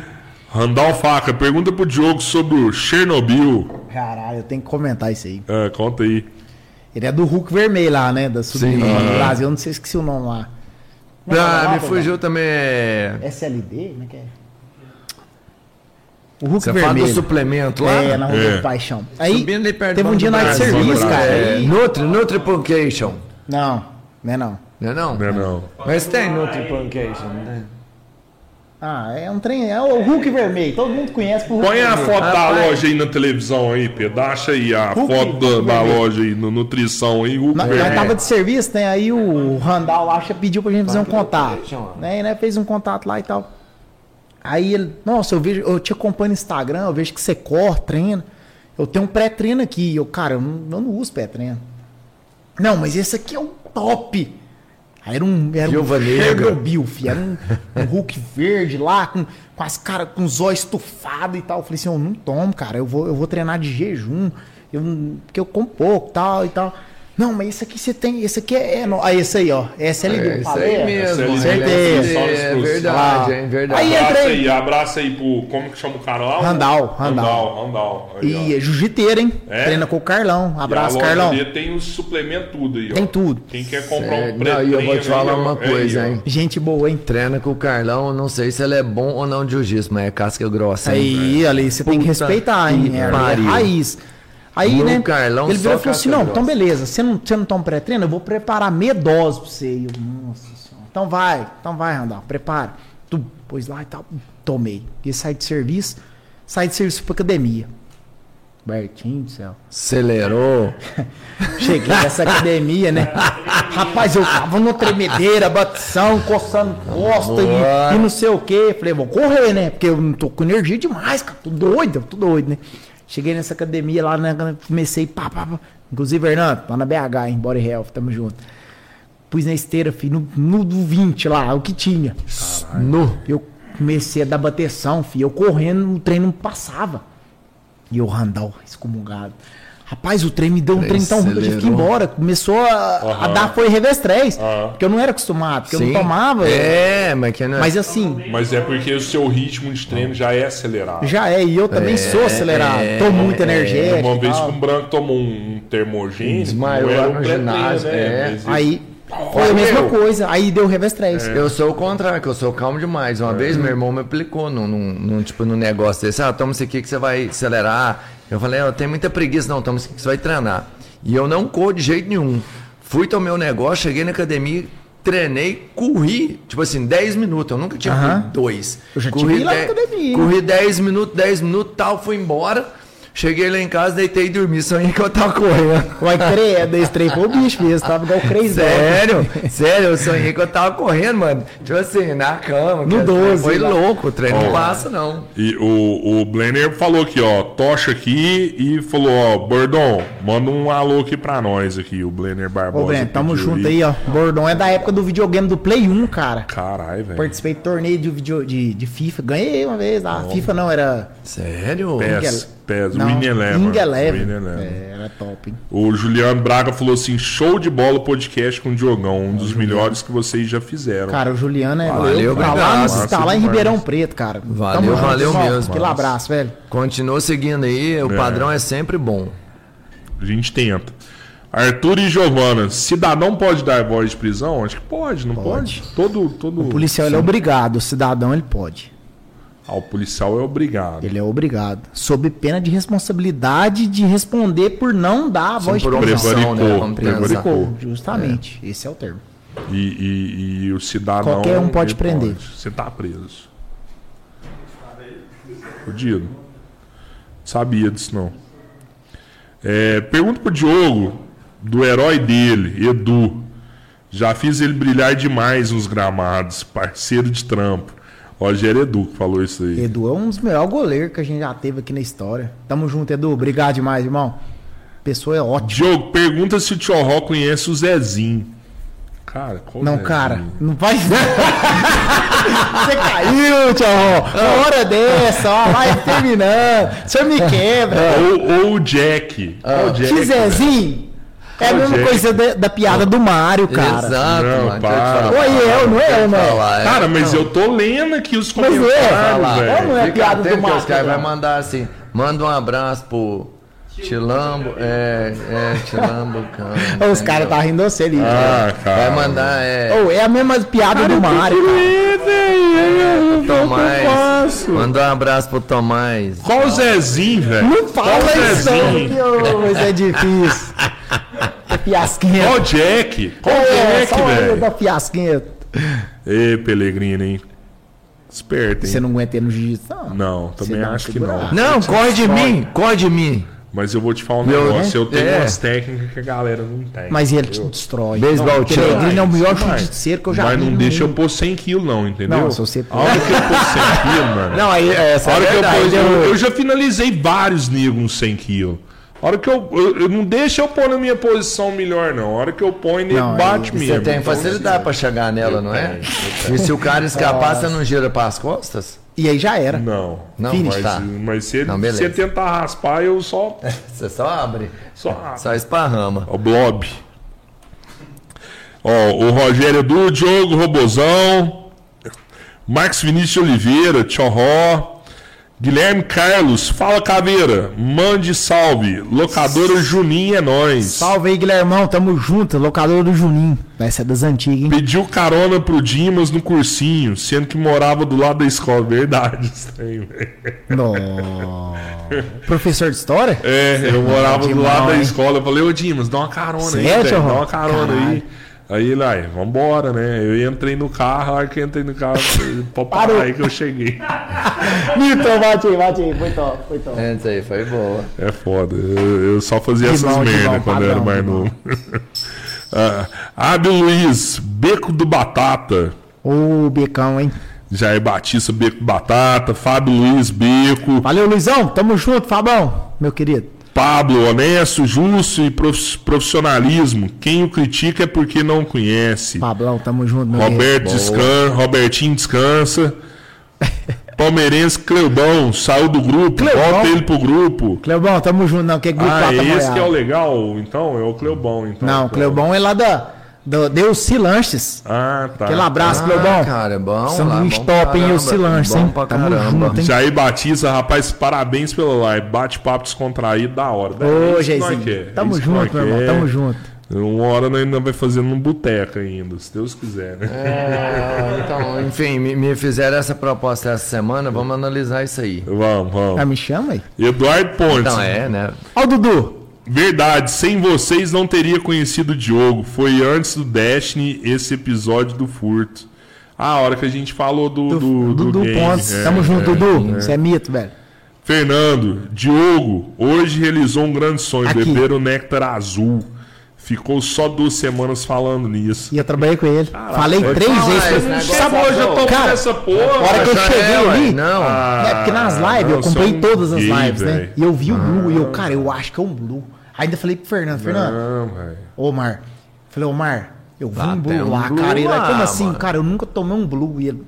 [SPEAKER 1] Randall Faca, pergunta pro Diogo sobre o Chernobyl.
[SPEAKER 3] Caralho, eu tenho que comentar isso aí.
[SPEAKER 1] Ah, conta aí.
[SPEAKER 3] Ele é do Hulk vermelho lá, né? Da sub
[SPEAKER 2] Sim.
[SPEAKER 3] do Brasil. Eu não sei esqueci o nome lá. Como é
[SPEAKER 2] Ah, me fugiu também. é-
[SPEAKER 3] SLD? Como é que é? O Hulk
[SPEAKER 2] Você fala do
[SPEAKER 3] vermelho.
[SPEAKER 2] suplemento lá?
[SPEAKER 3] É, na Rua
[SPEAKER 1] É.
[SPEAKER 3] do Paixão. Aí,
[SPEAKER 2] Subindo ali perto
[SPEAKER 3] teve
[SPEAKER 2] do
[SPEAKER 3] um dia
[SPEAKER 2] do
[SPEAKER 3] de serviço,
[SPEAKER 1] do
[SPEAKER 3] cara.
[SPEAKER 2] É,
[SPEAKER 3] aí-
[SPEAKER 2] Nutri, Nutripuncation.
[SPEAKER 3] Não, não é não.
[SPEAKER 2] Não é não?
[SPEAKER 1] Não é não.
[SPEAKER 2] Mas tem Nutripuncation, né?
[SPEAKER 3] Ah, é um trem. É o Hulk vermelho. Todo mundo conhece por Hulk
[SPEAKER 1] Põe a
[SPEAKER 3] vermelho.
[SPEAKER 1] foto da
[SPEAKER 2] Rapaz.
[SPEAKER 1] loja aí na televisão aí, Pedro. Acha aí a
[SPEAKER 3] Hulk,
[SPEAKER 1] foto da,
[SPEAKER 3] Hulk
[SPEAKER 1] da loja aí, no Nutrição aí. Hulk
[SPEAKER 3] Nós,
[SPEAKER 1] vermelho.
[SPEAKER 3] nós tava de serviço, né? Aí o Randall já pediu pra gente fazer um contato. Né? E, né, fez um contato lá e tal. Aí ele, nossa, eu vejo, eu te acompanho no Instagram, eu vejo que você corre, treina. Eu tenho um pré-treino aqui. Eu, cara, eu não, eu não uso pré-treino. Não, mas esse aqui é o top. Aí era um, era
[SPEAKER 2] Viúva
[SPEAKER 3] um
[SPEAKER 2] Negra.
[SPEAKER 3] Filho. Era um, um Hulk verde lá, com, com as caras, com os olhos estufados e tal. Eu falei assim, eu não tomo, cara. Eu vou, eu vou treinar de jejum. Eu, porque eu como pouco tal e tal. Não, mas esse aqui você tem, esse aqui é. é no- ah, esse aí, ó. SLD.
[SPEAKER 2] É
[SPEAKER 3] eu
[SPEAKER 2] isso aí mesmo.
[SPEAKER 1] SLD,
[SPEAKER 3] certeza.
[SPEAKER 2] É verdade, hein? Verdade.
[SPEAKER 3] Aí
[SPEAKER 1] Abraça
[SPEAKER 3] entrei.
[SPEAKER 1] aí, abraça aí pro. Como que chama o cara lá?
[SPEAKER 3] Randall, Randall.
[SPEAKER 1] Randall.
[SPEAKER 3] E é jiu-jiteiro, hein?
[SPEAKER 1] É?
[SPEAKER 3] Treina com o Carlão. Abraço,
[SPEAKER 1] E a loja
[SPEAKER 3] Carlão.
[SPEAKER 1] dele tem os suplementos tudo aí, ó.
[SPEAKER 3] Tem tudo.
[SPEAKER 1] Quem quer comprar um
[SPEAKER 2] Não, e eu vou te falar uma
[SPEAKER 1] é aí,
[SPEAKER 2] coisa, hein?
[SPEAKER 3] Gente boa, hein?
[SPEAKER 2] Treina com o Carlão, não sei se ele é bom ou não de jiu-jitsu, mas é casca grossa. hein?
[SPEAKER 3] Aí, ali, você tem que respeitar, hein?
[SPEAKER 2] que
[SPEAKER 3] É,
[SPEAKER 2] pariu.
[SPEAKER 3] é raiz. Aí,
[SPEAKER 2] No
[SPEAKER 3] né?
[SPEAKER 2] Carlão,
[SPEAKER 3] ele virou e falou assim: não, então beleza, você não, você não toma pré-treino, eu vou preparar meia dose pra você. E eu, nossa senhora. Então vai, então vai, Randall, prepara. Tu pôs lá e tal, tomei. E saí de serviço, saí de serviço pra academia. Bertinho do céu.
[SPEAKER 2] Acelerou.
[SPEAKER 3] Cheguei nessa academia, né? Rapaz, eu tava no tremedeira, batição, coçando costa e, e não sei o que. Falei, vou correr, né? Porque eu não tô com energia demais, cara. Tô doido, tô doido, né? Cheguei nessa academia lá, né? Comecei, pá, pá, pá. Inclusive, Fernando, lá na BH, em Body Health, tamo junto. Pus na esteira, filho, no, no do 20 lá, o que tinha. No. Eu comecei a dar bateção, filho. Eu correndo, o treino não passava. E o Randall, excomungado. Rapaz, o trem me deu um trem tão ruim que eu tive que ir
[SPEAKER 2] Acelerou.
[SPEAKER 3] embora. Começou a, a
[SPEAKER 1] Aham.
[SPEAKER 3] dar foi revestrez.
[SPEAKER 1] Aham.
[SPEAKER 3] Porque eu não era acostumado, porque eu
[SPEAKER 2] Sim.
[SPEAKER 3] não tomava.
[SPEAKER 2] É, mas que não é.
[SPEAKER 3] Mas assim,
[SPEAKER 1] Mas é porque o seu ritmo de treino já é acelerado.
[SPEAKER 3] já é. E eu também sou acelerado. Tô muito energético.
[SPEAKER 1] Uma vez que um branco tomou um termogênico,
[SPEAKER 2] Desmaiou lá
[SPEAKER 1] um
[SPEAKER 2] no ginásio,
[SPEAKER 1] né?
[SPEAKER 2] é.
[SPEAKER 3] Aí foi a mesma coisa. Aí deu revestrez.
[SPEAKER 2] Eu sou o contrário, que eu sou calmo demais.
[SPEAKER 1] É.
[SPEAKER 2] Uma vez meu irmão me aplicou num, num, num, tipo, num negócio desse, ah, toma isso aqui que você vai acelerar. Eu falei, eu tenho muita preguiça, não, toma isso aqui que você vai treinar. E eu não corro de jeito nenhum. Fui tomei o negócio, cheguei na academia, treinei, corri, tipo assim, 10 minutos. Eu nunca tinha
[SPEAKER 3] Aham.
[SPEAKER 2] corrido dois.
[SPEAKER 3] Eu já
[SPEAKER 2] corri
[SPEAKER 3] tive lá na
[SPEAKER 2] dez-
[SPEAKER 3] academia.
[SPEAKER 2] Corri 10 minutos, 10 minutos, tal, fui embora. Cheguei lá em casa, deitei e dormi, sonhei que eu tava correndo.
[SPEAKER 3] Vai credo, esse trem foi o bicho mesmo. Tava igual o crazy.
[SPEAKER 2] Sério? Sério, eu sonhei que eu tava correndo, mano. Tipo assim, na cama.
[SPEAKER 3] No
[SPEAKER 2] que
[SPEAKER 3] 12
[SPEAKER 2] Foi
[SPEAKER 3] lá.
[SPEAKER 2] louco, o treino
[SPEAKER 1] Ó.
[SPEAKER 2] não passa, não.
[SPEAKER 1] E o, o Blenner falou aqui, ó, tocha aqui e falou, ó, Bordon, manda um alô aqui pra nós aqui, o Blenner Barbosa.
[SPEAKER 3] Ô, Breno, tamo junto aí, ó. Bordão é da época do videogame do Play 1, cara.
[SPEAKER 1] Caralho, velho.
[SPEAKER 3] Participei de torneio de, video, de, de FIFA. Ganhei uma vez. A FIFA não, era.
[SPEAKER 2] Sério?
[SPEAKER 1] PES, PES,
[SPEAKER 3] Não,
[SPEAKER 1] Win Eleven. Win Eleven.
[SPEAKER 3] É, era top, hein?
[SPEAKER 1] O Juliano Braga falou assim, show de bola o podcast com o Diogão, um dos melhores que vocês já fizeram.
[SPEAKER 3] Cara, o Juliano é.
[SPEAKER 2] Valeu,
[SPEAKER 3] tá lá, no- tá lá em Ribeirão. Preto, cara.
[SPEAKER 2] Valeu,
[SPEAKER 3] junto,
[SPEAKER 2] valeu
[SPEAKER 3] irmão.
[SPEAKER 2] mesmo.
[SPEAKER 3] Aquele abraço, velho.
[SPEAKER 2] Continua seguindo aí, o
[SPEAKER 1] É.
[SPEAKER 2] padrão é sempre bom.
[SPEAKER 1] A gente tenta. Arthur e Giovana, cidadão pode dar voz de prisão? Acho que pode, não pode? Todo, todo...
[SPEAKER 3] O policial ele é obrigado, o cidadão ele pode.
[SPEAKER 1] Ah, o policial é obrigado.
[SPEAKER 3] Ele é obrigado. Sob pena de responsabilidade de responder por não dar a
[SPEAKER 2] Sim,
[SPEAKER 3] voz de
[SPEAKER 2] por
[SPEAKER 3] prisão.
[SPEAKER 2] né?
[SPEAKER 1] Prevaricou. Prevaricou,
[SPEAKER 3] justamente. Esse é o termo.
[SPEAKER 1] E, e- e o cidadão.
[SPEAKER 3] Qualquer um pode prender.
[SPEAKER 1] Você tá preso. Fudido. Sabia disso não. É, pergunta pro Diogo do herói dele, Edu. Já fiz ele brilhar demais nos gramados, parceiro de trampo. Rogério Edu que falou isso aí.
[SPEAKER 3] Edu é um dos melhores goleiros que a gente já teve aqui na história. Tamo junto, Edu. Obrigado demais, irmão. Pessoa é ótima.
[SPEAKER 1] Diogo, pergunta se o Tchorró conhece o Zezinho. Cara, qual
[SPEAKER 3] Não,
[SPEAKER 1] Zezinho?
[SPEAKER 3] cara, não vai. Você caiu, tio. Uma hora dessa, ó, vai terminando. O senhor me quebra.
[SPEAKER 1] Ou, ou o Jack. Qual o Jack?
[SPEAKER 3] Que Zezinho? É a mesma coisa da, da piada do Mário, cara.
[SPEAKER 2] Exato,
[SPEAKER 1] Não,
[SPEAKER 2] mano.
[SPEAKER 1] para.
[SPEAKER 2] Falar.
[SPEAKER 3] Oi, eu, não é eu,
[SPEAKER 2] te
[SPEAKER 3] não é?
[SPEAKER 2] falar, é.
[SPEAKER 1] Cara, mas eu tô lendo aqui os
[SPEAKER 3] Mas é,
[SPEAKER 1] comentários,
[SPEAKER 3] fala.
[SPEAKER 1] velho.
[SPEAKER 3] Ou não é
[SPEAKER 2] Fica
[SPEAKER 3] piada do
[SPEAKER 2] atento que os caras
[SPEAKER 3] não.
[SPEAKER 2] vão mandar assim. Manda um abraço pro Tilambo, é, é, Tilambo,
[SPEAKER 3] Ô, Os caras tá rindo você ali.
[SPEAKER 1] Ah,
[SPEAKER 2] Vai
[SPEAKER 1] cara.
[SPEAKER 2] mandar, é,
[SPEAKER 3] Ô, é a mesma piada do Mário, cara.
[SPEAKER 2] Tomás. Manda um abraço pro Tomás.
[SPEAKER 1] Qual o Zezinho, velho?
[SPEAKER 3] Não fala isso, não, que é difícil. É fiasquinha.
[SPEAKER 1] O Jack? O
[SPEAKER 3] É,
[SPEAKER 1] Jack, velho?
[SPEAKER 3] da fiasquinha.
[SPEAKER 1] Ê, Pelegrino, hein? Esperto, hein?
[SPEAKER 3] Você não aguenta ir no jiu-jitsu, não.
[SPEAKER 1] Não,
[SPEAKER 3] Você
[SPEAKER 1] também
[SPEAKER 3] uma
[SPEAKER 1] acho que não.
[SPEAKER 2] Não, corre de mim, corre de mim.
[SPEAKER 1] Mas eu vou te falar um
[SPEAKER 2] Meu,
[SPEAKER 1] negócio. Eu tenho
[SPEAKER 2] é.
[SPEAKER 1] umas técnicas que a galera não tem.
[SPEAKER 3] Mas ele te
[SPEAKER 1] entendeu?
[SPEAKER 3] destrói.
[SPEAKER 2] Beisebol,
[SPEAKER 3] Não, o
[SPEAKER 2] tira.
[SPEAKER 3] Pellegrino é o melhor
[SPEAKER 1] Mas-
[SPEAKER 3] jiu-jitseiro que eu já
[SPEAKER 1] Mas
[SPEAKER 3] vi.
[SPEAKER 1] não
[SPEAKER 3] no
[SPEAKER 1] deixa eu
[SPEAKER 3] mundo.
[SPEAKER 1] pôr 100 quilos, não, entendeu?
[SPEAKER 3] Não, se você
[SPEAKER 1] A hora que eu pôr 100 quilos, mano.
[SPEAKER 2] Não, aí, essa
[SPEAKER 1] A hora
[SPEAKER 2] é
[SPEAKER 1] que eu,
[SPEAKER 2] verdade.
[SPEAKER 1] pôs, eu, eu já finalizei vários negros uns 100 quilos. A hora que eu, eu, eu não deixa eu pôr na minha posição melhor, não. A hora que eu ponho, ele
[SPEAKER 3] Não,
[SPEAKER 1] bate
[SPEAKER 3] aí
[SPEAKER 1] mesmo.
[SPEAKER 2] Você tem
[SPEAKER 1] Então,
[SPEAKER 2] facilidade pra chegar nela, não é?
[SPEAKER 1] tenho,
[SPEAKER 2] E se o cara escapar, você não gira pras costas?
[SPEAKER 3] E aí já era.
[SPEAKER 1] Não.
[SPEAKER 2] Não,
[SPEAKER 3] Finish,
[SPEAKER 1] mas,
[SPEAKER 2] tá.
[SPEAKER 1] mas se, ele,
[SPEAKER 2] Não,
[SPEAKER 1] se ele tentar raspar, eu só.
[SPEAKER 2] Você só abre,
[SPEAKER 1] só
[SPEAKER 2] só esparrama.
[SPEAKER 1] O Blob. Ó, o Rogério do Diogo Robozão. Marcos Vinícius Oliveira, Tchorró. Guilherme Carlos, fala caveira, mande salve. Locadora Juninho é nós.
[SPEAKER 3] Salve aí, Guilhermão. Tamo junto. Locador do Juninho. Essa é das antigas, hein?
[SPEAKER 1] Pediu carona pro Dimas no cursinho, sendo que morava do lado da escola. Verdade, estranho, velho.
[SPEAKER 3] Professor de história?
[SPEAKER 1] É, eu morava do lado da escola. Eu falei, ô Dimas, dá uma carona aí,
[SPEAKER 3] Sério,
[SPEAKER 1] velho. Dá uma carona aí. Aí ele, aí, vambora, né? Eu entrei no carro, a hora que eu entrei no carro, pô, aí que eu cheguei.
[SPEAKER 3] Milton, bate aí, bate aí. Foi top, foi top.
[SPEAKER 2] Isso aí foi boa.
[SPEAKER 1] É foda. Eu, eu só fazia
[SPEAKER 3] Que
[SPEAKER 1] essas
[SPEAKER 3] bom, que
[SPEAKER 1] merda
[SPEAKER 3] bom,
[SPEAKER 1] quando eu era mais novo. ah, Abel Luiz, Beco do Batata.
[SPEAKER 3] Ô, Becão, hein?
[SPEAKER 1] Jair Batista, Beco do Batata. Fábio Luiz, Beco.
[SPEAKER 3] Valeu, Luizão. Tamo junto, Fabão. Meu querido.
[SPEAKER 1] Pablo, honesto, justo e prof- profissionalismo. Quem o critica é porque não conhece.
[SPEAKER 3] Pablão, tamo junto,
[SPEAKER 1] Roberto descansa, Robertinho descansa. Palmeirense Cleubão saiu do grupo,
[SPEAKER 3] Cleubão?
[SPEAKER 1] volta ele pro grupo.
[SPEAKER 3] Cleobão, tamo junto, não. Que é grupo
[SPEAKER 1] Ah,
[SPEAKER 3] Plata
[SPEAKER 1] é esse que é o legal, então? É o Cleubão, então.
[SPEAKER 3] Não, Cleobão é lá da. Do Deus Lanches.
[SPEAKER 1] Ah, tá.
[SPEAKER 3] Aquele abraço,
[SPEAKER 2] Ah,
[SPEAKER 3] Cleobão.
[SPEAKER 2] cara, é bom.
[SPEAKER 3] Sanduíche
[SPEAKER 2] lá, bom
[SPEAKER 3] top, hein? Elci Lanches,
[SPEAKER 2] bom
[SPEAKER 3] hein?
[SPEAKER 2] pra
[SPEAKER 3] Tamo
[SPEAKER 2] caramba.
[SPEAKER 3] junto, hein?
[SPEAKER 1] Jair Batista, rapaz, parabéns pela live. Bate-papo descontraído, da hora. É
[SPEAKER 3] Ô, Geizinho.
[SPEAKER 1] quer,
[SPEAKER 3] Tamo
[SPEAKER 1] isso nós
[SPEAKER 3] junto, meu irmão. Tamo junto.
[SPEAKER 1] Uma hora nós ainda vai fazer num boteco ainda, se Deus quiser, né?
[SPEAKER 2] É, então, enfim, me, me fizeram essa proposta essa semana, vamos analisar isso aí.
[SPEAKER 1] Vamos,
[SPEAKER 3] Ah,
[SPEAKER 1] vamos.
[SPEAKER 3] me chama aí.
[SPEAKER 1] Eduardo Pontes.
[SPEAKER 2] Então, é, né?
[SPEAKER 3] Ó o Dudu.
[SPEAKER 1] Verdade, sem vocês não teria conhecido o Diogo. Foi antes do Destiny esse episódio do furto. Ah, a hora que a gente falou do, do, do
[SPEAKER 3] Dudu
[SPEAKER 1] game.
[SPEAKER 3] Pontes.
[SPEAKER 1] É,
[SPEAKER 3] Tamo junto,
[SPEAKER 1] é.
[SPEAKER 3] Dudu. Você é mito, velho.
[SPEAKER 1] Fernando, Diogo, hoje realizou um grande sonho,
[SPEAKER 3] Aqui.
[SPEAKER 1] beber o néctar azul. Ficou só duas semanas falando nisso.
[SPEAKER 3] E eu trabalhei com ele. Falei
[SPEAKER 1] pode
[SPEAKER 3] três
[SPEAKER 2] falar
[SPEAKER 3] vezes.
[SPEAKER 2] negócio.
[SPEAKER 3] Sabe
[SPEAKER 1] hoje eu tô
[SPEAKER 3] Cara,
[SPEAKER 1] essa
[SPEAKER 3] A
[SPEAKER 1] porra.
[SPEAKER 3] hora que eu cheguei
[SPEAKER 2] é,
[SPEAKER 3] ali.
[SPEAKER 2] Não.
[SPEAKER 3] É porque nas lives, eu
[SPEAKER 1] não, sou um
[SPEAKER 3] todas as
[SPEAKER 1] gay,
[SPEAKER 3] lives, né?
[SPEAKER 1] velho.
[SPEAKER 3] E eu vi o Blue e eu, cara, eu acho que é um Blue. Ainda falei pro Fernando, Fernando,
[SPEAKER 1] Não, velho.
[SPEAKER 3] ô Mar, falei, ô Mar, eu vi
[SPEAKER 2] Ah,
[SPEAKER 3] um Blue
[SPEAKER 2] um
[SPEAKER 3] lá,
[SPEAKER 2] Blue
[SPEAKER 3] cara. Ele,
[SPEAKER 2] lá,
[SPEAKER 3] como assim,
[SPEAKER 2] mano.
[SPEAKER 3] cara? Eu nunca tomei um Blue. E ele,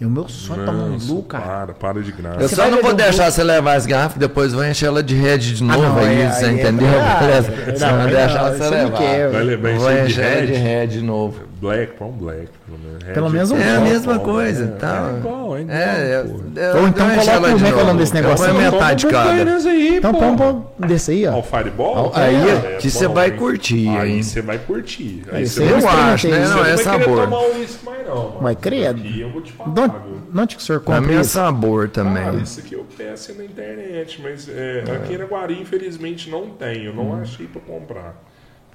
[SPEAKER 3] e o meu sonho é tomar um Blue, cara.
[SPEAKER 1] Para, para de graça.
[SPEAKER 2] Eu
[SPEAKER 3] Você
[SPEAKER 2] só não vou deixar você levar as garrafas, depois vou encher ela de red de novo
[SPEAKER 3] não,
[SPEAKER 2] aí,
[SPEAKER 3] é-
[SPEAKER 2] você
[SPEAKER 3] aí é
[SPEAKER 2] entendeu? Beleza?
[SPEAKER 3] Não,
[SPEAKER 2] Você não
[SPEAKER 3] não,
[SPEAKER 2] deixar
[SPEAKER 3] não,
[SPEAKER 2] você
[SPEAKER 3] não
[SPEAKER 2] levar.
[SPEAKER 3] quer,
[SPEAKER 1] Vai levar de
[SPEAKER 2] encher de
[SPEAKER 1] red?
[SPEAKER 2] red de novo.
[SPEAKER 1] Black, põe um black. Pelo menos, Red
[SPEAKER 3] Pelo menos um
[SPEAKER 2] É a mesma coisa,
[SPEAKER 1] é.
[SPEAKER 2] tá?
[SPEAKER 1] É igual, é igual,
[SPEAKER 2] É,
[SPEAKER 1] pô.
[SPEAKER 2] eu-
[SPEAKER 3] Ou então
[SPEAKER 2] encho
[SPEAKER 3] coloca o-
[SPEAKER 2] de
[SPEAKER 3] como é que é o nome
[SPEAKER 2] novo.
[SPEAKER 3] desse negócio? Então,
[SPEAKER 2] metade de cada.
[SPEAKER 1] Aí,
[SPEAKER 3] Então
[SPEAKER 1] pô.
[SPEAKER 3] põe um desse aí,
[SPEAKER 1] Ó,
[SPEAKER 3] ó.
[SPEAKER 1] o Fireball?
[SPEAKER 2] Aí,
[SPEAKER 1] É,
[SPEAKER 2] que
[SPEAKER 1] é
[SPEAKER 2] você vai curtir,
[SPEAKER 1] Aí você vai curtir. Aí você vai
[SPEAKER 3] eu
[SPEAKER 2] acho, né?
[SPEAKER 3] isso.
[SPEAKER 2] Não, é
[SPEAKER 1] não vai querer
[SPEAKER 2] sabor.
[SPEAKER 1] tomar um uísque mais não.
[SPEAKER 3] Mas credo.
[SPEAKER 1] Aqui eu vou te falar, viu?
[SPEAKER 3] onde que o senhor
[SPEAKER 2] Pra
[SPEAKER 3] compra
[SPEAKER 2] mim é
[SPEAKER 3] isso?
[SPEAKER 2] sabor também.
[SPEAKER 1] Cara, isso aqui eu peço na internet, mas é, aqui na Guari, infelizmente, não tem. Eu não achei pra comprar.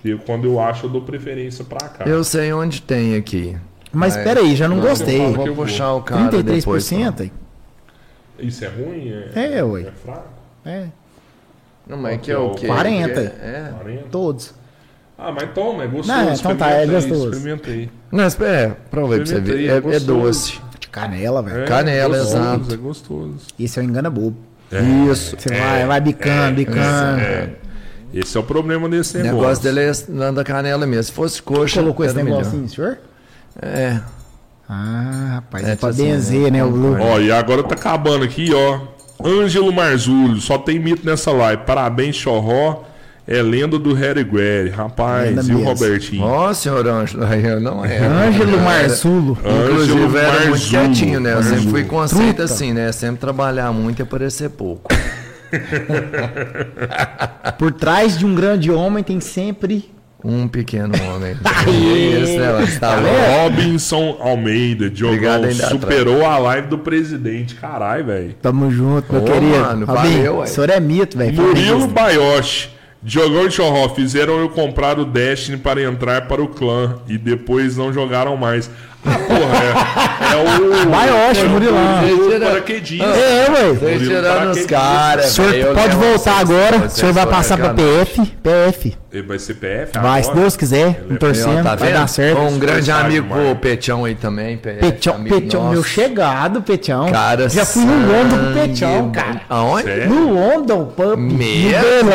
[SPEAKER 1] Porque quando eu acho, eu dou preferência pra cá.
[SPEAKER 2] Eu sei onde tem aqui.
[SPEAKER 3] Mas peraí, já não gostei.
[SPEAKER 1] eu
[SPEAKER 2] Vou
[SPEAKER 1] eu vou.
[SPEAKER 2] puxar o cara depois.
[SPEAKER 3] 33%? aí?
[SPEAKER 1] Isso é ruim? É,
[SPEAKER 3] É, ué.
[SPEAKER 1] É fraco?
[SPEAKER 3] É,
[SPEAKER 2] Não, mas que é o quê?
[SPEAKER 3] 40.
[SPEAKER 2] É.
[SPEAKER 1] 40?
[SPEAKER 3] todos.
[SPEAKER 1] Ah, mas toma, é gostoso.
[SPEAKER 3] Não, então tá, é gostoso.
[SPEAKER 1] Experimenta aí.
[SPEAKER 2] Não, espera, é, prova aí pra você ver. É,
[SPEAKER 1] é
[SPEAKER 2] é doce.
[SPEAKER 3] De canela, velho.
[SPEAKER 1] É,
[SPEAKER 2] Canela,
[SPEAKER 1] gostoso,
[SPEAKER 2] exato.
[SPEAKER 1] É gostoso.
[SPEAKER 3] Esse é o engana bobo.
[SPEAKER 2] Isso.
[SPEAKER 3] Você vai, vai bicando, bicando.
[SPEAKER 1] É. Esse é o problema desse
[SPEAKER 2] O
[SPEAKER 1] negócio.
[SPEAKER 2] negócio dele é da canela mesmo. Se fosse coxa,
[SPEAKER 3] Colocou esse
[SPEAKER 2] era melhor.
[SPEAKER 3] negocinho, senhor?
[SPEAKER 2] É.
[SPEAKER 3] Ah, rapaz,
[SPEAKER 2] É,
[SPEAKER 3] é pra
[SPEAKER 2] assim,
[SPEAKER 3] benzer, né, o Blue?
[SPEAKER 1] Ó, e agora tá acabando aqui, ó. Ângelo Marzulho, só tem mito nessa live. Parabéns, Chorró. É lenda do Harry Guerre. Rapaz,
[SPEAKER 3] Lenda
[SPEAKER 1] e o
[SPEAKER 3] mesmo.
[SPEAKER 1] Robertinho?
[SPEAKER 2] Ó, senhor Ângelo. Não é.
[SPEAKER 3] Ângelo Marzulo.
[SPEAKER 2] Inclusive
[SPEAKER 1] Ângelo
[SPEAKER 2] era muito quietinho, né? Eu sempre fui conceito
[SPEAKER 3] Truta.
[SPEAKER 2] assim, né? Sempre trabalhar muito e aparecer pouco.
[SPEAKER 3] Por trás de um grande homem tem sempre.
[SPEAKER 2] Um pequeno homem. Isso, né? Tá?
[SPEAKER 1] Robinson Almeida, Diogão,
[SPEAKER 2] Obrigado ainda
[SPEAKER 1] superou a live do presidente. Caralho, velho.
[SPEAKER 3] Tamo junto, meu
[SPEAKER 2] Ô,
[SPEAKER 3] querido.
[SPEAKER 2] mano,
[SPEAKER 3] Robinho,
[SPEAKER 2] valeu,
[SPEAKER 3] o senhor é mito, velho.
[SPEAKER 1] Murilo Baioshi. Diogão e Chorró fizeram eu comprar o Destiny para entrar para o clã e depois não jogaram mais. Ah, porra, é, é o. É o-
[SPEAKER 3] Murilão.
[SPEAKER 1] o paraquedista.
[SPEAKER 3] É, ué.
[SPEAKER 1] Murilo
[SPEAKER 2] tirando os
[SPEAKER 1] paraquedista.
[SPEAKER 3] O
[SPEAKER 2] caras.
[SPEAKER 3] senhor pode voltar agora. O senhor vai passar pra. PF. PF.
[SPEAKER 1] Ele vai ser PF
[SPEAKER 3] Vai, se? Deus quiser.
[SPEAKER 1] É
[SPEAKER 3] Torcendo,
[SPEAKER 2] Ó, tá
[SPEAKER 3] vai dar certo.
[SPEAKER 2] Um grande amigo pro Petião aí também. PF,
[SPEAKER 3] Petião, Petião, meu chegado, Petião.
[SPEAKER 2] Cara,
[SPEAKER 3] Já fui no London com o Petião, cara.
[SPEAKER 2] Aonde?
[SPEAKER 3] No London, pub.
[SPEAKER 2] Mesmo?